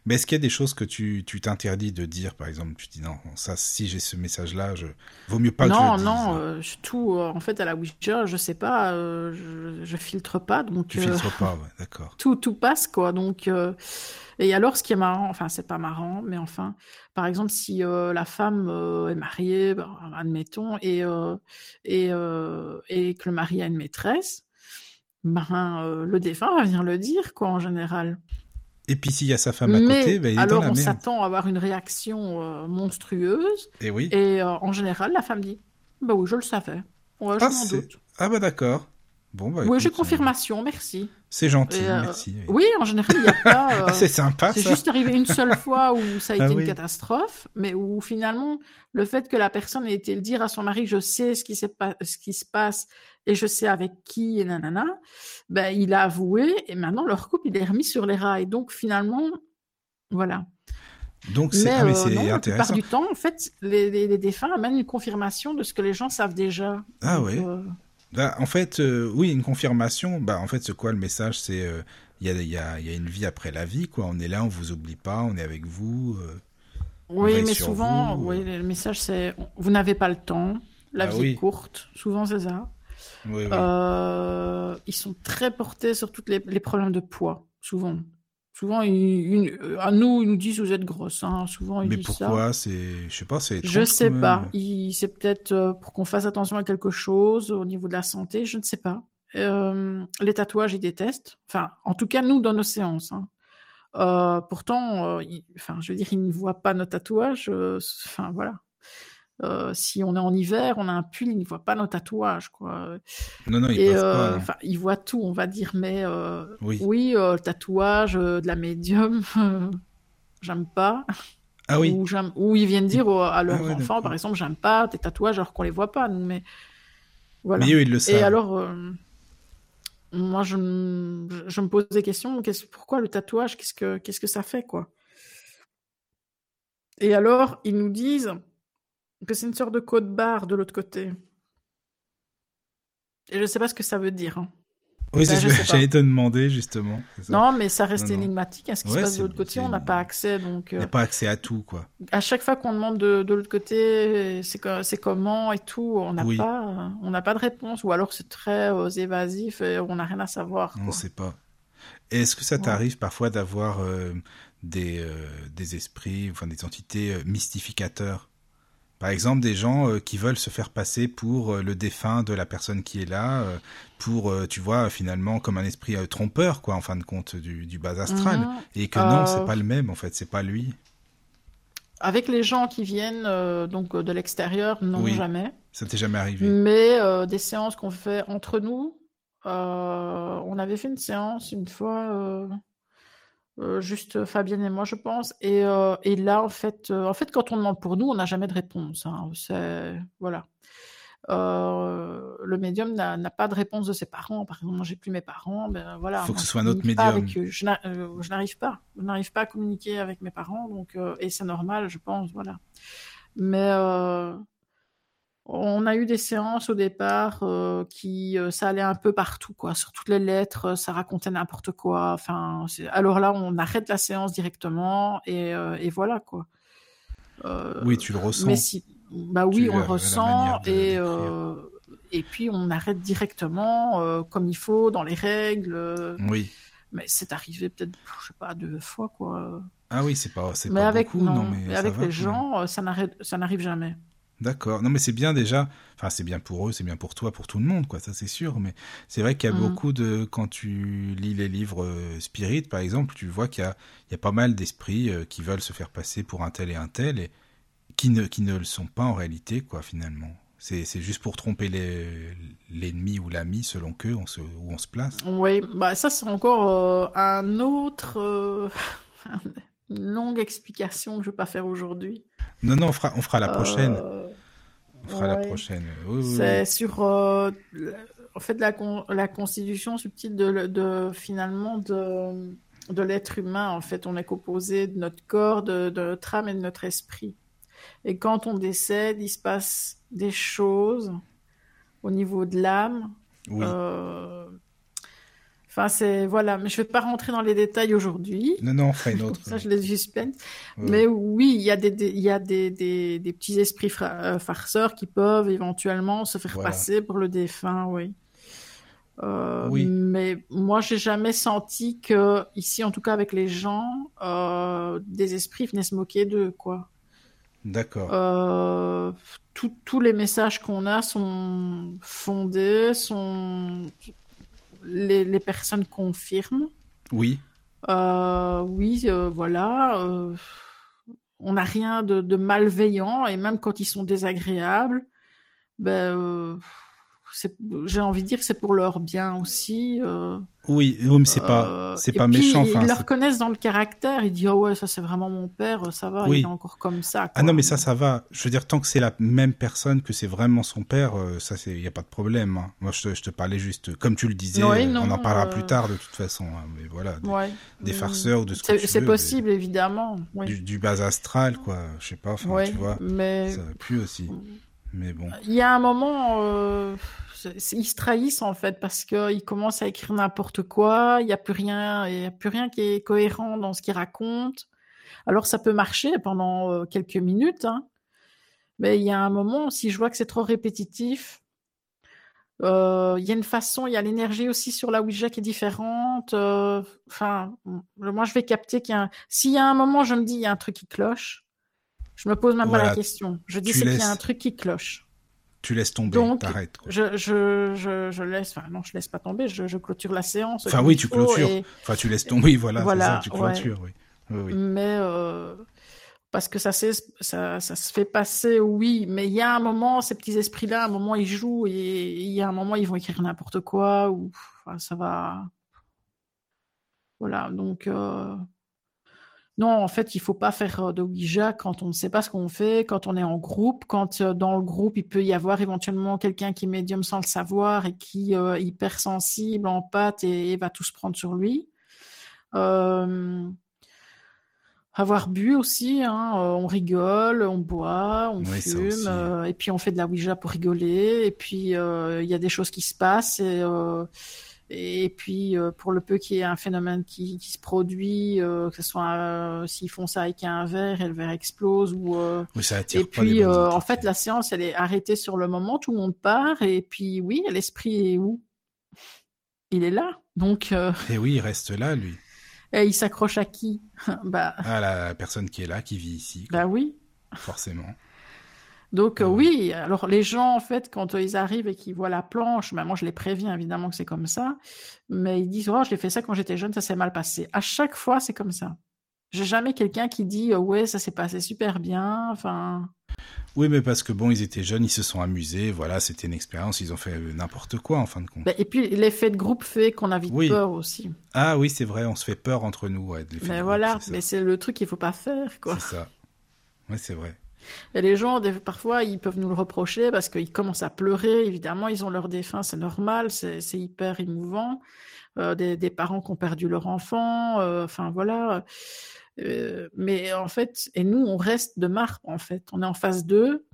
Mais est-ce qu'il y a des choses que tu tu t'interdis de dire, par exemple, tu dis non, ça, si j'ai ce message-là, je vaut mieux pas que je non, le non, euh, je- tout euh, en fait à la Ouija, je sais pas, euh, je, je filtre pas donc tu filtres pas, ouais, d'accord. tout tout passe quoi. Donc et alors ce qui est marrant, enfin c'est pas marrant, mais enfin par exemple si la femme est mariée, ben, admettons et et et que le mari a une maîtresse, ben euh, le défunt va venir le dire quoi en général. Et puis s'il y a sa femme à côté, ben, il est alors dans la on s'attend à avoir une réaction euh, monstrueuse Et oui. et euh, en général la femme dit bah oui je le savais, ouais je Ah, doute. Ah bah d'accord. Bon bah. oui j'ai confirmation, merci. C'est gentil, euh, merci. oui. Oui en général il n'y a pas. c'est sympa C'est juste arrivé une seule fois où ça a été Ah une oui. catastrophe, mais où finalement le fait que la personne ait été le dire à son mari, je sais qui, ce qui se passe et je sais avec qui et nanana, ben il a avoué et maintenant leur couple il est remis sur les rails. Donc finalement, voilà. Donc c'est ah, euh, non, la plupart intéressant. du temps, en fait, les, les- les défunts amènent une confirmation de ce que les gens savent déjà. Ah ouais. euh, Bah, en fait, euh, oui, une confirmation. Bah, en fait, c'est quoi le message? C'est euh, il y, a, y, a, y a une vie après la vie, quoi. On est là, on vous oublie pas, on est avec vous. Oui, mais souvent, vous, oui, le message c'est vous n'avez pas le temps, la Ah vie oui. est courte, souvent c'est ça. Oui, oui. Euh, ils sont très portés sur tous les, les problèmes de poids, souvent. Souvent, ils, euh, à nous, ils nous disent vous êtes grosse. Hein. Souvent, ils mais disent pourquoi C'est, je sais pas, c'est. Je sais pas. Il- C'est peut-être euh, pour qu'on fasse attention à quelque chose au niveau de la santé, je ne sais pas. Euh, les tatouages, ils détestent. Enfin, en tout cas, nous, dans nos séances. hein. Euh, pourtant, euh, ils- enfin, je veux dire, ils ne voient pas nos tatouages. euh, Enfin, voilà. Euh, si on est en hiver, on a un pull, ils ne voient pas nos tatouages, quoi. Non, non, ils Et euh, pas. ils voient tout, on va dire, mais euh, Oui. le tatouage, de la médium, j'aime pas. Ah oui. Ou, ou ils viennent dire au- à leur Ah ouais, enfant, d'accord. par exemple, j'aime pas tes tatouages alors qu'on les voit pas, nous, mais voilà. Mais eux, ils le savent. Et alors, moi, je, me- je me pose des questions. Pourquoi le tatouage Qu'est-ce que, qu'est-ce que ça fait, quoi? Et alors, ils nous disent que c'est une sorte de code barre de l'autre côté. Et je sais pas ce que ça veut dire. hein. oui, c'est ben, ce que j'allais te demander justement. Non, mais ça reste Non, non. énigmatique. À ce qui Ouais, se passe de l'autre côté, on n'a pas accès. Donc, Il n'y euh, pas accès à tout, quoi. à chaque fois qu'on demande de, de l'autre côté, c'est co- c'est comment et tout, on n'a Oui. pas, on n'a pas de réponse. Ou alors c'est très euh, évasif et on n'a rien à savoir. On ne sait pas. Est-ce que ça Ouais. t'arrive parfois d'avoir euh, des, des esprits, enfin des entités mystificateurs? Par exemple, des gens euh, qui veulent se faire passer pour euh, le défunt de la personne qui est là, euh, pour, tu vois, finalement, comme un esprit trompeur, quoi, en fin de compte, du, du bas astral. Mhm. Et que non, c'est pas le même, en fait, c'est pas lui. Avec les gens qui viennent donc de l'extérieur, non Oui. jamais. Ça t'est jamais arrivé Mais des séances qu'on fait entre nous, on avait fait une séance une fois, euh, euh, juste Fabienne et moi, je pense. Et, euh, et là, en fait, euh, en fait, quand on demande pour nous, on n'a jamais de réponse. hein. Voilà. euh, le médium n'a pas de réponse de ses parents. Par exemple, moi, j'ai plus mes parents, ben voilà. Faut que ce soit un autre médium. Je n'a- euh, je n'arrive pas. Je n'arrive pas à communiquer avec mes parents, donc euh, et c'est normal, je pense, voilà. Mais euh, on a eu des séances au départ euh, qui euh, ça allait un peu partout, quoi. Sur toutes les lettres, euh, ça racontait n'importe quoi. Enfin, alors là, on arrête la séance directement et, euh, et voilà, quoi. Oui, tu le ressens. mais si, bah oui, Tu- on le ressent et et puis on arrête directement comme il faut dans les règles. Oui. Mais c'est arrivé peut-être, je sais pas, deux fois quoi. Ah oui, c'est pas, c'est Mais pas avec beaucoup, non, non, mais avec va, les gens, ça n'arrive jamais. D'accord. Non, mais c'est bien déjà. Enfin, c'est bien pour eux, c'est bien pour toi, pour tout le monde, quoi. Ça, c'est sûr. Mais c'est vrai qu'il y a Mhm. beaucoup de. Quand tu lis les livres euh, spirit, par exemple, tu vois qu'il y a, il y a pas mal d'esprits euh, qui veulent se faire passer pour un tel et un tel et qui ne, qui ne le sont pas en réalité, quoi, finalement. C'est, c'est juste pour tromper l'ennemi ou l'ami selon que on se, où on se place. Oui, bah ça c'est encore euh, un autre, euh, une longue explication que je vais pas faire aujourd'hui. Non, non, on fera, on fera la prochaine. Euh, On fera la ouais. prochaine. Oui. C'est sur euh, en fait la, con- la constitution subtile de, de finalement de, de l'être humain. En fait, on est composé de notre corps, de, de notre âme et de notre esprit. Et quand on décède, il se passe des choses au niveau de l'âme. Oui. Euh, Enfin, c'est voilà, mais je vais pas rentrer dans les détails aujourd'hui. Non, non, on fera une autre. ça, je laisse suspense. Ouais. Mais oui, il y a des, des- il y a des, des, des petits esprits euh, farceurs qui peuvent éventuellement se faire Voilà. passer pour le défunt, oui. Euh, Oui. Mais moi, j'ai jamais senti que, ici, en tout cas avec les gens, euh, des esprits venaient se moquer d'eux, quoi. D'accord. Euh, tous les messages qu'on a sont fondés, sont les, les personnes confirment. Oui. Euh, oui, euh, voilà. euh, on n'a rien de, de malveillant et même quand ils sont désagréables, ben, j'ai envie de dire que c'est pour leur bien aussi. euh, Oui, oui, mais c'est pas, euh, c'est pas puis, méchant. Ils le reconnaissent dans le caractère. Ils disent ah ouais ça c'est vraiment mon père, ça va, Oui. il est encore comme ça. Ah non, mais ça, ça va. Je veux dire, tant que c'est la même personne, que c'est vraiment son père, euh, ça, c'est, y a pas de problème. hein. Moi, je te, je te parlais juste, comme tu le disais, Oui, non, on en parlera plus tard de toute façon. hein, mais voilà, des, Ouais. des Mm. farceurs ou de ce que C'est tu c'est possible évidemment. Du, du bas astral, quoi. Je sais pas, enfin, Ouais, tu vois, mais ça pue aussi. Mais bon. Il y a un moment, euh, ils se trahissent en fait parce qu'ils commencent à écrire n'importe quoi. Il n'y a plus rien, il a plus rien qui est cohérent dans ce qu'ils racontent. Alors ça peut marcher pendant euh, quelques minutes, hein. mais il y a un moment, si je vois que c'est trop répétitif, euh, il y a une façon, il y a l'énergie aussi sur la Ouija qui est différente. euh, Enfin, moi je vais capter qu'il y a. un- S'il y a un moment, je me dis il y a un truc qui cloche. Je me pose même pas la question. Je dis c'est qu'il y a un truc qui cloche. Tu laisses tomber, t'arrêtes. Je, je, je, je laisse, enfin non, je laisse pas tomber, je, je clôture la séance. Enfin, oui, tu clôtures. et- Enfin, tu laisses tomber, voilà, Voilà, c'est ça, tu ouais. clôtures, oui. Oui, oui. Mais euh, parce que ça, ça, ça se fait passer, oui, mais il y a un moment, ces petits esprits-là, à un moment ils jouent et il y a un moment ils vont écrire n'importe quoi ou enfin, ça va. Voilà, donc euh, non, en fait, il faut pas faire euh, de Ouija quand on ne sait pas ce qu'on fait, quand on est en groupe, quand euh, dans le groupe il peut y avoir éventuellement quelqu'un qui est médium sans le savoir et qui euh, est hypersensible, en pâte et, et va tout se prendre sur lui. Euh, avoir bu aussi, hein, on rigole, on boit, on Oui, fume, et puis on fait de la Ouija pour rigoler, et puis il y a des choses qui se passent, et, et puis euh, pour le peu qu'il y ait un phénomène qui, qui se produit, euh, que ce soit euh, s'ils font ça avec un verre et le verre explose, ou Oui, ça attire et pas les puis en fait la séance elle est arrêtée sur le moment, tout le monde part, et puis oui, l'esprit est où? Il est là, donc Et oui, il reste là, lui. et il s'accroche à qui? Bah Ah, la personne qui est là, qui vit ici, quoi, bah oui. forcément. Donc euh, oui, alors les gens en fait quand euh, ils arrivent et qu'ils voient la planche, bah, moi je les préviens évidemment que c'est comme ça, mais ils disent oh je l'ai fait ça quand j'étais jeune, ça s'est mal passé. À chaque fois c'est comme ça. J'ai jamais quelqu'un qui dit euh, ouais ça s'est passé super bien, enfin Oui, mais parce que bon, ils étaient jeunes, ils se sont amusés, voilà, c'était une expérience, ils ont fait n'importe quoi en fin de compte. bah, et puis l'effet de groupe fait qu'on a vite Oui. peur aussi. Ah oui, c'est vrai, on se fait peur entre nous, ouais. de l'effet de Mais groupe, voilà, mais c'est le truc qu'il faut pas faire quoi. C'est ça. Ouais, c'est vrai. Et les gens, parfois, ils peuvent nous le reprocher parce qu'ils commencent à pleurer. Évidemment, ils ont leur défunt, c'est normal, c'est hyper émouvant. Euh, des, parents qui ont perdu leur enfant, euh, enfin voilà. Euh, mais en fait, et nous, on reste de marbre, en fait. On est en phase 2.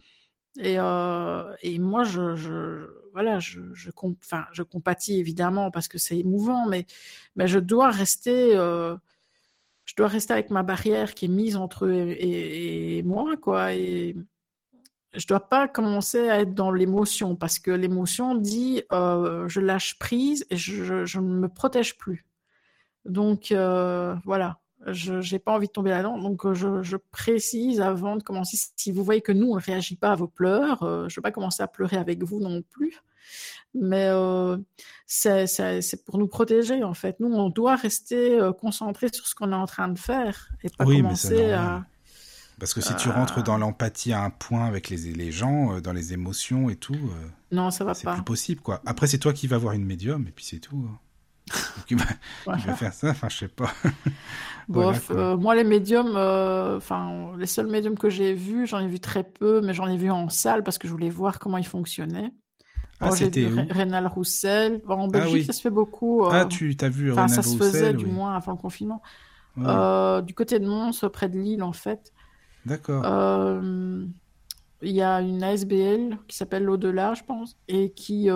Et, et moi, je, voilà, je, je, com- enfin, je compatis évidemment parce que c'est émouvant, mais, mais je dois rester, je dois rester avec ma barrière qui est mise entre eux et, moi, quoi. Et je dois pas commencer à être dans l'émotion parce que l'émotion dit euh, je lâche prise et je, ne me protège plus. Donc euh, voilà, je j'ai pas envie de tomber là-dedans. Donc je, précise avant de commencer, si vous voyez que nous on ne réagit pas à vos pleurs, euh, je vais pas commencer à pleurer avec vous non plus. Mais euh, c'est c'est- c'est pour nous protéger en fait. Nous on doit rester euh, concentré sur ce qu'on est en train de faire et pas Oui, mais c'est commencer normal. à Parce que si tu rentres dans l'empathie à un point avec les, les gens, euh, dans les émotions et tout, euh, non ça va c'est pas. plus possible, quoi. Après, c'est toi qui vas voir une médium, et puis c'est tout. hein. Qui va, faire ça, enfin, je sais pas. Bof, euh, moi les médiums, euh, enfin les seuls médiums que j'ai vus, j'en ai vu très peu, mais j'en ai vu en salle parce que je voulais voir comment ils fonctionnaient. Ah, c'était Rénal Roussel. Bon, en Belgique, oui. ça se fait beaucoup. euh, Ah, tu t'as vu Enfin, ça Reynald se faisait Roussel, du moins avant le confinement. Ouais, Euh, du côté de Mons, près de Lille, en fait, D'accord. euh, il y a une ASBL qui s'appelle L'Au-delà, je pense, et qui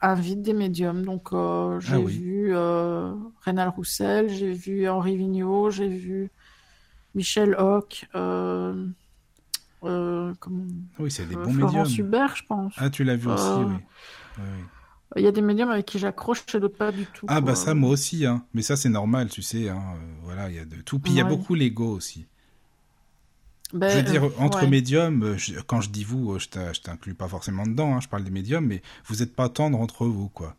invite des médiums. Donc, j'ai Ah oui. vu Rénal Roussel, j'ai vu Henri Vigneault, j'ai vu Michel Hoc, euh, oui, c'est des euh, bons Florence médiums. Hubert, je pense. Ah, tu l'as vu aussi, Euh, oui. Il y a des médiums avec qui j'accroche et d'autres pas du tout. Ah, bah ça, moi aussi, hein. Mais ça, c'est normal, tu sais, hein. Voilà, il y a de tout. Puis il y a beaucoup l'ego aussi. Ben, Je veux dire, entre ouais. médiums, je- quand je dis vous, je t'in- je t'inclus pas forcément dedans, hein, je parle des médiums, mais vous n'êtes pas tendre entre vous, quoi.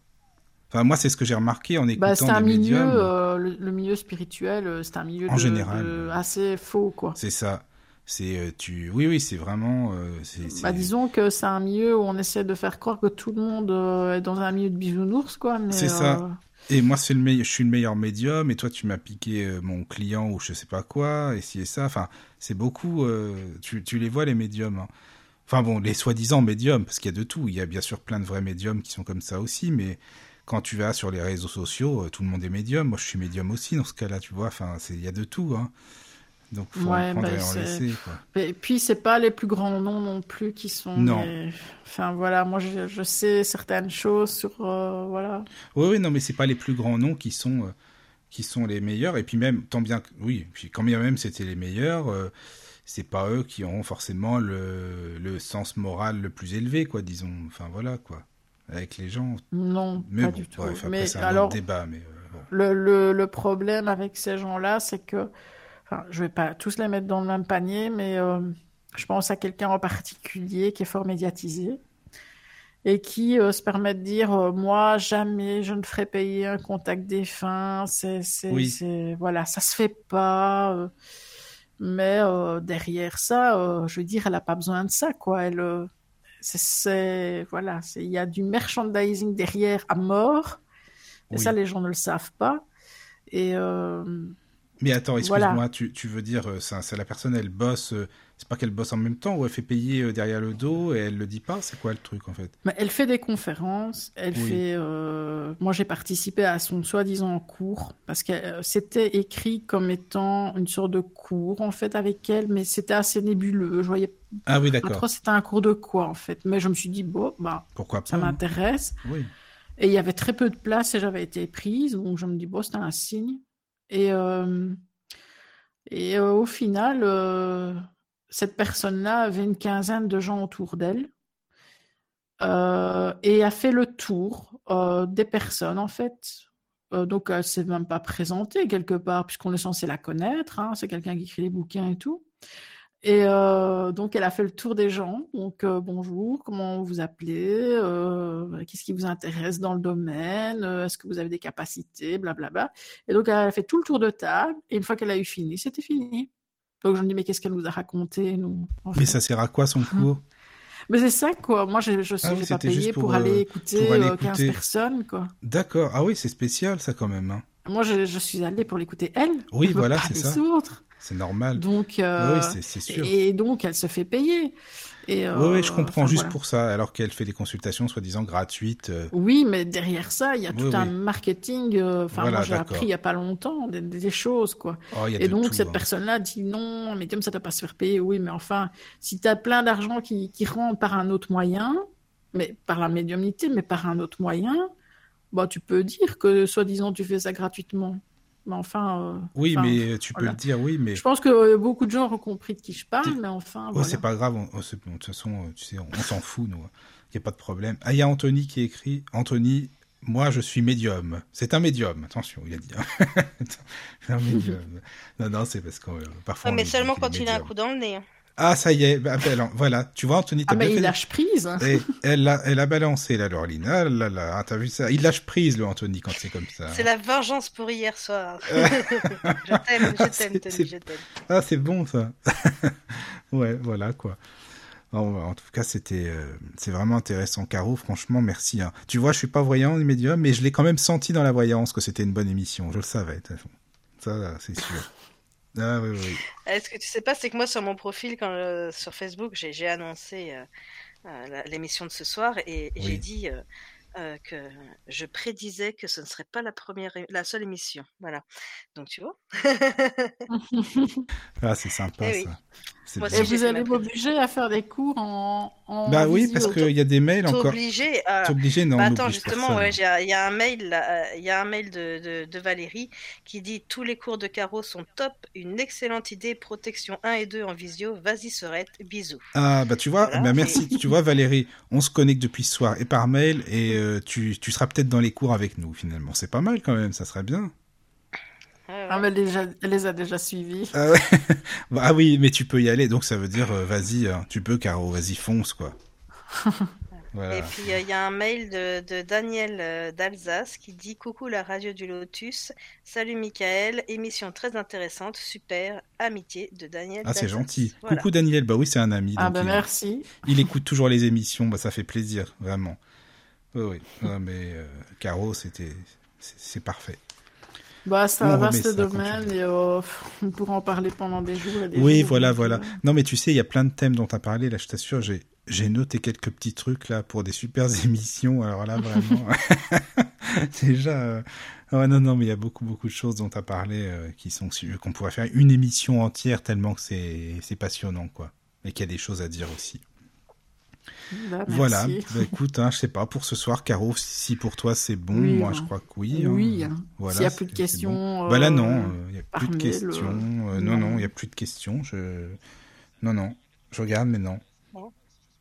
Enfin, moi, c'est ce que j'ai remarqué en écoutant Bah, c'est un des milieu, médiums. euh, le, le milieu spirituel, c'est un milieu En de- général, de- assez faux, quoi. C'est ça. C'est euh, tu. Oui, oui, c'est vraiment. euh, c'est, Bah, disons que c'est un milieu où on essaie de faire croire que tout le monde euh, est dans un milieu de bisounours, quoi. Mais, C'est ça. Et moi, c'est le meilleur. Je suis le meilleur médium, et toi, tu m'as piqué euh, mon client ou je sais pas quoi, et ci et ça. Enfin, c'est beaucoup. euh, tu, tu les vois les médiums. hein. Enfin bon, les soi-disant médiums, parce qu'il y a de tout. Il y a bien sûr plein de vrais médiums qui sont comme ça aussi, mais quand tu vas sur les réseaux sociaux, euh, tout le monde est médium. Moi, je suis médium aussi dans ce cas-là, tu vois. Enfin, il y a de tout. Hein. Donc, faut Ouais, en prendre bah, et en laisser. Quoi. Et puis, c'est pas les plus grands noms non plus qui sont. Non. les- Enfin, voilà, moi, je, je sais certaines choses sur. euh, voilà. Oui, oui, non, mais c'est pas les plus grands noms qui sont, euh, qui sont les meilleurs. Et puis même, tant bien que, oui, puis quand bien même c'était les meilleurs, euh, c'est pas eux qui auront forcément le, le sens moral le plus élevé, quoi, disons. Enfin, voilà, quoi. Avec les gens. Non, Mais pas bon, du tout. après, mais c'est un alors, autre débat, mais euh, le, le problème avec ces gens-là, c'est que, enfin, je vais pas tous les mettre dans le même panier, mais euh, je pense à quelqu'un en particulier qui est fort médiatisé et qui euh, se permet de dire, euh, moi, jamais je ne ferai payer un contact défunt, c'est, c'est, Oui. c'est, voilà, ça se fait pas. euh, mais derrière ça, je veux dire, elle a pas besoin de ça, quoi. Elle, c'est, c'est- voilà, il y a du merchandising derrière à mort. Et Oui. ça, les gens ne le savent pas. Et euh, Mais attends, excuse-moi, voilà. tu, tu veux dire, euh, ça, la personne, elle bosse, euh, c'est pas qu'elle bosse en même temps, ou elle fait payer euh, derrière le dos et elle le dit pas? C'est quoi le truc, en fait? Mais elle fait des conférences. Elle Oui. fait. euh, Moi, j'ai participé à son soi-disant cours parce que euh, c'était écrit comme étant une sorte de cours en fait avec elle, mais c'était assez nébuleux. Je voyais Ah oui, d'accord. c'était un cours de quoi en fait? Mais je me suis dit bon, bah Pourquoi pas? ça m'intéresse. Oui. Et il y avait très peu de place et j'avais été prise, donc je me dis, bon, c'était un signe. Et, euh, et euh, au final, euh, cette personne-là avait une quinzaine de gens autour d'elle et a fait le tour des personnes, en fait. Donc, elle s'est même pas présentée quelque part, puisqu'on est censé la connaître. hein, c'est quelqu'un qui écrit des bouquins et tout. Et euh, donc, elle a fait le tour des gens. Donc, euh, bonjour, comment vous appelez euh, Qu'est-ce qui vous intéresse dans le domaine Est-ce que vous avez des capacités Blablabla. Et donc, elle a fait tout le tour de table. Et une fois qu'elle a eu fini, c'était fini. Donc, je me dis, mais qu'est-ce qu'elle nous a raconté, nous en Mais ça sert à quoi son cours? Mais c'est ça, quoi. Moi, je je Ah oui, n'ai pas c'était payé juste pour, pour, aller écouter pour aller euh, 15 écouter. personnes, quoi. D'accord. Ah oui, c'est spécial, ça, quand même. hein. Moi, je, je suis allée pour l'écouter elle. Oui, voilà, c'est les ça. autres. C'est normal. Donc, euh, Oui, c'est- sûr. Et donc, elle se fait payer. Et, Oui, oui, euh, je comprends, enfin, juste voilà. pour ça, alors qu'elle fait des consultations soi-disant gratuites. euh, Oui, mais derrière ça, il y a tout Oui, un marketing. euh, Enfin, Voilà, moi, j'ai appris il y a pas longtemps des, des choses, quoi. Oh, Et donc, tout, cette hein. personne-là dit non, mais comme ça, ne doit pas se faire payer. Oui, mais enfin, si tu as plein d'argent qui, qui rentre par un autre moyen, mais par la médiumnité, mais par un autre moyen, bah, tu peux dire que, soi-disant, tu fais ça gratuitement. Mais enfin. euh, Oui, enfin, mais tu peux le dire, oui, mais Je pense que euh, beaucoup de gens ont compris de qui je parle, mais enfin. Oh, voilà. c'est pas grave, on- oh, de toute façon, euh, tu sais, on, on s'en fout, nous. Il n'y a pas de problème. Ah, il y a Anthony qui écrit Anthony, moi je suis médium. C'est un médium, attention, il a dit. hein. C'est un médium. non, non, c'est parce que euh, parfois. Ouais, mais seulement quand il a un coup dans le nez. Ah, ça y est, bah, bah, alors, voilà, tu vois, Anthony, t'as Ah, bien il fait. lâche prise. Et elle, a, elle a balancé la Laureline. Ah là là, ah, t'as vu ça? Il lâche prise, le Anthony, quand c'est comme ça. C'est la vengeance pour hier soir. je t'aime, je t'aime, Tony, c'est- je t'aime. Ah, c'est bon ça. ouais, voilà quoi. En, en tout cas, c'était, euh, c'est vraiment intéressant, Caro. Franchement, merci. hein. Tu vois, je suis pas voyant ni médium, mais je l'ai quand même senti dans la voyance que c'était une bonne émission. Je le savais, de toute façon. Ça, c'est sûr. Ah oui, oui. Est-ce que tu sais pas, c'est que moi sur mon profil, quand, euh, sur Facebook, j'ai annoncé euh, euh, l'émission de ce soir et, et Oui. j'ai dit euh, euh, que je prédisais que ce ne serait pas la première, la seule émission. Voilà. Donc tu vois. Ah, c'est sympa Eh ça. Moi. Et vous allez m'obliger à faire des cours en. en Bah oui, parce qu'il y a des mails encore. obligé à. Obligé, non Bah on attends, justement, personne. ouais, il y a un mail, là, euh, il y a un mail de, de, de Valérie qui dit tous les cours de Caro sont top, une excellente idée, protection 1 et 2 en visio, vas-y serette, bisous. Ah bah tu vois, Voilà. bah merci. tu vois Valérie, on se connecte depuis ce soir et par mail et euh, tu, tu seras peut-être dans les cours avec nous finalement. C'est pas mal quand même, ça serait bien. Ouais, ouais. Ah, mais elle, déjà- elle les a déjà suivis. Ah, ouais. Bah, ah oui, mais tu peux y aller, donc ça veut dire euh, vas-y, hein, tu peux Caro, vas-y fonce quoi. voilà. Et puis euh, il y a un mail de, de Daniel euh, d'Alsace qui dit coucou la radio du Lotus, salut Michael, émission très intéressante, super, amitié de Daniel. Ah c'est gentil. Voilà. Coucou Daniel, bah oui c'est un ami. Ah, ben il, merci. il écoute toujours les émissions, bah ça fait plaisir, vraiment. Oui, oui. Non, mais euh, Caro, c'était, c'est parfait. Bah, c'est un vaste domaine et euh, on pourra en parler pendant des jours et des Oui, jours, voilà, voilà. Non, mais tu sais, il y a plein de thèmes dont tu as parlé. Là, je t'assure, j'ai, j'ai noté quelques petits trucs là pour des super émissions. Alors là, vraiment, déjà. euh, non, non, mais il y a beaucoup, beaucoup de choses dont tu as parlé euh, qui sont qu'on pourrait faire une émission entière tellement que c'est, c'est passionnant, quoi. Et qu'il y a des choses à dire aussi. Bah, Voilà. Bah, écoute, hein, je sais pas pour ce soir, Caro, si pour toi c'est bon, Oui, moi hein. je crois que oui. hein. Oui, hein. Voilà, S'il y a c'est- plus de questions, bon. euh, Bah là non, il y a plus de questions. euh, Euh, non, non, il y a plus de questions. Je, non, non, je regarde, mais non.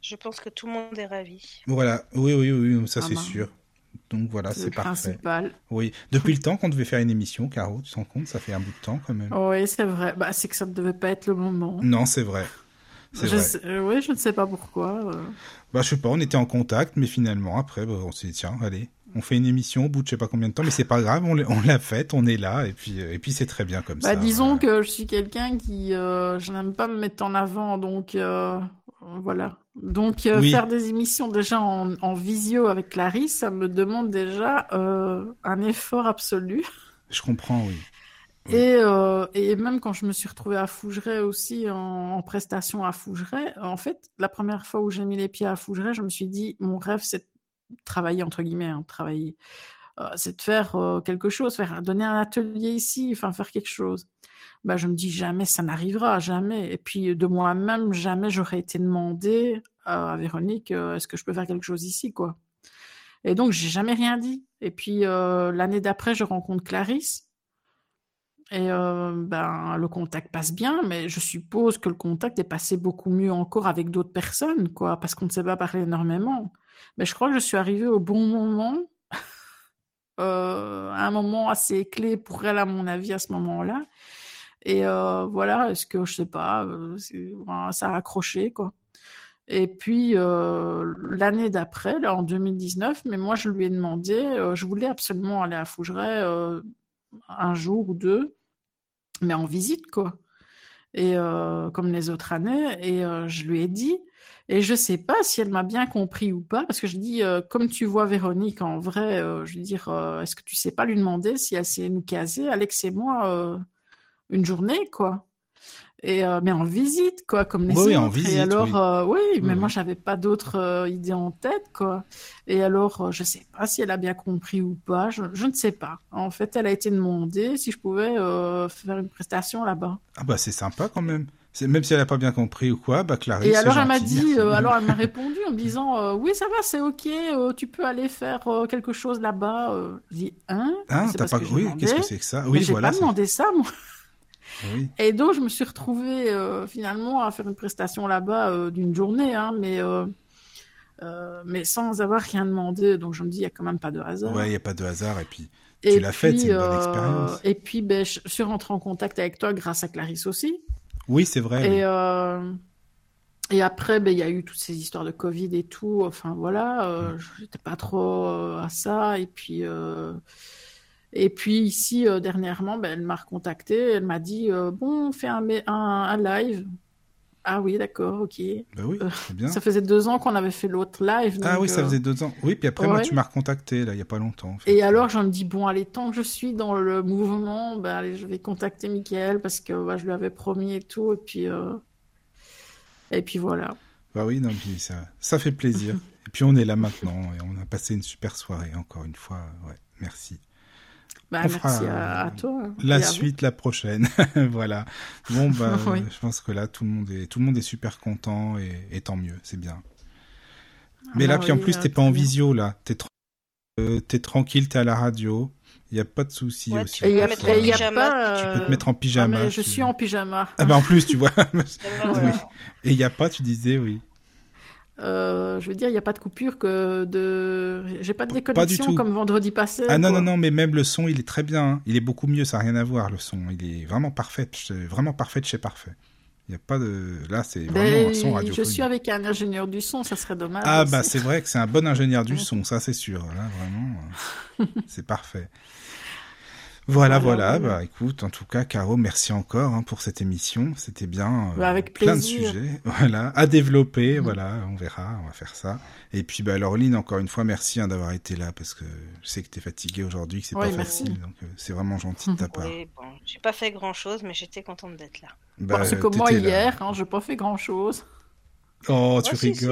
Je pense que tout le monde est ravi. Voilà, oui, oui, oui, oui, ça Ah c'est ben. sûr. Donc voilà, C'est parfait. principal. Oui, depuis le temps qu'on devait faire une émission, Caro, tu te rends compte, ça fait un bout de temps quand même. Oui, c'est vrai. Bah, c'est que ça ne devait pas être le moment. Non, c'est vrai. Je sais- euh, oui, je ne sais pas pourquoi. euh. Bah, je sais pas, on était en contact, mais finalement, après, bah, on s'est dit, tiens, allez, on fait une émission au bout de je sais pas combien de temps, mais c'est pas grave, on l'a faite, on est là, et puis, euh, et puis c'est très bien comme Bah, ça. disons que je suis quelqu'un qui, euh, je n'aime pas me mettre en avant, donc voilà. Donc Oui. faire des émissions déjà en, en visio avec Clarisse, ça me demande déjà un effort absolu. Je comprends, oui. Oui. Et, euh, et même quand je me suis retrouvée à Fougeray aussi en, en prestation à Fougeray, en fait, la première fois où j'ai mis les pieds à Fougeray, je me suis dit, mon rêve, c'est de travailler, entre guillemets, hein, travailler. Euh, c'est de faire euh, quelque chose, faire donner un atelier ici, enfin faire quelque chose. Bah, je me dis jamais ça n'arrivera, jamais. Et puis de moi-même, jamais j'aurais été demandé à Véronique, euh, est-ce que je peux faire quelque chose ici, quoi. Et donc j'ai jamais rien dit. Et puis euh, l'année d'après, je rencontre Clarisse. Et euh, ben, le contact passe bien, mais je suppose que le contact est passé beaucoup mieux encore avec d'autres personnes, quoi, parce qu'on ne s'est pas parlé énormément. Mais je crois que je suis arrivée au bon moment, euh, à un moment assez clé pour elle, à mon avis, à ce moment-là. Et euh, voilà, est-ce que, je sais pas, ça a accroché, quoi. Et puis, l'année d'après, là, en 2019, mais moi, je lui ai demandé, je voulais absolument aller à Fougeray un jour ou deux, mais en visite, quoi. Et euh, comme les autres années, et euh, je lui ai dit, et je sais pas si elle m'a bien compris ou pas, parce que je dis, euh, comme tu vois Véronique en vrai, je veux dire, est-ce que tu sais pas lui demander si elle sait nous caser, Alex et moi, une journée, quoi? Et euh, mais en visite, quoi, comme les Oui, oui, en visite, et alors, oui. euh, oui, mais Oui, moi, j'avais pas d'autres euh, idées en tête, quoi. Et alors, euh, je sais pas si elle a bien compris ou pas. Je, je ne sais pas. En fait, elle a été demandée si je pouvais faire une prestation là-bas. Ah bah c'est sympa quand même. C'est même si elle a pas bien compris ou quoi, bah Clarisse. Et alors, elle m'a dit, euh, alors elle m'a répondu en me disant, euh, oui, ça va, c'est ok, euh, tu peux aller faire quelque chose là-bas. Je dis, hein? Ah, t'as pas j'ai oui, qu'est-ce que c'est que ça? Oui, j'ai voilà. pas c'est- demandé ça, moi. Oui. Et donc, je me suis retrouvée euh, finalement à faire une prestation là-bas euh, d'une journée, hein, mais, euh, mais sans avoir rien demandé. Donc, je me dis, il n'y a quand même pas de hasard. Ouais, il y a pas de hasard et puis et l'as faite, c'est une bonne expérience. Et puis, ben, je suis rentrée en contact avec toi grâce à Clarisse aussi. oui, c'est vrai. Et, et après, ben, il y a eu toutes ces histoires de Covid et tout. Enfin, voilà, euh, j'étais pas trop euh, à ça. Et puis, euh, et puis ici, euh, dernièrement, ben, elle m'a recontacté. Elle m'a dit euh, Bon, on fait un, mé- un, un live. Ah oui, d'accord, ok. Bah oui, euh, bien. Ça faisait deux ans qu'on avait fait l'autre live. Ah oui, ça faisait deux ans. Oui, puis après moi tu m'as recontacté là, il y a pas longtemps. en fait. Et alors, j'en me dis, bon, allez, tant que je suis dans le mouvement, ben, allez, je vais contacter Mickaël parce que bah, je lui avais promis et tout. Et puis, et puis voilà. Bah oui, non, puis ça, ça fait plaisir. et puis on est là maintenant et on a passé une super soirée encore une fois. Ouais, merci. Bah, On merci fera, à, à toi. La et à vous. suite la prochaine. voilà. Bon bah, Oui. je pense que là tout le monde est tout le monde est super content et, et tant mieux, c'est bien. Mais Ah là, puis en plus, euh, t'es pas en bien. visio, là. T'es tra- euh, t'es tranquille, t'es à la radio. Il n'y a pas de souci Ouais, aussi. il y a, mettre y pyjama, pas. tu Tu peux te euh, mettre en ah, pyjama. mais je tu- suis en pyjama. Ah bah en plus, tu vois. Ah. Et il n'y a pas, tu disais, oui. Euh, je veux dire, il n'y a pas de coupure que de. J'ai pas de déconnexion comme vendredi passé. Ah non, quoi. non, non, mais même le son, il est très bien. hein. Il est beaucoup mieux, ça n'a rien à voir, le son. Il est vraiment parfait. Vraiment parfait chez parfait. Il n'y a pas de... Là, c'est vraiment Ben, un son je radiophonique. suis avec un ingénieur du son, ça serait dommage. Ah aussi. bah c'est vrai que c'est un bon ingénieur du son, ça c'est sûr. Là vraiment, euh, c'est parfait. Voilà, Voilà. Bah écoute, en tout cas, Caro, merci encore hein, pour cette émission. C'était bien. euh, Bah, avec plein de sujets. Voilà, à développer. Mhm. Voilà, on verra, on va faire ça. Et puis, bah, Laureline, encore une fois, merci hein, d'avoir été là parce que je sais que tu es fatiguée aujourd'hui, que c'est Oui, pas merci. facile. Donc, euh, c'est vraiment gentil de ta part. Oui, bon, j'ai pas fait grand chose, mais j'étais contente d'être là. Bah, c'est euh, comme moi hier, hein, j'ai pas fait grand chose. Oh, tu si, si,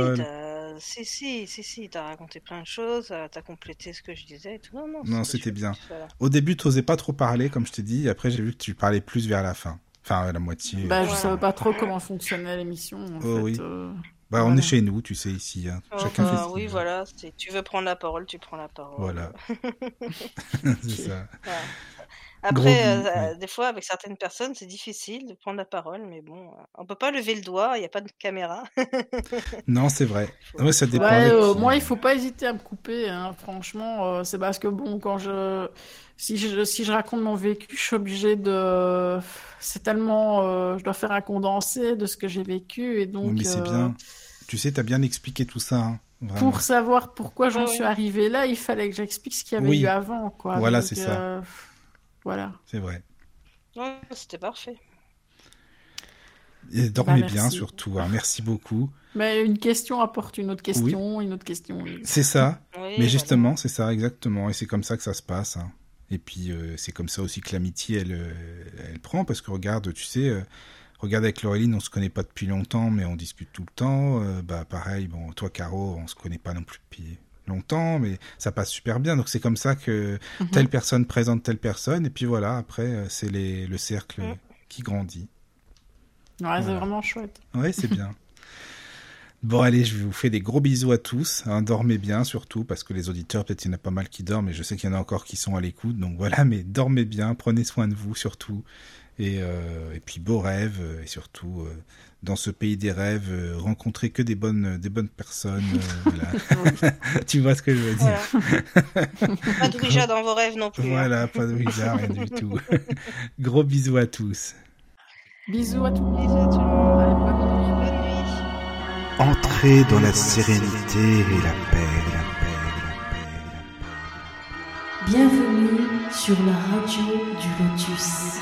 t'as- Si, si, si, si, t'as raconté plein de choses, euh, t'as complété ce que je disais et tout. Non, non, Non, c'était bien. Au début, tu n'osais pas trop parler, comme je t'ai dit. Après, j'ai vu que tu parlais plus vers la fin. Enfin, à la moitié. Bah, je Ouais. savais pas trop comment fonctionnait l'émission. En Oh, fait. oui. euh. Bah, on Voilà. est chez nous, tu sais, ici. hein. Oh, Chacun bah, fait qu'il oui, voilà, c'est- tu veux prendre la parole, tu prends la parole. Voilà. c'est ça. Voilà. Après, euh, des fois, avec certaines personnes, c'est difficile de prendre la parole, mais bon, euh, on peut pas lever le doigt, il n'y a pas de caméra. Non, c'est vrai. Faut- Ouais, ça dépend Ouais, avec euh, qui. moi, il faut pas hésiter à me couper. hein. Franchement, euh, c'est parce que bon, quand je si je si je raconte mon vécu, je suis obligée de. C'est tellement, euh, je dois faire un condensé de ce que j'ai vécu et donc. Oui, mais c'est euh, bien. Tu sais, t'as bien expliqué tout ça. hein, Vraiment. Pour savoir pourquoi j'en Ouais, suis ouais. arrivée là, il fallait que j'explique ce qu'il y avait Oui. eu avant, quoi. Voilà, c'est ça. Voilà. C'est vrai. Ouais, c'était parfait. Et dormez Bah, bien, surtout. hein. Merci beaucoup. Mais une question apporte une autre question, une autre question. C'est ça. Oui, Mais voilà. justement, c'est ça, exactement. Et c'est comme ça que ça se passe. hein. Et puis, euh, c'est comme ça aussi que l'amitié, elle, euh, elle prend. Parce que regarde, tu sais, euh, regarde avec Laureline, on se connaît pas depuis longtemps, mais on discute tout le temps. Euh, bah, pareil, bon, toi, Caro, on se connaît pas non plus depuis longtemps, mais ça passe super bien. Donc, c'est comme ça que Mhm. telle personne présente telle personne. Et puis voilà, après, euh, c'est les, le cercle Mm. qui grandit. Ouais, Voilà. c'est vraiment chouette. Ouais, c'est bien. Bon, allez, je vous fais des gros bisous à tous. hein, dormez bien, surtout, parce que les auditeurs, peut-être il y en a pas mal qui dorment, et je sais qu'il y en a encore qui sont à l'écoute. Donc voilà, mais dormez bien, prenez soin de vous, surtout. Et, euh, et puis, beaux rêves, euh, et surtout, euh, dans ce pays des rêves, euh, rencontrez que des bonnes, des bonnes personnes. euh, voilà. tu vois ce que je veux dire Voilà. pas de Ouija dans vos rêves non plus. hein. Voilà, pas de Ouija, rien du tout. gros bisous à tous. Bisous à monde. Bisous à. Entrez dans la sérénité et la paix, la paix, la paix, la paix. Bienvenue sur la radio du Lotus.